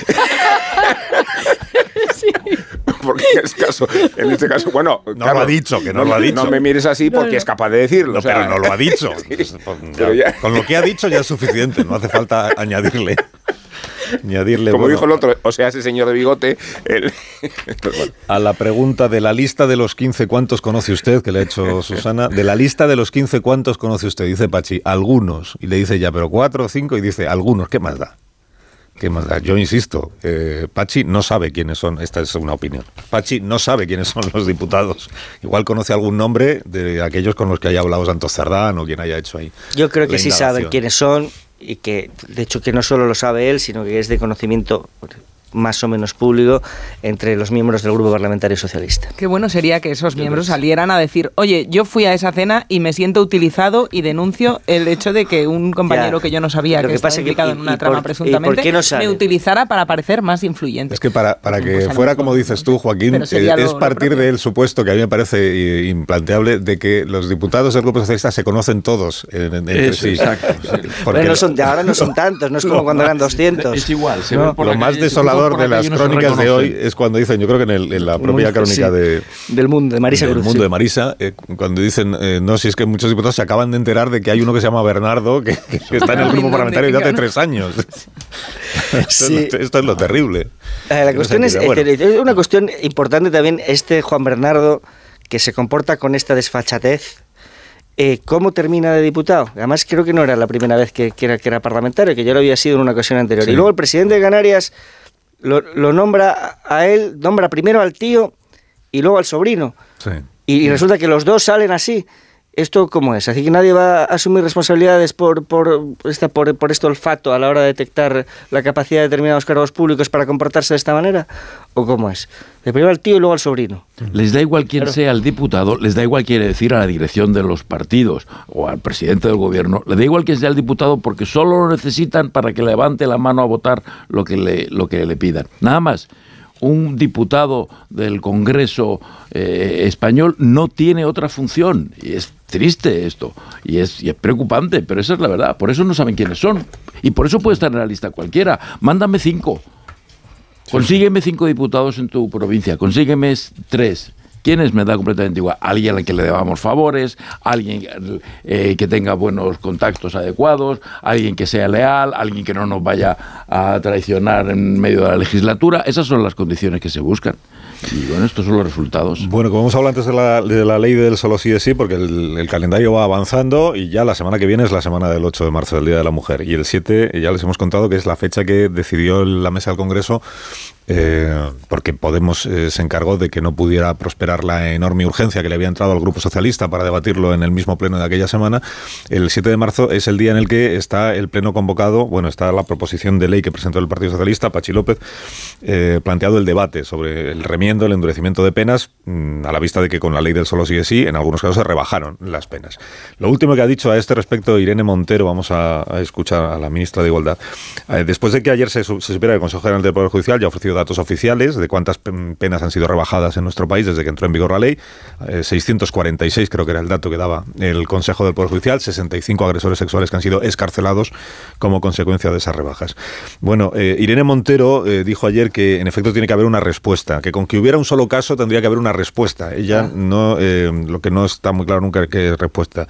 Porque en este caso, en este caso, bueno, No lo ha dicho, que no lo ha dicho. No me mires así porque es capaz de decirlo. No, o sea, pero no lo ha dicho. Sí, Pues ya- ya- Con lo que ha dicho ya es suficiente, no hace falta añadirle. Añadirle como bueno, dijo el otro, o sea, ese señor de bigote, el- bueno. A la pregunta de la lista de los 15, ¿cuántos conoce usted? Que le ha hecho Susana. De la lista de los 15, ¿cuántos conoce usted? Dice Pachi, algunos. Y le dice ya, pero cuatro o cinco. Y dice, algunos. ¿Qué más da? ¿Qué más da? Yo insisto, eh, Pachi no sabe quiénes son. Esta es una opinión. Pachi no sabe quiénes son los diputados. Igual conoce algún nombre de aquellos con los que haya hablado Santos Cerdán o quien haya hecho ahí. Yo creo que sí saben quiénes son y que, de hecho, que no solo lo sabe él, sino que es de conocimiento más o menos público entre los miembros del Grupo Parlamentario Socialista. Qué bueno sería que esos miembros salieran a decir, oye, yo fui a esa cena y me siento utilizado y denuncio el hecho de que un compañero Ya. que yo no sabía Lo que, que estaba pasa es que- implicado y- en una y trama por- y por presuntamente qué no me utilizara para parecer más influyente. Es que para, para que Pues fuera como dices tú, Joaquín, eh, es lo partir del supuesto que a mí me parece implanteable de que los diputados del Grupo Socialista se conocen todos eh, en- entre Eso, sí. exacto, sí. Porque Pero no son, ahora no son tantos, no es como cuando eran más- 200. Es igual, se ¿no? ven por lo más desolador de las crónicas de hoy es cuando dicen, yo creo que en, el- en la propia Mundo, crónica sí. de, Del mundo, de Marisa del Cruz. mundo sí. de Marisa, eh, cuando dicen, eh, no, si es que muchos diputados se acaban de enterar de que hay uno que se llama Bernardo, que, que está en el grupo parlamentario desde hace tres años. esto, Sí. es, lo- esto es lo terrible. Eh, La cuestión es, bueno. es una cuestión importante también, este Juan Bernardo, que se comporta con esta desfachatez, eh, ¿cómo termina de diputado? Además, creo que no era la primera vez que, que era, que era parlamentario, que ya lo había sido en una ocasión anterior. Sí. Y luego el presidente de Canarias lo, lo nombra a él, nombra primero al tío y luego al sobrino. Sí. Y, y resulta que los dos salen así. ¿Esto cómo es? ¿Así que nadie va a asumir responsabilidades por, por, esta, por, por este olfato a la hora de detectar la capacidad de determinados cargos públicos para comportarse de esta manera? ¿O cómo es? De primero al tío y luego al sobrino. Les da igual quién sea el diputado, les da igual quiere decir a la dirección de los partidos o al presidente del gobierno, le da igual quién sea el diputado porque solo lo necesitan para que levante la mano a votar lo que le, lo que le pidan. Nada más. Un diputado del Congreso eh, español no tiene otra función. Y es triste esto. Y es, y es preocupante, pero esa es la verdad. Por eso no saben quiénes son. Y por eso puede estar en la lista cualquiera. Mándame cinco. Consígueme cinco diputados en tu provincia, consígueme tres. ¿Quiénes me da completamente igual? Alguien al que le debamos favores, alguien eh, que tenga buenos contactos adecuados, alguien que sea leal, alguien que no nos vaya a traicionar en medio de la legislatura. Esas son las condiciones que se buscan. Y bueno, estos son los resultados. Bueno, como hemos hablado antes de la, de la ley del solo sí es sí, porque el, el calendario va avanzando y ya la semana que viene es la semana del 8 de marzo, del Día de la Mujer. Y el 7 ya les hemos contado que es la fecha que decidió la mesa del Congreso eh, porque Podemos eh, se encargó de que no pudiera prosperar la enorme urgencia que le había entrado al Grupo Socialista para debatirlo en el mismo pleno de aquella semana. El 7 de marzo es el día en el que está el pleno convocado, bueno, está la proposición de ley que presentó el Partido Socialista, Pachi López, eh, planteado el debate sobre el remiendo, el endurecimiento de penas, mm, a la vista de que con la ley del solo sí es sí, en algunos casos se rebajaron las penas. Lo último que ha dicho a este respecto Irene Montero, vamos a, escuchar a la ministra de Igualdad, después de que ayer se, se que el Consejo General del Poder Judicial ya ha datos oficiales de cuántas pe- penas han sido rebajadas en nuestro país desde que entró en vigor la ley, eh, 646 creo que era el dato que daba el Consejo del Poder Judicial, 65 agresores sexuales que han sido escarcelados como consecuencia de esas rebajas. Bueno, eh, Irene Montero eh, dijo ayer que en efecto tiene que haber una respuesta, que con que hubiera un solo caso tendría que haber una respuesta. Ella no, eh, lo que no está muy claro nunca es qué respuesta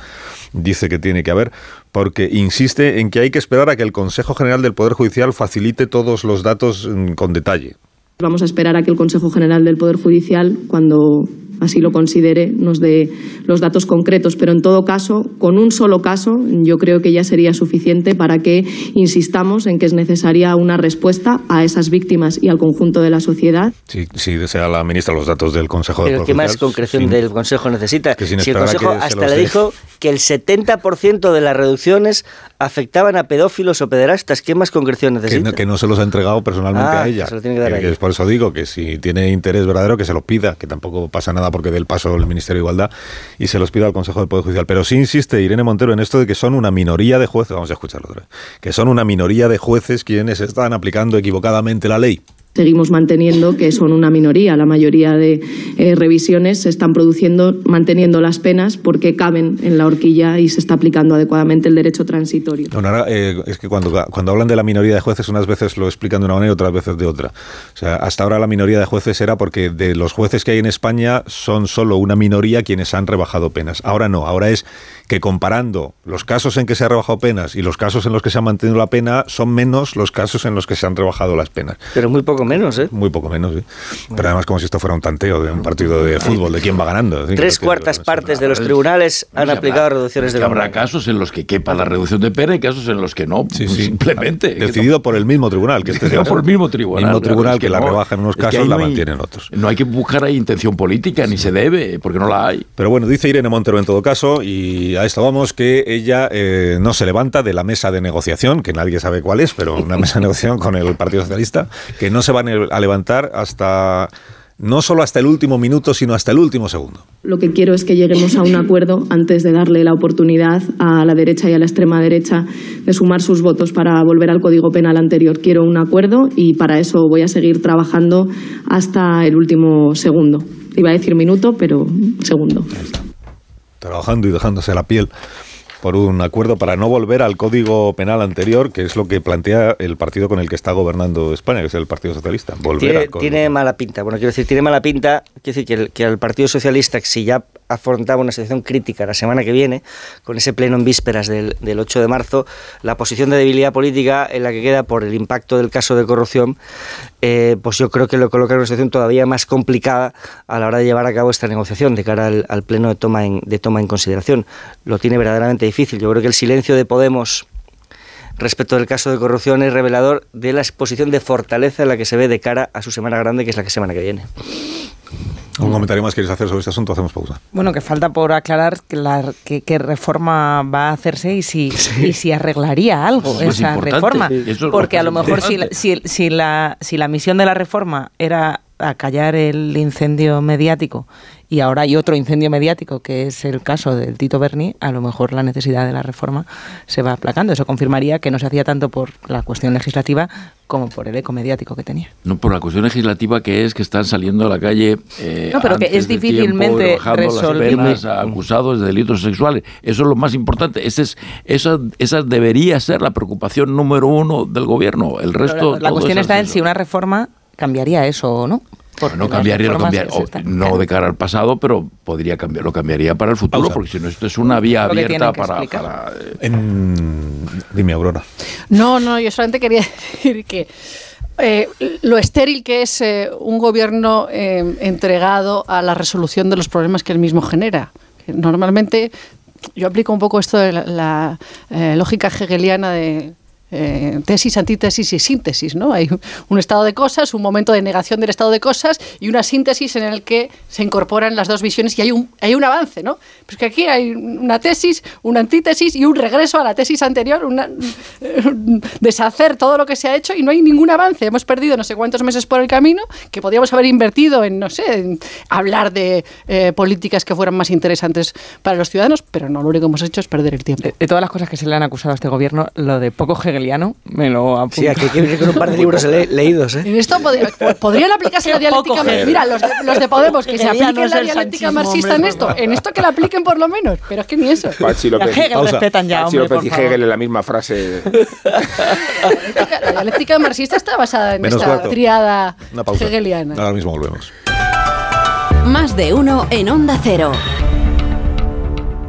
dice que tiene que haber, porque insiste en que hay que esperar a que el Consejo General del Poder Judicial facilite todos los datos mm, con detalle. Vamos a esperar a que el Consejo General del Poder Judicial, cuando así lo considere, nos dé los datos concretos. Pero en todo caso, con un solo caso, yo creo que ya sería suficiente para que insistamos en que es necesaria una respuesta a esas víctimas y al conjunto de la sociedad. Sí, sí desea la ministra los datos del Consejo Pero del ¿qué más concreción sin- del Consejo necesita? que si el Consejo hasta le dijo que el 70% de las reducciones afectaban a pedófilos o pederastas, ¿qué más concreción que necesita? no, que no se los ha entregado personalmente Ah, a ella. que se lo tiene que dar a Que- ella. por eso digo que si tiene interés verdadero que se lo pida, que tampoco pasa nada porque dé el paso el Ministerio de Igualdad y se los pida al Consejo del Poder Judicial. Pero sí insiste Irene Montero en esto de que son una minoría de jueces, vamos a escucharlo otra vez, que son una minoría de jueces quienes están aplicando equivocadamente la ley. Seguimos manteniendo que son una minoría. La mayoría de eh, revisiones se están produciendo manteniendo las penas porque caben en la horquilla y se está aplicando adecuadamente el derecho transitorio. Eh, es que cuando, cuando hablan de la minoría de jueces, unas veces lo explican de una manera y otras veces de otra. O sea, hasta ahora la minoría de jueces era porque de los jueces que hay en España son solo una minoría quienes han rebajado penas. Ahora no, ahora es que comparando los casos en que se ha rebajado penas y los casos en los que se ha mantenido la pena, son menos los casos en los que se han rebajado las penas. Pero muy poco menos, ¿eh? Muy poco menos, sí. Pero además como si esto fuera un tanteo de un partido de fútbol, de quién va ganando. Tres que- cuartas partes de los tribunales han aplicado habrá- reducciones de que habrá casos en los que quepa la reducción de pena y casos en los que no. Simplemente. Decidido por el mismo tribunal. Que este Decidido sea- por el mismo tribunal. mismo claro, tribunal que, la no. rebaja en unos casos, la no hay- mantiene en otros. No hay que buscar ahí intención política, ni se debe, porque no la hay. Pero bueno, dice Irene Montero en todo caso, y a esto vamos, que ella eh, no se levanta de la mesa de negociación, que nadie sabe cuál es, pero una mesa de negociación con el Partido Socialista, que no se van a levantar hasta, no solo hasta el último minuto, sino hasta el último segundo. Lo que quiero es que lleguemos a un acuerdo antes de darle la oportunidad a la derecha y a la extrema derecha de sumar sus votos para volver al Código Penal anterior. Quiero un acuerdo y para eso voy a seguir trabajando hasta el último segundo. Iba a decir minuto, pero segundo. Trabajando y dejándose la piel por un acuerdo para no volver al código penal anterior, que es lo que plantea el partido con el que está gobernando España, que es el Partido Socialista. Volver Tiene, al código. tiene mala pinta. Bueno, quiero decir, tiene mala pinta. Quiero decir que, el- que al Partido Socialista, si ya afrontaba una situación crítica la semana que viene, con ese pleno en vísperas del, del 8 de marzo, la posición de debilidad política en la que queda por el impacto del caso de corrupción, eh, pues yo creo que lo coloca en una situación todavía más complicada a la hora de llevar a cabo esta negociación de cara al, pleno de toma, en, de toma en consideración. Lo tiene verdaderamente difícil. Yo creo que el silencio de Podemos respecto del caso de corrupción es revelador de la exposición de fortaleza en la que se ve de cara a su semana grande, que es la que semana que viene. ¿Un comentario más quieres hacer sobre este asunto? Hacemos pausa. Bueno, que falta por aclarar que la, qué, reforma va a hacerse y si, y si arreglaría algo es esa reforma. Es Porque a lo mejor si, la- importante. si, si la, si la misión de la reforma era acallar el incendio mediático y ahora hay otro incendio mediático que es el caso del Tito Berni, a lo mejor la necesidad de la reforma se va aplacando. Eso confirmaría que no se hacía tanto por la cuestión legislativa como por el eco mediático que tenía. No, por la cuestión legislativa que es que están saliendo a la calle. eh, No, pero que antes es de tiempo difícilmente bajando las resolvible. penas a acusados de delitos sexuales. Eso es lo más importante. Ese es, esa, esa debería ser la preocupación número uno del gobierno. El Pero resto. la, la todo cuestión es está en si una reforma cambiaría eso o no. Porque no cambiaría, o- no de cara al pasado, pero podría cambiar, lo cambiaría para el futuro, Pausa. porque si no, esto es una vía abierta para, eh, En- Dime, Aurora. No, no, yo solamente quería decir que eh, lo estéril que es eh, un gobierno eh, entregado a la resolución de los problemas que él mismo genera. Que Normalmente yo aplico un poco esto de la, la, eh, lógica hegeliana de eh, tesis, antítesis y síntesis, ¿no? Hay un estado de cosas, un momento de negación del estado de cosas y una síntesis en el que se incorporan las dos visiones y hay un, avance, ¿no? Pues que aquí hay una tesis, una antítesis y un regreso a la tesis anterior, una, deshacer todo lo que se ha hecho y no hay ningún avance. Hemos perdido no sé cuántos meses por el camino que podríamos haber invertido en, no sé, hablar de eh, políticas que fueran más interesantes para los ciudadanos, pero no, lo único que hemos hecho es perder el tiempo. De, de todas las cosas que se le han acusado a este gobierno, lo de poco hegeliano me lo apunto. Sí, aquí hay que un par de libros le- leídos, ¿eh? En esto pod- podrían aplicarse la dialéctica. Mira, los de, los de Podemos, que se apliquen la dialéctica marxista hombre, en esto. En esto que la apliquen por lo menos. Pero es que ni eso. Pachi López, Hegel Pausa. respetan ya, Pachi hombre, López por y. Hegel en la misma frase. La dialéctica marxista está basada en Menos esta cuarto. triada Una pausa. hegeliana. Ahora mismo volvemos. Más de uno en Onda Cero.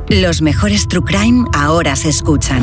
Los mejores True Crime ahora se escuchan.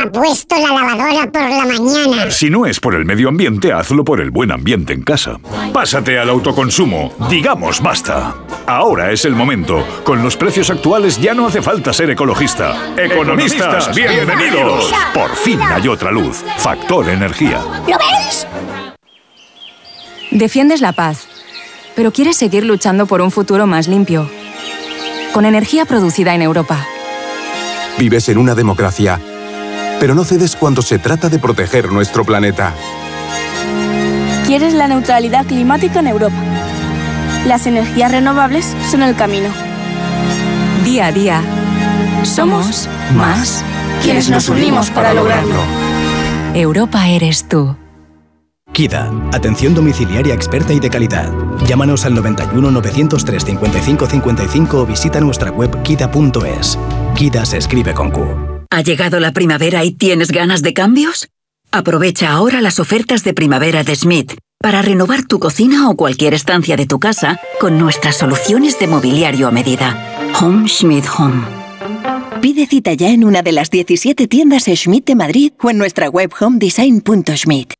ha puesto la lavadora por la mañana? Si no es por el medio ambiente, hazlo por el buen ambiente en casa. Pásate al autoconsumo. Digamos basta. Ahora es el momento. Con los precios actuales ya no hace falta ser ecologista. Economistas, bienvenidos. Por fin hay otra luz. Factor energía. ¿Lo veis? Defiendes la paz, pero quieres seguir luchando por un futuro más limpio con energía producida en Europa. Vives en una democracia, pero no cedes cuando se trata de proteger nuestro planeta. Quieres la neutralidad climática en Europa. Las energías renovables son el camino. Día a día, somos más quienes nos unimos para lograrlo. Europa eres tú. KIDA, atención domiciliaria experta y de calidad. Llámanos al 91 903 55 55 o visita nuestra web kida.es. KIDA se escribe con Q. ¿Ha llegado la primavera y tienes ganas de cambios? Aprovecha ahora las ofertas de primavera de Smith para renovar tu cocina o cualquier estancia de tu casa con nuestras soluciones de mobiliario a medida. Home Schmidt Home. Pide cita ya en una de las 17 tiendas Schmidt de Madrid o en nuestra web homedesign.schmidt.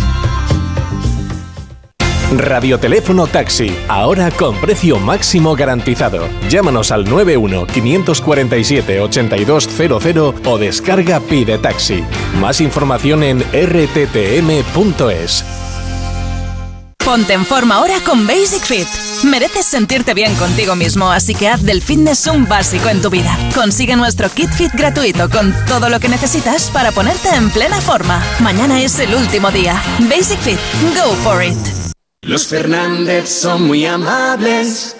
Radioteléfono Taxi, ahora con precio máximo garantizado. Llámanos al 91 547 8200 o descarga Pide Taxi. Más información en rttm.es. Ponte en forma ahora con Basic Fit. Mereces sentirte bien contigo mismo, así que haz del fitness un básico en tu vida. Consigue nuestro kit fit gratuito con todo lo que necesitas para ponerte en plena forma. Mañana es el último día. Basic Fit, go for it. Los Fernández son muy amables.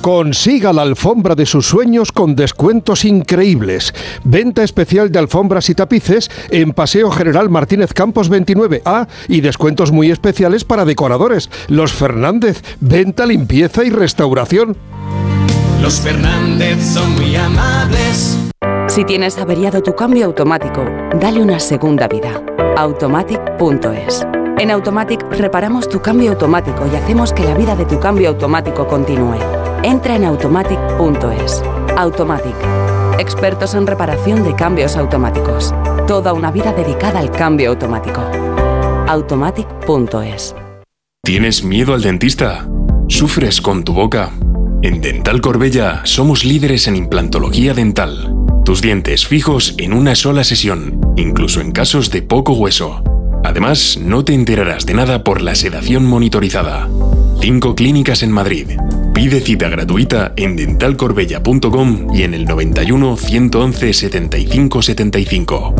Consiga la alfombra de sus sueños con descuentos increíbles. Venta especial de alfombras y tapices en Paseo General Martínez Campos 29A y descuentos muy especiales para decoradores. Los Fernández, venta, limpieza y restauración. Los Fernández son muy amables. Si tienes averiado tu cambio automático, dale una segunda vida. Automatic.es en Automatic reparamos tu cambio automático y hacemos que la vida de tu cambio automático continúe. Entra en automatic.es. Automatic. Expertos en reparación de cambios automáticos. Toda una vida dedicada al cambio automático. Automatic.es. ¿Tienes miedo al dentista? ¿Sufres con tu boca? En Dental Corbella somos líderes en implantología dental. Tus dientes fijos en una sola sesión, incluso en casos de poco hueso. Además, no te enterarás de nada por la sedación monitorizada. Cinco clínicas en Madrid. Pide cita gratuita en dentalcorbella.com y en el 91 111 75 75.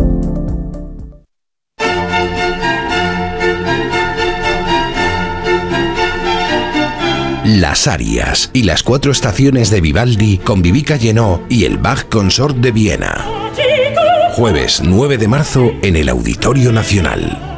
Las Arias y las cuatro estaciones de Vivaldi con Vivica Llenó y el Bach Consort de Viena. Jueves 9 de marzo en el Auditorio Nacional.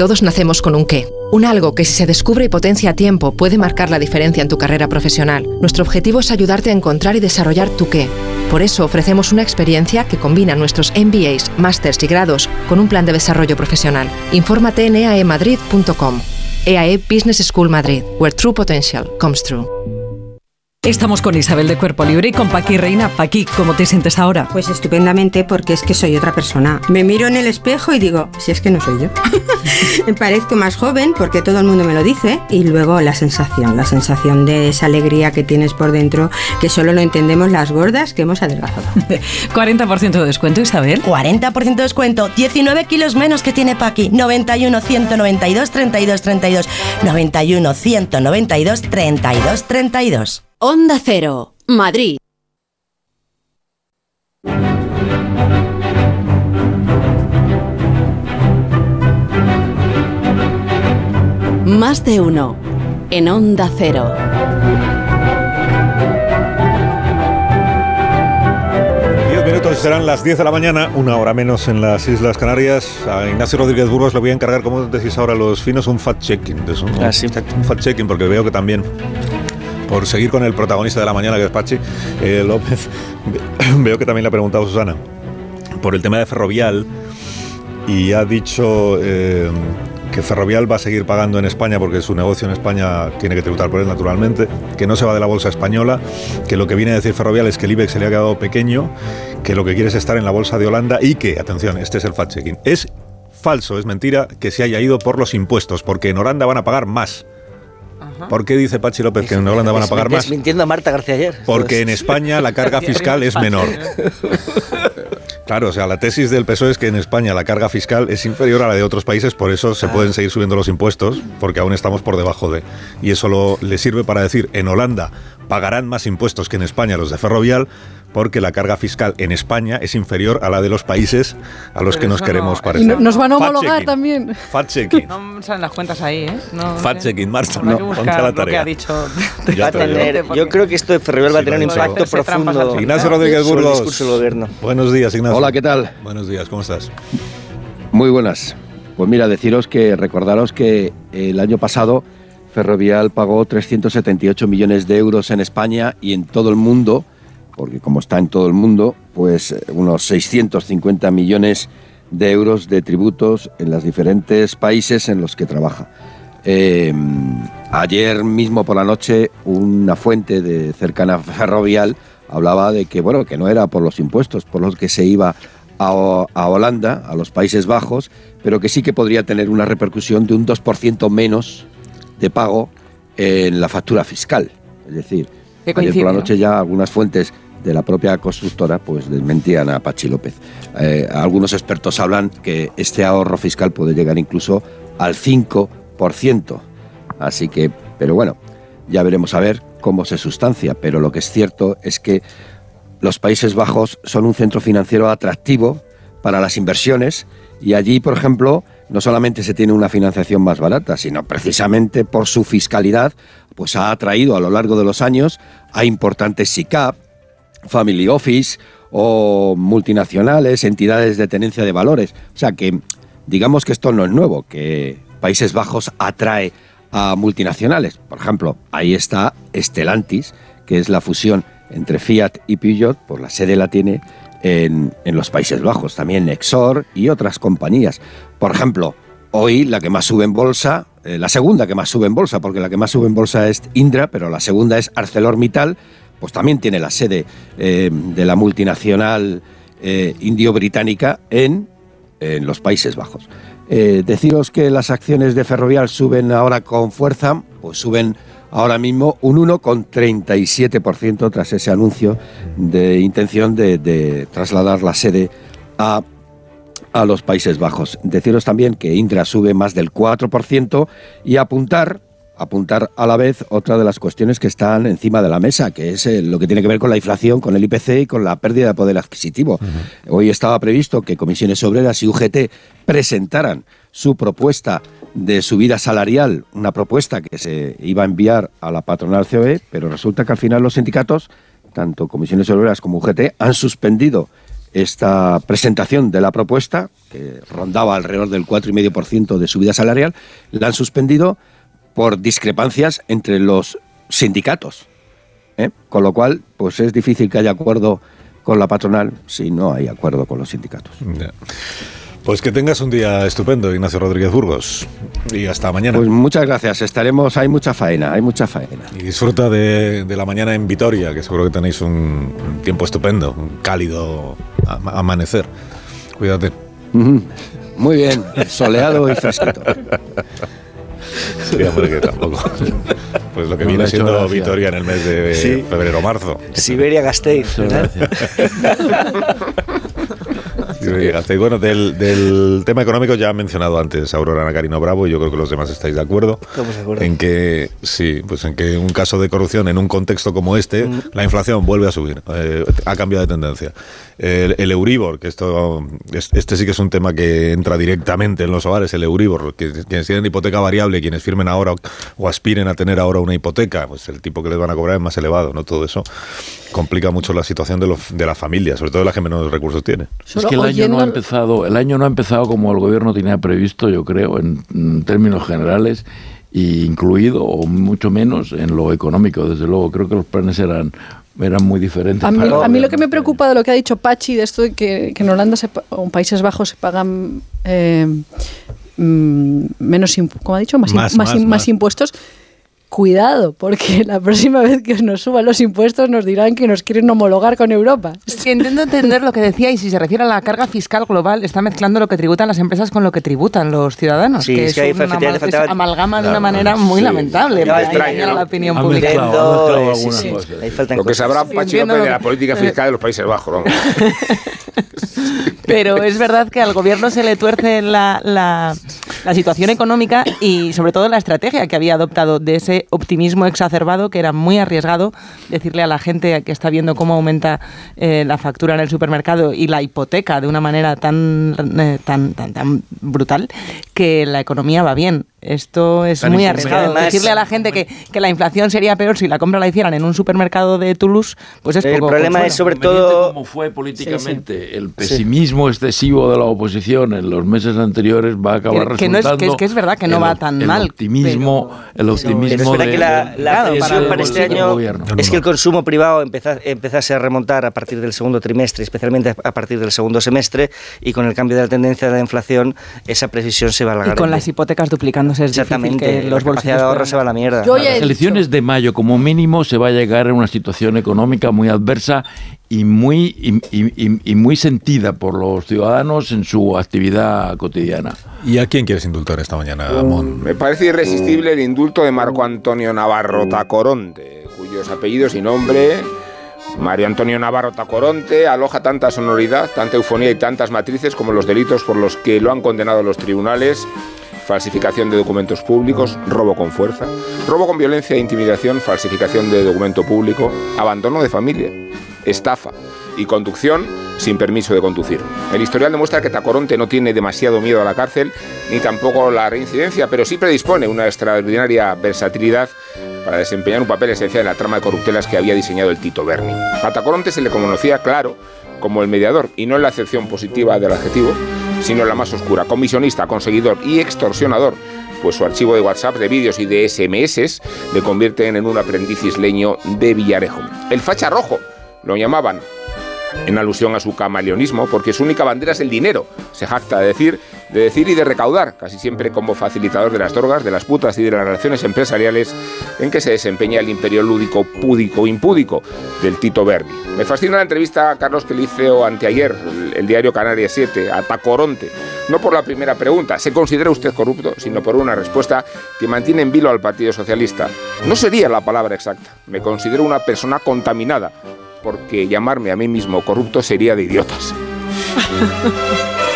Todos nacemos con un qué, un algo que si se descubre y potencia a tiempo puede marcar la diferencia en tu carrera profesional. Nuestro objetivo es ayudarte a encontrar y desarrollar tu qué. Por eso ofrecemos una experiencia que combina nuestros MBAs, másters y grados con un plan de desarrollo profesional. Infórmate en eaemadrid.com. EAE Business School Madrid, where true potential comes true. Estamos con Isabel de Cuerpo Libre y con Paqui Reina. Paqui, ¿cómo te sientes ahora? Pues estupendamente porque es que soy otra persona. Me miro en el espejo y digo, si es que no soy yo. me parezco más joven porque todo el mundo me lo dice y luego la sensación, la sensación de esa alegría que tienes por dentro que solo lo entendemos las gordas que hemos adelgazado. 40% de descuento, Isabel. 40% de descuento, 19 kilos menos que tiene Paqui. 91 192 32 32. 91 192 32 32. Onda Cero, Madrid. Más de uno en Onda Cero. Diez minutos serán las 10 de la mañana, una hora menos en las Islas Canarias. A Ignacio Rodríguez Burgos le voy a encargar, como decís ahora los finos, un fact-checking. ¿no? Ah, sí. Un fact-checking, porque veo que también por seguir con el protagonista de la mañana, que es Pachi eh, López, veo que también le ha preguntado Susana por el tema de Ferrovial y ha dicho eh, que Ferrovial va a seguir pagando en España porque su negocio en España tiene que tributar por él naturalmente, que no se va de la bolsa española, que lo que viene a decir Ferrovial es que el IBEX se le ha quedado pequeño, que lo que quiere es estar en la bolsa de Holanda y que, atención, este es el fact-checking, es falso, es mentira que se haya ido por los impuestos, porque en Holanda van a pagar más. ¿Por qué dice Pachi López que en Holanda van a pagar más? Desmintiendo a Marta García ayer. Porque en España la carga fiscal es menor. Claro, o sea, la tesis del PSOE es que en España la carga fiscal es inferior a la de otros países, por eso se pueden seguir subiendo los impuestos, porque aún estamos por debajo de. Y eso lo, le sirve para decir, en Holanda pagarán más impuestos que en España los de Ferrovial, porque la carga fiscal en España es inferior a la de los países a los Pero que nos queremos no- parecer. Y no- nos van a homologar checking. también. Fact checking. No salen las cuentas ahí, ¿eh? No, Fact checking, Marta. No, ponte a la lo que tarea. ha dicho. Digo. tener- yo creo que esto de Ferrovial va a Sí, tener un impacto profundo. Ignacio Rodríguez Burgos. discurso del gobierno. Buenos días, Ignacio. Hola, ¿qué tal? Buenos días, ¿cómo estás? Muy buenas. Pues mira, deciros que recordaros que el año pasado Ferrovial pagó 378 millones de euros en España y en todo el mundo, porque como está en todo el mundo, pues eh, unos 650 millones de euros de tributos en los diferentes países en los que trabaja. Eh, ayer mismo por la noche una fuente de cercana Ferrovial hablaba de que bueno que no era por los impuestos por los que se iba a, a Holanda, a los Países Bajos, pero que sí que podría tener una repercusión de un 2% menos de pago en la factura fiscal. Es decir, Ayer por la noche ya algunas fuentes de la propia constructora pues desmentían a Pachi López. Eh, algunos expertos hablan que este ahorro fiscal puede llegar incluso al 5%. Así que, pero bueno, ya veremos a ver cómo se sustancia. Pero lo que es cierto es que los Países Bajos son un centro financiero atractivo para las inversiones y allí, por ejemplo, no solamente se tiene una financiación más barata, sino precisamente por su fiscalidad, pues ha atraído a lo largo de los años a importantes SICAP, Family Office o multinacionales, entidades de tenencia de valores. O sea que digamos que esto no es nuevo, que Países Bajos atrae a multinacionales. Por ejemplo, ahí está Stellantis, que es la fusión entre Fiat y Peugeot, pues la sede la tiene en, en los Países Bajos, también Exor y otras compañías. Por ejemplo, hoy la que más sube en bolsa, eh, la segunda que más sube en bolsa, porque la que más sube en bolsa es Indra, pero la segunda es ArcelorMittal, pues también tiene la sede eh, de la multinacional eh, indio-británica en, en los Países Bajos. Deciros que las acciones de Ferrovial suben ahora con fuerza, pues suben ahora mismo un 1,37% tras ese anuncio de intención de trasladar la sede a, a los Países Bajos. Deciros también que Indra sube más del 4% y apuntar apuntar a la vez otra de las cuestiones que están encima de la mesa, que es eh, lo que tiene que ver con la inflación, con el IPC y con la pérdida de poder adquisitivo. Hoy estaba previsto que Comisiones Obreras y UGT presentaran su propuesta de subida salarial, una propuesta que se iba a enviar a la patronal COE, pero resulta que al final los sindicatos, tanto Comisiones Obreras como UGT, han suspendido esta presentación de la propuesta, que rondaba alrededor del 4,5% de subida salarial, la han suspendido por discrepancias entre los sindicatos. ¿eh? Con lo cual, pues es difícil que haya acuerdo con la patronal si no hay acuerdo con los sindicatos. Pues que tengas un día estupendo, Ignacio Rodríguez Burgos. Y hasta mañana. Pues muchas gracias. Estaremos, hay mucha faena, hay mucha faena. Y disfruta de, de la mañana en Vitoria, que seguro que tenéis un, tiempo estupendo, un cálido amanecer. Cuídate. Muy bien, soleado y fresquito. Sí, hombre, que tampoco. Pues lo que No viene siendo gracia. Vitoria en el mes de Sí. febrero-marzo. Siberia Gasteiz. ¿verdad? Bueno, del, del tema económico ya ha mencionado antes Aurora Nacarino Bravo y yo creo que los demás estáis de acuerdo. Estamos de acuerdo. En que, sí, pues en que un caso de corrupción en un contexto como este, la inflación vuelve a subir, eh, ha cambiado de tendencia. El, el Euribor, que esto, es- este sí que es un tema que entra directamente en los hogares, el Euribor, que quienes tienen hipoteca variable, quienes firmen ahora o aspiren a tener ahora una hipoteca, pues el tipo que les van a cobrar es más elevado, ¿no? Todo eso complica mucho la situación de, los, de la familia, sobre todo de la que menos recursos tiene. Es que el año no ha empezado, el año no ha empezado como el gobierno tenía previsto, yo creo, en, en términos generales, y incluido o mucho menos en lo económico. Desde luego, creo que los planes eran eran muy diferentes. A mí, a mí lo que me preocupa de lo que ha dicho Pachi, de esto de que, que en Holanda se pa- o en Países Bajos se pagan eh, mm, menos, ¿cómo ha dicho? Más, im- Más, más más, im- más. más impuestos. Cuidado, porque la próxima vez que nos suban los impuestos nos dirán que nos quieren homologar con Europa. Es que intento entender lo que decía y si se refiere a la carga fiscal global, está mezclando lo que tributan las empresas con lo que tributan los ciudadanos. Sí, que es que ahí una amalgama de Claro, una manera muy sí. lamentable para extraño, ¿no? la opinión Ha pública. mezclado, Sí, sí. Lo que sabrá Sí, Pachi López de la política eh, fiscal de los Países Bajos. Pero es verdad que al gobierno se le tuerce la, la- la situación económica y sobre todo la estrategia que había adoptado de ese optimismo exacerbado que era muy arriesgado decirle a la gente que está viendo cómo aumenta eh, la factura en el supermercado y la hipoteca de una manera tan, eh, tan, tan, tan brutal que la economía va bien. Esto es Tan muy arriesgado. Además- Decirle a la gente que, que la inflación sería peor si la compra la hicieran en un supermercado de Toulouse, pues es El poco problema consuelo. es sobre todo... como fue políticamente el pesimismo excesivo de la oposición en los meses anteriores va a acabar Que- que no es- resultando que es- que es verdad que no el va tan el mal, optimismo el optimismo Pero espera de- que la, la previsión de- para este año gobierno. es que el consumo privado empeza- empezase a remontar a partir del segundo trimestre, especialmente a partir del segundo semestre, y con el cambio de la tendencia de la inflación, esa previsión se va a alargar. Y con las hipotecas duplicándose es Exactamente, difícil que los bolsillos de ahorro se va a la mierda. Yo las elecciones de mayo, como mínimo, se va a llegar a una situación económica muy adversa y muy, y, y- y- y muy sentida por los ciudadanos en su actividad cotidiana. ¿Y a quién quieres indultar esta mañana, Amón? Me parece irresistible el indulto de Marco Antonio Navarro Tacoronte, cuyos apellidos y nombre, Mario Antonio Navarro Tacoronte, aloja tanta sonoridad, tanta eufonía y tantas matrices como los delitos por los que lo han condenado los tribunales. Falsificación de documentos públicos, robo con fuerza, robo con violencia e intimidación, falsificación de documento público, abandono de familia, estafa y conducción sin permiso de conducir. El historial demuestra que Tacoronte no tiene demasiado miedo a la cárcel ni tampoco la reincidencia, pero sí predispone una extraordinaria versatilidad para desempeñar un papel esencial en la trama de corruptelas que había diseñado el Tito Berni. A Tacoronte se le conocía, claro, como el mediador, y no en la acepción positiva del adjetivo, sino la más oscura, comisionista, conseguidor y extorsionador, pues su archivo de WhatsApp, de vídeos y de SMS le convierten en un aprendiz isleño de Villarejo. El facha rojo, lo llamaban, en alusión a su camaleonismo, porque su única bandera es el dinero. Se jacta de decir, de decir y de recaudar, casi siempre como facilitador de las drogas, de las putas y de las relaciones empresariales en que se desempeña el imperio lúdico, púdico, impúdico del Tito Verdi. Me fascina la entrevista a Carlos que le hizo anteayer, el, el diario Canarias 7, a Tacoronte. No por la primera pregunta, ¿se considera usted corrupto? Sino por una respuesta que mantiene en vilo al Partido Socialista. No sería la palabra exacta. Me considero una persona contaminada porque llamarme a mí mismo corrupto sería de idiotas.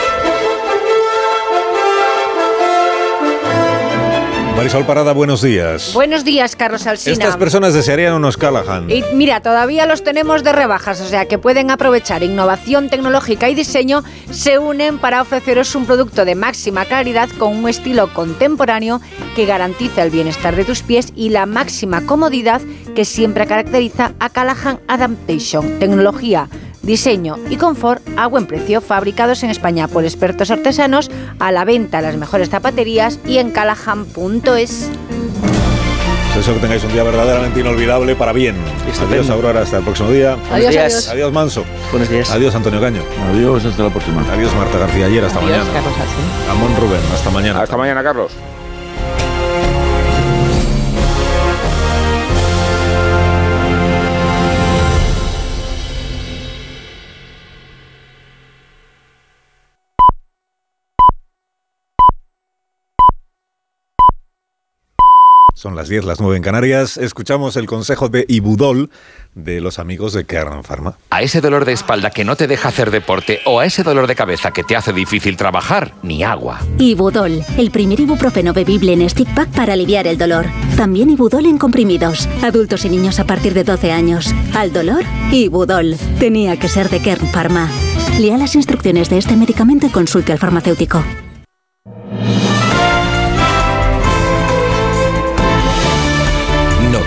Marisol Parada, buenos días. Buenos días, Carlos Alsina. Estas personas desearían unos Callahan. Y mira, todavía los tenemos de rebajas, o sea que pueden aprovechar innovación tecnológica y diseño, se unen para ofreceros un producto de máxima calidad con un estilo contemporáneo que garantiza el bienestar de tus pies y la máxima comodidad que siempre caracteriza a Callahan Adaptation. Tecnología, diseño y confort a buen precio, fabricados en España por expertos artesanos, a la venta en las mejores zapaterías y en callahan.es. Deseo que tengáis un día verdaderamente inolvidable para bien. Adiós, Aurora. Hasta el próximo día. Adiós, adiós. Adiós, Manso. Buenos días. Adiós, Antonio Caño. Adiós, hasta la próxima. Adiós, Marta García. Ayer, hasta Adiós, mañana. Carlos. Ramón Rubén. Hasta mañana. Hasta mañana, Carlos. Son las 10, las 9 en Canarias. Escuchamos el consejo de Ibudol de los amigos de Kern Pharma. A ese dolor de espalda que no te deja hacer deporte o a ese dolor de cabeza que te hace difícil trabajar, ni agua. Ibudol, el primer ibuprofeno bebible en stick pack para aliviar el dolor. También Ibudol en comprimidos. Adultos y niños a partir de 12 años. Al dolor, Ibudol. Tenía que ser de Kern Pharma. Lea las instrucciones de este medicamento y consulte al farmacéutico.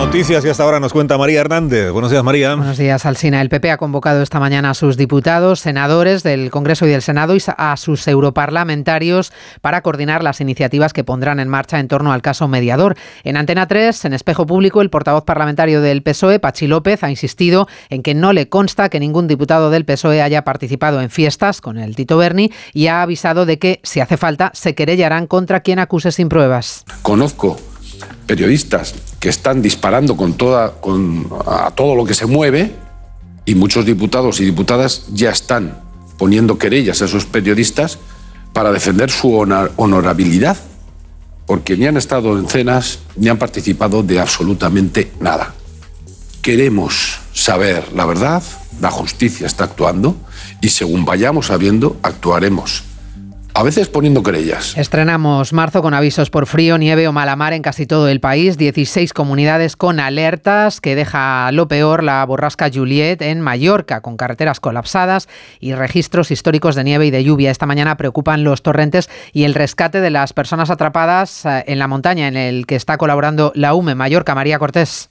Noticias que hasta ahora nos cuenta María Hernández. Buenos días, María. Buenos días, Alsina. El PP ha convocado esta mañana a sus diputados, senadores del Congreso y del Senado y a sus europarlamentarios para coordinar las iniciativas que pondrán en marcha en torno al caso mediador. En Antena 3, en Espejo Público, el portavoz parlamentario del PSOE, Pachi López, ha insistido en que no le consta que ningún diputado del PSOE haya participado en fiestas con el Tito Berni y ha avisado de que, si hace falta, se querellarán contra quien acuse sin pruebas. Conozco periodistas que están disparando con toda, con, a todo lo que se mueve y muchos diputados y diputadas ya están poniendo querellas a esos periodistas para defender su honor- honorabilidad, porque ni han estado en cenas ni han participado de absolutamente nada. Queremos saber la verdad, la justicia está actuando y según vayamos sabiendo, actuaremos. A veces poniendo querellas. Estrenamos marzo con avisos por frío, nieve o mala mar en casi todo el país. 16 comunidades con alertas que deja lo peor la borrasca Juliet en Mallorca, con carreteras colapsadas y registros históricos de nieve y de lluvia. Esta mañana preocupan los torrentes y el rescate de las personas atrapadas eh, en la montaña en el que está colaborando la UME Mallorca. María Cortés.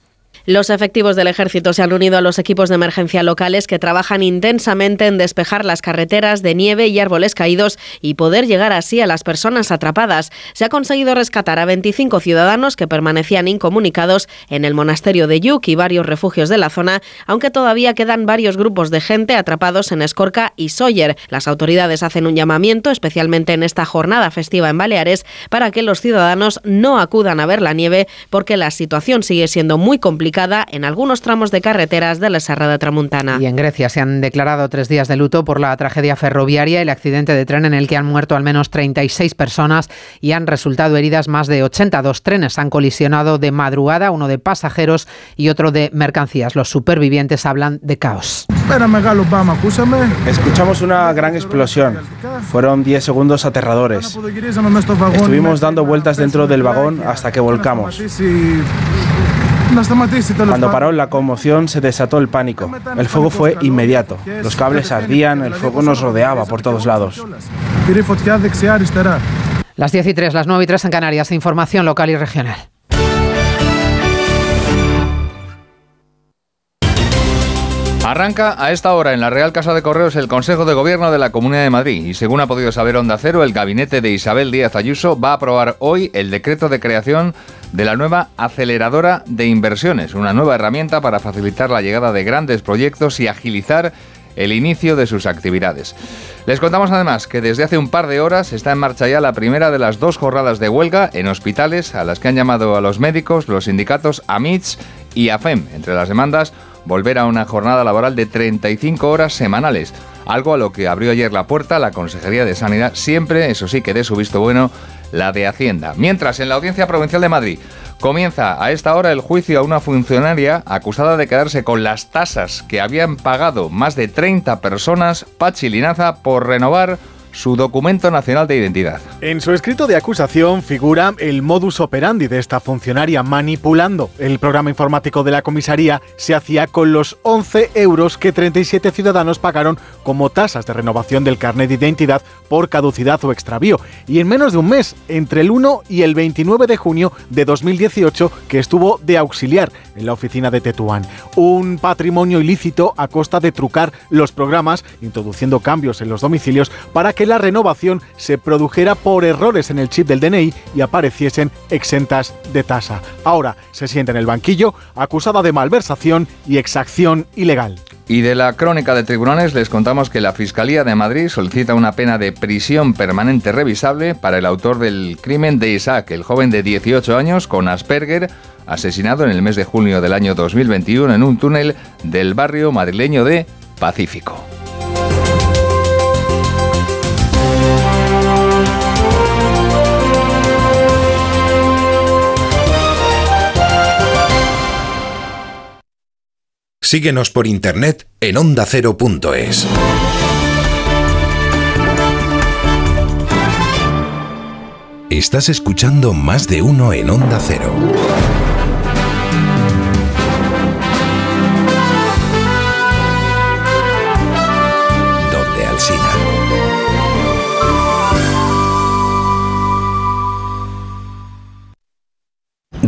Los efectivos del ejército se han unido a los equipos de emergencia locales que trabajan intensamente en despejar las carreteras de nieve y árboles caídos y poder llegar así a las personas atrapadas. Se ha conseguido rescatar a 25 ciudadanos que permanecían incomunicados en el monasterio de Yuc y varios refugios de la zona, aunque todavía quedan varios grupos de gente atrapados en Escorca y Sóller. Las autoridades hacen un llamamiento, especialmente en esta jornada festiva en Baleares, para que los ciudadanos no acudan a ver la nieve porque la situación sigue siendo muy complicada en algunos tramos de carreteras de la Serra de Tramuntana. Y en Grecia se han declarado tres días de luto por la tragedia ferroviaria, el accidente de tren en el que han muerto al menos 36 personas y han resultado heridas más de 80. Dos trenes han colisionado de madrugada, uno de pasajeros y otro de mercancías. Los supervivientes hablan de caos. Escuchamos una gran explosión. Fueron 10 segundos aterradores. Estuvimos dando vueltas dentro del vagón hasta que volcamos. Cuando paró la conmoción se desató el pánico. El fuego fue inmediato. Los cables ardían, el fuego nos rodeaba por todos lados. Las 10 y 3, las 9 y 3 en Canarias. Información local y regional. Arranca a esta hora en la Real Casa de Correos el Consejo de Gobierno de la Comunidad de Madrid y según ha podido saber Onda Cero, el gabinete de Isabel Díaz Ayuso va a aprobar hoy el decreto de creación de la nueva aceleradora de inversiones, una nueva herramienta para facilitar la llegada de grandes proyectos y agilizar el inicio de sus actividades. Les contamos además que desde hace un par de horas está en marcha ya la primera de las dos jornadas de huelga en hospitales a las que han llamado a los médicos, los sindicatos AMITS y AFEM. Entre las demandas, volver a una jornada laboral de 35 horas semanales, algo a lo que abrió ayer la puerta la Consejería de Sanidad, siempre, eso sí, que dé su visto bueno, la de Hacienda. Mientras, en la Audiencia Provincial de Madrid comienza a esta hora el juicio a una funcionaria acusada de quedarse con las tasas que habían pagado más de 30 personas, Pachi Linaza, por renovar su documento nacional de identidad. En su escrito de acusación figura el modus operandi de esta funcionaria manipulando. El programa informático de la comisaría se hacía con los 11 euros que 37 ciudadanos pagaron como tasas de renovación del carnet de identidad por caducidad o extravío. Y en menos de un mes, entre el 1 y el 29 de junio de 2018, que estuvo de auxiliar en la oficina de Tetuán. Un patrimonio ilícito a costa de trucar los programas, introduciendo cambios en los domicilios para que que la renovación se produjera por errores en el chip del DNI y apareciesen exentas de tasa. Ahora se siente en el banquillo acusada de malversación y exacción ilegal. Y de la crónica de tribunales les contamos que la Fiscalía de Madrid solicita una pena de prisión permanente revisable para el autor del crimen de Isaac, el joven de 18 años con Asperger, asesinado en el mes de junio del año 2021 en un túnel del barrio madrileño de Pacífico. Síguenos por internet en ondacero.es. Estás escuchando más de uno en Onda Cero.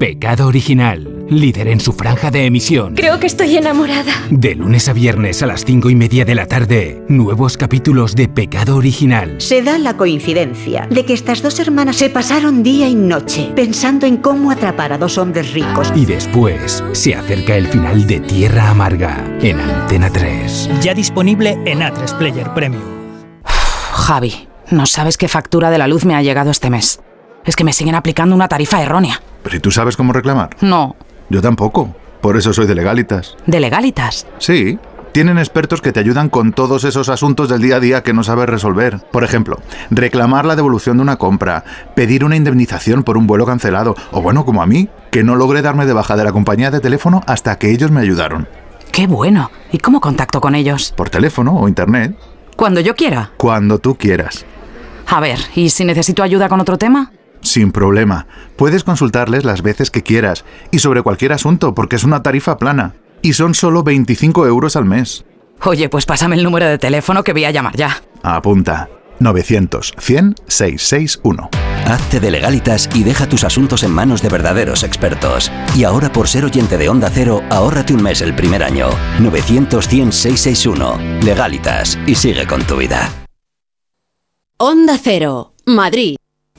Pecado Original, líder en su franja de emisión. Creo que estoy enamorada. De lunes a viernes a las cinco y media de la tarde, nuevos capítulos de Pecado Original. Se da la coincidencia de que estas dos hermanas se pasaron día y noche pensando en cómo atrapar a dos hombres ricos. Y después se acerca el final de Tierra Amarga en Antena 3. Ya disponible en A3 Player Premium. Javi, no sabes qué factura de la luz me ha llegado este mes. Es que me siguen aplicando una tarifa errónea. ¿Pero y tú sabes cómo reclamar? No. Yo tampoco. Por eso soy de Legalitas. ¿De legalitas? Sí. Tienen expertos que te ayudan con todos esos asuntos del día a día que no sabes resolver. Por ejemplo, reclamar la devolución de una compra, pedir una indemnización por un vuelo cancelado, o bueno, como a mí, que no logré darme de baja de la compañía de teléfono hasta que ellos me ayudaron. ¡Qué bueno! ¿Y cómo contacto con ellos? Por teléfono o internet. Cuando yo quiera. Cuando tú quieras. A ver, ¿y si necesito ayuda con otro tema? Sin problema. Puedes consultarles las veces que quieras y sobre cualquier asunto porque es una tarifa plana. Y son solo 25 euros al mes. Oye, pues pásame el número de teléfono que voy a llamar ya. Apunta. 900 100 661. Hazte de legalitas y deja tus asuntos en manos de verdaderos expertos. Y ahora por ser oyente de Onda Cero, ahórrate un mes el primer año. 900 100 661. Legalitas y sigue con tu vida. Onda Cero, Madrid.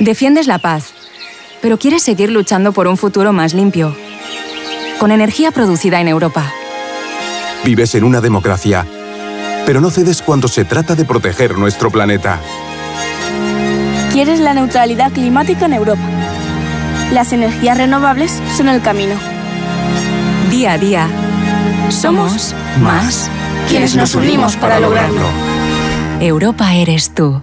Defiendes la paz, pero quieres seguir luchando por un futuro más limpio, con energía producida en Europa. Vives en una democracia, pero no cedes cuando se trata de proteger nuestro planeta. Quieres la neutralidad climática en Europa. Las energías renovables son el camino. Día a día, somos más quienes nos unimos para lograrlo. Europa eres tú.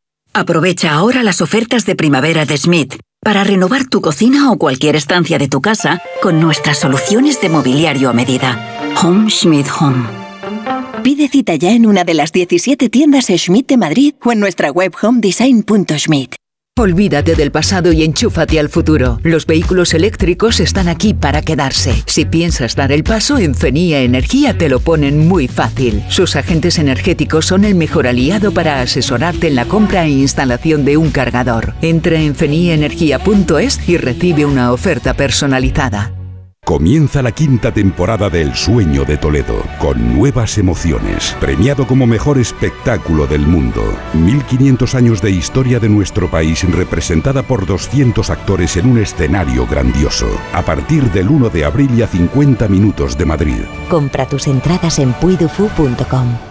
Aprovecha ahora las ofertas de primavera de Smith para renovar tu cocina o cualquier estancia de tu casa con nuestras soluciones de mobiliario a medida. Home Schmidt Home. Pide cita ya en una de las 17 tiendas Schmidt de Madrid o en nuestra web homedesign.schmidt. Olvídate del pasado y enchúfate al futuro. Los vehículos eléctricos están aquí para quedarse. Si piensas dar el paso, en Fenía Energía te lo ponen muy fácil. Sus agentes energéticos son el mejor aliado para asesorarte en la compra e instalación de un cargador. Entra en feniaenergia.es y recibe una oferta personalizada. Comienza la quinta temporada de El Sueño de Toledo, con nuevas emociones. Premiado como mejor espectáculo del mundo. 1500 años de historia de nuestro país representada por 200 actores en un escenario grandioso. A partir del 1 de abril y a 50 minutos de Madrid. Compra tus entradas en puidufu.com.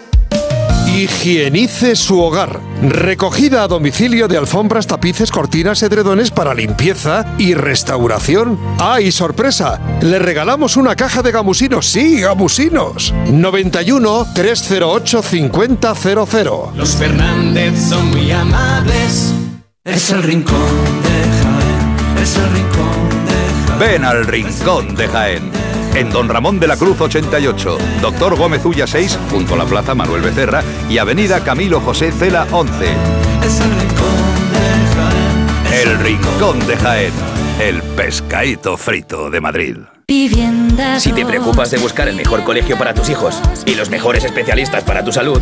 Higienice su hogar. Recogida a domicilio de alfombras, tapices, cortinas, edredones para limpieza y restauración. ¡Ay, sorpresa! Le regalamos una caja de gamusinos. Sí, gamusinos. 91 308 5000. Los Fernández son muy amables. Es el rincón de Jaén. Es el rincón de Jaén. Ven al Rincón de Jaén. En Don Ramón de la Cruz 88, Doctor Gómez Ulla 6, junto a la Plaza Manuel Becerra y Avenida Camilo José Cela 11. Es el rincón de Jaén. El Rincón de Jaén. El pescadito frito de Madrid. Si te preocupas de buscar el mejor colegio para tus hijos y los mejores especialistas para tu salud,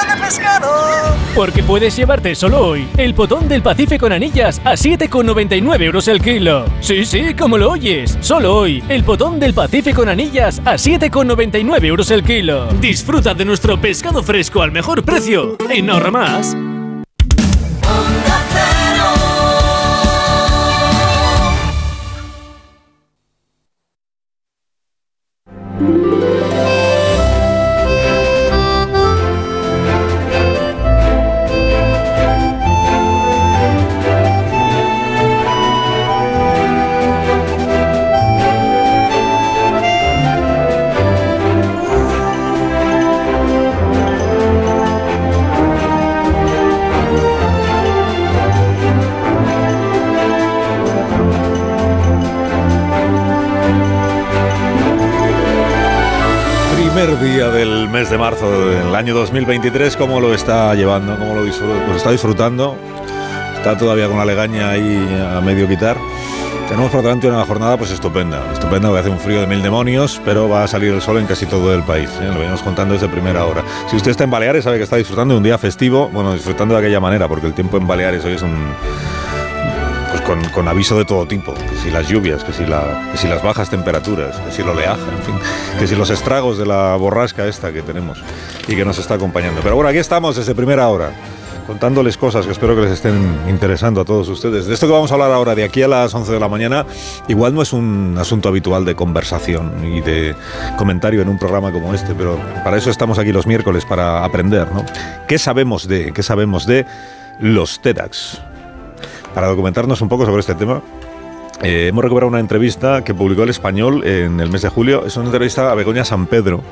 de pescado. Porque puedes llevarte solo hoy el potón del Pacife con anillas a 7,99 euros el kilo. Sí, sí, como lo oyes. Solo hoy el potón del Pacife con anillas a 7,99 euros el kilo. Disfruta de nuestro pescado fresco al mejor precio en Ahorra Más. 2023, ¿cómo lo está llevando? ¿Cómo lo, lo está disfrutando? Está todavía con la legaña ahí a medio quitar. Tenemos por delante una jornada pues estupenda, estupenda, va a hacer un frío de mil demonios, pero va a salir el sol en casi todo el país, ¿eh? lo venimos contando desde primera hora. Si usted está en Baleares sabe que está disfrutando de un día festivo, bueno, disfrutando de aquella manera, porque el tiempo en Baleares hoy es un, con, aviso de todo tipo, que si las lluvias, que si, la, que si las bajas temperaturas, que si el oleaje, en fin, que si los estragos de la borrasca esta que tenemos y que nos está acompañando. Pero bueno, aquí estamos desde primera hora, contándoles cosas que espero que les estén interesando a todos ustedes. De esto que vamos a hablar ahora, de aquí a las 11 de la mañana, igual no es un asunto habitual de conversación y de comentario en un programa como este, pero para eso estamos aquí los miércoles, para aprender, ¿no? ¿Qué sabemos de, qué sabemos de los TEDx? Para documentarnos un poco sobre este tema, eh, hemos recuperado una entrevista que publicó el español en el mes de julio. Es una entrevista a Begoña San Pedro,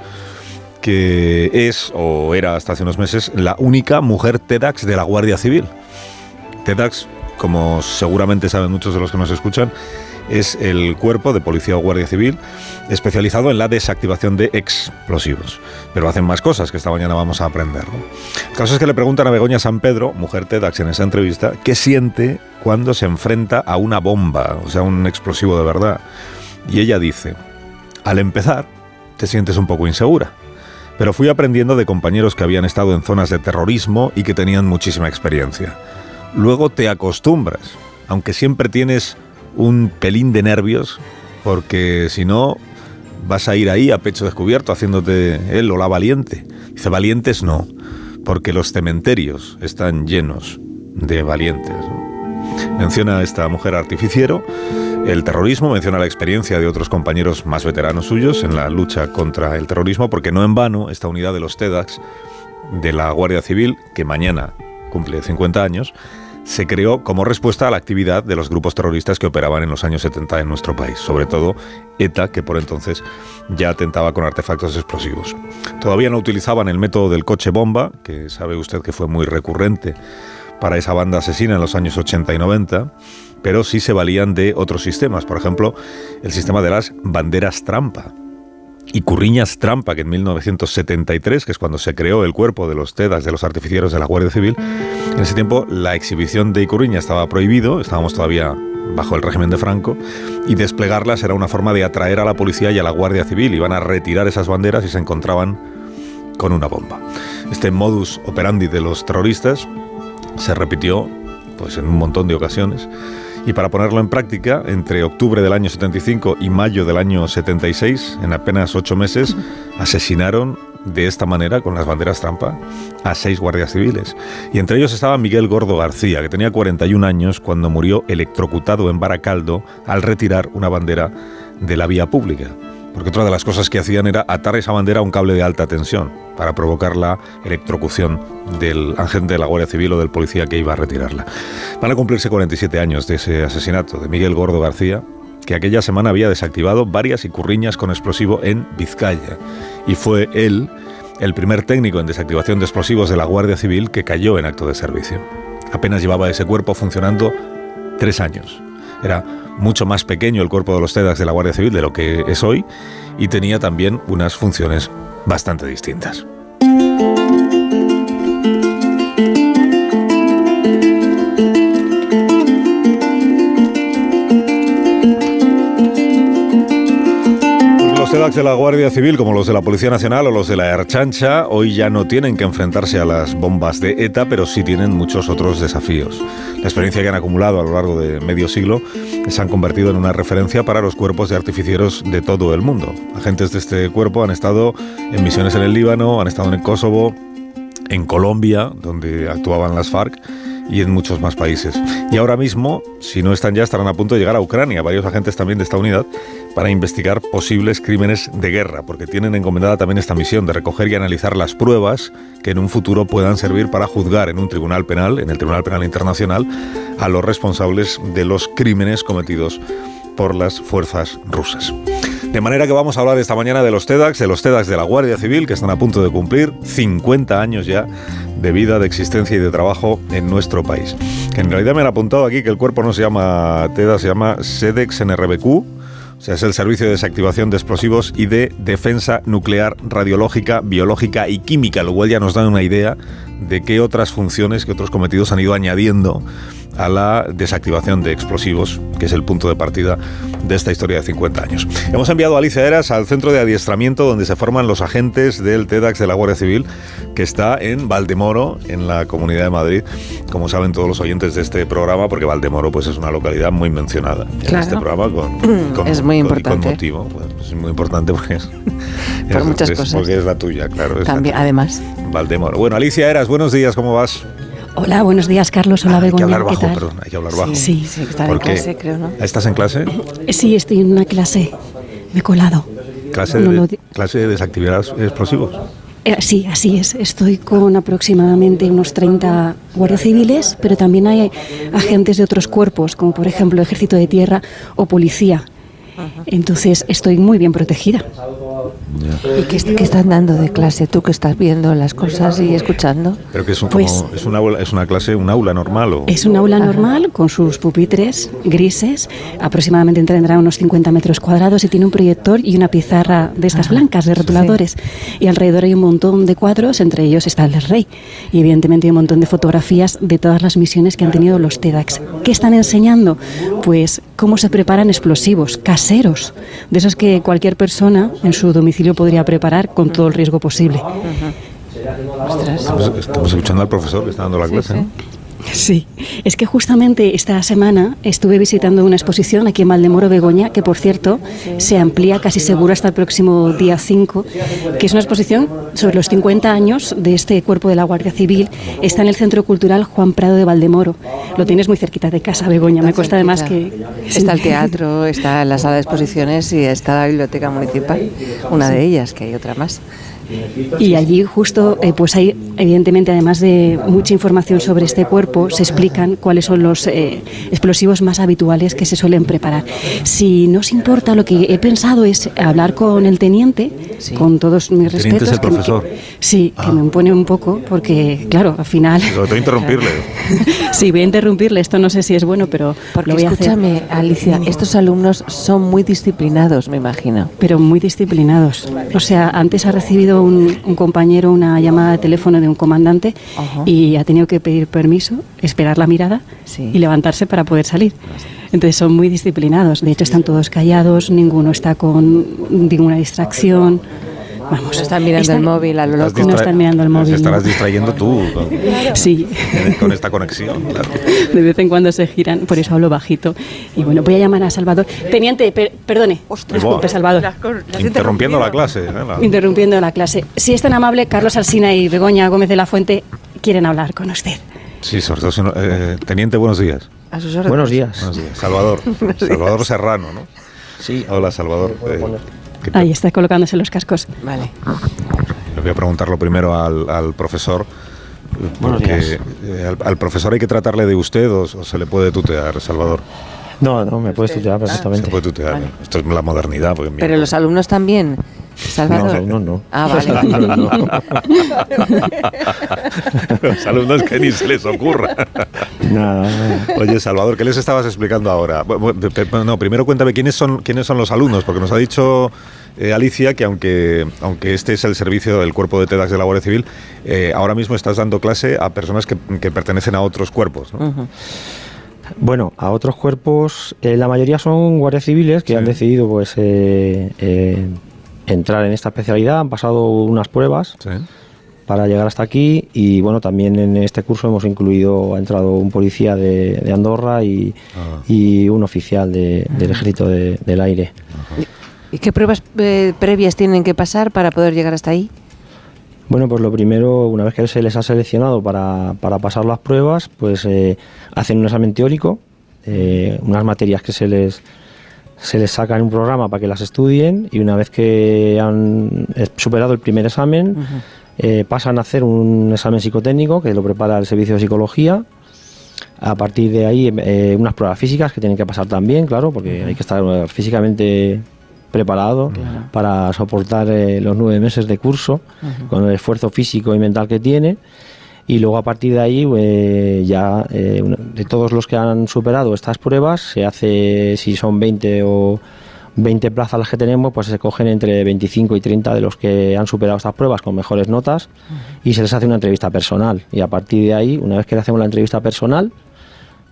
que es, o era hasta hace unos meses, la única mujer TEDx de la Guardia Civil. TEDx, como seguramente saben muchos de los que nos escuchan, es el cuerpo de policía o guardia civil especializado en la desactivación de explosivos. Pero hacen más cosas que esta mañana vamos a aprender. ¿no? El caso es que le preguntan a Begoña San Pedro, mujer TEDx en esa entrevista, qué siente cuando se enfrenta a una bomba, o sea, un explosivo de verdad. Y ella dice, al empezar, te sientes un poco insegura. pero fui aprendiendo de compañeros que habían estado en zonas de terrorismo y que tenían muchísima experiencia. Luego te acostumbras, aunque siempre tienes un pelín de nervios, porque si no vas a ir ahí a pecho descubierto haciéndote él o la valiente. Dice, valientes no, porque los cementerios están llenos de valientes. Menciona a esta mujer artificiero el terrorismo, menciona la experiencia de otros compañeros más veteranos suyos en la lucha contra el terrorismo, porque no en vano esta unidad de los TEDx de la Guardia Civil, que mañana cumple 50 años, se creó como respuesta a la actividad de los grupos terroristas que operaban en los años 70 en nuestro país, sobre todo ETA, que por entonces ya atentaba con artefactos explosivos. Todavía no utilizaban el método del coche bomba, que sabe usted que fue muy recurrente para esa banda asesina en los años 80 y 90, pero sí se valían de otros sistemas, por ejemplo, el sistema de las banderas trampa. Y Curriñas Trampa, que en 1973, que es cuando se creó el cuerpo de los TEDAS de los artificieros de la Guardia Civil, en ese tiempo la exhibición de Icurriña estaba prohibido, estábamos todavía bajo el régimen de Franco, y desplegarlas era una forma de atraer a la policía y a la Guardia Civil. Iban a retirar esas banderas y se encontraban con una bomba. Este modus operandi de los terroristas se repitió pues, en un montón de ocasiones. Y para ponerlo en práctica, entre octubre del año 75 y mayo del año 76, en apenas ocho meses, asesinaron de esta manera, con las banderas trampa, a seis guardias civiles. Y entre ellos estaba Miguel Gordo García, que tenía 41 años cuando murió electrocutado en Baracaldo al retirar una bandera de la vía pública porque otra de las cosas que hacían era atar esa bandera a un cable de alta tensión para provocar la electrocución del agente de la Guardia Civil o del policía que iba a retirarla. Van a cumplirse 47 años de ese asesinato de Miguel Gordo García, que aquella semana había desactivado varias icurriñas con explosivo en Vizcaya. Y fue él el primer técnico en desactivación de explosivos de la Guardia Civil que cayó en acto de servicio. Apenas llevaba ese cuerpo funcionando tres años. Era mucho más pequeño el cuerpo de los TEDAX de la Guardia Civil de lo que es hoy y tenía también unas funciones bastante distintas. Los TEDAX de la Guardia Civil, como los de la Policía Nacional o los de la Erchancha, hoy ya no tienen que enfrentarse a las bombas de ETA, pero sí tienen muchos otros desafíos. La experiencia que han acumulado a lo largo de medio siglo se han convertido en una referencia para los cuerpos de artificieros de todo el mundo. Agentes de este cuerpo han estado en misiones en el Líbano, han estado en Kosovo, en Colombia, donde actuaban las FARC, y en muchos más países. Y ahora mismo, si no están ya, estarán a punto de llegar a Ucrania, varios agentes también de esta unidad, para investigar posibles crímenes de guerra, porque tienen encomendada también esta misión de recoger y analizar las pruebas que en un futuro puedan servir para juzgar en un tribunal penal, en el Tribunal Penal Internacional, a los responsables de los crímenes cometidos por las fuerzas rusas. De manera que vamos a hablar esta mañana de los TEDx, de los TEDx de la Guardia Civil, que están a punto de cumplir 50 años ya de vida, de existencia y de trabajo en nuestro país. Que en realidad me han apuntado aquí que el cuerpo no se llama TEDA, se llama SEDEX NRBQ. O sea, es el Servicio de Desactivación de Explosivos y de Defensa Nuclear, Radiológica, Biológica y Química, lo cual ya nos da una idea de qué otras funciones, qué otros cometidos han ido añadiendo a la desactivación de explosivos, que es el punto de partida de esta historia de 50 años. Hemos enviado a Alicia Eras al centro de adiestramiento donde se forman los agentes del TEDx de la Guardia Civil, que está en Valdemoro, en la Comunidad de Madrid, como saben todos los oyentes de este programa, porque Valdemoro pues, es una localidad muy mencionada en este programa con, es muy importante. con motivo. Pues, es muy importante porque es, Por muchas es- cosas. porque es la tuya, claro. También, además. Valdemoro. Bueno, Alicia Eras, buenos días, ¿cómo vas? Hola, buenos días, Carlos. Hola, Hay que Begoña. hablar ¿Qué bajo, tal? perdón, hay que hablar bajo. Sí, sí, está ¿Por en qué? clase, creo, ¿no? ¿Estás en clase? Eh, Sí, estoy en una clase. Me he colado. ¿Clase, No de, lo di- clase de desactividad explosivos? Eh, sí, así es. Estoy con aproximadamente unos 30 guardias civiles, pero también hay agentes de otros cuerpos, como por ejemplo Ejército de Tierra o Policía. Entonces estoy muy bien protegida. ¿Y qué, qué están dando de clase? Tú que estás viendo las cosas y escuchando. Pero que es, un- Pues- como- es, una, aula- es una clase, un aula normal o... Es un aula normal con sus pupitres grises, aproximadamente tendrá unos 50 metros cuadrados y tiene un proyector y una pizarra de estas blancas, de rotuladores. Y alrededor hay un montón de cuadros, entre ellos está el del rey. Y evidentemente hay un montón de fotografías de todas las misiones que han tenido los TEDx. ¿Qué están enseñando? Pues cómo se preparan explosivos caseros caseros, de esos que cualquier persona en su domicilio podría preparar con todo el riesgo posible. Estamos, estamos escuchando al profesor que está dando la clase. ¿no? Sí, es que justamente esta semana estuve visitando una exposición aquí en Valdemoro, Begoña, que por cierto se amplía casi seguro hasta el próximo día 5, que es una exposición sobre los 50 años de este cuerpo de la Guardia Civil. Está en el Centro Cultural Juan Prado de Valdemoro. Lo tienes muy cerquita de casa, Begoña. Me cuesta además que... Está el teatro, está la sala de exposiciones y está la biblioteca municipal, una de ellas, que hay otra más. Y allí justo, eh, pues hay evidentemente, además de mucha información sobre este cuerpo, se explican cuáles son los eh, explosivos más habituales que se suelen preparar. Si no os importa, lo que he pensado es hablar con el teniente, con todos mis El teniente respetos. es el que profesor. que- sí, que me impone un poco, porque claro, al final... Pero tengo que interrumpirle. sí, voy a interrumpirle, esto no sé si es bueno, pero Porque lo voy a hacer. escúchame, Alicia, estos alumnos son muy disciplinados, me imagino. Pero muy disciplinados. O sea, antes ha recibido un, un compañero una llamada de teléfono de un comandante y ha tenido que pedir permiso, esperar la mirada y levantarse para poder salir. Entonces son muy disciplinados. De hecho, están todos callados, ninguno está con ninguna distracción. Vamos, están mirando están- el móvil a lo loco. No están mirando el móvil, Te estarás no. distrayendo tú con, Sí, con esta conexión. claro. de vez en cuando se giran, por eso hablo bajito. Y bueno, voy a llamar a Salvador. Teniente, per- perdone. Disculpe, Salvador. Interrumpiendo la clase. ¿eh? La- Interrumpiendo la clase. Si es tan amable, Carlos Alsina y Begoña Gómez de la Fuente quieren hablar con usted. Sí, sobre todo si no- eh, Teniente, buenos días. A sus órdenes. Buenos días. Salvador. Salvador Serrano, ¿no? Sí. Hola, Salvador. Ahí está colocándose los cascos. Vale. Le voy a preguntarlo primero al, al profesor. Porque eh, al, al profesor hay que tratarle de usted o, o se le puede tutear, Salvador. No, no, me puedes tutear perfectamente. Se puede tutear. Esto es la modernidad. Porque Pero los alumnos también, Salvador. No, alumnos no. Ah, vale. Los alumnos no. Los alumnos que ni se les ocurra. Oye, Salvador, ¿qué les estabas explicando ahora? No, primero cuéntame quiénes son quiénes son los alumnos, porque nos ha dicho eh, Alicia que aunque aunque este es el servicio del cuerpo de TEDx de la Guardia Civil, eh, ahora mismo estás dando clase a personas que, que pertenecen a otros cuerpos, ¿no? Bueno, a otros cuerpos, eh, la mayoría son guardias civiles que han decidido pues eh, eh, entrar en esta especialidad, han pasado unas pruebas para llegar hasta aquí y bueno, también en este curso hemos incluido, ha entrado un policía de, de Andorra y, y un oficial de- del ejército de- del aire. ¿Y qué pruebas eh, previas tienen que pasar para poder llegar hasta ahí? Bueno, pues lo primero, una vez que se les ha seleccionado para, para pasar las pruebas, pues eh, hacen un examen teórico, eh, unas materias que se les, se les saca en un programa para que las estudien y una vez que han eh, superado el primer examen, eh, pasan a hacer un examen psicotécnico que lo prepara el servicio de psicología. A partir de ahí, eh, unas pruebas físicas que tienen que pasar también, claro, porque hay que estar físicamente preparado para soportar eh, los nueve meses de curso con el esfuerzo físico y mental que tiene. Y luego a partir de ahí, eh, ya eh, una- de todos los que han superado estas pruebas, se hace, si son 20 o 20 plazas las que tenemos, pues se cogen entre 25 y 30 de los que han superado estas pruebas con mejores notas y se les hace una entrevista personal. Y a partir de ahí, una vez que le hacemos la entrevista personal,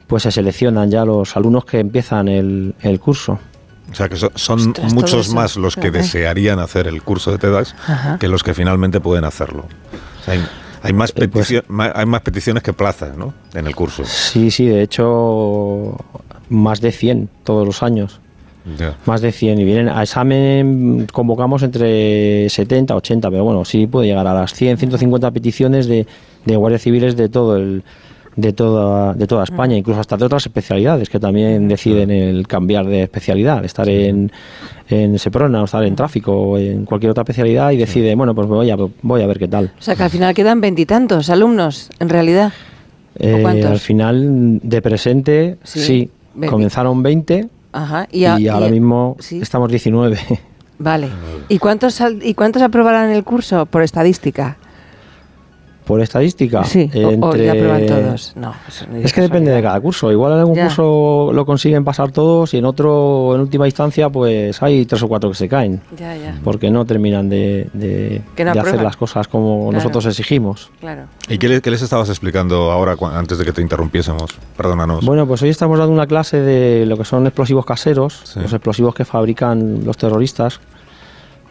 pues se seleccionan ya los alumnos que empiezan el, el curso. O sea que so- son Ostras, muchos más los que desearían hacer el curso de TEDx Ajá. que los que finalmente pueden hacerlo. O sea, hay, más peticio- ma- hay más peticiones que plazas, ¿no? En el curso. Sí, sí, de hecho, más de 100 todos los años. Más de 100. Y vienen a examen, convocamos entre 70, 80, pero bueno, sí puede llegar a las 100, 150 peticiones de, de guardias civiles de todo el de toda de toda España, incluso hasta de otras especialidades que también deciden el cambiar de especialidad, estar en, en Seprona o estar en tráfico o en cualquier otra especialidad y decide, bueno, pues voy a, voy a ver qué tal. O sea que al final quedan veintitantos alumnos, en realidad. Eh, al final, de presente, Sí, comenzaron 20 Ajá. y, a- ahora y- mismo sí. estamos 19. Vale. ¿Y cuántos, ¿Y cuántos aprobarán el curso por estadística? Por estadística. Sí, o- o ya prueban todos. No, eso ni es que depende de cada curso. Igual en algún Ya. curso lo consiguen pasar todos y en otro, en última instancia, pues hay tres o cuatro que se caen. Ya, ya. Porque no terminan de, de- Que no de hacer las cosas como Claro. nosotros exigimos. Claro. ¿Y qué, le- qué les estabas explicando ahora antes de que te interrumpiésemos? Perdónanos. Bueno, pues hoy estamos dando una clase de lo que son explosivos caseros, los explosivos que fabrican los terroristas.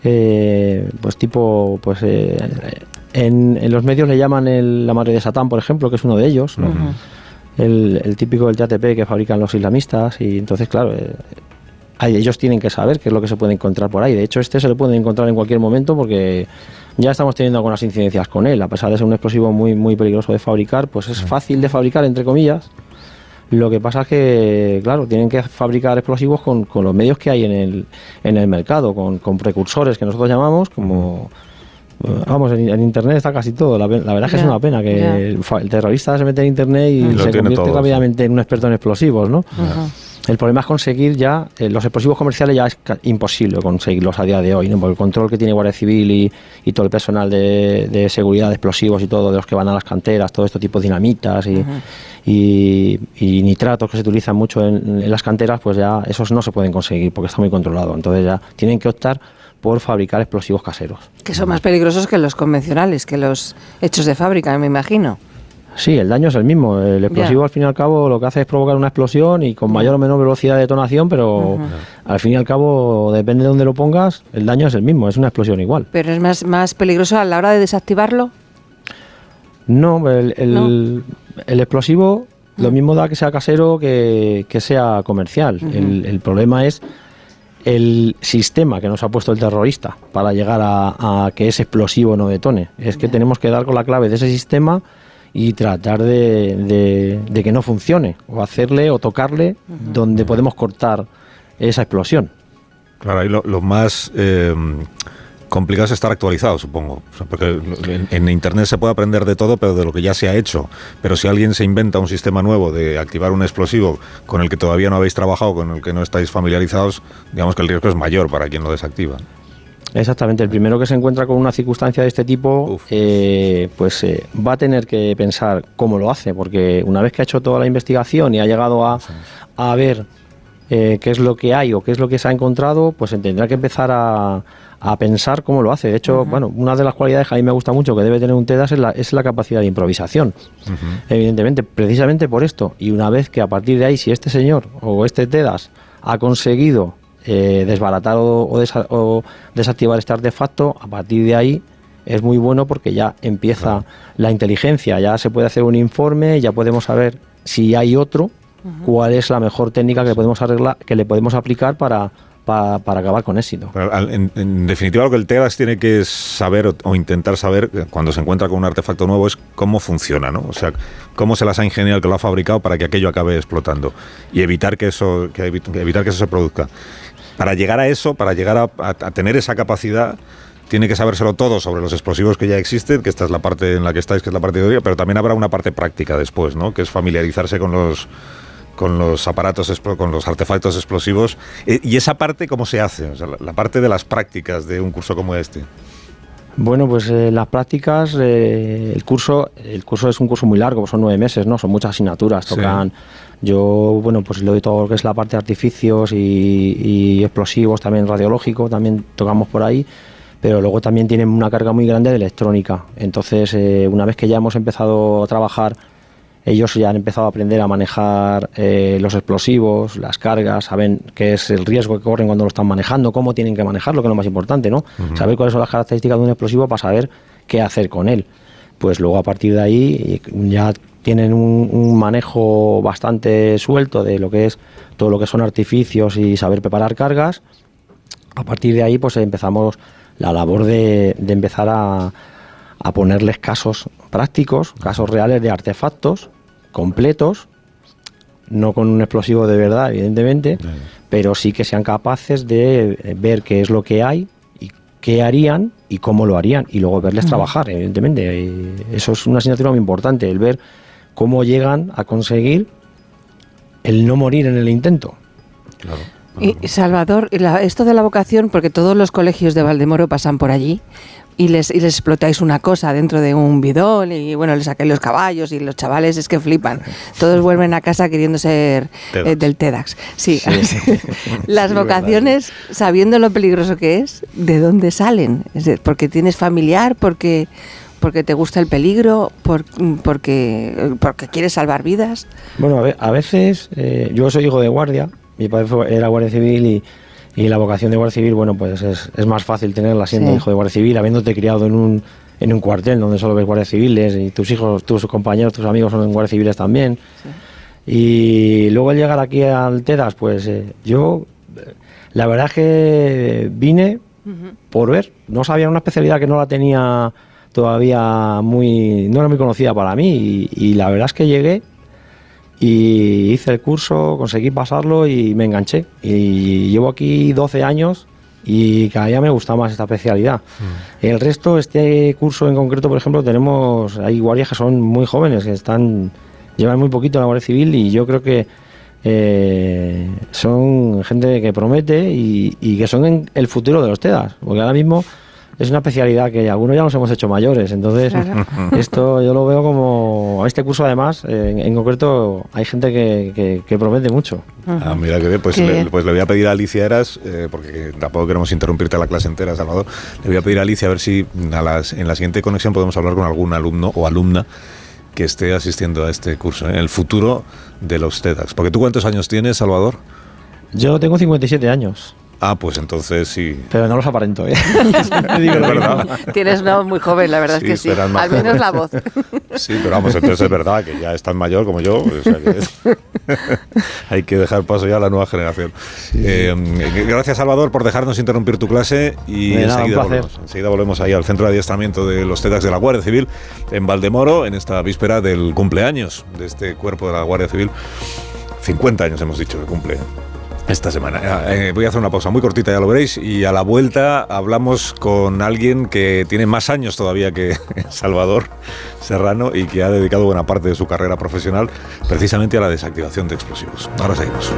eh, pues tipo, pues eh, en, en los medios le llaman el- la madre de Satán, por ejemplo, que es uno de ellos. ¿no? el, el típico del TATP que fabrican los islamistas y entonces, claro, eh, ellos tienen que saber qué es lo que se puede encontrar por ahí. De hecho, este se lo pueden encontrar en cualquier momento porque ya estamos teniendo algunas incidencias con él. A pesar de ser un explosivo muy, muy peligroso de fabricar, pues es fácil de fabricar, entre comillas. Lo que pasa es que, claro, tienen que fabricar explosivos con, con los medios que hay en el, en el mercado, con, con precursores que nosotros llamamos como... Vamos, en, en internet está casi todo. La, la verdad es que es una pena que ya. el, fa- el terrorista se mete en internet y se convierte todo, rápidamente en un experto en explosivos, ¿no? Ujú. El problema es conseguir ya, eh, los explosivos comerciales ya es imposible conseguirlos a día de hoy, ¿no? Por el control que tiene Guardia Civil y, y todo el personal de, de seguridad de explosivos y todo, de los que van a las canteras, todo esto tipo dinamitas y, y, y nitratos que se utilizan mucho en, en las canteras, pues ya esos no se pueden conseguir porque está muy controlado. Entonces ya tienen que optar por fabricar explosivos caseros. Que son más peligrosos que los convencionales, que los hechos de fábrica, me imagino. Sí, el daño es el mismo. El explosivo Ya. al fin y al cabo lo que hace es provocar una explosión y con mayor o menor velocidad de detonación, pero al fin y al cabo, depende de dónde lo pongas, el daño es el mismo, es una explosión igual. Pero es más, más peligroso a la hora de desactivarlo. No, el, el- el explosivo lo mismo da que sea casero que, que sea comercial. el, el problema es el sistema que nos ha puesto el terrorista para llegar a, a que ese explosivo no detone. Es que tenemos que dar con la clave de ese sistema y tratar de, de- de que no funcione, o hacerle o tocarle donde podemos cortar esa explosión. Claro, ahí lo, lo más eh, complicado es estar actualizado, supongo. O sea, porque en, en Internet se puede aprender de todo, pero de lo que ya se ha hecho. Pero si alguien se inventa un sistema nuevo de activar un explosivo con el que todavía no habéis trabajado, con el que no estáis familiarizados, digamos que el riesgo es mayor para quien lo desactiva. Exactamente, el primero que se encuentra con una circunstancia de este tipo, eh, pues eh, va a tener que pensar cómo lo hace, porque una vez que ha hecho toda la investigación y ha llegado a, a ver eh, qué es lo que hay o qué es lo que se ha encontrado, pues tendrá que empezar a, a pensar cómo lo hace. De hecho, bueno, una de las cualidades que a mí me gusta mucho que debe tener un TEDAS es la, es la capacidad de improvisación. Evidentemente, precisamente por esto. Y una vez que a partir de ahí, si este señor o este TEDAS ha conseguido eh, desbaratar o, o desa- o desactivar este artefacto, a partir de ahí es muy bueno porque ya empieza la inteligencia, ya se puede hacer un informe, ya podemos saber si hay otro, cuál es la mejor técnica que podemos arreglar, que le podemos aplicar para, para, para acabar con éxito. En, en definitiva, lo que el TEDAS tiene que saber o, o intentar saber eh, cuando se encuentra con un artefacto nuevo es cómo funciona, ¿no? O sea, cómo se las ha ingeniado el que lo ha fabricado para que aquello acabe explotando y evitar que eso, que evitar que eso se produzca. Para llegar a eso, para llegar a, a- a tener esa capacidad, tiene que sabérselo todo sobre los explosivos que ya existen, que esta es la parte en la que estáis, que es la parte de teoría, pero también habrá una parte práctica después, ¿no? Que es familiarizarse con los con los aparatos, con los artefactos explosivos. Eh, ¿Y esa parte cómo se hace? O sea, la, parte de las prácticas de un curso como este. Bueno, pues eh, las prácticas, eh, el curso, el curso es un curso muy largo, son nueve meses, ¿no? Son muchas asignaturas, Sí. Yo, bueno, pues le doy todo lo que es la parte de artificios y, y explosivos, también radiológico, también tocamos por ahí, pero luego también tienen una carga muy grande de electrónica. Entonces, eh, una vez que ya hemos empezado a trabajar, ellos ya han empezado a aprender a manejar eh, los explosivos, las cargas, saben qué es el riesgo que corren cuando lo están manejando, cómo tienen que manejarlo, que es lo más importante, ¿no? Saber cuáles son las características de un explosivo para saber qué hacer con él. Pues luego a partir de ahí ya tienen un, un manejo bastante suelto de lo que es todo lo que son artificios y saber preparar cargas. A partir de ahí pues empezamos la labor de, de empezar a, a ponerles casos prácticos, casos reales de artefactos completos, no con un explosivo de verdad, evidentemente, pero sí que sean capaces de eh, ver qué es lo que hay y qué harían y cómo lo harían y luego verles trabajar, evidentemente. Y eso es una asignatura muy importante, el ver cómo llegan a conseguir el no morir en el intento. Y Salvador, la- esto de la vocación, porque todos los colegios de Valdemoro pasan por allí y les, y les explotáis una cosa dentro de un bidón y bueno, les saquéis los caballos y los chavales es que flipan. Todos vuelven a casa queriendo ser TEDx. eh, del TEDx. Sí. Sí. Las Sí, vocaciones, sabiendo lo peligroso que es, ¿de dónde salen? Es decir, porque tienes familiar, porque porque te gusta el peligro, por- porque porque quieres salvar vidas. Bueno, a, ve- a veces eh, yo soy hijo de guardia, mi padre era guardia civil y, y la vocación de guardia civil, bueno, pues es, es más fácil tenerla siendo Sí. hijo de guardia civil, habiéndote criado en un, en un cuartel donde solo ves guardias civiles y tus hijos, tus compañeros, tus amigos son guardias civiles también. Y luego al llegar aquí al TEDAS, pues eh, yo, eh, la verdad es que vine por ver, no sabía una especialidad que no la tenía todavía muy, no era muy conocida para mí y, y la verdad es que llegué y hice el curso, conseguí pasarlo y me enganché. Y llevo aquí 12 años y cada día me gusta más esta especialidad. El resto, este curso en concreto, por ejemplo, tenemos, hay guardias que son muy jóvenes, que están, llevan muy poquito en la Guardia Civil y yo creo que eh, son gente que promete y, y que son en el futuro de los TEDAS, porque ahora mismo es una especialidad que algunos ya nos hemos hecho mayores, entonces Claro. esto yo lo veo como, este curso además, en, en concreto hay gente que, que- que promete mucho. Ah, mira que bien, pues, Qué le, bien. pues le voy a pedir a Alicia Eras, eh, porque tampoco queremos interrumpirte la clase entera, Salvador. Le voy a pedir a Alicia a ver si a las, en la siguiente conexión podemos hablar con algún alumno o alumna que esté asistiendo a este curso, ¿eh? el futuro de los TEDx. Porque tú cuántos años tienes, Salvador? Yo tengo 57 años. Ah, pues entonces sí. Pero no los aparento, ¿eh? Digo, es verdad. Tienes una voz muy joven, la verdad Sí, es que sí. Al menos la voz. Sí, pero vamos, entonces es verdad que ya es tan mayor como yo. o sea que es- hay que dejar paso ya a la nueva generación. Eh, gracias, Salvador, por dejarnos interrumpir tu clase y enseguida, placer. volvemos, enseguida volvemos ahí al centro de adiestramiento de los TEDx de la Guardia Civil en Valdemoro, en esta víspera del cumpleaños de este cuerpo de la Guardia Civil. 50 años hemos dicho que cumple esta semana. Ah, eh, voy a hacer una pausa muy cortita, ya lo veréis, y a la vuelta hablamos con alguien que tiene más años todavía que Salvador Serrano y que ha dedicado buena parte de su carrera profesional precisamente a la desactivación de explosivos. Ahora seguimos.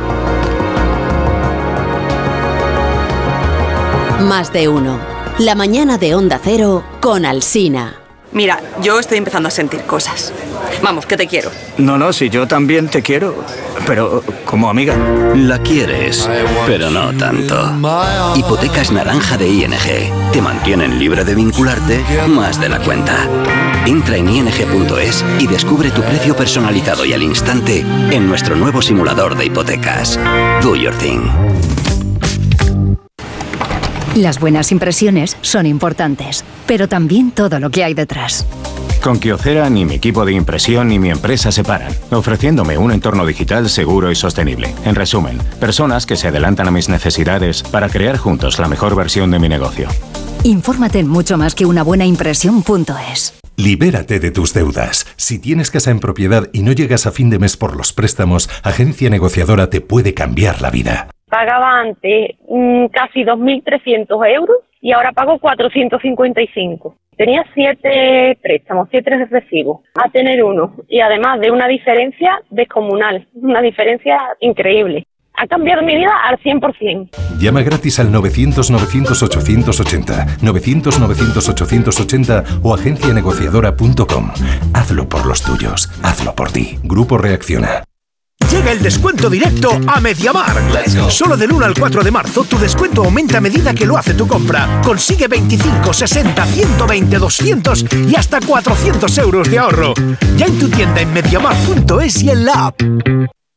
Más de uno. La mañana de Onda Cero con Alsina. Mira, yo estoy empezando a sentir cosas. Vamos, que te quiero. No, no, si yo también te quiero, pero como amiga. La quieres, pero no tanto. Hipotecas naranja de ING. Te mantienen libre de vincularte más de la cuenta. Entra en ing.es y descubre tu precio personalizado y al instante en nuestro nuevo simulador de hipotecas. Do your thing. Las buenas impresiones son importantes, pero también todo lo que hay detrás. Con Kyocera ni mi equipo de impresión ni mi empresa se paran, ofreciéndome un entorno digital seguro y sostenible. En resumen, personas que se adelantan a mis necesidades para crear juntos la mejor versión de mi negocio. Infórmate en mucho más que una buena impresión.es. Libérate de tus deudas. Si tienes casa en propiedad y no llegas a fin de mes por los préstamos, Agencia Negociadora te puede cambiar la vida. Pagaba antes mm, casi 2.300 euros y ahora pago 455. Tenía siete préstamos, siete recibos, a tener uno. Y además de una diferencia descomunal, una diferencia increíble. Ha cambiado mi vida al 100%. Llama gratis al 900-900-880, 900-900-880 o agencianegociadora.com. Hazlo por los tuyos, hazlo por ti. Grupo Reacciona. Llega el descuento directo a Mediamar. Solo del 1 al 4 de marzo tu descuento aumenta a medida que lo hace tu compra. Consigue 25, 60, 120, 200 y hasta 400 euros de ahorro. Ya en tu tienda en mediamar.es y en la app.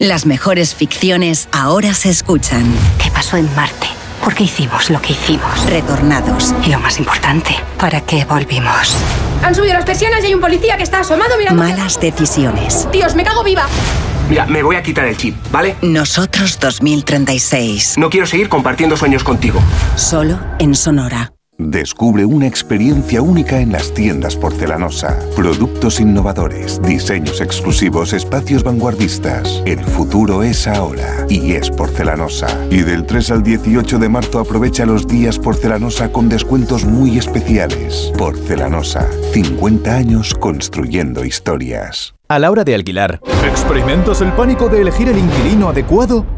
Las mejores ficciones ahora se escuchan. ¿Qué pasó en Marte? ¿Por qué hicimos lo que hicimos? Retornados. Y lo más importante, ¿para qué volvimos? Han subido las persianas y hay un policía que está asomado mirando. Malas decisiones. Dios, me cago viva. Mira, me voy a quitar el chip, ¿vale? Nosotros 2036. No quiero seguir compartiendo sueños contigo. Solo en Sonora. Descubre una experiencia única en las tiendas porcelanosa. Productos innovadores, diseños exclusivos, espacios vanguardistas. El futuro es ahora y es porcelanosa. Y del 3 al 18 de marzo aprovecha los días porcelanosa con descuentos muy especiales. Porcelanosa, 50 años construyendo historias. A la hora de alquilar, ¿experimentas el pánico de elegir el inquilino adecuado?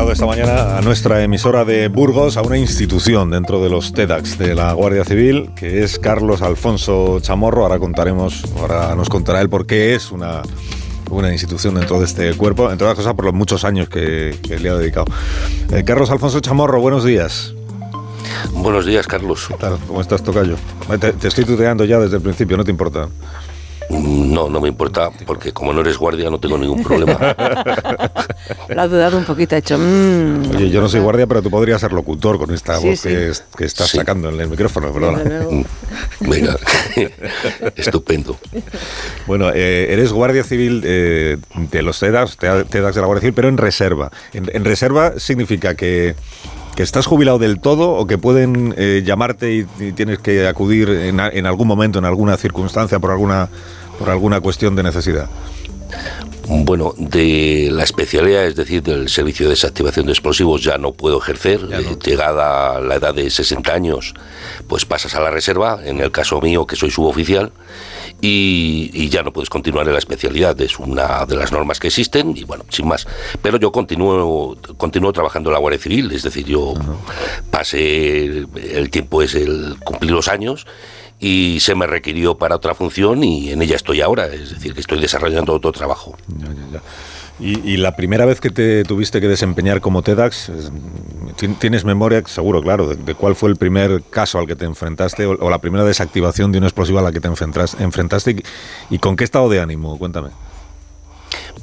Invitado esta mañana a nuestra emisora de Burgos, a una institución dentro de los TEDx de la Guardia Civil, que es Carlos Alfonso Chamorro. Ahora contaremos, ahora nos contará él por qué es una, una institución dentro de este cuerpo, entre otras cosas por los muchos años que, que le ha dedicado. Eh, Carlos Alfonso Chamorro, buenos días. Buenos días, Carlos. ¿Qué tal? ¿Cómo estás, Tocayo? Te, te estoy tuteando ya desde el principio, ¿no te importa? No, no me importa, porque como no eres guardia no tengo ningún problema. Lo ha dudado un poquito, ha hecho... mm. Oye, yo no soy guardia, pero tú podrías ser locutor con esta Sí, voz sí. Que, es- que estás sacando en el micrófono, perdona. Venga, estupendo. Bueno, eh, eres guardia civil eh, de los TEDAX, TEDAX de la Guardia Civil, pero en reserva. En, en reserva significa que, que estás jubilado del todo o que pueden eh, llamarte y, y tienes que acudir en, algún momento, en alguna circunstancia, por alguna, por alguna cuestión de necesidad. Bueno, de la especialidad, es decir, del servicio de desactivación de explosivos, ya no puedo ejercer. Eh, Llegada la edad de 60 años, pues pasas a la reserva, en el caso mío, que soy suboficial, y, y ya no puedes continuar en la especialidad. Es una de las normas que existen, y bueno, sin más. Pero yo continúo, continúo trabajando en la Guardia Civil, es decir, yo pasé, el tiempo es el cumplir los años, y se me requirió para otra función y en ella estoy ahora, es decir, que estoy desarrollando otro trabajo. Y, la primera vez que te tuviste que desempeñar como TEDx, es- ti- ¿tienes memoria, seguro, claro, de, cuál fue el primer caso al que te enfrentaste o, la primera desactivación de un explosivo a la que te enfrentas- enfrentaste y, con qué estado de ánimo? Cuéntame.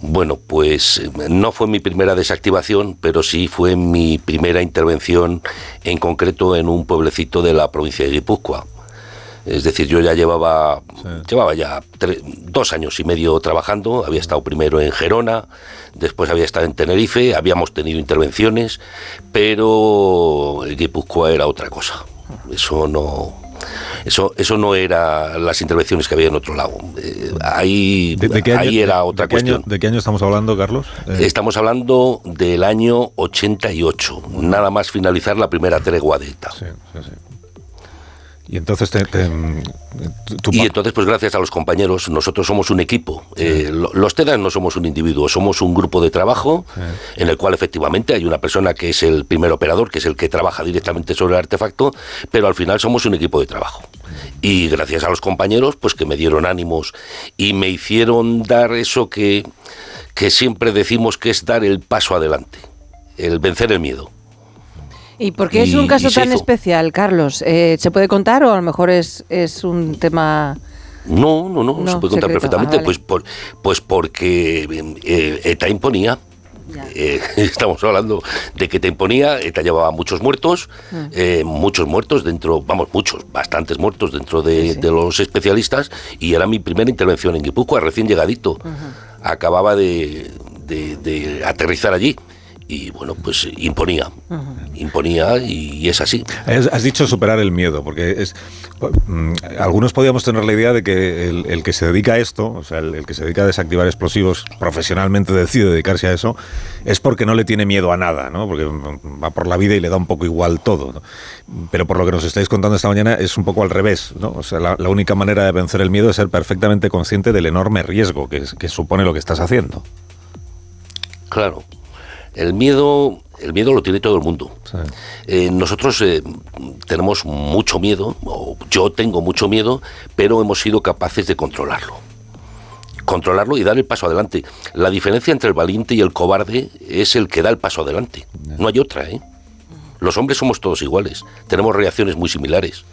Bueno, pues no fue mi primera desactivación, pero sí fue mi primera intervención en concreto en un pueblecito de la provincia de Guipúzcoa. Es decir, yo ya llevaba, llevaba ya dos años y medio trabajando, había estado primero en Gerona, después había estado en Tenerife, habíamos tenido intervenciones, pero el Guipúzcoa era otra cosa. Eso no, eso, eso no era las intervenciones que había en otro lado. Eh, ahí ¿De, de qué ahí era otra de qué año- cuestión. ¿De qué año estamos hablando, Carlos? Eh, Estamos hablando del año 88, nada más finalizar la primera tregua de ETA. Y entonces te, te- tu- tu Y entonces, pues gracias a los compañeros, nosotros somos un equipo. Eh, lo- los TEDAS no somos un individuo, somos un grupo de trabajo en el cual efectivamente hay una persona que es el primer operador, que es el que trabaja directamente sobre el artefacto, pero al final somos un equipo de trabajo. Y gracias a los compañeros, pues que me dieron ánimos y me hicieron dar eso que, que siempre decimos que es dar el paso adelante, el vencer el miedo. ¿Y por qué es un caso tan hizo. especial, Carlos? Eh, ¿Se puede contar o a lo mejor es, es un tema... No, no, no, No, se puede contar secreto. perfectamente. Ah, vale. pues, por, pues porque eh, ETA imponía. Eh, estamos hablando de que te imponía, ETA llevaba muchos muertos, Mm. eh, muchos muertos dentro, vamos, muchos, bastantes muertos dentro de, de los especialistas, y era mi primera intervención en Guipúzcoa, recién llegadito. Acababa de, de- de aterrizar allí. Y bueno, pues imponía, imponía y es así. Has, dicho superar el miedo, porque es mm, algunos podíamos tener la idea de que el, el que se dedica a esto, o sea, el, el que se dedica a desactivar explosivos profesionalmente decide dedicarse a eso, es porque no le tiene miedo a nada, ¿no? Porque va por la vida y le da un poco igual todo. ¿no? Pero por lo que nos estáis contando esta mañana es un poco al revés, ¿no? O sea, la, la única manera de vencer el miedo es ser perfectamente consciente del enorme riesgo que, que supone lo que estás haciendo. Claro. El miedo El miedo lo tiene todo el mundo. Eh, nosotros eh, tenemos mucho miedo, o yo tengo mucho miedo, pero hemos sido capaces de controlarlo. Controlarlo y dar el paso adelante. La diferencia entre el valiente y el cobarde es el que da el paso adelante. No hay otra, ¿eh? Los hombres somos todos iguales, tenemos reacciones muy similares.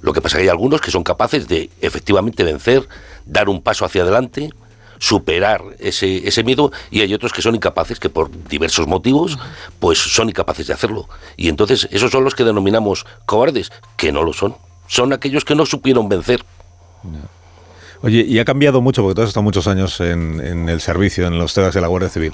Lo que pasa es que hay algunos que son capaces de efectivamente vencer, dar un paso hacia adelante, superar ese, ese miedo y hay otros que son incapaces, que por diversos motivos, pues son incapaces de hacerlo. Y entonces esos son los que denominamos cobardes, que no lo son. Son aquellos que no supieron vencer. Oye, y ha cambiado mucho, porque tú has estado muchos años en, el servicio, en los TEDx de la Guardia Civil.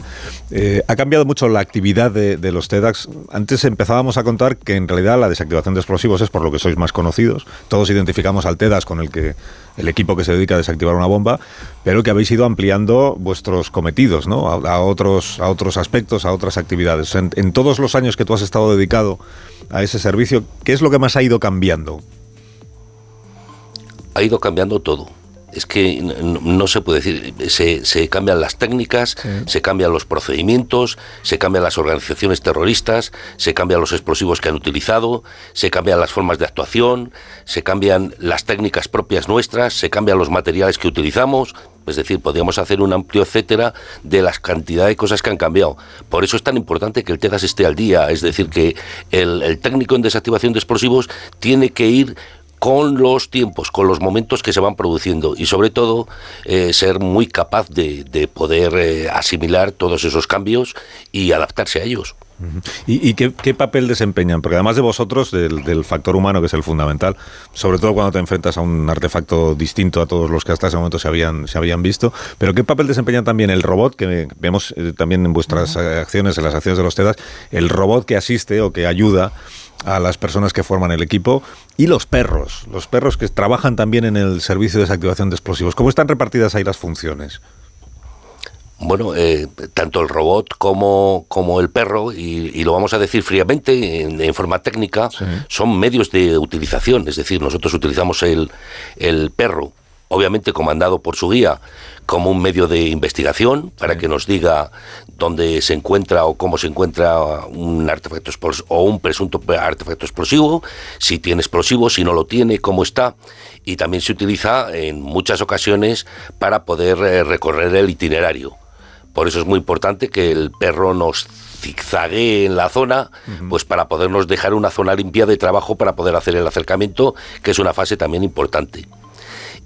Eh, ha cambiado mucho la actividad de, los TEDx. Antes empezábamos a contar que en realidad la desactivación de explosivos es por lo que sois más conocidos. Todos identificamos al TEDx con el que el equipo que se dedica a desactivar una bomba, pero que habéis ido ampliando vuestros cometidos, ¿no? A, otros, a otros aspectos, a otras actividades. En, en todos los años que tú has estado dedicado a ese servicio, ¿qué es lo que más ha ido cambiando? Ha ido cambiando todo es que no, se puede decir, se, se cambian las técnicas, se cambian los procedimientos, se cambian las organizaciones terroristas, se cambian los explosivos que han utilizado, se cambian las formas de actuación, se cambian las técnicas propias nuestras, se cambian los materiales que utilizamos, es decir, podríamos hacer un amplio etcétera de las cantidades de cosas que han cambiado. Por eso es tan importante que el TEDAS esté al día. Es decir, que el, el técnico en desactivación de explosivos tiene que ir con los tiempos, con los momentos que se van produciendo y sobre todo eh, ser muy capaz de, poder eh, asimilar todos esos cambios y adaptarse a ellos. ¿Y, qué, papel desempeñan? Porque además de vosotros, del, factor humano, que es el fundamental, sobre todo cuando te enfrentas a un artefacto distinto a todos los que hasta ese momento se habían, se habían visto, pero ¿qué papel desempeña también el robot, que vemos eh, también en vuestras acciones, en las acciones de los TEDAS, el robot que asiste o que ayuda a las personas que forman el equipo y los perros, los perros que trabajan también en el servicio de desactivación de explosivos. ¿Cómo están repartidas ahí las funciones? Bueno, eh, tanto el robot como, como el perro, y, lo vamos a decir fríamente, en, forma técnica, son medios de utilización. Es decir, nosotros utilizamos el, el perro obviamente comandado por su guía, como un medio de investigación para que nos diga dónde se encuentra o cómo se encuentra un artefacto o un presunto artefacto explosivo, si tiene explosivo, si no lo tiene, cómo está. Y también se utiliza en muchas ocasiones para poder eh, recorrer el itinerario. Por eso es muy importante que el perro nos zigzague en la zona, pues para podernos dejar una zona limpia de trabajo para poder hacer el acercamiento, que es una fase también importante.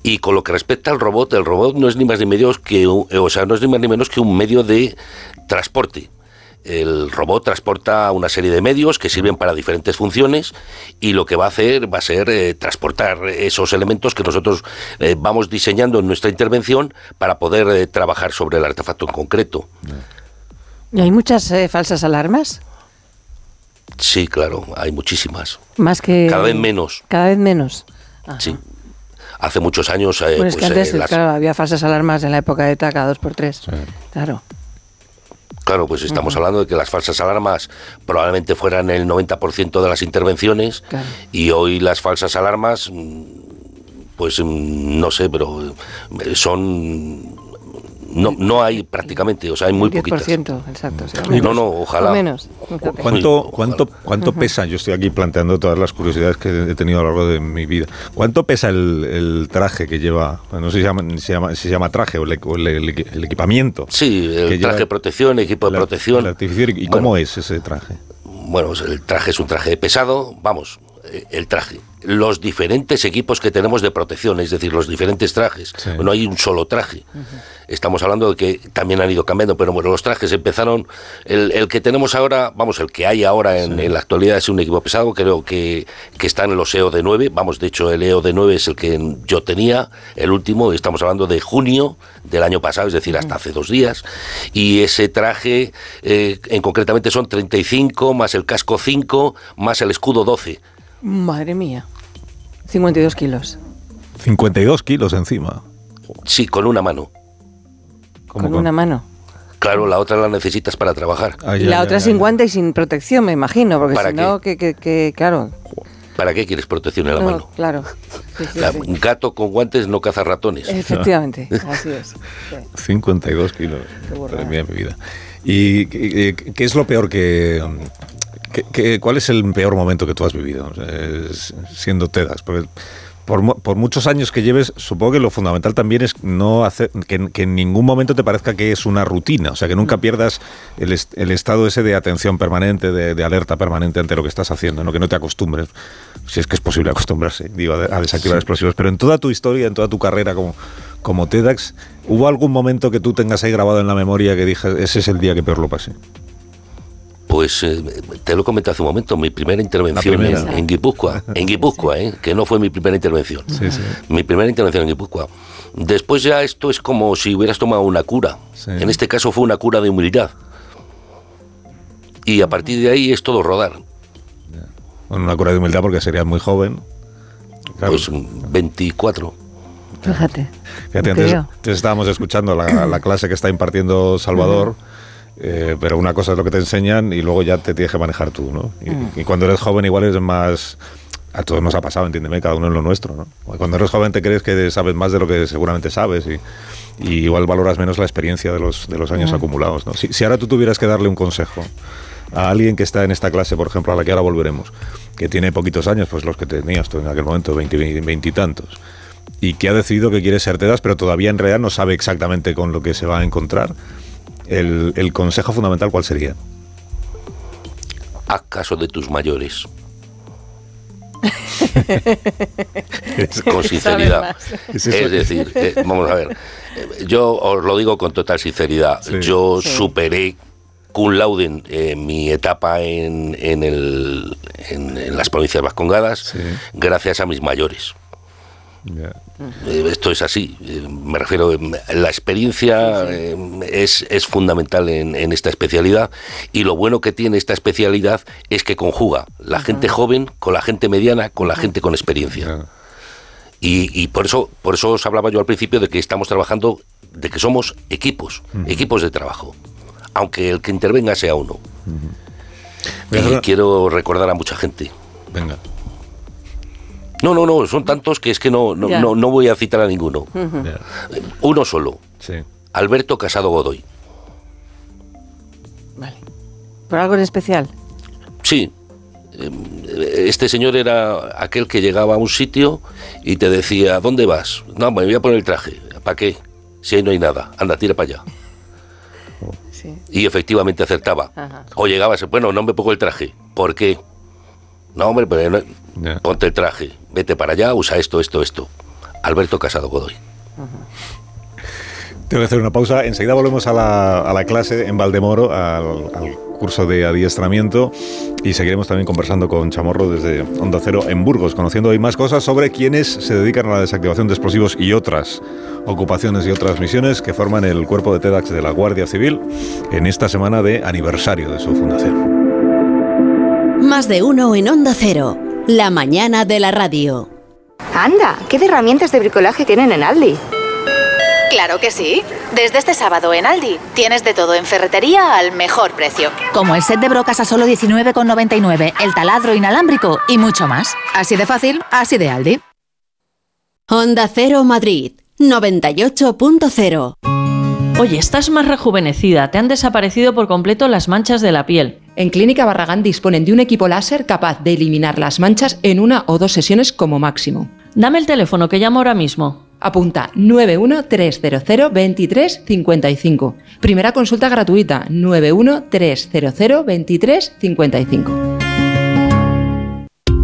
Y con lo que respecta al robot, el robot no es ni más ni menos que, o sea, no es ni más ni menos que un medio de transporte. El robot transporta una serie de medios que sirven para diferentes funciones y lo que va a hacer va a ser eh, transportar esos elementos que nosotros eh, vamos diseñando en nuestra intervención para poder eh, trabajar sobre el artefacto en concreto. ¿Y hay muchas falsas alarmas? Sí, claro, hay muchísimas. Más que... Cada vez menos. Cada vez menos. Sí hace muchos años. Eh, pues que antes, eh, claro, había falsas alarmas en la época de ETA cada dos por tres. Claro. Claro, pues estamos hablando de que las falsas alarmas probablemente fueran el 90% de las intervenciones y hoy las falsas alarmas, mm, pues mm, no sé, pero eh, son no, no hay prácticamente, o sea, hay muy 10%, poquitas. exacto. no, no, ojalá. menos. ¿Cuánto, cuánto, cuánto pesa? Yo estoy aquí planteando todas las curiosidades que he tenido a lo largo de mi vida. ¿Cuánto pesa el, traje que lleva? No sé si se llama, se llama, se llama traje o, el, equipamiento. Sí, el traje de protección, equipo de protección. ¿Y cómo es ese traje? Bueno, el traje es un traje pesado, vamos, eh, el traje los diferentes equipos que tenemos de protección, es decir, los diferentes trajes. No hay un solo traje. Estamos hablando de que también han ido cambiando, pero bueno, los trajes empezaron. El, que tenemos ahora, vamos, el que hay ahora en, la actualidad es un equipo pesado, creo que, que está en los EO de 9. Vamos, de hecho, el EO de 9 es el que yo tenía, el último, estamos hablando de junio del año pasado, es decir, hasta hace dos días. Y ese traje, eh, en concretamente, son 35 más el casco 5 más el escudo 12 Madre mía. 52 kilos. 52 kilos encima. Sí, con una mano. ¿Con, una mano? Claro, la otra la necesitas para trabajar. y la otra sin guante y sin protección, me imagino, porque si no, que, claro. ¿Para qué quieres protección en la mano? Claro. Un gato con guantes no caza ratones. Efectivamente, así es. 52 kilos. Qué mi vida. ¿Y qué qué es lo peor que, que- que- ¿Cuál es el peor momento que tú has vivido es- siendo TEDx? Porque por, por muchos años que lleves, supongo que lo fundamental también es no hacer que, que en ningún momento te parezca que es una rutina, o sea, que nunca pierdas el, el estado ese de atención permanente, de, de alerta permanente ante lo que estás haciendo, ¿no? que no te acostumbres, si es que es posible acostumbrarse, digo, a, a desactivar explosivos. Pero en toda tu historia, en toda tu carrera como, como TEDx, ¿hubo algún momento que tú tengas ahí grabado en la memoria que dije, ese es el día que peor lo pasé? Pues eh, te lo comenté hace un momento, mi primera intervención primera. En, en Guipúzcoa, en Guipúzcoa, ¿eh? que no fue mi primera intervención. Sí, sí. Mi primera intervención en Guipúzcoa. Después ya esto es como si hubieras tomado una cura. En este caso fue una cura de humildad. Y a partir de ahí es todo rodar. Bueno, una cura de humildad porque serías muy joven. Pues 24. Fíjate. Fíjate, No antes, estábamos escuchando la, la clase que está impartiendo Salvador, eh, pero una cosa es lo que te enseñan y luego ya te tienes que manejar tú, ¿no? Y, Mm. y cuando eres joven igual es más... A todos nos ha pasado, entiéndeme, cada uno en lo nuestro, ¿no? Cuando eres joven te crees que sabes más de lo que seguramente sabes y, y igual valoras menos la experiencia de los, de los años Mm. acumulados, ¿no? Si, si ahora tú tuvieras que darle un consejo a alguien que está en esta clase, por ejemplo, a la que ahora volveremos, que tiene poquitos años, pues los que tenías tú en aquel momento, 20, 20 y y que ha decidido que quiere ser TEDAS, pero todavía en realidad no sabe exactamente con lo que se va a encontrar, el, el consejo fundamental, ¿cuál sería? Haz caso de tus mayores. Es- con sinceridad. Es, decir, eh, vamos a ver, yo os lo digo con total sinceridad, yo Sí. superé cum laude en, mi etapa en, en, el- en- en las provincias vascongadas gracias a mis mayores. Esto es así. Eh, Me refiero, eh, la experiencia eh, es, es fundamental en, en esta especialidad y lo bueno que tiene esta especialidad es que conjuga la gente joven con la gente mediana, con la gente con experiencia. Y, y por eso por eso os hablaba yo al principio de que estamos trabajando, de que somos equipos, equipos de trabajo, aunque el que intervenga sea uno. Y quiero recordar a mucha gente. Venga. No, no, no, son tantos que es que no, no, no, no voy a citar a ninguno. Uno solo. Alberto Casado Godoy. ¿Por algo en especial? Sí. Eh, Este señor era aquel que llegaba a un sitio y te decía, ¿dónde vas? No, me voy a poner el traje. ¿Para qué? Si ahí no hay nada. Anda, tira para allá. Y efectivamente acertaba. Ajá. O llegabas, bueno, no me pongo el traje. ¿Por qué? No, hombre, pero no- ponte el traje. Vete para allá, usa esto, esto, esto. Alberto Casado Godoy. Tengo que hacer una pausa. Enseguida volvemos a la, a la clase en Valdemoro, al, al curso de adiestramiento, y seguiremos también conversando con Chamorro desde Onda Cero en Burgos, conociendo hoy más cosas sobre quienes se dedican a la desactivación de explosivos y otras ocupaciones y otras misiones que forman el cuerpo de TEDx de la Guardia Civil en esta semana de aniversario de su fundación. Más de uno en Onda Cero. La mañana de la radio. Anda, ¿qué de herramientas de bricolaje tienen en Aldi? Claro que sí. Desde este sábado en Aldi tienes de todo en ferretería al mejor precio. Como el set de brocas a solo 19,99, el taladro inalámbrico y mucho más. Así de fácil, así de Aldi. Onda Cero Madrid 98.0. Oye, estás más rejuvenecida, te han desaparecido por completo las manchas de la piel. En Clínica Barragán disponen de un equipo láser capaz de eliminar las manchas en una o dos sesiones como máximo. Dame el teléfono que llamo ahora mismo. Apunta 913002355. Primera consulta gratuita 913002355.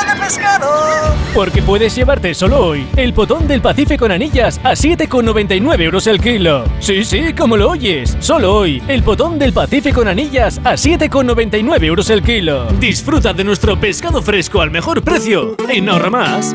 de pescado. Porque puedes llevarte solo hoy el potón del Pacífico en anillas a 7,99 euros el kilo. Sí, sí, como lo oyes. Solo hoy el potón del Pacífico en anillas a 7,99 euros el kilo. Disfruta de nuestro pescado fresco al mejor precio en Ahorra Más.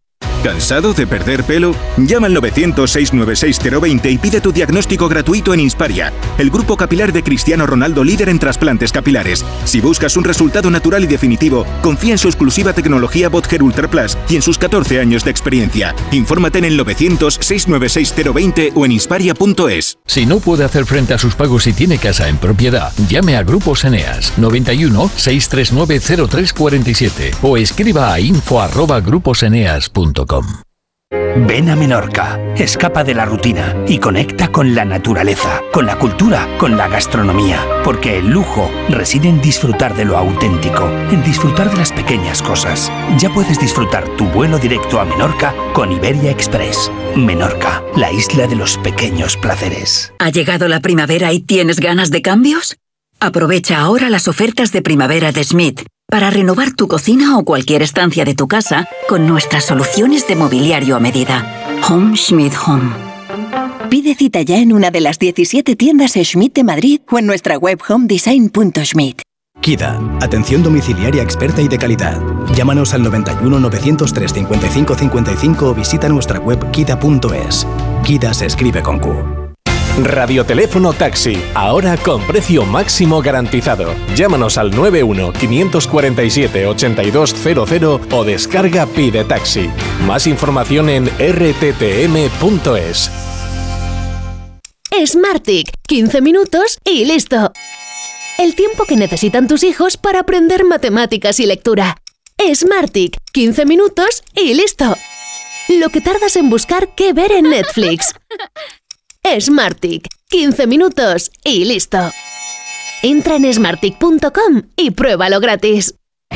¿Cansado de perder pelo? Llama al 900-696-020 y pide tu diagnóstico gratuito en Insparia, el grupo capilar de Cristiano Ronaldo líder en trasplantes capilares. Si buscas un resultado natural y definitivo, confía en su exclusiva tecnología Botger Ultra Plus y en sus 14 años de experiencia. Infórmate en el 900-696-020 o en insparia.es. Si no puede hacer frente a sus pagos y tiene casa en propiedad, llame a Grupos Eneas 91 639 0347 o escriba a info@gruposeneas.com. Ven a Menorca, escapa de la rutina y conecta con la naturaleza, con la cultura, con la gastronomía, porque el lujo reside en disfrutar de lo auténtico, en disfrutar de las pequeñas cosas. Ya puedes disfrutar tu vuelo directo a Menorca con Iberia Express. Menorca, la isla de los pequeños placeres. ¿Ha llegado la primavera y tienes ganas de cambios? Aprovecha ahora las ofertas de primavera de Smith para renovar tu cocina o cualquier estancia de tu casa con nuestras soluciones de mobiliario a medida. Home Schmidt Home. Pide cita ya en una de las 17 tiendas Schmidt de Madrid o en nuestra web homedesign.schmidt. KIDA, atención domiciliaria experta y de calidad. Llámanos al 91 903 55 55 o visita nuestra web kida.es. KIDA se escribe con Q. Radioteléfono Taxi, ahora con precio máximo garantizado. Llámanos al 91 547 8200 o descarga Pide Taxi. Más información en rttm.es. Smartick, 15 minutos y listo. El tiempo que necesitan tus hijos para aprender matemáticas y lectura. Smartick, 15 minutos y listo. Lo que tardas en buscar qué ver en Netflix. Smartick, 15 minutos y listo. Entra en smartick.com y pruébalo gratis.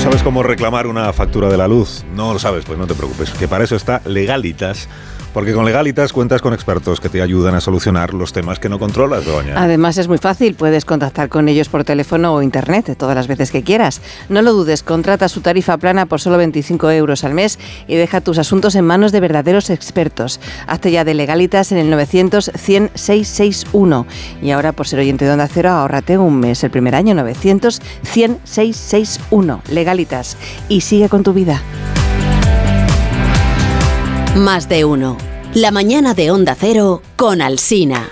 sabes cómo reclamar una factura de la luz? No lo sabes, pues no te preocupes, que para eso está Legalitas. Porque con Legalitas cuentas con expertos que te ayudan a solucionar los temas que no controlas, doña. Además es muy fácil, puedes contactar con ellos por teléfono o internet todas las veces que quieras. No lo dudes, contrata su tarifa plana por solo 25 euros al mes y deja tus asuntos en manos de verdaderos expertos. Hazte ya de Legalitas en el 900 100 661 y ahora por ser oyente de Onda Cero ahórrate un mes el primer año 900 100 661 Legalitas y sigue con tu vida. Más de uno. La mañana de Onda Cero con Alsina.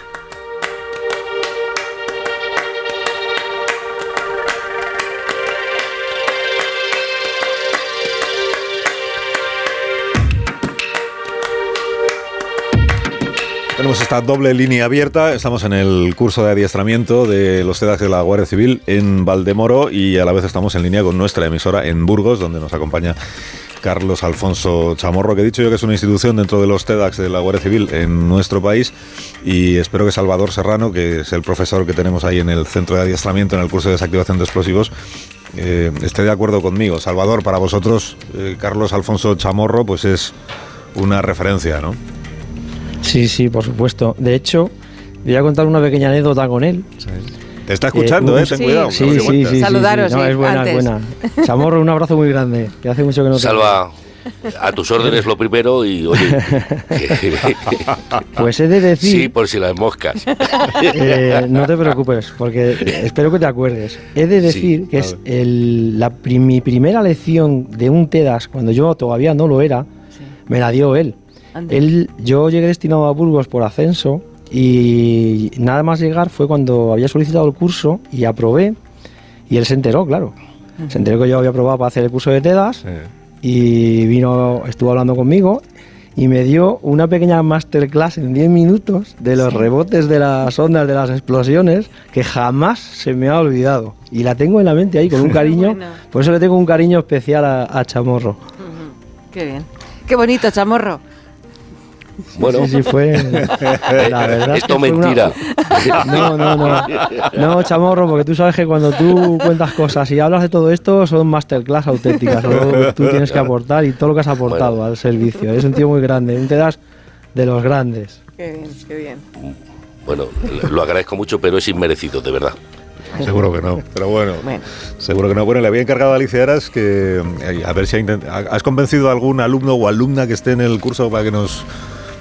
Tenemos esta doble línea abierta. Estamos en el curso de adiestramiento de los TEDx de la Guardia Civil en Valdemoro y a la vez estamos en línea con nuestra emisora en Burgos, donde nos acompaña Carlos Alfonso Chamorro, que he dicho yo que es una institución dentro de los TEDx de la Guardia Civil en nuestro país. Y espero que Salvador Serrano, que es el profesor que tenemos ahí en el centro de adiestramiento, en el curso de desactivación de explosivos, eh, esté de acuerdo conmigo. Salvador, para vosotros, eh, Carlos Alfonso Chamorro, pues es una referencia, ¿no? Sí, sí, por supuesto. De hecho, voy a contar una pequeña anécdota con él. Te está escuchando, ¿eh? Ten cuidado. Sí, sí, sí, sí, Saludaros, No, sí, es buena, antes. es buena. Chamorro, un abrazo muy grande, que hace mucho que no te Salva, a tus órdenes lo primero y oye. Pues he de decir... Sí, por si las moscas. Eh, no te preocupes, porque espero que te acuerdes. He de decir Sí, que es el- la mi primera lección de un TEDAS, cuando yo todavía no lo era, me la dio él. Él. Yo llegué destinado a Burgos por ascenso y nada más llegar fue cuando había solicitado el curso y aprobé y él se enteró, claro. Se enteró que yo había aprobado para hacer el curso de TEDAS y vino, estuvo hablando conmigo y me dio una pequeña masterclass en 10 minutos de los rebotes de las ondas de las explosiones que jamás se me ha olvidado. Y la tengo en la mente ahí con un cariño, por eso le tengo un cariño especial a, a Chamorro. Qué bien. Qué bonito, chamorro. Bueno, Sí, sí, fue. La verdad es esto que fue una- mentira. No, no, no. No, chamorro, porque tú sabes que cuando tú cuentas cosas y hablas de todo esto son masterclass auténticas. Solo tú tienes que aportar y todo lo que has aportado al servicio. Es un tío muy grande, un te das de los grandes. Qué bien, qué bien. Bueno, lo agradezco mucho, pero es inmerecido, de verdad. Seguro que no, pero bueno, seguro que no. Bueno, le había encargado a Alicia Aras que eh, a ver si ha intent- ha- has convencido a algún alumno o alumna que esté en el curso para que nos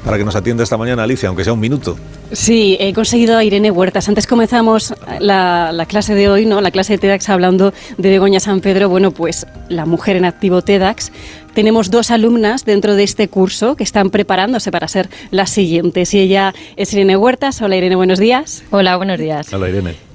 para que nos atienda esta mañana, Alicia, aunque sea un minuto. Sí, he conseguido a Irene Huertas. Antes comenzamos la, la clase de hoy, ¿no? La clase de TEDx hablando de Begoña San Pedro. Bueno, pues la mujer en activo TEDx. Tenemos dos alumnas dentro de este curso que están preparándose para ser las siguientes. Y ella es Irene Huertas. Hola Irene, buenos días. Hola, buenos días. Hola, Irene.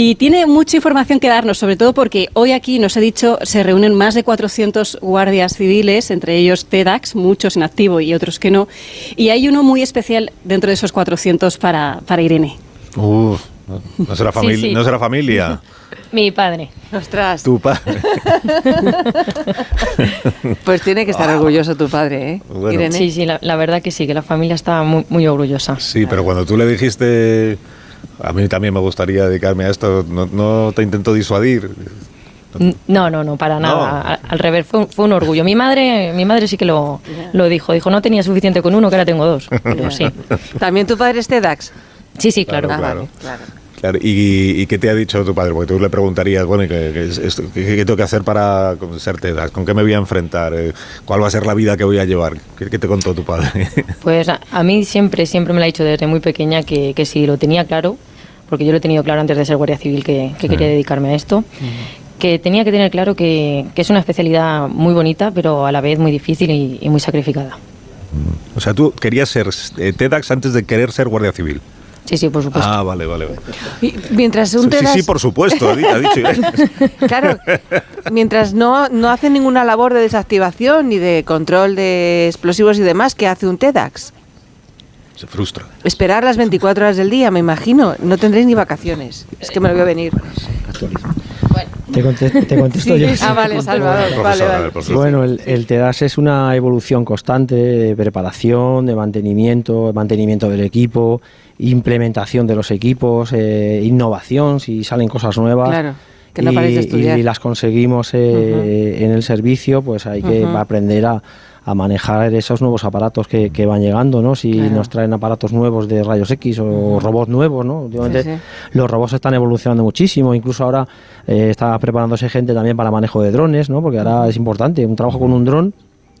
Y tiene mucha información que darnos, sobre todo porque hoy aquí nos he dicho se reúnen más de 400 guardias civiles, entre ellos TEDx, muchos en activo y otros que no. Y hay uno muy especial dentro de esos 400 para, para Irene. Uf, no, será, Sí, no será familia. Mi padre. Ostras. Tu padre. Pues tiene que estar orgulloso tu padre, ¿eh? Bueno. Irene. Sí, sí, la, la verdad que sí, que la familia está muy, muy orgullosa. Sí, pero cuando tú le dijiste, a mí también me gustaría dedicarme a esto, no, no te intento disuadir. No, no, no, para nada. Al revés, fue, un- fue un orgullo. Mi madre, mi madre sí que lo, lo dijo. Dijo, no tenía suficiente con uno, que ahora tengo dos. Pero sí. ¿También tu padre es TEDx? Sí, sí, claro. Claro, claro. Claro, ¿y, y qué te ha dicho tu padre? Porque tú le preguntarías, bueno, ¿y qué, qué es esto? ¿Qué- qué tengo que hacer para ser TEDx? ¿Con qué me voy a enfrentar? Eh, ¿Cuál va a ser la vida que voy a llevar? ¿Qué, qué te contó tu padre? Pues a, a mí siempre, siempre me lo ha dicho desde muy pequeña que, que si lo tenía claro, porque yo lo he tenido claro antes de ser guardia civil que, que quería dedicarme a esto, que tenía que tener claro que, que es una especialidad muy bonita, pero a la vez muy difícil y, y muy sacrificada. o sea, tú querías ser eh, TEDx antes de querer ser guardia civil. Sí, sí, por supuesto. Ah, vale, vale. vale. Y mientras un Sí, TEDx... sí, por supuesto, ha di- ha dicho. Claro, mientras no, no hace ninguna labor de desactivación ni de control de explosivos y demás, ¿qué hace un TEDx? Se frustra. Esperar las 24 horas del día, me imagino. No tendréis ni vacaciones. Es que me lo veo venir. Te, conte- te contesto Sí, yo. sí. Ah, vale, Salvador, vale, vale. Bueno, el, el TEDAS es una evolución constante de preparación, de mantenimiento, mantenimiento del equipo, implementación de los equipos, eh, innovación, si salen cosas nuevas. Claro, que no y, estudiar. las conseguimos eh, en el servicio, pues hay que aprender a, a manejar esos nuevos aparatos que, que van llegando, ¿no? Si Claro. nos traen aparatos nuevos de rayos X o robots nuevos, ¿no? Sí. los robots están evolucionando muchísimo, incluso ahora eh, está preparándose gente también para manejo de drones, ¿no? Porque ahora es importante, un trabajo con un dron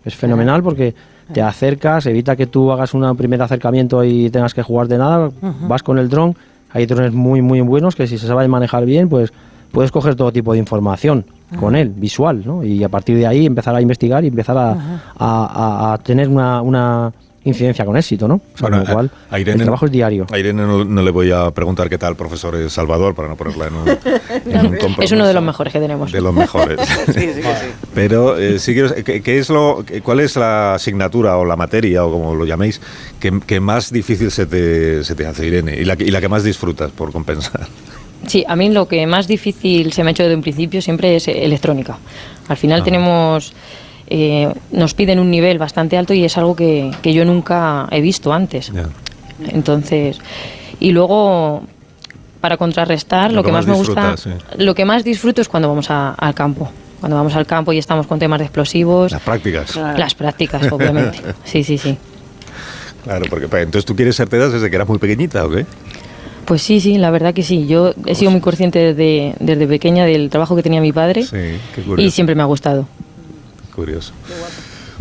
es fenomenal porque te acercas, evita que tú hagas un primer acercamiento y tengas que jugar de nada, vas con el dron, hay drones muy muy buenos que si se sabe manejar bien, pues puedes coger todo tipo de información con él, visual, ¿no? Y a partir de ahí empezar a investigar y empezar a, a- a- a tener una, una incidencia con éxito, ¿no? O sea, con lo cual, a Irene, el trabajo es diario. A Irene no, no le voy a preguntar qué tal profesor es Salvador para no ponerla en un, en un compromiso. Es uno de los mejores que tenemos. De los mejores. Pero eh, sí quiero- ¿qué, qué es lo, qué- ¿cuál es la asignatura o la materia o como lo llaméis que, que más difícil se te, se te hace, Irene? Y la, que- y la que más disfrutas por compensar. Sí, a mí lo que más difícil se me ha hecho desde un principio siempre es electrónica. Al final tenemos, eh, nos piden un nivel bastante alto y es algo que, que yo nunca he visto antes. Entonces, y luego para contrarrestar, lo, que, más, me gusta, lo que más disfruto es cuando vamos a- al campo. Cuando vamos al campo y estamos con temas de explosivos. Las prácticas. Las prácticas, obviamente. Sí, sí, sí. Claro, porque pa- entonces tú quieres ser TEDAS desde que eras muy pequeñita, ¿o qué? Pues sí, sí, la verdad que sí. Yo he sido muy consciente desde, desde pequeña del trabajo que tenía mi padre Sí, qué y siempre me ha gustado. Curioso.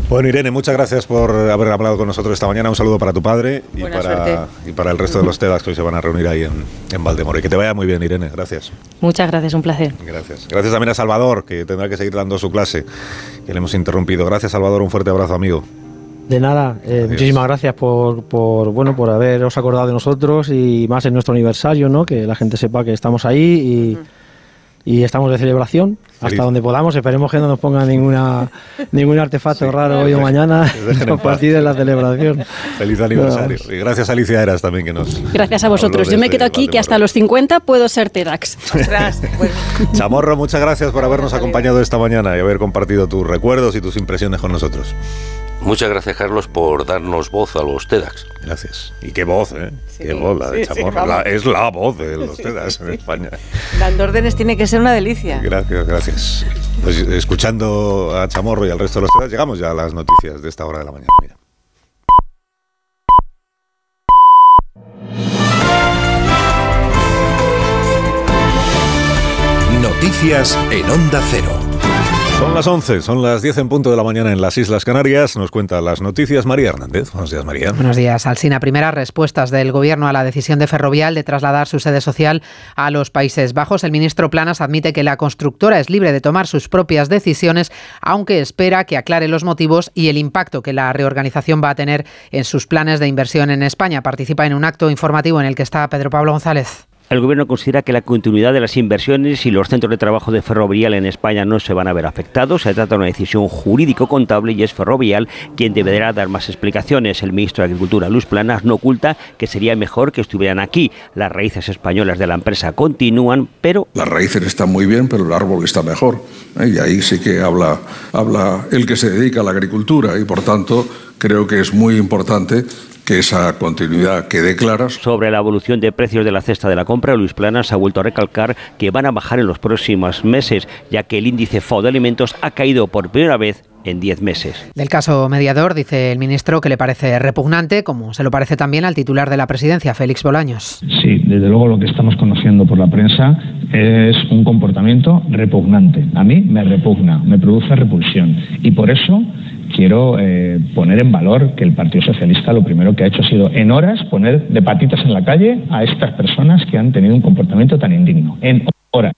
Bueno, Irene, muchas gracias por haber hablado con nosotros esta mañana. Un saludo para tu padre y, para, y para el resto de los TEDAS que hoy se van a reunir ahí en, en Valdemoro. Y que te vaya muy bien, Irene. Gracias. Muchas gracias, un placer. Gracias. Gracias también a Salvador, que tendrá que seguir dando su clase, que le hemos interrumpido. Gracias, Salvador. Un fuerte abrazo, amigo. De nada, eh, muchísimas gracias por, por, bueno, por haberos acordado de nosotros y más en nuestro aniversario, ¿no? Que la gente sepa que estamos ahí y, y estamos de celebración Feliz. hasta donde podamos. Esperemos que no nos pongan ninguna, ningún artefacto raro hoy o mañana dejen en a paz. partir de la celebración. Feliz aniversario. Y gracias a Alicia Eras también que nos... Gracias a vosotros. Yo me quedo aquí que hasta los 50 puedo ser TEDx. Chamorro, muchas gracias por habernos acompañado esta mañana y haber compartido tus recuerdos y tus impresiones con nosotros. Muchas gracias, Carlos, por darnos voz a los TEDx. Gracias. Y qué voz, ¿eh? qué voz la de sí, Chamorro. La- es la voz de los TEDx en España. Dando órdenes tiene que ser una delicia. Gracias, gracias. Pues escuchando a Chamorro y al resto de los TEDx, llegamos ya a las noticias de esta hora de la mañana. Mira. Noticias en Onda Cero. Son las 11, son las 10 en punto de la mañana en las Islas Canarias. Nos cuenta las noticias María Hernández. Buenos días, María. Buenos días, Alsina. Primeras respuestas del Gobierno a la decisión de Ferrovial de trasladar su sede social a los Países Bajos. El ministro Planas admite que la constructora es libre de tomar sus propias decisiones, aunque espera que aclare los motivos y el impacto que la reorganización va a tener en sus planes de inversión en España. Participa en un acto informativo en el que está Pedro Pablo González. El Gobierno considera que la continuidad de las inversiones y los centros de trabajo de Ferrovial en España no se van a ver afectados. Se trata de una decisión jurídico-contable y es Ferrovial quien deberá dar más explicaciones. El ministro de Agricultura, Luz Planas, no oculta que sería mejor que estuvieran aquí. Las raíces españolas de la empresa continúan, pero Las raíces están muy bien, pero el árbol está mejor. ¿eh? Y ahí sí que habla el que se dedica a la agricultura y por tanto creo que es muy importante que esa continuidad quede clara. Sobre la evolución de precios de la cesta de la compra, Luis Planas ha vuelto a recalcar que van a bajar en los próximos meses, ya que el índice FAO de alimentos ha caído por primera vez en 10 meses. Del caso mediador, dice el ministro que le parece repugnante, como se lo parece también al titular de la presidencia, Félix Bolaños. Sí, desde luego lo que estamos conociendo por la prensa es un comportamiento repugnante. A mí me repugna, me produce repulsión. Y por eso quiero eh, poner en valor que el Partido Socialista lo primero que ha hecho ha sido en horas poner de patitas en la calle a estas personas que han tenido un comportamiento tan indigno. En horas.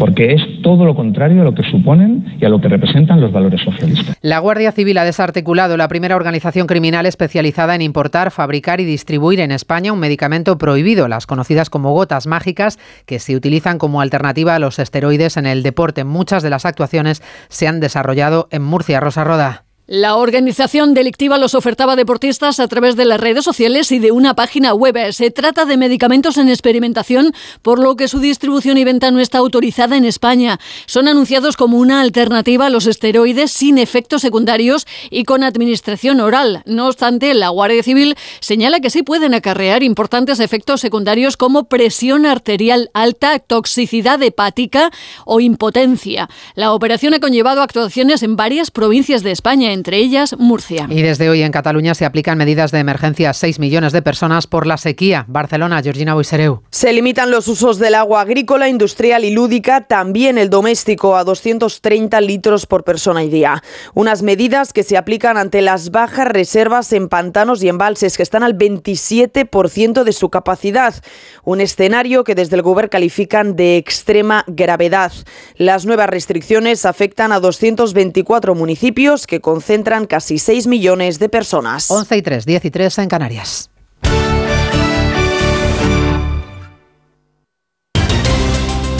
Porque es todo lo contrario a lo que suponen y a lo que representan los valores socialistas. La Guardia Civil ha desarticulado la primera organización criminal especializada en importar, fabricar y distribuir en España un medicamento prohibido, las conocidas como gotas mágicas, que se utilizan como alternativa a los esteroides en el deporte. Muchas de las actuaciones se han desarrollado en Murcia. Rosa Roda. La organización delictiva los ofertaba a deportistas a través de las redes sociales y de una página web. Se trata de medicamentos en experimentación, por lo que su distribución y venta no está autorizada en España. Son anunciados como una alternativa a los esteroides sin efectos secundarios y con administración oral. No obstante, la Guardia Civil señala que sí pueden acarrear importantes efectos secundarios como presión arterial alta, toxicidad hepática o impotencia. La operación ha conllevado actuaciones en varias provincias de España, entre ellas Murcia. Y desde hoy en Cataluña se aplican medidas de emergencia a 6 millones de personas por la sequía. Barcelona, Georgina Boisereu. Se limitan los usos del agua agrícola, industrial y lúdica, también el doméstico, a 230 litros por persona y día. Unas medidas que se aplican ante las bajas reservas en pantanos y embalses, que están al 27% de su capacidad. Un escenario que desde el Gobierno califican de extrema gravedad. Las nuevas restricciones afectan a 224 municipios que concentran concentran casi 6 millones de personas. 11 y 3, 10 y 3 en Canarias.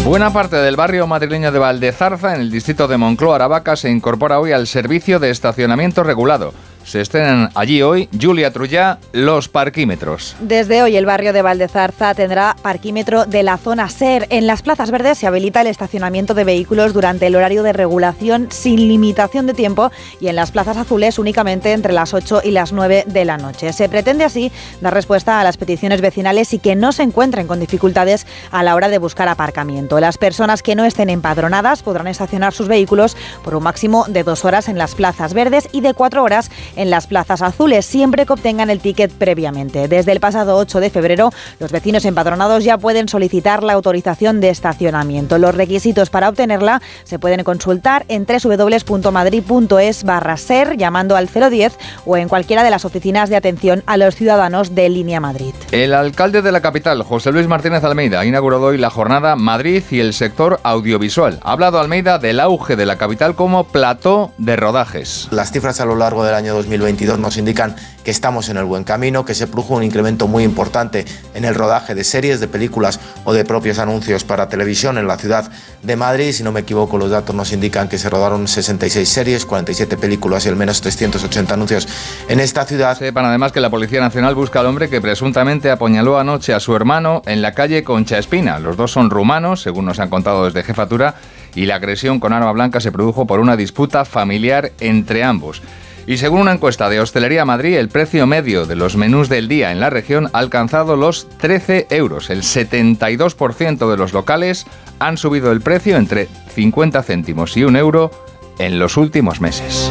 Buena parte del barrio madrileño de Valdezarza, en el distrito de Moncloa, Aravaca, se incorpora hoy al servicio de estacionamiento regulado. Se estrenan allí hoy, Julia Trullá, los parquímetros. Desde hoy el barrio de Valdezarza tendrá parquímetro de la zona SER. En las plazas verdes se habilita el estacionamiento de vehículos durante el horario de regulación sin limitación de tiempo y en las plazas azules únicamente entre las 8 y las 9 de la noche. Se pretende así dar respuesta a las peticiones vecinales y que no se encuentren con dificultades a la hora de buscar aparcamiento. Las personas que no estén empadronadas podrán estacionar sus vehículos por un máximo de dos horas en las plazas verdes y de cuatro horas las plazas azules, siempre que obtengan el ticket previamente. Desde el pasado 8 de febrero, los vecinos empadronados ya pueden solicitar la autorización de estacionamiento. Los requisitos para obtenerla se pueden consultar en www.madrid.es barra ser llamando al 010 o en cualquiera de las oficinas de atención a los ciudadanos de Línea Madrid. El alcalde de la capital, José Luis Martínez Almeida, ha inaugurado hoy la jornada Madrid y el sector audiovisual. Ha hablado Almeida del auge de la capital como plató de rodajes. Las cifras a lo largo del año 2022 nos indican que estamos en el buen camino, que se produjo un incremento muy importante en el rodaje de series, de películas o de propios anuncios para televisión en la ciudad de Madrid. Si no me equivoco, los datos nos indican que se rodaron 66 series, 47 películas y al menos 380 anuncios en esta ciudad. Sepan además que la Policía Nacional busca al hombre que presuntamente apuñaló anoche a su hermano en la calle Concha Espina. Los dos son rumanos, según nos han contado desde jefatura, y la agresión con arma blanca se produjo por una disputa familiar entre ambos. Y según una encuesta de Hostelería Madrid, el precio medio de los menús del día en la región ha alcanzado los 13 euros. El 72% de los locales han subido el precio entre 50 céntimos y un euro en los últimos meses.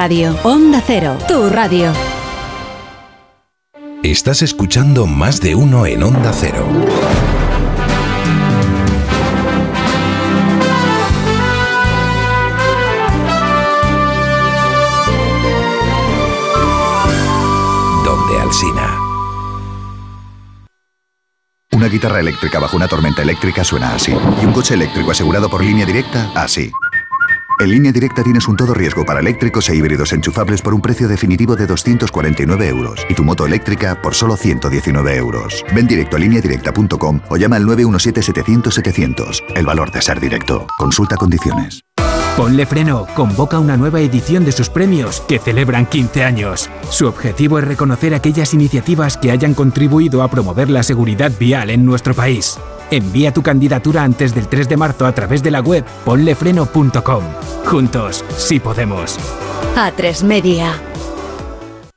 radio. Onda Cero, tu radio. Estás escuchando más de uno en Onda Cero. Donde Alsina. Una guitarra eléctrica bajo una tormenta eléctrica suena así. Y un coche eléctrico asegurado por línea directa, así. En línea directa tienes un todo riesgo para eléctricos e híbridos enchufables por un precio definitivo de 249 euros y tu moto eléctrica por solo 119 euros. Ven directo a lineadirecta.com o llama al 917-700-700. El valor de ser directo. Consulta condiciones. Ponle Freno convoca una nueva edición de sus premios que celebran 15 años. Su objetivo es reconocer aquellas iniciativas que hayan contribuido a promover la seguridad vial en nuestro país. Envía tu candidatura antes del 3 de marzo a través de la web ponlefreno.com. Juntos, sí podemos. A3 Media.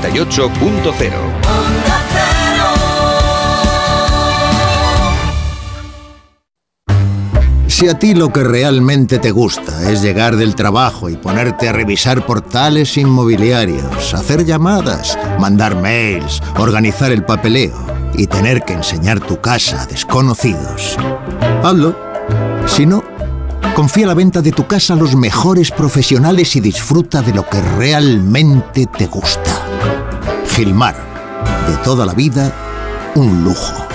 98.0 Si a ti lo que realmente te gusta es llegar del trabajo y ponerte a revisar portales inmobiliarios, hacer llamadas, mandar mails, organizar el papeleo y tener que enseñar tu casa a desconocidos, hazlo. Si no, Confía la venta de tu casa a los mejores profesionales y disfruta de lo que realmente te gusta. Gilmar, de toda la vida, un lujo.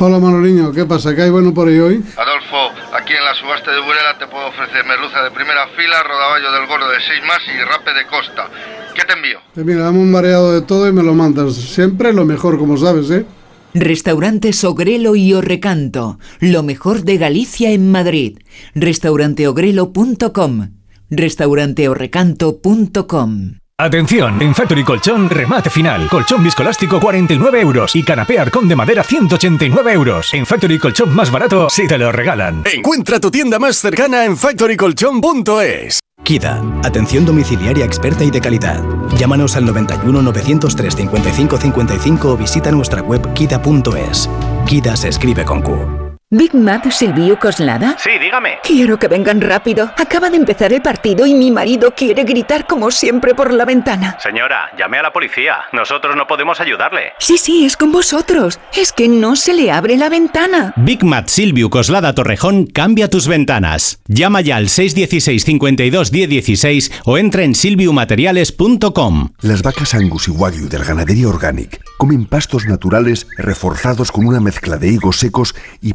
Hola Manoliño, ¿qué pasa? ¿Qué hay bueno por ahí hoy? Adolfo, aquí en la subasta de Burela te puedo ofrecer merluza de primera fila, rodaballo del gordo de 6 más y rape de costa. ¿Qué te envío? Eh, mira, dame un mareado de todo y me lo mandas. Siempre lo mejor, como sabes, ¿eh? Restaurante Sogrelo y Orrecanto, lo mejor de Galicia en Madrid. Restauranteogrelo.com, restauranteorrecanto.com. Atención, en Factory Colchón, remate final. Colchón viscolástico 49 euros y canapé arcón de madera 189 euros. En Factory Colchón más barato, si te lo regalan. Encuentra tu tienda más cercana en factorycolchón.es. KIDA, atención domiciliaria experta y de calidad. Llámanos al 91 903 55 55 o visita nuestra web kida.es. KIDA se escribe con Q. Big Mac Silvio Coslada. Sí, dígame. Quiero que vengan rápido. Acaba de empezar el partido y mi marido quiere gritar como siempre por la ventana. Señora, llame a la policía. Nosotros no podemos ayudarle. Sí, sí, es con vosotros. Es que no se le abre la ventana. Big Mac Silvio Coslada Torrejón cambia tus ventanas. Llama ya al 616 52 1016 o entra en silviumateriales.com. Las vacas Angus y Wagyu del Ganadería Organic comen pastos naturales reforzados con una mezcla de higos secos y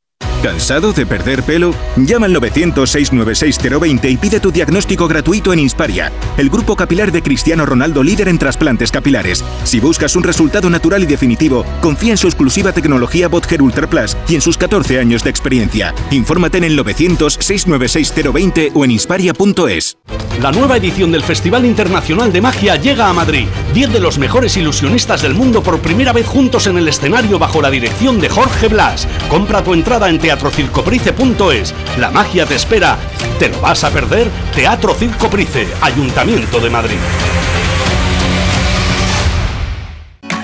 ¿Cansado de perder pelo? Llama al 900-696-020 y pide tu diagnóstico gratuito en Insparia, el grupo capilar de Cristiano Ronaldo líder en trasplantes capilares. Si buscas un resultado natural y definitivo, confía en su exclusiva tecnología Botger Ultra Plus y en sus 14 años de experiencia. Infórmate en el 900-696-020 o en insparia.es. La nueva edición del Festival Internacional de Magia llega a Madrid. 10 de los mejores ilusionistas del mundo por primera vez juntos en el escenario bajo la dirección de Jorge Blas. Compra tu entrada en teatrocircoprice.es. La magia te espera. ¿Te lo vas a perder? Teatro Circoprice, Ayuntamiento de Madrid.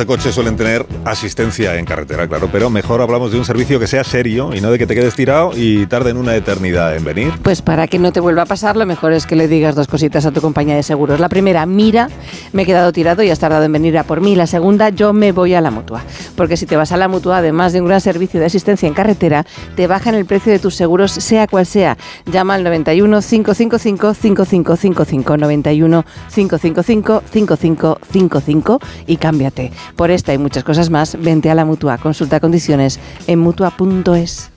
De coche suelen tener asistencia en carretera, claro, pero mejor hablamos de un servicio que sea serio y no de que te quedes tirado y tarden una eternidad en venir. Pues para que no te vuelva a pasar, lo mejor es que le digas dos cositas a tu compañía de seguros. La primera, mira, me he quedado tirado y has tardado en venir a por mí. La segunda, yo me voy a la mutua. Porque si te vas a la mutua, además de un gran servicio de asistencia en carretera, te bajan el precio de tus seguros, sea cual sea. Llama al 91 555 5555 91 555 5555 y cámbiate. Por esta y muchas cosas más, vente a la mutua. Consulta condiciones en mutua.es.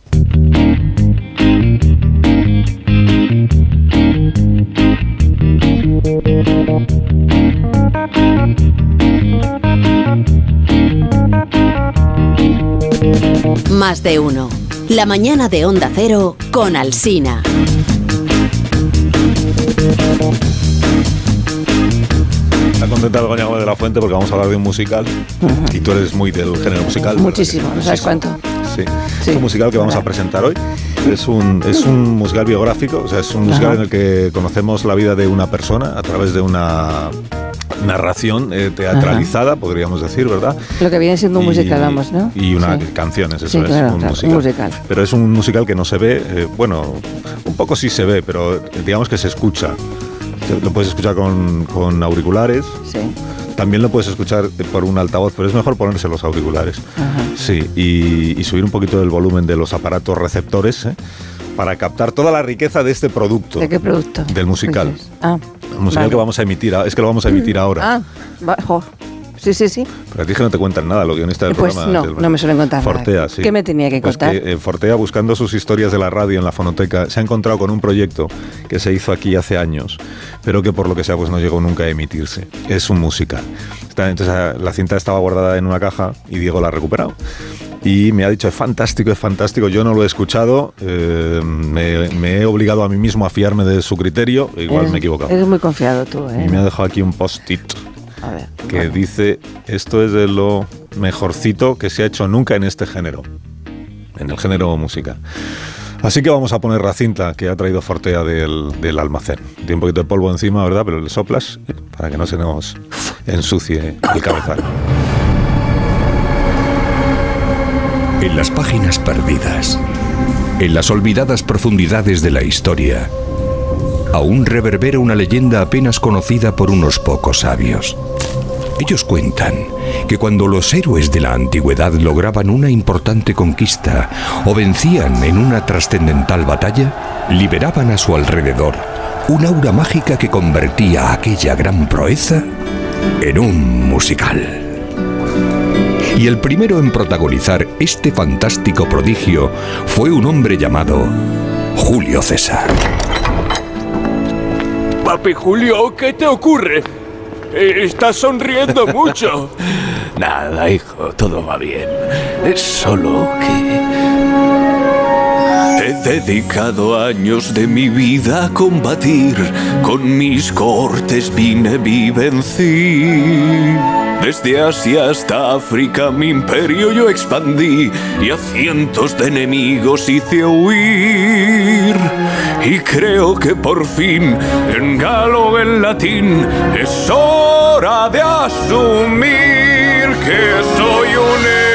Más de uno. La mañana de Onda Cero con Alsina. Está contenta Begoña Gómez de la Fuente porque vamos a hablar de un musical y tú eres muy del género musical. Muchísimo, no sabes cuánto. Sí. Es un musical que vamos a presentar hoy. Es un, es un musical biográfico, o sea, es un musical Ajá. en el que conocemos la vida de una persona a través de una narración eh, teatralizada, podríamos decir, ¿verdad? Lo que viene siendo un musical, vamos, ¿no? Y una Sí. canciones, eso Sí, es, claro, un, claro, musical. un musical. Pero es un musical que no se ve, eh, bueno, un poco sí se ve, pero digamos que se escucha. Lo puedes escuchar con, con auriculares. Sí. También lo puedes escuchar por un altavoz, pero es mejor ponerse los auriculares. Ajá. Sí, y, y subir un poquito el volumen de los aparatos receptores ¿eh? para captar toda la riqueza de este producto. ¿De qué producto? Del musical. Ah, El musical vale. que vamos a emitir, es que lo vamos a emitir ahora. Ah, va- jo. Sí, sí, sí. Pero a ti es que no te cuentan nada, los guionistas del Pues programa. no, no me suelen contar nada. Fortea, sí. ¿Qué me tenía que Pues contar? que, eh, Fortea, buscando sus historias de la radio en la fonoteca, se ha encontrado con un proyecto que se hizo aquí hace años, pero que por lo que sea pues no llegó nunca a emitirse. Es un musical. Entonces ah, la cinta estaba guardada en una caja y Diego la ha recuperado. Y me ha dicho, es fantástico, es fantástico. Yo no lo he escuchado, eh, me, me he obligado a mí mismo a fiarme de su criterio, igual Eres- me he equivocado. Eres muy confiado tú, ¿eh? Y me ha dejado aquí un post-it A ver. que dice, esto es de lo mejorcito que se ha hecho nunca en este género, en el género música. Así que vamos a poner la cinta que ha traído Fortea del, del almacén. Tiene un poquito de polvo encima, ¿verdad? Pero le soplas eh, para que no se nos ensucie el cabezal. En las páginas perdidas, en las olvidadas profundidades de la historia, aún reverbera una leyenda apenas conocida por unos pocos sabios. Ellos cuentan que cuando los héroes de la antigüedad lograban una importante conquista o vencían en una trascendental batalla, liberaban a su alrededor un aura mágica que convertía aquella gran proeza en un musical. Y el primero en protagonizar este fantástico prodigio fue un hombre llamado Julio César. Papi Julio, ¿qué te ocurre? Eh, Estás sonriendo mucho. Nada, hijo, todo va bien. Es solo que... He dedicado años de mi vida a combatir. Con mis cortes vine vivencí. Desde Asia hasta África mi imperio yo expandí y a cientos de enemigos hice huir. Y creo que por fin, en galo en latín, es hora de asumir que soy un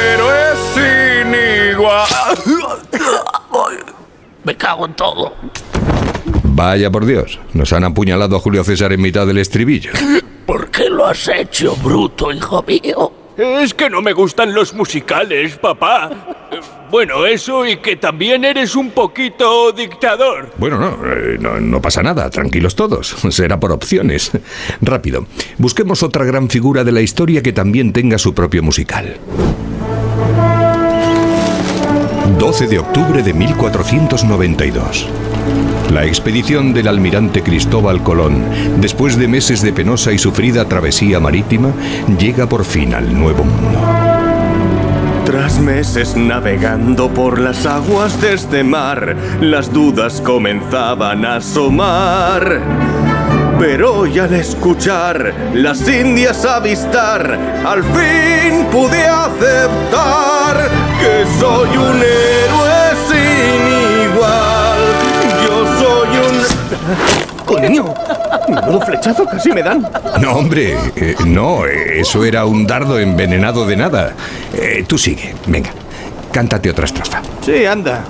Me cago en todo. Vaya por Dios, nos han apuñalado a Julio César en mitad del estribillo. ¿Por qué lo has hecho, bruto, hijo mío? Es que no me gustan los musicales, papá. Bueno, eso y que también eres un poquito dictador. Bueno, no, eh, no, no pasa nada, tranquilos todos, será por opciones. Rápido, busquemos otra gran figura de la historia que también tenga su propio musical. 12 de octubre de 1492. La expedición del almirante Cristóbal Colón, después de meses de penosa y sufrida travesía marítima, llega por fin al Nuevo Mundo. Tras meses navegando por las aguas de este mar, las dudas comenzaban a asomar. Pero hoy al escuchar las indias avistar, al fin pude aceptar que soy un héroe sin igual. Yo soy un... ¡Coño! Menudo flechazo, casi me dan. No, hombre, eh, no, eh, eso era un dardo envenenado de nada. Eh, tú sigue, venga, cántate otra estrofa. Sí, anda.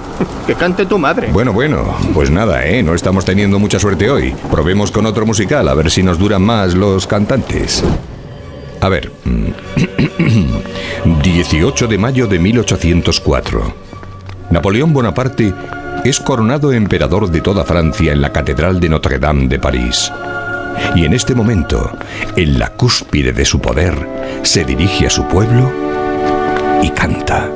Que cante tu madre. Bueno, bueno, pues nada, ¿eh? No estamos teniendo mucha suerte hoy. Probemos con otro musical, a ver si nos duran más los cantantes. A ver. 18 de mayo de 1804. Napoleón Bonaparte es coronado emperador de toda Francia en la Catedral de Notre Dame de París. Y en este momento, en la cúspide de su poder, se dirige a su pueblo y canta.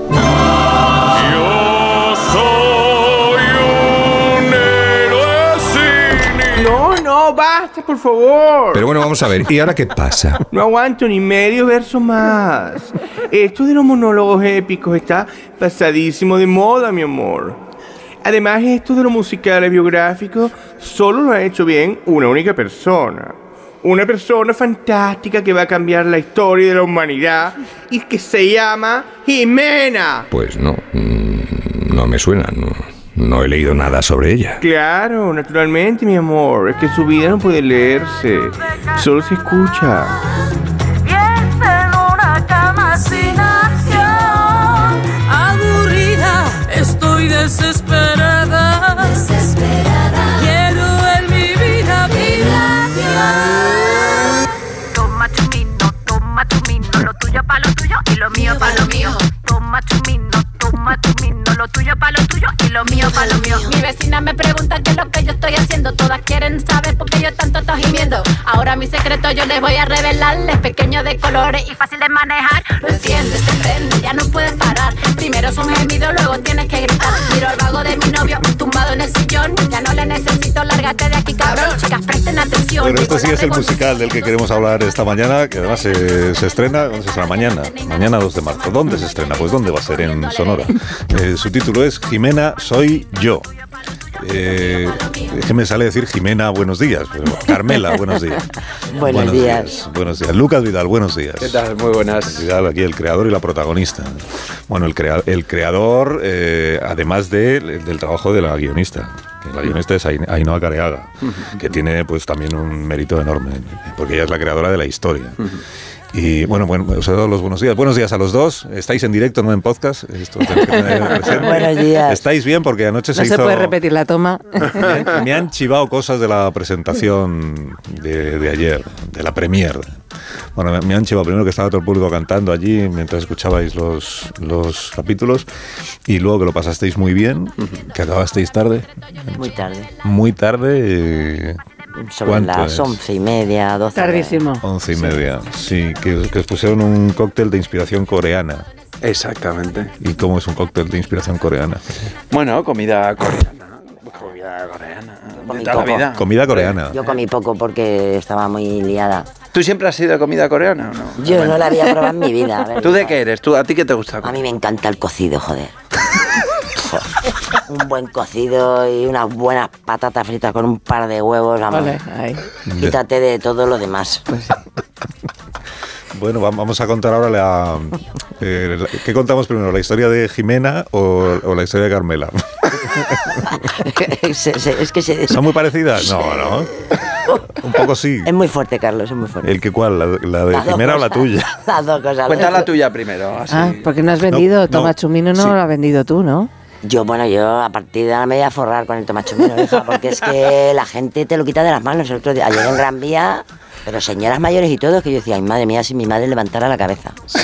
Basta, por favor. Pero bueno, vamos a ver, ¿y ahora qué pasa? No aguanto ni medio verso más. Esto de los monólogos épicos está pasadísimo de moda, mi amor. Además, esto de los musicales biográficos solo lo ha hecho bien una única persona. Una persona fantástica que va a cambiar la historia de la humanidad y que se llama Jimena. Pues no, mm, no me suena, no, no he leído nada sobre ella. Claro, naturalmente, mi amor. Es que su vida no puede leerse, solo se escucha. en una cama sin acción. Aburrida, estoy desesperada. Desesperada. Quiero en mi vida vibración. Toma chumino, toma chumino, lo tuyo pa' lo tuyo y lo mío pa' lo mío. Toma chumino, lo tuyo pa' lo tuyo y lo mío pa' lo mío. Mi vecina me pregunta qué es lo que yo estoy haciendo. Todas quieren saber por qué yo tanto estoy gimiendo. Ahora mi secreto yo les voy a revelarles. Pequeño de colores y fácil de manejar. Lo enciendes, prende, ya no puedes parar. Primero es un gemido, luego tienes que gritar. Miro al vago de mi novio, tumbado en el sillón. Ya no le necesito, lárgate de aquí, cabrón. Chicas, presten atención. Bueno, este sí es el musical del que queremos hablar esta mañana, que además se, se estrena, ¿dónde se estrena? Mañana, mañana 2 de marzo. ¿Dónde se estrena? Pues ¿dónde va a ser? En Sonora. Eh, su título es Jimena, soy yo. Eh, es que me sale decir Jimena, buenos días. pero Carmela, buenos días. Buenos días. Buenos días. Lucas Vidal, buenos días. ¿Qué tal? Muy buenas. Vidal, aquí el creador y la protagonista. Bueno, el, crea- el creador, eh, además de- del trabajo de la guionista. que La guionista es Ain- Ainhoa Careaga, que tiene pues también un mérito enorme, porque ella es la creadora de la historia. Y bueno, bueno, os he dado los buenos días. Buenos días a los dos. Estáis en directo, no en podcast. Esto tenéis que tener presente. Buenos días. Estáis bien porque anoche No se se hizo. puede repetir la toma. Me han, me han chivado cosas de la presentación de, de ayer, de la premier. Bueno, me, me han chivado primero que estaba todo el público cantando allí mientras escuchabais los, los capítulos y luego que lo pasasteis muy bien, que acabasteis tarde, Muy tarde. muy tarde. Sobre ¿cuánto las es? once y media, doce. Tardísimo. Once y media, sí, que, que os pusieron un cóctel de inspiración coreana. Exactamente. ¿Y cómo es un cóctel de inspiración coreana? Bueno, comida coreana. Comida coreana. De toda la vida. Comida coreana. Yo comí poco porque estaba muy liada. ¿Tú siempre has sido de comida coreana o no? Yo no la había probado en mi vida. a ver. ¿Tú de qué eres? ¿Tú, ¿A ti qué te gusta? A mí me encanta el cocido, joder. un buen cocido y unas buenas patatas fritas con un par de huevos, vamos. Vale, ahí. Quítate de todo lo demás. Bueno, va- vamos a contar ahora la, eh, la- ¿Qué contamos primero? ¿La historia de Jimena o, o la historia de Carmela? Es que se- ¿Son muy parecidas? No, no. Un poco sí. Es muy fuerte, Carlos, es muy fuerte. ¿El que cuál? ¿La, la de Las Jimena o la tuya? Las dos cosas. Cuenta la tuya primero. Así. Ah, porque no has vendido No, no, Tomachumino, no sí. lo has vendido tú, ¿no? Yo, bueno, yo a partir de ahora me voy a forrar con el tomachumino, hija, porque es que la gente te lo quita de las manos. El otro día, ayer en Gran Vía, pero señoras mayores y todo, que yo decía, ay, madre mía, si mi madre levantara la cabeza. Sí,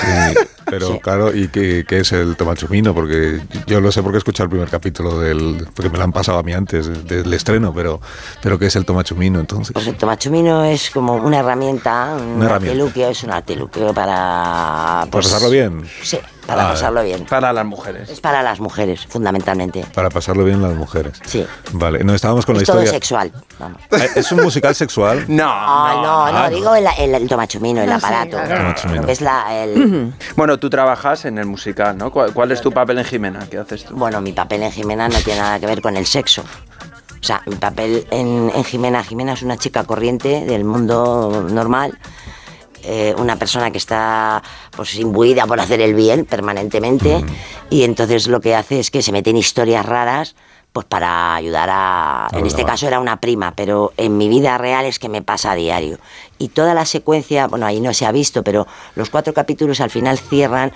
pero claro, ¿y qué, qué es el tomachumino? Porque yo lo sé porque he escuchado el primer capítulo del... Porque me lo han pasado a mí antes del estreno, pero, pero ¿qué es el tomachumino entonces? Pues el tomachumino es como una herramienta, un Una herramienta. artiluquio, es un artiluquio para... ¿Para pues, pasarlo bien? Sí, para Ah, pasarlo bien. Para las mujeres. Es para las mujeres, fundamentalmente. Para pasarlo bien las mujeres. Sí. Vale, no estábamos con es la todo historia... sexual. Vamos. Eh, ¿Es un musical sexual? No, Ah, no, no, Ah, digo el, el, el tomachumino, el No, sí, aparato. claro. Tomachumino. Es la, el, Bueno, tú trabajas en el musical, ¿no? ¿Cuál, cuál es tu papel en Jimena? ¿Qué haces tú? Bueno, mi papel en Jimena no tiene nada que ver con el sexo. O sea, mi papel en, en Jimena, Jimena es una chica corriente del mundo normal, eh, una persona que está pues imbuida por hacer el bien permanentemente y entonces lo que hace es que se mete en historias raras pues para ayudar a... En los este caso era una prima, pero en mi vida real es que me pasa a diario. Y toda la secuencia, bueno, ahí no se ha visto, pero los cuatro capítulos al final cierran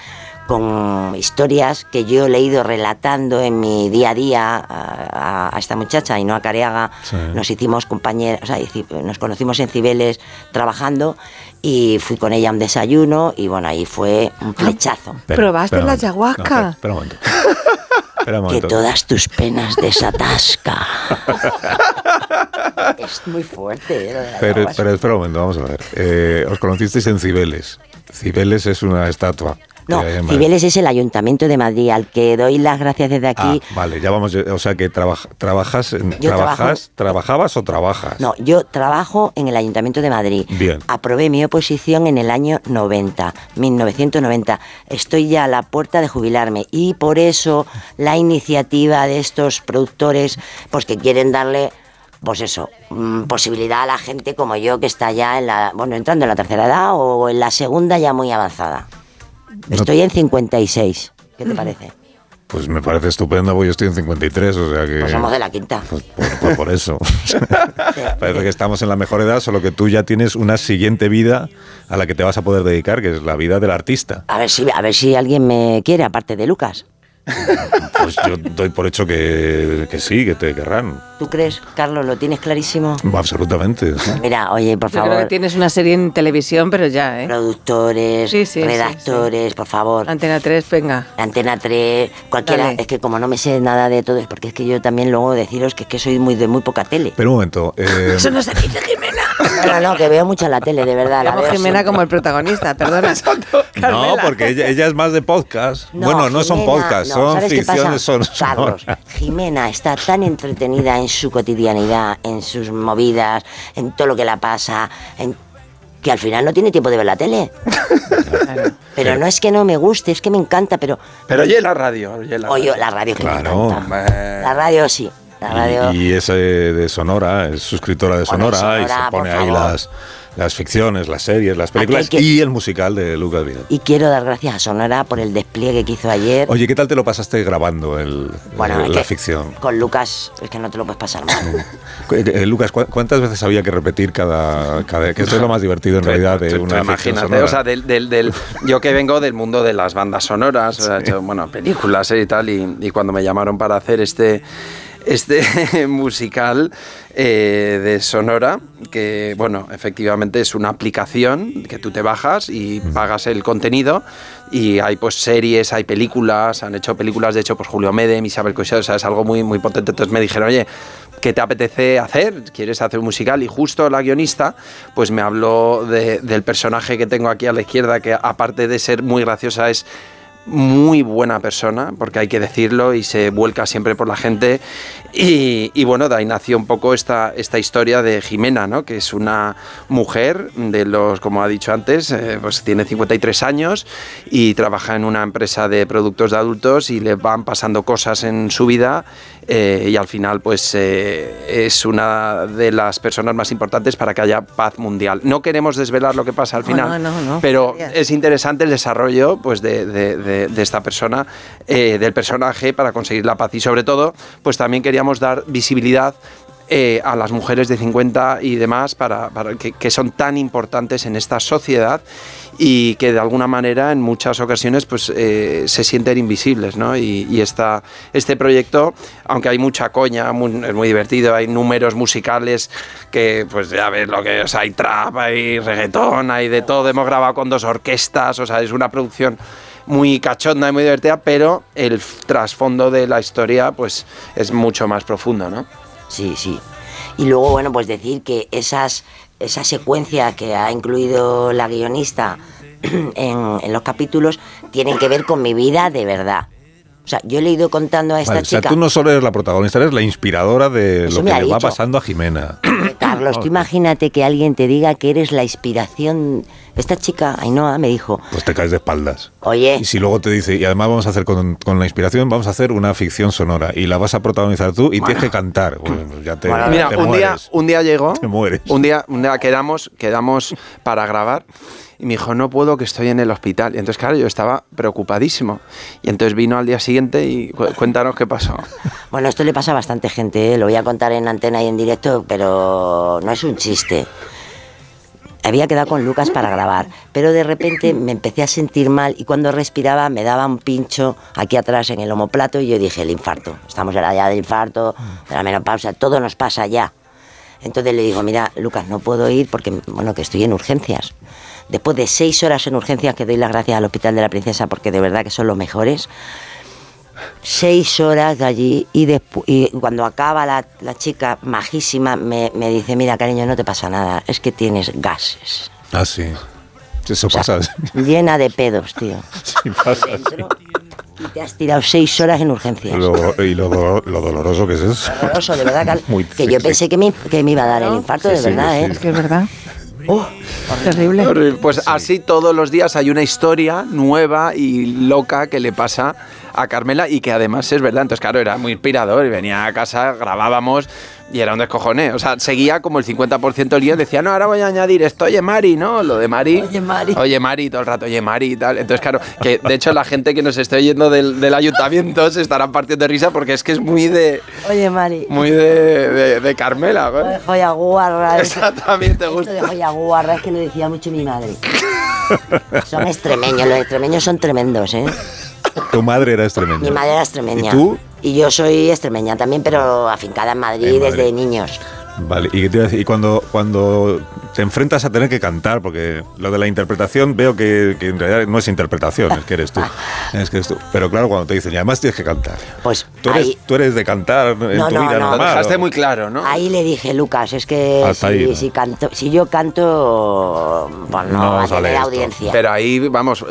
con historias que yo he ido relatando en mi día a día a, a- a esta muchacha, y no a Careaga. Sí. Nos hicimos compañeros, o sea, nos conocimos en Cibeles trabajando y fui con ella a un desayuno y bueno, ahí fue un flechazo. ¿Probaste la ayahuasca? Espera un momento. Que todas tus penas desatasca. es muy fuerte. ¿eh? Pero, pero espera un momento, vamos a ver. Eh, os conocisteis en Cibeles. Cibeles es una estatua. No. Cibeles es el Ayuntamiento de Madrid, al que doy las gracias desde aquí. Ah, vale, ya vamos. O sea que trabaja- trabajas, Yo trabajas, trabajabas o trabajas. No, yo trabajo en el Ayuntamiento de Madrid. Bien. Aprobé mi oposición en el año 90, 1990. Estoy ya a la puerta de jubilarme y por eso la iniciativa de estos productores, pues que quieren darle, pues eso, mm, posibilidad a la gente como yo que está ya en la, bueno, entrando en la tercera edad o en la segunda ya muy avanzada. Estoy en 56. ¿Qué te parece? Pues me parece estupendo, porque yo estoy en 53, o sea que. Pues somos de la quinta. Por, por- por eso. Parece que estamos en la mejor edad, solo que tú ya tienes una siguiente vida a la que te vas a poder dedicar, que es la vida del artista. A ver si, a ver si alguien me quiere, aparte de Lucas. Pues yo doy por hecho que, que sí, que te querrán. ¿Tú crees, Carlos? ¿Lo tienes clarísimo? Absolutamente. Mira, oye, por Yo creo que favor, tienes una serie en televisión, pero ya, ¿eh? productores, Sí, sí, sí, redactores, por favor. Antena 3, venga. Antena 3, cualquiera. Dale. Es que como no me sé nada de todo, es porque es que yo también luego deciros que es que soy muy de muy poca tele. Pero un momento. eh, Eso no se dice, Jimena. No, no, no, que veo mucha la tele, de verdad. La veo Jimena siempre. como el protagonista, perdona. no, porque ella, ella es más de podcast. No, bueno, no son podcasts, no, son ¿sabes qué pasa? ficciones son Carlos, Jimena está tan entretenida en su cotidianidad, en sus movidas, en todo lo que la pasa, en- que al final no tiene tiempo de ver la tele. Pero no es que no me guste, es que me encanta, pero... Pero oye la radio, oye la Oye, radio. la radio que me Claro. encanta. La radio sí, la radio... Y, y es eh, de Sonora, es suscriptora de Bueno, Sonora, y Sonora, se pone ahí favor. las, las ficciones, las series, las películas que- y el musical de Lucas Vidal. Y quiero dar gracias a Sonora por el despliegue que hizo ayer. Oye, ¿qué tal te lo pasaste grabando el, Bueno, eh, es la ficción? Con Lucas, es que no te lo puedes pasar mal. Eh, eh, Lucas, ¿cu- ¿cuántas veces había que repetir cada, cada que esto es lo más divertido en realidad de una ficción imagínate, sonora? o sea, del, del- del- yo que vengo del mundo de las bandas sonoras, sea, he hecho, bueno, películas eh, y tal, y, y cuando me llamaron para hacer este, este musical eh, de Sonora, que, bueno, efectivamente es una aplicación que tú te bajas y pagas el contenido, y hay pues series, hay películas, han hecho películas, de hecho, pues Julio Medem, Isabel Coixet, o sea, es algo muy, muy potente, entonces me dijeron, oye, ¿qué te apetece hacer? ¿Quieres hacer un musical? Y justo la guionista, pues me habló de- del personaje que tengo aquí a la izquierda, que aparte de ser muy graciosa, es muy buena persona, porque hay que decirlo, y se vuelca siempre por la gente. Y, y bueno, de ahí nació un poco esta, esta historia de Jimena, ¿no? que es una mujer de los, como ha dicho antes, eh, pues tiene 53 años y trabaja en una empresa de productos de adultos y le van pasando cosas en su vida eh, y al final pues eh, es una de las personas más importantes para que haya paz mundial. No queremos desvelar lo que pasa al final, no, no, no. pero es interesante el desarrollo pues, de, de- de- de esta persona, del personaje para conseguir la paz y sobre todo pues también dar visibilidad eh, a las mujeres de 50 y demás para, que, son tan importantes en esta sociedad y que de alguna manera en muchas ocasiones pues eh, se sienten invisibles ¿no? y, esta, este proyecto aunque hay mucha coña es muy divertido hay números musicales que pues ya ves lo que o sea, hay trap hay reggaetón hay de todo hemos grabado con dos orquestas o sea es una producción muy cachonda y muy divertida pero el trasfondo de la historia pues es mucho más profundo ¿no? Sí, sí. Y luego, bueno, pues decir que esas, esa secuencia que ha incluido la guionista en, en los capítulos tienen que ver con mi vida de verdad. O sea, yo le he ido contando a esta Vale, o sea, chica. tú no solo eres la protagonista, eres la inspiradora de Eso lo que le va pasando a Jimena. Carlos, tú imagínate que alguien te diga que eres la inspiración Esta chica, Ainhoa, me dijo, Pues te caes de espaldas. oye, Y si luego te dice, y además vamos a hacer con, con la inspiración, vamos a hacer una ficción sonora y la vas a protagonizar tú y tienes que cantar. Bueno, pues ya te, Mira, te un día, un día llegó, Te mueres. un día, un día quedamos, quedamos para grabar y me dijo, no puedo, que estoy en el hospital. Y entonces, claro, yo estaba preocupadísimo. Y entonces vino al día siguiente y cu- cuéntanos qué pasó. Bueno, esto le pasa a bastante gente, ¿eh? lo voy a contar en antena y en directo, pero no es un chiste. Había quedado con Lucas para grabar, pero de repente me empecé a sentir mal y cuando respiraba me daba un pincho aquí atrás en el omoplato y yo dije, el infarto. Estamos en la edad del infarto, de la menopausia, todo nos pasa ya. Entonces le digo, mira, Lucas, no puedo ir porque, bueno, que estoy en urgencias. Después de seis horas en urgencias, que doy las gracias al Hospital de la Princesa porque de verdad que son los mejores, seis horas de allí y, y cuando acaba la, la chica majísima me, me dice, mira cariño, no te pasa nada, es que tienes gases. Ah, sí. Eso pasa. Llena de pedos, tío. Sí, pasa. Y te has tirado seis horas en urgencias. Lo- y lo, do- lo doloroso que es eso. Horroroso, de verdad, Cal- Muy que yo pensé que me, que me iba a dar el infarto, Sí, de sí, verdad, sí, ¿eh? sí. Es que es verdad. terrible. Horrible. Pues así todos los días hay una historia nueva y loca que le pasa a Carmela y que además es verdad. Entonces, claro, era muy inspirador y venía a casa, grabábamos y era un descojone. O sea, seguía como el 50% del guion. Decía, no, ahora voy a añadir esto, oye Mari, ¿no? Lo de Mari. Oye Mari. Oye Mari, todo el rato, oye Mari y tal. Entonces, claro, que de hecho la gente que nos esté oyendo del, del ayuntamiento se estarán partiendo de risa porque es que es muy de, Oye, Mari. muy de, de, de Carmela. De joya guarra. Exactamente, Esto de joya guarra es que lo decía mucho mi madre. Son extremeños, los extremeños son tremendos, ¿eh? Tu madre era extremeña. Mi madre era extremeña. ¿Y tú? Y yo soy extremeña también, pero afincada en Madrid En Madrid. desde niños. Vale, y? Y cuando, cuando te enfrentas a tener que cantar, porque lo de la interpretación veo que, que en realidad no es interpretación, es que eres tú. Es que eres tú. Pero claro, cuando te dicen, y además tienes que cantar. Pues Tú eres, ahí- tú eres de cantar en No, tu no, vida no. normal. Dejaste muy claro, ¿no? Ahí le dije, Lucas, es que si, ahí, ¿no? si canto, si yo canto, pues no, va a tener audiencia. Pero ahí, vamos,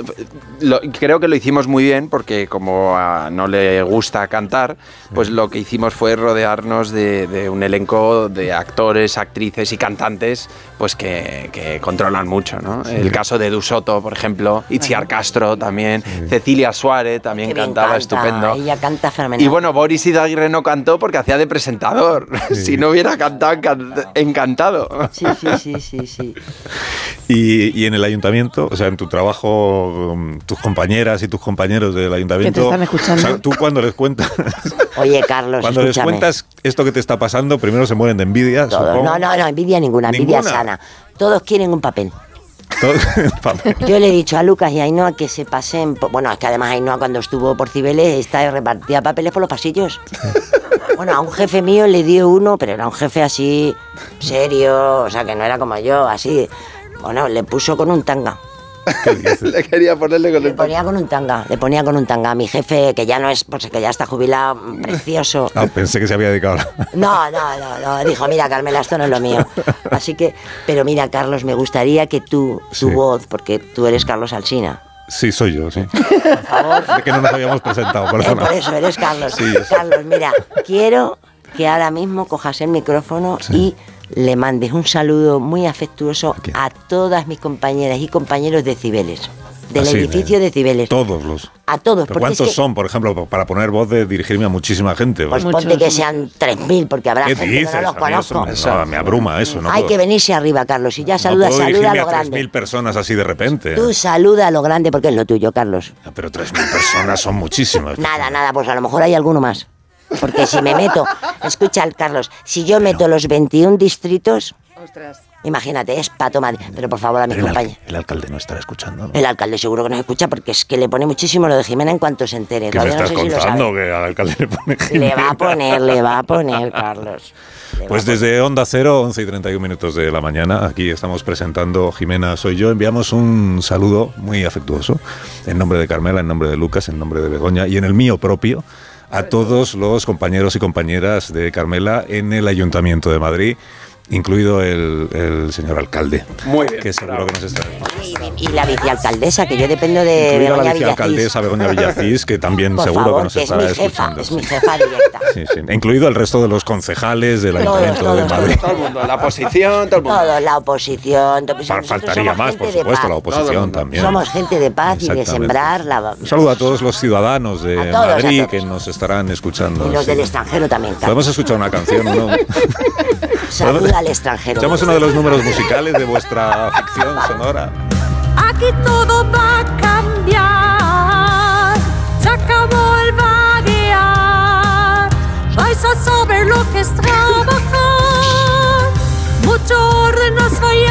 lo- creo que lo hicimos muy bien porque como a no le gusta cantar, pues lo que hicimos fue rodearnos de, de un elenco de actores, actrices y cantantes pues que, que controlan mucho, ¿no? El caso de Dusoto, por ejemplo, Itziar Castro también, Cecilia Suárez también Que cantaba encanta, estupendo. Ella canta fenomenal. Y bueno, Boris Izaguirre no cantó porque hacía de presentador. si no hubiera cantado, encan- encantado. Sí, sí, sí, sí, sí. Y, y en el ayuntamiento, o sea, en tu trabajo, um, tus compañeras y tus compañeros del ayuntamiento. están escuchando. o sea, tú cuando les cuentas, Oye, Carlos, cuando les cuentas esto que te está pasando, primero se mueren de envidia. Supongo. No, no, no, envidia ninguna, envidia ¿Ninguna? sana. Todos quieren un papel. Yo le he dicho a Lucas y a Ainhoa que se pasen. por- Bueno, es que además Ainhoa cuando estuvo por Cibeles está repartía papeles por los pasillos. Bueno, a un jefe mío le dio uno, pero era un jefe así, serio, o sea, que no era como yo, así. Bueno, le puso con un tanga. Le quería ponerle con Le ponía con un tanga, le ponía con un tanga. Mi jefe, que ya no es, pues que ya está jubilado, precioso. Ah, pensé que se había dedicado No, no, no, no. Dijo, mira, Carmela, esto no es lo mío. Así que, pero mira, Carlos, me gustaría que tú, tu Sí. voz, porque tú eres Carlos Alsina. Sí, soy yo, sí. Es que no nos habíamos presentado, Eh, perdona. por eso eres Carlos. Sí. Carlos, mira, quiero que ahora mismo cojas el micrófono y le mandes un saludo muy afectuoso a todas mis compañeras y compañeros de Cibeles, del Así, edificio de Cibeles. Todos los. A todos, ¿Pero porque es cuántos que, son, por ejemplo, para poner voz de dirigirme a muchísima gente? pues ponte que sean 3.000, porque habrá ¿Qué gente dices? que no los eso conozco. me, no, me abruma eso. No Hay puedo- que venirse arriba, Carlos, y ya no saluda, puedo saluda a a lo grande. 3.000 personas así de repente. Tú saluda a lo grande porque es lo tuyo, Carlos. Pero 3.000 personas son muchísimas. Nada, nada, pues a lo mejor hay alguno más. Porque si me meto, escucha, Carlos, si yo meto los 21 distritos, imagínate, es pato madre. Pero por favor, a mis compañeros. el alcalde no estará escuchando. ¿no? El alcalde seguro que nos escucha porque es que le pone muchísimo lo de Jimena en cuanto se entere. ¿Qué me no estás sé contando? que al alcalde le pone Le va a Jimena? poner, le va a poner, Carlos. Pues desde Onda Cero, 11 y 31 minutos de la mañana, aquí estamos presentando Jimena Soy Yo. Enviamos un saludo muy afectuoso en nombre de Carmela, en nombre de Lucas, en nombre de Begoña y en el mío propio a todos los compañeros y compañeras de Carmela en el Ayuntamiento de Madrid incluido el, el señor alcalde. Muy bien. Que seguro que nos está. Y la vicealcaldesa, que yo dependo de Incluida la Begoña Villacís. vicealcaldesa Begoña Villacís, que también Por seguro favor, que nos que es estará mi jefa, escuchando. es mi jefa directa. Sí, sí. Incluido el resto de los concejales del Todos, Ayuntamiento de todos, Madrid. Todo el mundo, la oposición, todo el mundo. Todo, la oposición. to- pues Faltaría somos más, gente por de supuesto, paz. la oposición también. Somos gente de paz y de sembrar la... Un saludo a todos los ciudadanos de todos, Madrid que nos estarán escuchando. Y los sí. del extranjero también. claro. Podemos escuchar una canción, ¿no? Saluda al extranjero. Echamos uno de los números musicales de vuestra ficción sonora. Aquí todo va a cambiar. Se acabó el vaguear. Vais a saber lo que es trabajar. Mucho orden nos voy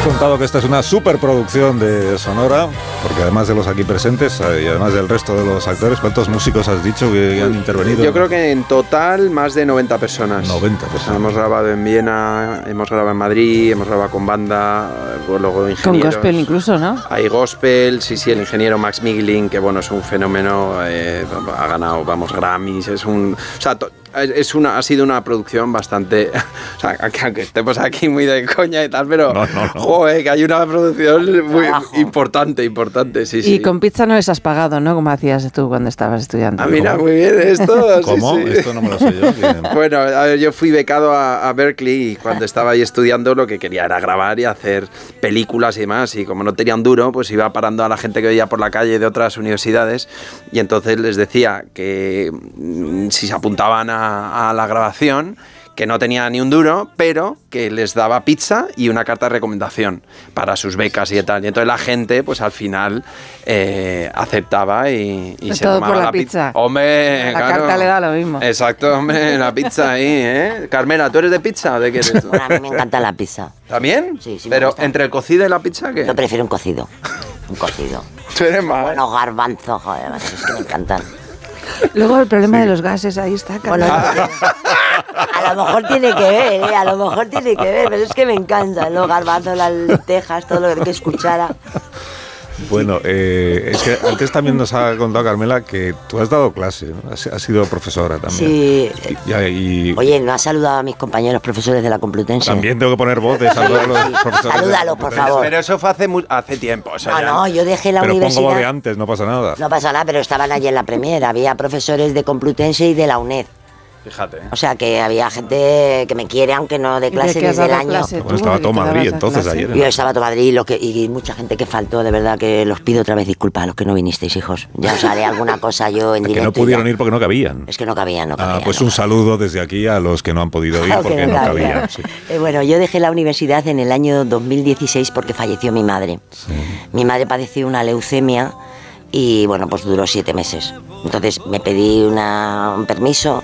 hacer? Os he contado que esta es una superproducción de Sonora, porque además de los aquí presentes eh, y además del resto de los actores, ¿cuántos músicos has dicho que han intervenido? Yo creo que en total más de 90 personas. 90 O sea, hemos grabado en Viena, hemos grabado en Madrid, hemos grabado con banda, eh, luego Con ingenieros. gospel incluso, ¿no? Hay gospel, sí, sí, el ingeniero Max Miglin, que bueno, es un fenómeno, eh, ha ganado, vamos, Grammys, es un... O sea, es una, ha sido una producción bastante... O sea, aunque aunque estemos aquí muy de coña y tal, pero... Joder, que hay una producción muy importante, importante, sí, sí. Y con pizza no les has pagado, ¿no? Como hacías tú cuando estabas estudiando. Ah, mira, muy bien esto. sí, ¿Cómo? sí. Esto no me lo sé yo. Bueno, a ver, yo fui becado a, a Berkeley y cuando estaba ahí estudiando lo que quería era grabar y hacer películas y demás. Y como no tenía un duro, pues iba parando a la gente que veía por la calle de otras universidades y entonces les decía que mm, si se apuntaban a, a la grabación que no tenía ni un duro, pero que les daba pizza y una carta de recomendación para sus becas y tal. Y entonces la gente, pues al final eh, aceptaba y, y se Todo tomaba por la pizza. pizza. Hombre, La claro. carta le da lo mismo. Exacto, hombre, la pizza ahí, ¿eh? Carmela, ¿tú eres de pizza o de qué eres tú? Bueno, a mí me encanta la pizza. ¿También? Sí, sí. Pero entre el cocido y la pizza, ¿qué? Yo prefiero un cocido. Un cocido. Tú eres más. Bueno, garbanzos, joder, es que me encantan. Luego el problema de los gases, ahí está. Bueno. A lo mejor tiene que ver, ¿eh? A lo mejor tiene que ver, pero es que me encantan los garbanzos, las lentejas, todo lo que hay que escuchar. Bueno, eh, es que antes también nos ha contado Carmela que tú has dado clase, ¿no? has, has sido profesora también. Sí. Y, y Oye, ¿no has saludado a mis compañeros profesores de la Complutense? también tengo que poner voz de saludar a los profesores. de- Salúdalo, por favor. Pero eso fue hace, mu- hace tiempo. eso No, ya- no, yo dejé la Pero pongo de universidad. antes, no pasa nada. No pasa nada, pero estaban allí en la Premier. Había profesores de Complutense y de la UNED. Fíjate. O sea que había gente que me quiere, aunque no de ¿Y de clase has desde el año. clase Bueno, estaba todo Madrid entonces ayer. ¿no? Yo estaba todo Madrid y, lo que, y mucha gente que faltó, de verdad que los pido otra vez disculpas a los que no vinisteis, hijos. Ya os haré alguna cosa yo en Que directo. no y pudieron ya. ir porque no cabían. Es que no cabían, no cabían. Ah, pues un saludo desde aquí a los que no han podido ir que porque no no cabían. cabían. sí. Eh, bueno, yo dejé la universidad en el año 2016 porque falleció mi madre. Mi madre padeció una leucemia y bueno, pues duró siete meses. Entonces me pedí una- un permiso,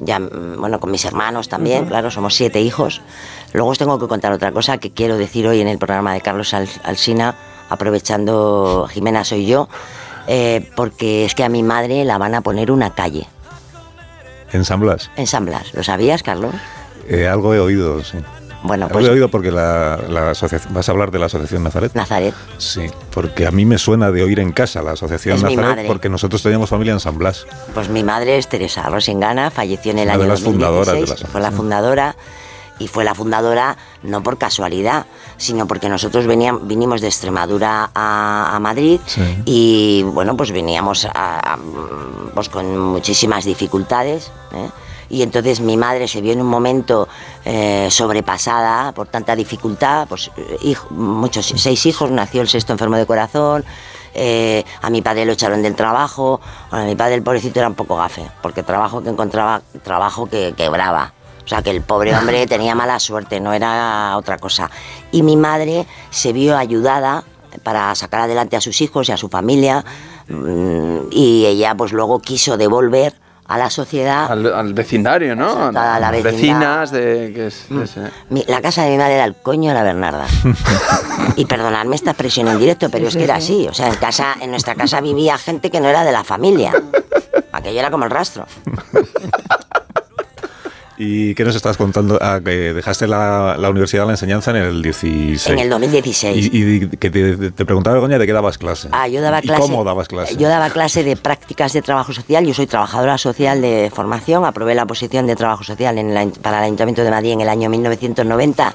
ya, mm, bueno, con mis hermanos también, claro, somos siete hijos. Luego os tengo que contar otra cosa que quiero decir hoy en el programa de Carlos Al- Alsina, aprovechando Jimena soy yo, eh, porque es que a mi madre la van a poner una calle En San Blas. en San Blas. ¿Lo sabías, Carlos? Eh, algo he oído, sí. Bueno, Lo pues he oído porque la, la asociación, vas a hablar de la asociación Nazaret. Nazaret. Sí, porque a mí me suena de oír en casa la asociación Es Nazaret porque nosotros teníamos familia en San Blas. Pues mi madre es Teresa Rosingana, falleció en el Una año de las 2016, fundadoras de la fue la fundadora y fue la fundadora no por casualidad, sino porque nosotros veníamos, vinimos de Extremadura a, a Madrid y bueno, pues veníamos a- a, pues con muchísimas dificultades. ¿eh? Y entonces mi madre se vio en un momento eh, sobrepasada por tanta dificultad, pues eh, hijo- muchos, seis hijos, nació el sexto enfermo de corazón, eh, a mi padre lo echaron del trabajo, a mi padre el pobrecito era un poco gafe, porque trabajo que encontraba, trabajo que quebraba. O sea que el pobre hombre tenía mala suerte, no era otra cosa. Y mi madre se vio ayudada para sacar adelante a sus hijos y a su familia mm, y ella pues luego quiso devolver a la sociedad Al, al vecindario, ¿no? a la vecindad. Vecinas de... Que es, es, eh. Mi- la casa de mi madre era el coño de la Bernarda. y perdonadme esta expresión en directo, pero es que era así. O sea, en casa, en nuestra casa vivía gente que no era de la familia. Aquello era como el rastro. ¿Y qué nos estás contando? Ah, que dejaste la, la universidad, la enseñanza en el 16. En el 2016. Y, y que te, te preguntaba, Begoña, de qué dabas clase. Ah, yo daba ¿Y clase. cómo dabas clase? Yo daba clase de prácticas de trabajo social. Yo soy trabajadora social de formación. Aprobé la posición de trabajo social en el ay- para el Ayuntamiento de Madrid en el año 1990.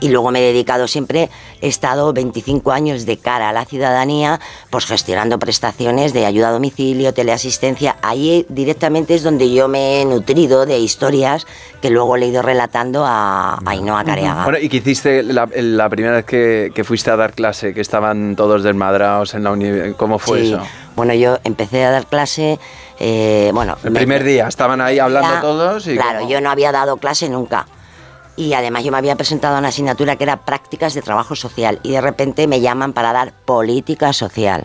Y luego me he dedicado siempre, he estado 25 años de cara a la ciudadanía, pues gestionando prestaciones de ayuda a domicilio, teleasistencia. Ahí directamente es donde yo me he nutrido de historias que luego le he ido relatando a a Ainhoa Careaga. Bueno, ¿y qué hiciste la, la primera vez que, que fuiste a dar clase? Que estaban todos desmadrados en la universidad. ¿Cómo fue Sí. eso? Bueno, yo empecé a dar clase, eh, bueno... El me- primer día, estaban ahí hablando todos y... Claro, ¿cómo? yo no había dado clase nunca. Y además yo me había presentado a una asignatura que era prácticas de trabajo social y de repente me llaman para dar política social.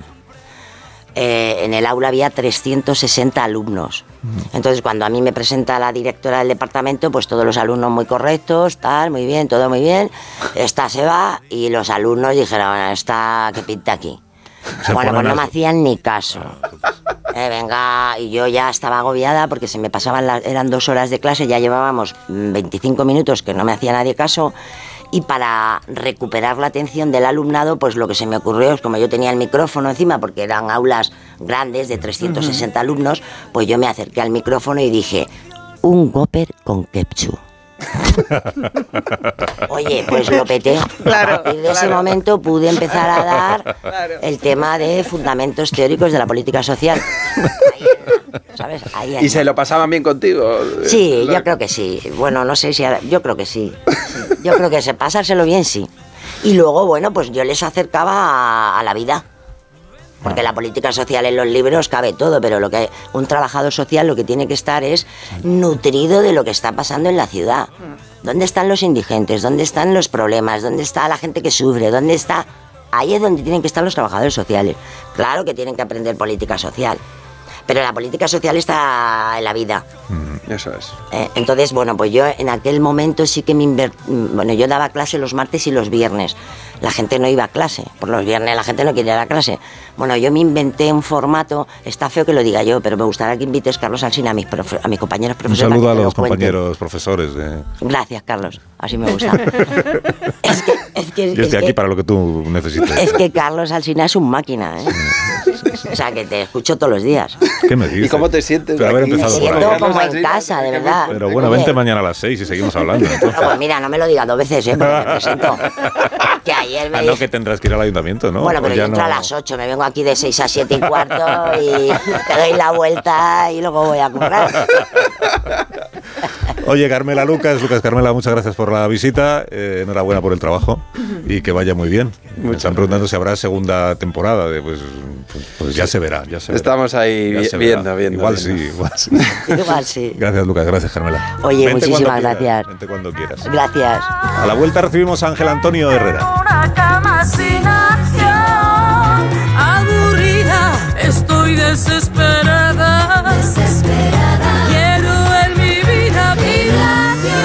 Eh, en el aula había 360 alumnos. Entonces cuando a mí me presenta la directora del departamento, pues todos los alumnos muy correctos, tal, muy bien, todo muy bien. Esta se va y los alumnos dijeron, esta que pinta aquí. Se bueno, pues no me hacían ni caso. Eh, venga, y yo ya estaba agobiada porque se me pasaban las, eran dos horas de clase, ya llevábamos mm, 25 minutos que no me hacía nadie caso. Y para recuperar la atención del alumnado, pues lo que se me ocurrió es como yo tenía el micrófono encima, porque eran aulas grandes de 360 alumnos, pues yo me acerqué al micrófono y dije, un Gopper con ketchup. Oye, pues lo peté. Claro, a partir de ese momento pude empezar a dar el tema de fundamentos teóricos de la política social. Ahí ¿Sabes? Ahí ¿Y se lo pasaban bien contigo? Sí, yo creo que sí. Bueno, no sé si ahora- yo creo que sí. Sí, Yo creo que se pasárselo bien, sí. Y luego, bueno, pues yo les acercaba a, a la vida. Porque la política social en los libros cabe todo, pero lo que un trabajador social lo que tiene que estar es nutrido de lo que está pasando en la ciudad. ¿Dónde están los indigentes? ¿Dónde están los problemas? ¿Dónde está la gente que sufre? ¿Dónde está? Ahí es donde tienen que estar los trabajadores sociales. Claro que tienen que aprender política social. Pero la política social está en la vida. Eso es. Eh, entonces, bueno, pues yo en aquel momento sí que me inver- mm, Bueno, yo daba clase los martes y los viernes. La gente no iba a clase. Por los viernes la gente no quería ir a clase. Bueno, yo me inventé un formato. Está feo que lo diga yo, pero me gustaría que invites, Carlos Alsina, a mis, profe- a mis compañeros Un profesores. saludo para a que los compañeros profesores. de- Gracias, Carlos. Así me gusta. es que, es que, Yo es estoy que- aquí para lo que tú necesites. es que Carlos Alsina es un máquina, ¿eh? O sea, que te escucho todos los días. ¿Qué me dices? ¿Y cómo te sientes? Pero haber empezado por Siento como en casa, de verdad. Pero bueno, Oye, vente mañana a las 6 y seguimos hablando. no, entonces. pues mira, no me lo digas dos veces, ¿eh? Porque me presento. Que ayer me Ah, no, que tendrás que ir al ayuntamiento, ¿no? Bueno, pero ya yo entro no- a las 8, me vengo aquí de 6 a 7 y cuarto y te doy la vuelta y luego voy a currar. Oye, Carmela Lucas, Lucas Carmela, muchas gracias por la visita. eh, enhorabuena por el trabajo y que vaya muy bien. Me están preguntando si habrá segunda temporada. De, pues, pues, pues ya se verá, ya se verá. Estamos ahí vi- viendo, viendo. Igual viendo. sí, igual sí. Igual sí. Gracias, Lucas. Gracias, Carmela. Oye, Vente muchísimas cuando quieras, gracias. Vente cuando quieras. Gracias. A la vuelta recibimos a Ángel Antonio Herrera. Una cama sin acción, aburrida, estoy desesperada. Desesperada. Quiero en mi vida vibración.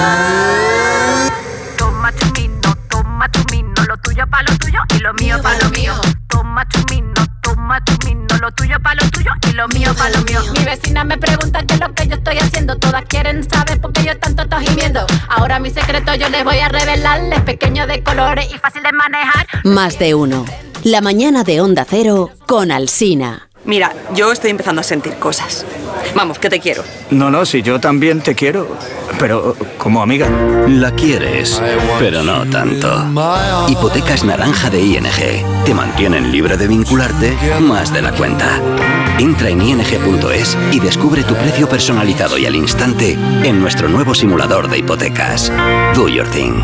Toma chumino, toma chumino, lo tuyo pa' lo tuyo y lo mío pa' lo mío. Toma chumino, toma chumino, lo tuyo pa' lo tuyo y lo mío pa' lo mío. Mi vecina me pregunta qué es lo que yo estoy haciendo. Todas quieren saber por qué yo tanto estoy gimiendo. Ahora mi secreto yo les voy a revelarles. Pequeño de colores y fácil de manejar. Más de uno. La mañana de Onda Cero con Alsina. Mira, yo estoy empezando a sentir cosas. Vamos, que te quiero. No, no, si yo también te quiero, pero como amiga. La quieres, pero no tanto. Hipotecas naranja de ING. Te mantienen libre de vincularte más de la cuenta. Entra en ing.es y descubre tu precio personalizado y al instante en nuestro nuevo simulador de hipotecas. Do your thing.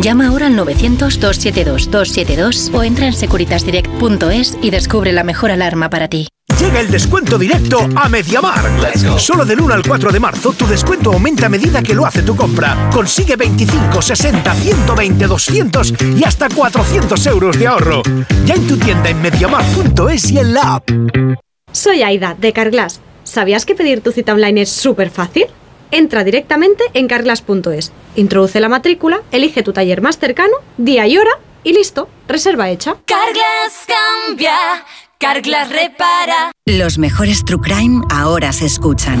Llama ahora al 900-272-272 o entra en securitasdirect.es y descubre la mejor alarma para ti. Llega el descuento directo a Mediamar. Solo del 1 al 4 de marzo tu descuento aumenta a medida que lo hace tu compra. Consigue 25, 60, 120, 200 y hasta 400 euros de ahorro. Ya en tu tienda en mediamar.es y en la app. Soy Aida, de Carglass. ¿Sabías que pedir tu cita online es súper fácil? Entra directamente en carglass.es, introduce la matrícula, elige tu taller más cercano, día y hora y listo, reserva hecha. Carglass cambia, Carglass repara. Los mejores True Crime ahora se escuchan.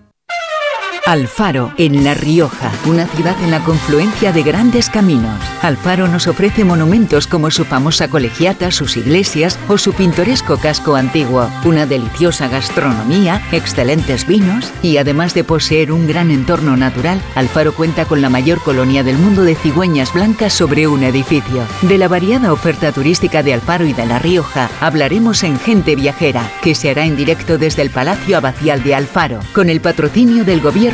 Alfaro, en La Rioja, una ciudad en la confluencia de grandes caminos. Alfaro nos ofrece monumentos como su famosa colegiata, sus iglesias o su pintoresco casco antiguo, una deliciosa gastronomía, excelentes vinos y además de poseer un gran entorno natural, Alfaro cuenta con la mayor colonia del mundo de cigüeñas blancas sobre un edificio. De la variada oferta turística de Alfaro y de La Rioja hablaremos en Gente Viajera, que se hará en directo desde el Palacio Abacial de Alfaro, con el patrocinio del Gobierno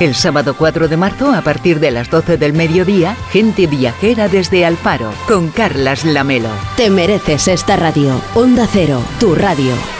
El sábado 4 de marzo, a partir de las 12 del mediodía, gente viajera desde Alfaro, con Carlas Lamelo. Te mereces esta radio. Onda Cero, tu radio.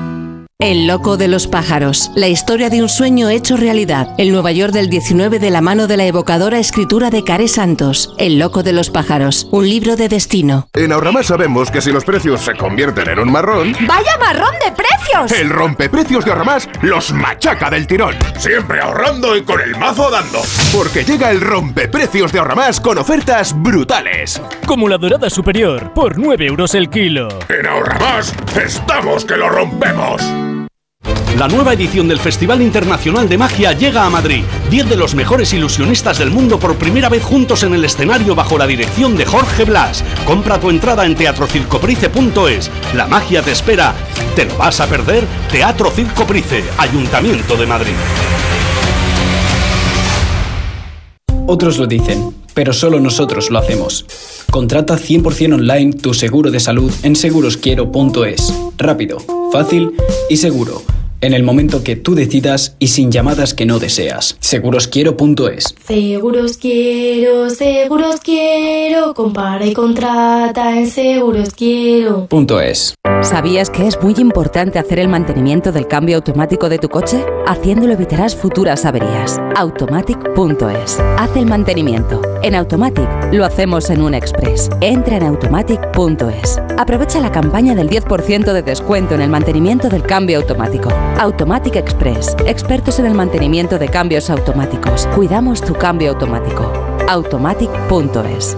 El loco de los pájaros, la historia de un sueño hecho realidad. El Nueva York del 19 de la mano de la evocadora escritura de Care Santos. El loco de los pájaros, un libro de destino. En Ahorramás sabemos que si los precios se convierten en un marrón, ¡Vaya marrón de precios! el rompeprecios de Ahorramás los machaca del tirón. Siempre ahorrando y con el mazo dando. Porque llega el rompeprecios de Ahorramás con ofertas brutales. Como la dorada superior, por 9 euros el kilo. En Ahorramás estamos que lo rompemos. La nueva edición del Festival Internacional de Magia llega a Madrid. Diez de los mejores ilusionistas del mundo por primera vez juntos en el escenario bajo la dirección de Jorge Blas. Compra tu entrada en teatrocircoprice.es. La magia te espera. ¿Te lo vas a perder? Teatro Circoprice, Ayuntamiento de Madrid. Otros lo dicen, pero solo nosotros lo hacemos. Contrata 100% online tu seguro de salud en segurosquiero.es. Rápido, fácil y seguro. En el momento que tú decidas y sin llamadas que no deseas. Segurosquiero.es. Seguros quiero, seguros quiero, compara y contrata en seguros quiero. Es. ¿Sabías que es muy importante hacer el mantenimiento del cambio automático de tu coche? Haciéndolo evitarás futuras averías. Automatic.es. Haz el mantenimiento. En Automatic lo hacemos en un express. Entra en automatic.es. Aprovecha la campaña del 10% de descuento en el mantenimiento del cambio automático. Automatic Express. Expertos en el mantenimiento de cambios automáticos. Cuidamos tu cambio automático. Automatic.es.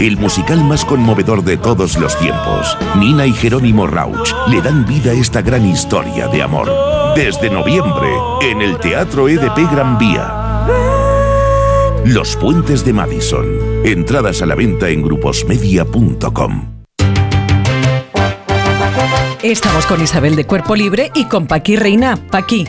El musical más conmovedor de todos los tiempos. Nina y Jerónimo Rauch le dan vida a esta gran historia de amor. Desde noviembre, en el Teatro EDP Gran Vía. Los Puentes de Madison. Entradas a la venta en gruposmedia.com. Estamos con Isabel de Cuerpo Libre y con Paqui Reina. Paqui,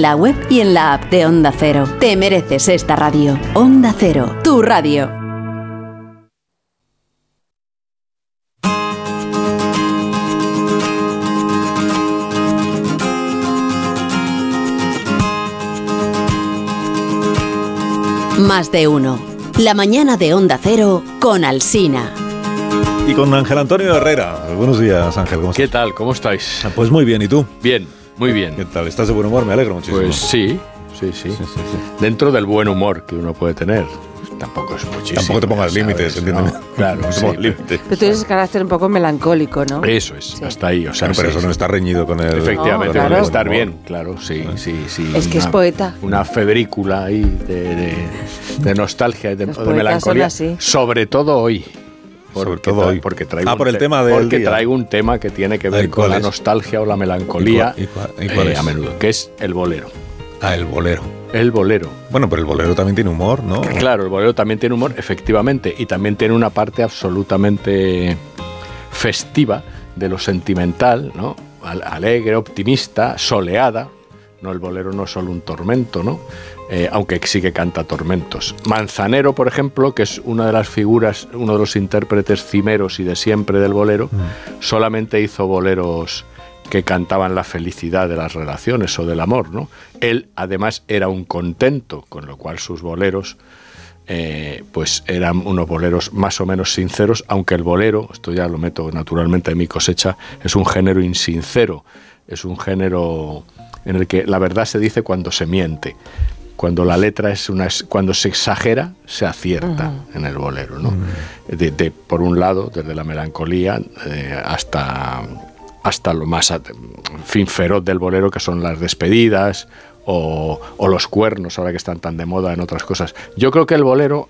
la web y en la app de Onda Cero. Te mereces esta radio. Onda Cero, tu radio. Más de uno. La mañana de Onda Cero con Alsina. Y con Ángel Antonio Herrera. Buenos días, Ángel. ¿Cómo ¿Qué tal? ¿Cómo estáis? Pues muy bien, ¿y tú? Bien, muy bien. ¿Qué tal? ¿Estás de buen humor? Me alegro muchísimo. Pues sí, sí, sí. Dentro del buen humor que uno puede tener. Tampoco es muchísimo. Tampoco te pongas ¿sabes? límites, entiéndeme. No, claro, No pongas límites. Pero tú tienes carácter un poco melancólico, ¿no? Eso es, hasta ahí. O sea, Claro, pero sí, eso no está reñido con el. Efectivamente, No, claro. estar bien, claro, sí, sí, sí. Es que es poeta. Una febrícula ahí de, de- de nostalgia y de, de melancolía. son así. Sobre todo hoy. Porque todo hoy. Porque traigo Ah, por el te- tema del Porque día. traigo un tema que tiene que ver Ay, con ¿cuál la es? nostalgia o la melancolía ¿Y cuál- y cuál eh, es? a menudo, que es el bolero. Ah, el bolero. El bolero. Bueno, pero el bolero también tiene humor, ¿no? Claro, el bolero también tiene humor, efectivamente, y también tiene una parte absolutamente festiva de lo sentimental, ¿no? Al- Alegre, optimista, soleada. No, el bolero no es solo un tormento, ¿no? Eh, aunque sí que canta tormentos. Manzanero, por ejemplo, que es una de las figuras, uno de los intérpretes cimeros y de siempre del bolero, solamente hizo boleros que cantaban la felicidad de las relaciones o del amor, ¿no? Él además era un contento, con lo cual sus boleros eh, pues eran unos boleros más o menos sinceros, aunque el bolero, esto ya lo meto naturalmente en mi cosecha, es un género insincero, es un género en el que la verdad se dice cuando se miente. Cuando la letra es una cuando se exagera, se acierta en el bolero, ¿no? De- de- por un lado, desde la melancolía eh, hasta hasta lo más en fin feroz del bolero que son las despedidas o, o los cuernos ahora que están tan de moda en otras cosas. Yo creo que el bolero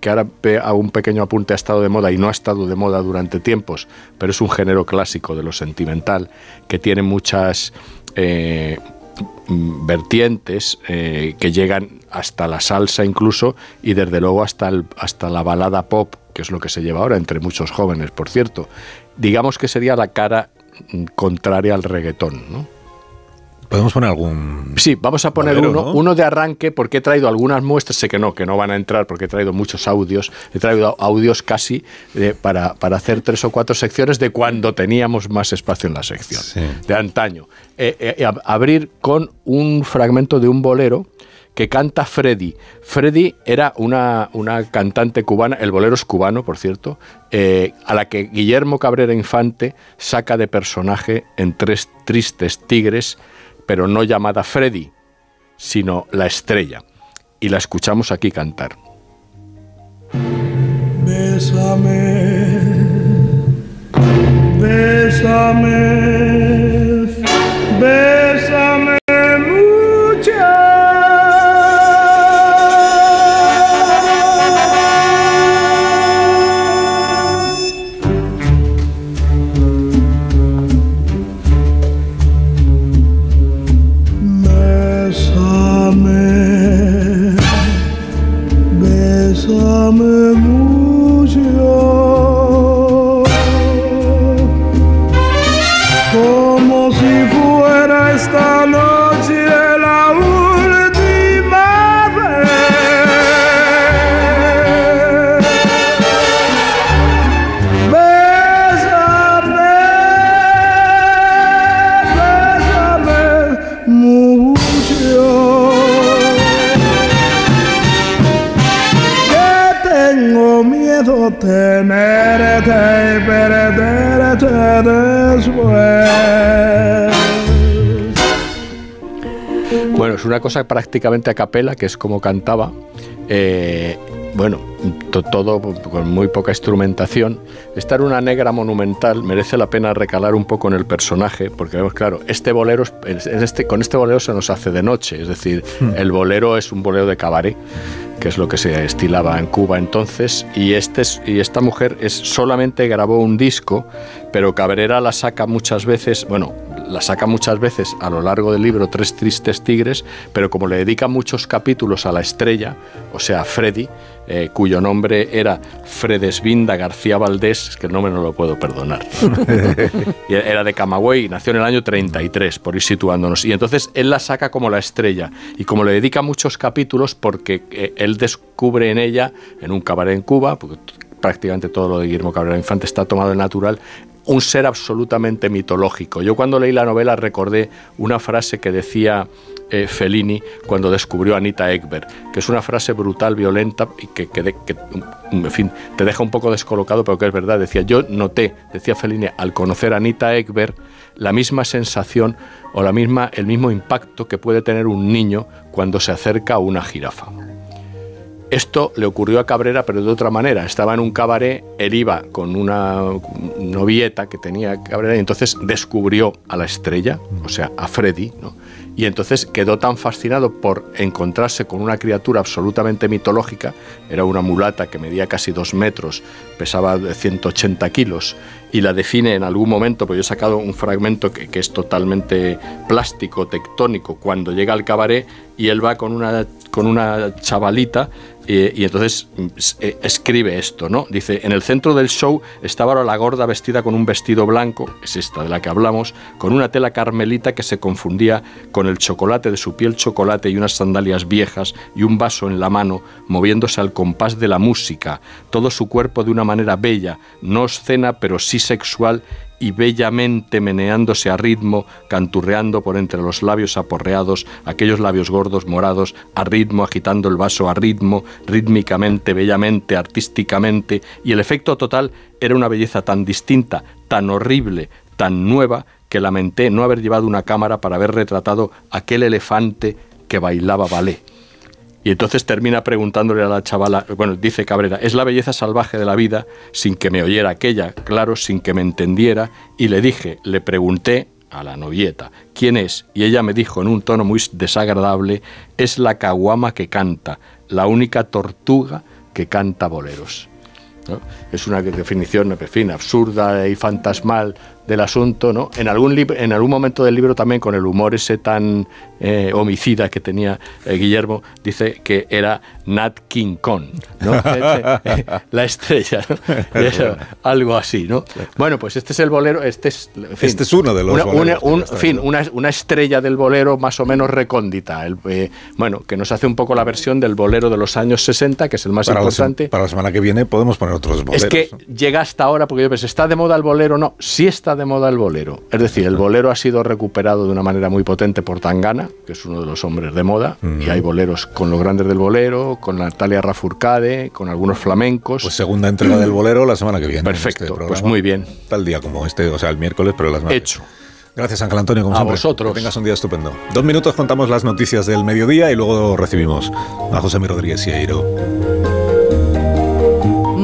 que ahora hago un pequeño apunte ha estado de moda y no ha estado de moda durante tiempos, pero es un género clásico de lo sentimental que tiene muchas eh, vertientes eh, que llegan hasta la salsa incluso y desde luego hasta, el- hasta la balada pop, que es lo que se lleva ahora entre muchos jóvenes, por cierto. Digamos que sería la cara mm, contraria al reggaetón, ¿no? Podemos poner algún. Sí, vamos a poner uno, ¿no? uno de arranque porque he traído algunas muestras, sé que no, que no van a entrar porque he traído muchos audios, he traído audios casi eh, para, para hacer tres o cuatro secciones de cuando teníamos más espacio en la sección, de antaño. Eh, eh, ab- abrir con un fragmento de un bolero que canta Freddy. Freddy era una, una cantante cubana, el bolero es cubano, por cierto, eh, a la que Guillermo Cabrera Infante saca de personaje en Tres Tristes Tigres, pero no llamada Freddy, sino la estrella. Y la escuchamos aquí cantar. Bésame, bésame, es una cosa prácticamente a capela, que es como cantaba. Eh, bueno, to- todo con muy poca instrumentación. Estar una negra monumental merece la pena recalar un poco en el personaje, porque vemos, claro, este bolero, este, con este bolero se nos hace de noche, es decir, Hmm. el bolero es un bolero de cabaret, que es lo que se estilaba en Cuba entonces, y, este es- y esta mujer es, solamente grabó un disco, pero Cabrera la saca muchas veces, bueno, la saca muchas veces a lo largo del libro Tres Tristes Tigres, pero como le dedica muchos capítulos a la estrella, o sea, a Freddy, eh, cuyo nombre era Fredesvinda García Valdés, es que el nombre no lo puedo perdonar. Y era de Camagüey, nació en el año 33, por ir situándonos. Y entonces él la saca como la estrella. Y como le dedica muchos capítulos, porque eh, él descubre en ella, en un cabaret en Cuba, porque prácticamente todo lo de Guillermo Cabrera Infante está tomado en natural, un ser absolutamente mitológico. Yo cuando leí la novela recordé una frase que decía eh, Fellini cuando descubrió a Anita Ekberg, que es una frase brutal, violenta y que, mm, te deja un poco descolocado, pero que es verdad. Decía, yo noté, decía Fellini, al conocer a Anita Ekberg, la misma sensación o la misma, el mismo impacto que puede tener un niño cuando se acerca a una jirafa. Esto le ocurrió a Cabrera, pero de otra manera. Estaba en un cabaret, él iba con una novieta que tenía Cabrera y entonces descubrió a la estrella, o sea, a Freddy, ¿no? Y entonces quedó tan fascinado por encontrarse con una criatura absolutamente mitológica, era una mulata que medía casi dos metros, pesaba de 180 kilos, y la define en algún momento, pues yo he sacado un fragmento que, que es totalmente plástico, tectónico, cuando llega al cabaret y él va con una, con una chavalita y entonces mm, eh, escribe esto, ¿no? Dice, en el centro del show estaba la gorda vestida con un vestido blanco, es esta de la que hablamos, con una tela carmelita que se confundía con el chocolate de su piel chocolate y unas sandalias viejas y un vaso en la mano, moviéndose al compás de la música, todo su cuerpo de una manera bella, no obscena, pero sí sexual y bellamente meneándose a ritmo, canturreando por entre los labios aporreados, aquellos labios gordos morados, a ritmo, agitando el vaso a ritmo, rítmicamente, bellamente, artísticamente, y el efecto total era una belleza tan distinta, tan horrible, tan nueva, que lamenté no haber llevado una cámara para haber retratado aquel elefante que bailaba ballet. Y entonces termina preguntándole a la chavala, bueno, dice Cabrera, es la belleza salvaje de la vida, sin que me oyera aquella, claro, sin que me entendiera, y le dije, le pregunté a la novieta, ¿quién es? Y ella me dijo en un tono muy desagradable, es la caguama que canta, la única tortuga que canta boleros. ¿no? Es una definición, en fin, absurda y fantasmal del asunto, ¿no? En algún, en algún momento del libro también, con el humor ese tan eh, homicida que tenía eh, Guillermo, dice que era Nat King Kong, ¿no? la estrella, ¿no? Eso, algo así, ¿no? Bueno, pues este es el bolero, este es... en fin, Este es uno de los una, una- boleros, un- está en fin, una, una estrella del bolero más o menos recóndita, el, eh, bueno, que nos hace un poco la versión del bolero de los años 60, que es el más Para la, se- importante. para la semana que viene podemos poner otros boleros. Es que llega hasta ahora, porque yo pensé, ¿está de moda el bolero? No, sí está de moda el bolero. Es decir, el bolero ha sido recuperado de una manera muy potente por Tangana, que es uno de los hombres de moda, y hay boleros con los grandes del bolero, con Natalia Rafurcade, con algunos flamencos. Pues segunda entrega del bolero la semana que viene. Perfecto, en este pues programa. muy bien. Tal día como este, o sea, el miércoles, pero las. Hecho. Gracias, Ángel Antonio, como A siempre. vosotros. Que tengas un día estupendo. Dos minutos contamos las noticias del mediodía y luego recibimos a José Mi Rodríguez Sieiro.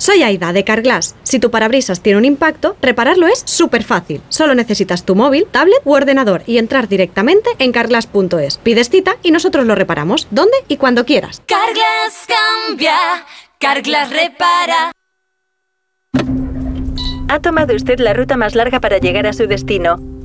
Soy Aida de Carglass. Si tu parabrisas tiene un impacto, repararlo es súper fácil. Solo necesitas tu móvil, tablet u ordenador y entrar directamente en carglass.es. Pides cita y nosotros lo reparamos, donde y cuando quieras. Carglass cambia, Carglass repara. Ha tomado usted la ruta más larga para llegar a su destino.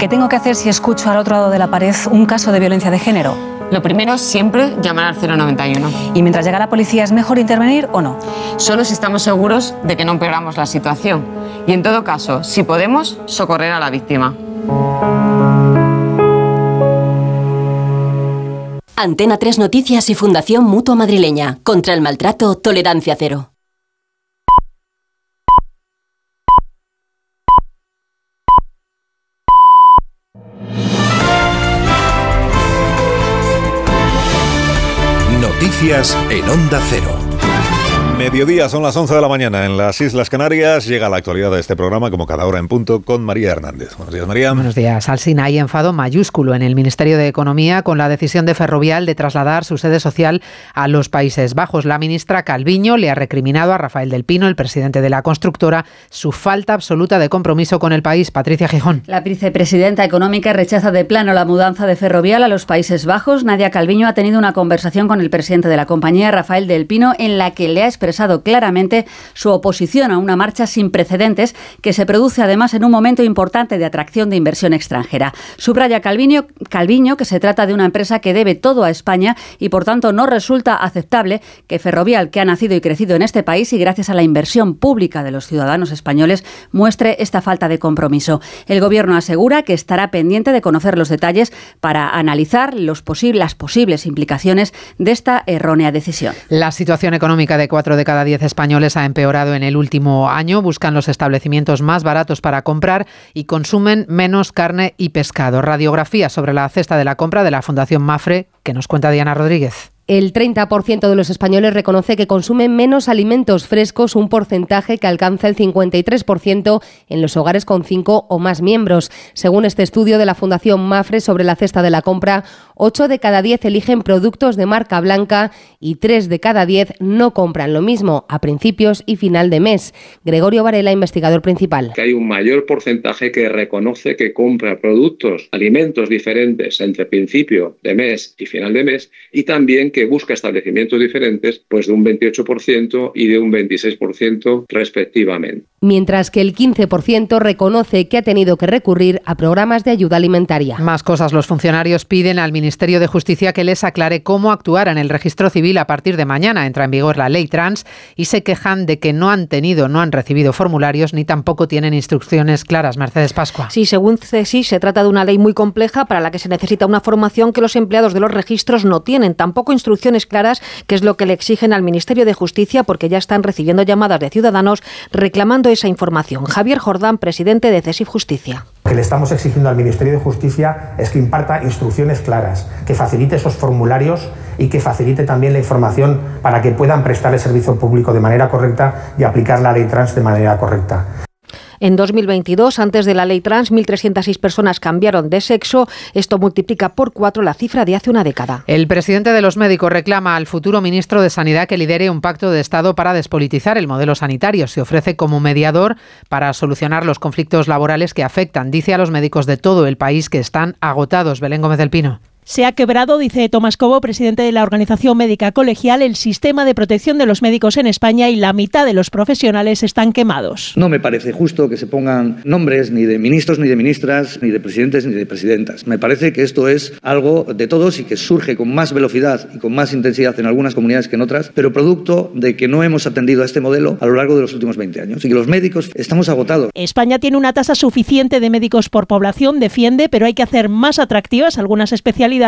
¿Qué tengo que hacer si escucho al otro lado de la pared un caso de violencia de género? Lo primero es siempre llamar al 091. ¿Y mientras llega la policía es mejor intervenir o no? Solo si estamos seguros de que no empeoramos la situación. Y en todo caso, si podemos, socorrer a la víctima. Antena 3 Noticias y Fundación Mutua Madrileña. Contra el maltrato, tolerancia cero. Noticias en Onda Cero. Mediodía, son las 11 de la mañana en las Islas Canarias. Llega la actualidad de este programa, como cada hora en punto, con María Hernández. Buenos días, María. Buenos días. Alsina, hay enfado mayúsculo en el Ministerio de Economía con la decisión de Ferrovial de trasladar su sede social a los Países Bajos. La ministra Calviño le ha recriminado a Rafael del Pino, el presidente de la constructora, su falta absoluta de compromiso con el país. Patricia Gijón. La vicepresidenta económica rechaza de plano la mudanza de Ferrovial a los Países Bajos. Nadia Calviño ha tenido una conversación con el presidente de la compañía, Rafael del Pino, en la que le ha expresado claramente su oposición a una marcha sin precedentes que se produce además en un momento importante de atracción de inversión extranjera. Subraya Calviño, Calviño que se trata de una empresa que debe todo a España y por tanto no resulta aceptable que Ferrovial, que ha nacido y crecido en este país y gracias a la inversión pública de los ciudadanos españoles, muestre esta falta de compromiso. El Gobierno asegura que estará pendiente de conocer los detalles para analizar los posibles, las posibles implicaciones de esta errónea decisión. La situación económica de cuatro de cada 10 españoles ha empeorado en el último año. Buscan los establecimientos más baratos para comprar y consumen menos carne y pescado. Radiografía sobre la cesta de la compra de la Fundación Mafre, que nos cuenta Diana Rodríguez. El 30% de los españoles reconoce que consumen menos alimentos frescos, un porcentaje que alcanza el 53% en los hogares con cinco o más miembros. Según este estudio de la Fundación Mafre sobre la cesta de la compra, 8 de cada 10 eligen productos de marca blanca y 3 de cada 10 no compran lo mismo a principios y final de mes. Gregorio Varela, investigador principal. Que hay un mayor porcentaje que reconoce que compra productos, alimentos diferentes entre principio de mes y final de mes y también que busca establecimientos diferentes pues de un 28% y de un 26% respectivamente. Mientras que el 15% reconoce que ha tenido que recurrir a programas de ayuda alimentaria. Más cosas. Los funcionarios piden al Ministerio de Justicia que les aclare cómo actuar en el registro civil a partir de mañana. Entra en vigor la ley trans y se quejan de que no han tenido, no han recibido formularios ni tampoco tienen instrucciones claras. Mercedes Pascua. Sí, según CESI, se trata de una ley muy compleja para la que se necesita una formación que los empleados de los registros no tienen. Tampoco instrucciones claras, que es lo que le exigen al Ministerio de Justicia, porque ya están recibiendo llamadas de ciudadanos reclamando esa información. Javier Jordán, presidente de CESI Justicia. Lo que le estamos exigiendo al Ministerio de Justicia es que imparta instrucciones claras, que facilite esos formularios y que facilite también la información para que puedan prestar el servicio público de manera correcta y aplicar la ley trans de manera correcta. En 2022, antes de la ley trans, 1.306 personas cambiaron de sexo. Esto multiplica por cuatro la cifra de hace una década. El presidente de los médicos reclama al futuro ministro de Sanidad que lidere un pacto de Estado para despolitizar el modelo sanitario. Se ofrece como mediador para solucionar los conflictos laborales que afectan, dice a los médicos de todo el país que están agotados. Belén Gómez del Pino. Se ha quebrado, dice Tomás Cobo, presidente de la Organización Médica Colegial, el sistema de protección de los médicos en España y la mitad de los profesionales están quemados. No me parece justo que se pongan nombres ni de ministros, ni de ministras, ni de presidentes, ni de presidentas. Me parece que esto es algo de todos y que surge con más velocidad y con más intensidad en algunas comunidades que en otras, pero producto de que no hemos atendido a este modelo a lo largo de los últimos 20 años y que los médicos estamos agotados. España tiene una tasa suficiente de médicos por población, defiende, pero hay que hacer más atractivas algunas especialidades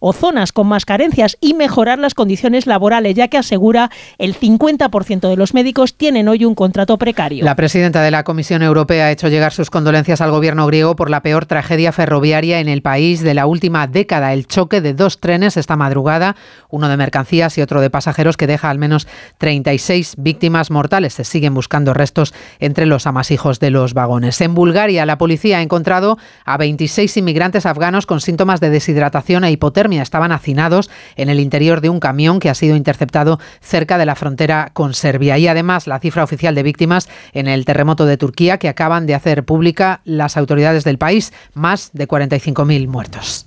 o zonas con más carencias y mejorar las condiciones laborales, ya que asegura el 50% de los médicos tienen hoy un contrato precario. La presidenta de la Comisión Europea ha hecho llegar sus condolencias al gobierno griego por la peor tragedia ferroviaria en el país de la última década, el choque de dos trenes esta madrugada, uno de mercancías y otro de pasajeros que deja al menos 36 víctimas mortales. Se siguen buscando restos entre los amasijos de los vagones. En Bulgaria, la policía ha encontrado a 26 inmigrantes afganos con síntomas de deshidratación e hipotermia. Estaban hacinados en el interior de un camión que ha sido interceptado cerca de la frontera con Serbia. Y además la cifra oficial de víctimas en el terremoto de Turquía que acaban de hacer pública las autoridades del país, más de 45.000 muertos.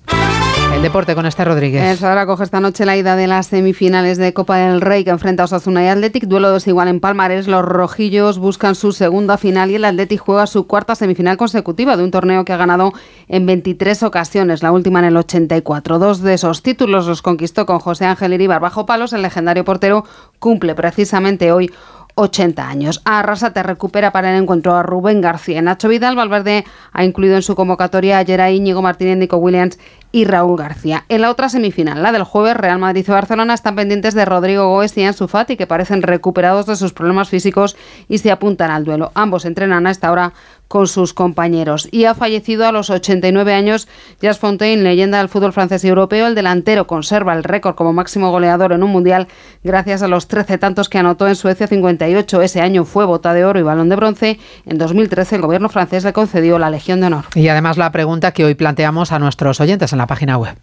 Deporte con este Rodríguez. El coge esta noche la ida de las semifinales de Copa del Rey que enfrenta a Osasuna y Athletic. Duelo desigual en Palmares. Los rojillos buscan su segunda final y el Athletic juega su cuarta semifinal consecutiva de un torneo que ha ganado en 23 ocasiones, la última en el 84. Dos de esos títulos los conquistó con José Ángel Iribar bajo palos. El legendario portero cumple precisamente hoy 80 años. Arrasate recupera para el encuentro a Rubén García. Nacho Vidal Valverde ha incluido en su convocatoria ayer a Íñigo Martínez, Nico Williams y Raúl García. En la otra semifinal, la del jueves, Real Madrid y Barcelona están pendientes de Rodrigo Goes y Ansu Fati, que parecen recuperados de sus problemas físicos y se apuntan al duelo. Ambos entrenan a esta hora con sus compañeros. Y ha fallecido a los 89 años Jas Fontaine, leyenda del fútbol francés y europeo. El delantero conserva el récord como máximo goleador en un mundial gracias a los 13 tantos que anotó en Suecia 58. Ese año fue bota de oro y balón de bronce. En 2013 el gobierno francés le concedió la Legión de Honor. Y además la pregunta que hoy planteamos a nuestros oyentes en la página web.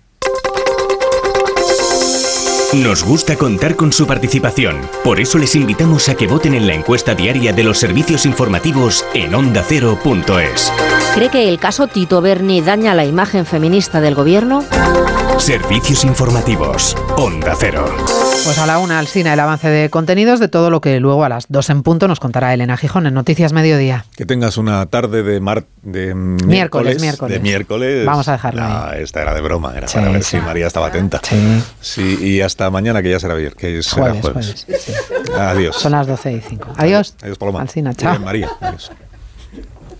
Nos gusta contar con su participación. Por eso les invitamos a que voten en la encuesta diaria de los servicios informativos en ondacero.es. ¿Cree que el caso Tito Berni daña la imagen feminista del gobierno? Servicios informativos. Onda Cero. Pues a la una, Alsina, el avance de contenidos de todo lo que luego a las dos en punto nos contará Elena Gijón en Noticias Mediodía. Que tengas una tarde de, mar, de miércoles, miércoles. De miércoles. Vamos a dejarlo. Ah, esta era de broma, era para ver si María estaba atenta. Sí. Sí, y hasta mañana que ya será bien, que será Jueves, jueves. jueves, sí. Adiós. Son las 12 y 5. Adiós. Adiós, Paloma. Alsina, chao. Bien, María. Adiós.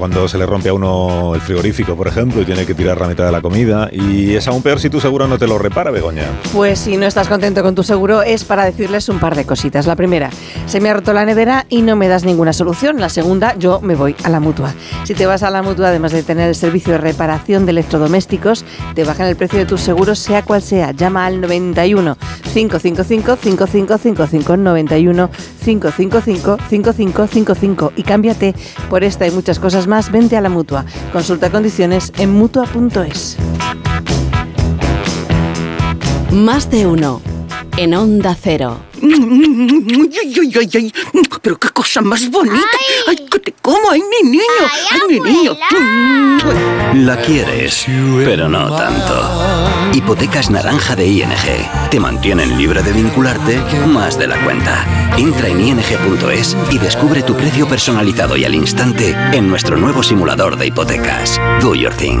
cuando se le rompe a uno el frigorífico, por ejemplo, y tiene que tirar la mitad de la comida. Y es aún peor si tu seguro no te lo repara, Begoña. Pues si no estás contento con tu seguro es para decirles un par de cositas. La primera, se me ha roto la nevera y no me das ninguna solución. La segunda, yo me voy a la mutua. Si te vas a la mutua, además de tener el servicio de reparación de electrodomésticos, te bajan el precio de tus seguros, sea cual sea. Llama al 91 555 5555 91 555 5555 y cámbiate por esta y muchas cosas más. Vente a la mutua. Consulta condiciones en mutua.es. Más de uno. En Onda Cero. Ay. Pero qué cosa más bonita. Ay, que te como, ay, mi niño. Ay, mi niño. La quieres, pero no tanto. Hipotecas naranja de ING. Te mantienen libre de vincularte más de la cuenta. Entra en ing.es y descubre tu precio personalizado y al instante en nuestro nuevo simulador de hipotecas. Do your thing.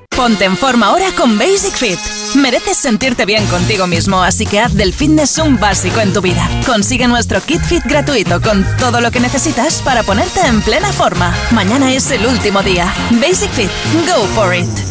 Ponte en forma ahora con Basic Fit. Mereces sentirte bien contigo mismo, así que haz del fitness un básico en tu vida. Consigue nuestro kit fit gratuito con todo lo que necesitas para ponerte en plena forma. Mañana es el último día. Basic Fit, go for it.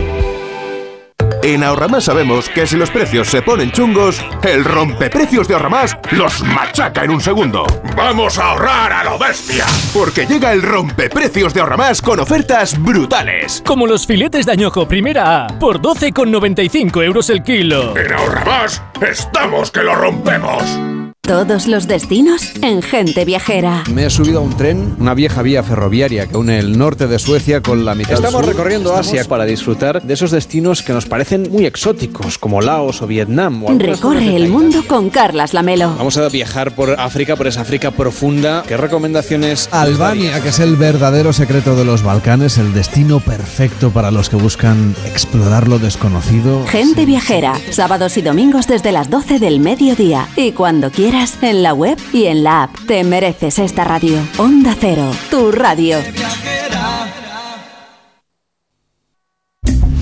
En Ahorramás sabemos que si los precios se ponen chungos, el rompeprecios de Ahorramás los machaca en un segundo. ¡Vamos a ahorrar a lo bestia! Porque llega el rompeprecios de Ahorramás con ofertas brutales. Como los filetes de añojo primera A, por 12,95 euros el kilo. En Ahorramás estamos que lo rompemos. Todos los destinos en Gente Viajera. Me he subido a un tren, una vieja vía ferroviaria que une el norte de Suecia con la mitad Estamos sur. recorriendo Asia para disfrutar de esos destinos que nos parecen muy exóticos, como Laos o Vietnam. O Recorre el mundo con Carlas Lamelo. Vamos a viajar por África, por esa África profunda. ¿Qué recomendaciones? Albania, que es el verdadero secreto de los Balcanes, el destino perfecto para los que buscan explorar lo desconocido. Gente Viajera, sábados y domingos desde las 12 del mediodía. Y cuando quieras, en la web y en la app. Te mereces esta radio. Onda Cero, tu radio.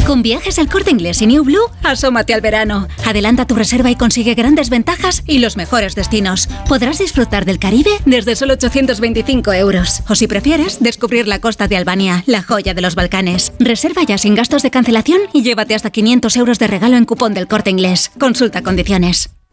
Con viajes El Corte Inglés y New Blue, asómate al verano. Adelanta tu reserva y consigue grandes ventajas y los mejores destinos. Podrás disfrutar del Caribe desde solo 825 euros. O si prefieres, descubrir la costa de Albania, la joya de los Balcanes. Reserva ya sin gastos de cancelación y llévate hasta 500 euros de regalo en cupón del Corte Inglés. Consulta condiciones.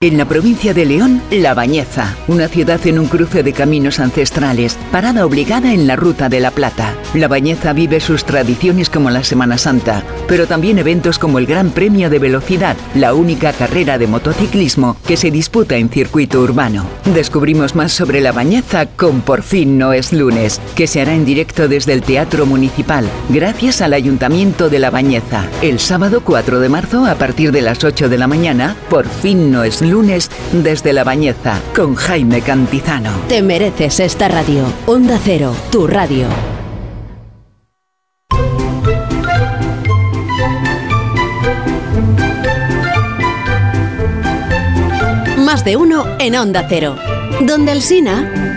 En la provincia de León, La Bañeza, una ciudad en un cruce de caminos ancestrales, parada obligada en la Ruta de la Plata. La Bañeza vive sus tradiciones como la Semana Santa, pero también eventos como el Gran Premio de Velocidad, la única carrera de motociclismo que se disputa en circuito urbano. Descubrimos más sobre La Bañeza con Por fin no es lunes, que se hará en directo desde el Teatro Municipal, gracias al Ayuntamiento de La Bañeza. El sábado 4 de marzo, a partir de las 8 de la mañana, Por fin no es lunes, desde La Bañeza, con Jaime Cantizano. Te mereces esta radio. Onda Cero, tu radio. Más de uno en Onda Cero. Donde el Sina.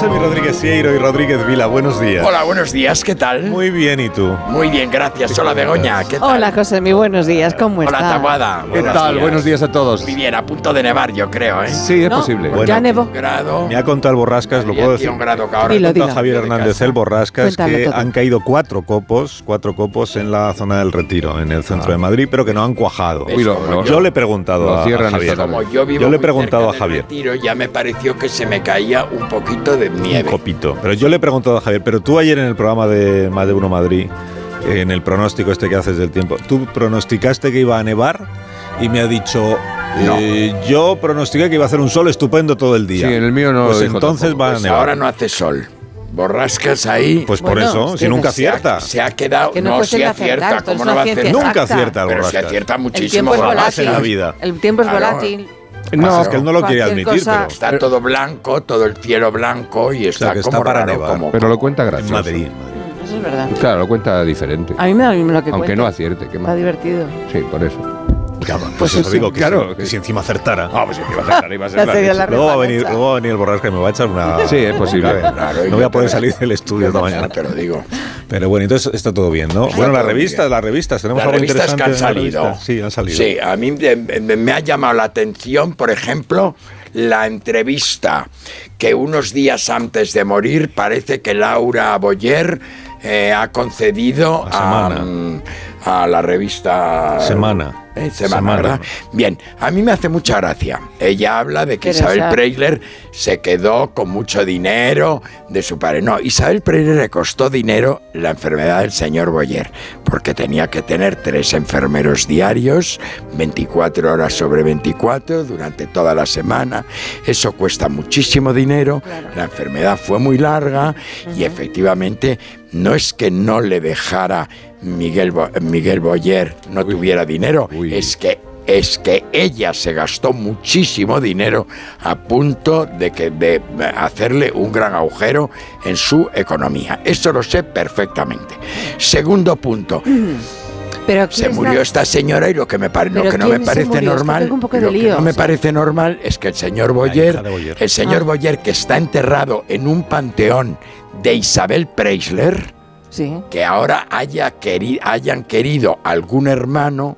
José Mi Rodríguez Sieiro y Rodríguez Vila, buenos días. Hola, buenos días, ¿qué tal? Muy bien, ¿y tú? Muy bien, gracias. Hola, Begoña, ¿qué tal? Hola, José, mi buenos días, ¿cómo Hola, estás? Taguada. ¿Qué tal? Buenos días a todos. Muy bien, a punto de nevar, yo creo, ¿eh? Sí, es No, posible. ya nevó. grado. Me ha contado el Borrascas, lo puedo decir. un grado que ahora- Dilo, Me ha contado dilo. Javier Hernández el Borrascas Cuéntalo que todo. han caído cuatro copos, cuatro copos en la zona del Retiro, en el centro de Madrid, pero que no han cuajado. Uy, lo- lo- yo le he preguntado a, Javier. Como yo vivo Yo le he preguntado a Javier. Retiro, ya me pareció que se me caía un poquito de Un nieve. copito. Pero yo le he preguntado a Javier, pero tú ayer en el programa de Más de Uno Madrid, en el pronóstico este que haces del tiempo, tú pronosticaste que iba a nevar y me ha dicho, eh, yo pronostiqué que iba a hacer un sol estupendo todo el día. Sí, en el mío no Pues entonces tampoco. va a Pues nevar. ahora no hace sol. Borrascas ahí. Pues por Bueno, eso, es si nunca se ha- acierta. Se ha quedado. Que no no, si acierta. acertar, ¿Cómo no va a acertar? Nunca acierta el Pero se acierta El muchísimo. tiempo es Borrascas. en la volátil. vida. El tiempo es Claro. No, es que él no lo quiere admitir, cosa- pero Está todo blanco, todo el cielo blanco y está, que está como para raro, nevar. como- Pero lo cuenta en gracioso. Madrid. Eso es verdad. Claro, lo cuenta diferente. A mí me da lo mismo lo que Aunque cuente. no acierte, qué Está más. divertido. Sí, por eso. Pues eso digo, que, claro. si, que si encima acertara. Ah, pues encima acertar, iba a ser la Luego va, a venir, hecha. luego va a venir el borrasca y me va a echar una. Sí, es posible. Claro, Claro, y no voy a poder te- salir del estudio esta mañana. Te lo digo. Pero bueno, entonces está todo bien, ¿no? bueno, las revistas, bien. las revistas, tenemos Las algo revistas que han salido. revistas? Sí, han salido. Sí, a mí me, ha llamado la atención, por ejemplo, la entrevista que unos días antes de morir parece que Laura Boyer eh, ha concedido La a, Semana. mm, a la revista Semana. Eh, semana, Semana. ¿verdad? Bien, a mí me hace mucha gracia. Ella habla de que. Isabel Preisler se quedó con mucho dinero de su padre. No, Isabel Preisler le costó dinero la enfermedad del señor Boyer, porque tenía que tener tres enfermeros diarios, 24 horas sobre 24 durante toda la semana. Eso cuesta muchísimo dinero. La enfermedad fue muy larga y efectivamente no es que no le dejara Miguel, Bo- Miguel Boyer, no tuviera dinero, es que es que ella se gastó muchísimo dinero a punto de que de hacerle un gran agujero en su economía. Eso lo sé perfectamente. Segundo punto. Pero Se ¿quién es murió la- esta señora y lo que me, pare- lo ¿Pero que no me parece murió? Es que normal, tengo un poco de lo que lío, no me parece normal es que el señor Boyer, el señor Ah. Boyer que está enterrado en un panteón de Isabel Preisler, que ahora haya queri- hayan querido algún hermano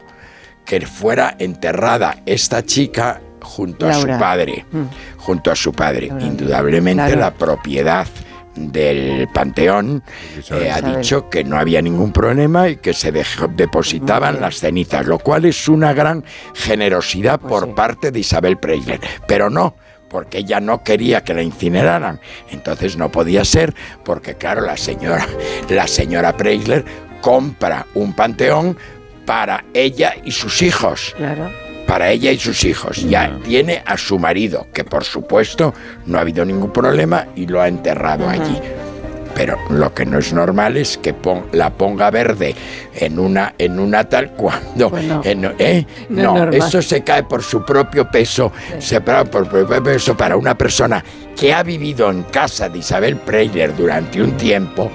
que fuera enterrada esta chica junto a su padre, Mm. junto a su padre. Indudablemente Claro. la propiedad del panteón eh, ha dicho que no había ningún problema y que se dejó- depositaban las cenizas, lo cual es una gran generosidad Pues por parte de Isabel Preisler. Pero no, porque ella no quería que la incineraran. Entonces no podía ser, porque claro, la señora, la señora Preisler compra un panteón para ella y sus hijos. Para ella y sus hijos. Ya tiene a su marido, que por supuesto no ha habido ningún problema y lo ha enterrado allí. Pero lo que no es normal es que pon- la ponga verde en una, en una tal cuando. en- ¿eh? no eso se cae por su propio peso, se para por su propio peso para una persona que ha vivido en casa de Isabel Preisler durante un tiempo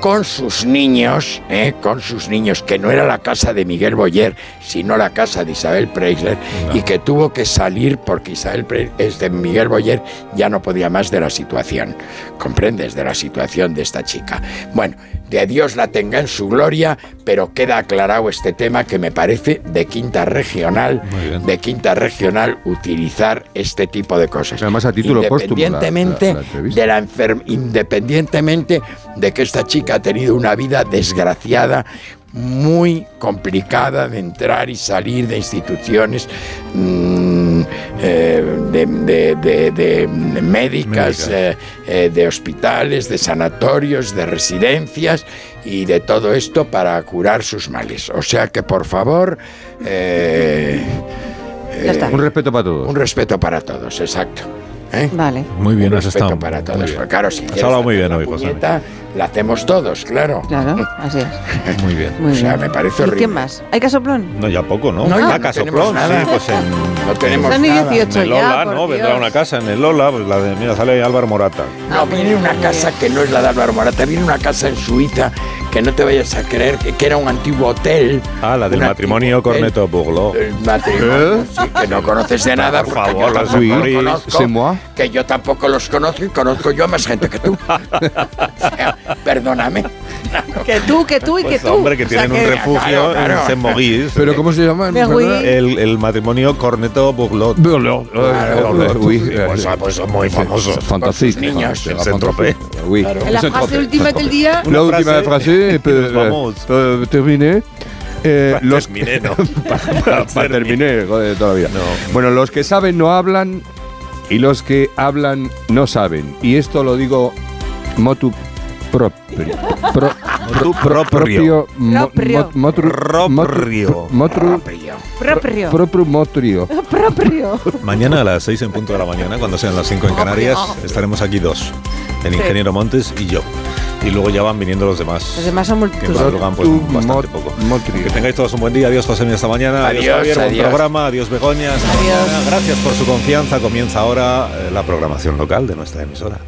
con sus niños, ¿eh? con sus niños, que no era la casa de Miguel Boyer, sino la casa de Isabel Preisler, y que tuvo que salir porque Isabel este Miguel Boyer ya no podía más de la situación. ¿Comprendes? De la situación de esta chica. Bueno, de Dios la tenga en su gloria, pero queda aclarado este tema que me parece de quinta regional, de quinta regional utilizar este tipo de cosas. Además, a título la- Independientemente la- la entrevista. de la enfer- independientemente de que esta chica ha tenido una vida desgraciada, muy complicada de entrar y salir de instituciones mm, eh, de, de- de- de médicas, eh, eh, de hospitales, de sanatorios, de residencias y de todo esto para curar sus males. O sea que por favor... eh, eh, Un respeto para todos. un respeto para todos, exacto. ¿Eh? Vale. Muy bien, has estado para todos. bien. Claro, si Has hablado muy bien hoy, José. puñeta, La hacemos todos, claro. Claro, así es. Muy bien. Muy o sea, bien. me parece ¿Y horrible. quién más? ¿Hay casoplón? No, ya poco, ¿no? No, ya Ah, no Casoplón, tenemos nada. sí, pues en... No tenemos y nada. 18 En el ya, Lola, por ¿no? Vendrá Dios. una casa en el Lola, pues la de, mira, sale Álvaro Morata. No, viene una casa que no es la de Álvaro Morata, viene una casa en Suiza que no te vayas a creer que, que era un antiguo hotel. Ah, la del Un matrimonio. Corneto Burló. El matrimonio, sí, que no conoces de nada, Por favor, yo la tampoco de los París. conozco, que yo tampoco los conozco y conozco yo a más gente que tú. O sea, perdóname. Que tú, que tú y que Pues tú. hombre, que O sea, tienen un que- refugio claro, claro. en Saint-Maurice. ¿Pero cómo se llama? El, el matrimonio Corneto Burlot. Burlot. Pues, ah, pues son muy famosos. Sus niños. Saint-Tropez. Oui. En la frase última del día. La última frase nos eh, vamos. terminé. Eh, Para los terminé, ¿no? para, para terminar, joder, todavía. Bueno, los que saben no hablan y los que hablan no saben. Y esto lo digo motu propio. Pro- Motu pro- propio. mo- Proprio. mo- motru- Proprio. motru- Proprio. proprio motrio. Proprio. Mañana a las 6 en punto de la mañana, cuando sean las 5 en Canarias, estaremos aquí dos. El ingeniero Montes y yo. Y luego ya van viniendo los demás. Los demás son Que multitud. madrugan pues Tu bastante mot- poco. motrio. Que tengáis todos un buen día. Adiós, José, hasta mañana. Adiós, Javier, buen adiós. programa. Adiós, Begoña. Mañana. Gracias por su confianza. Comienza ahora eh, la programación local de nuestra emisora.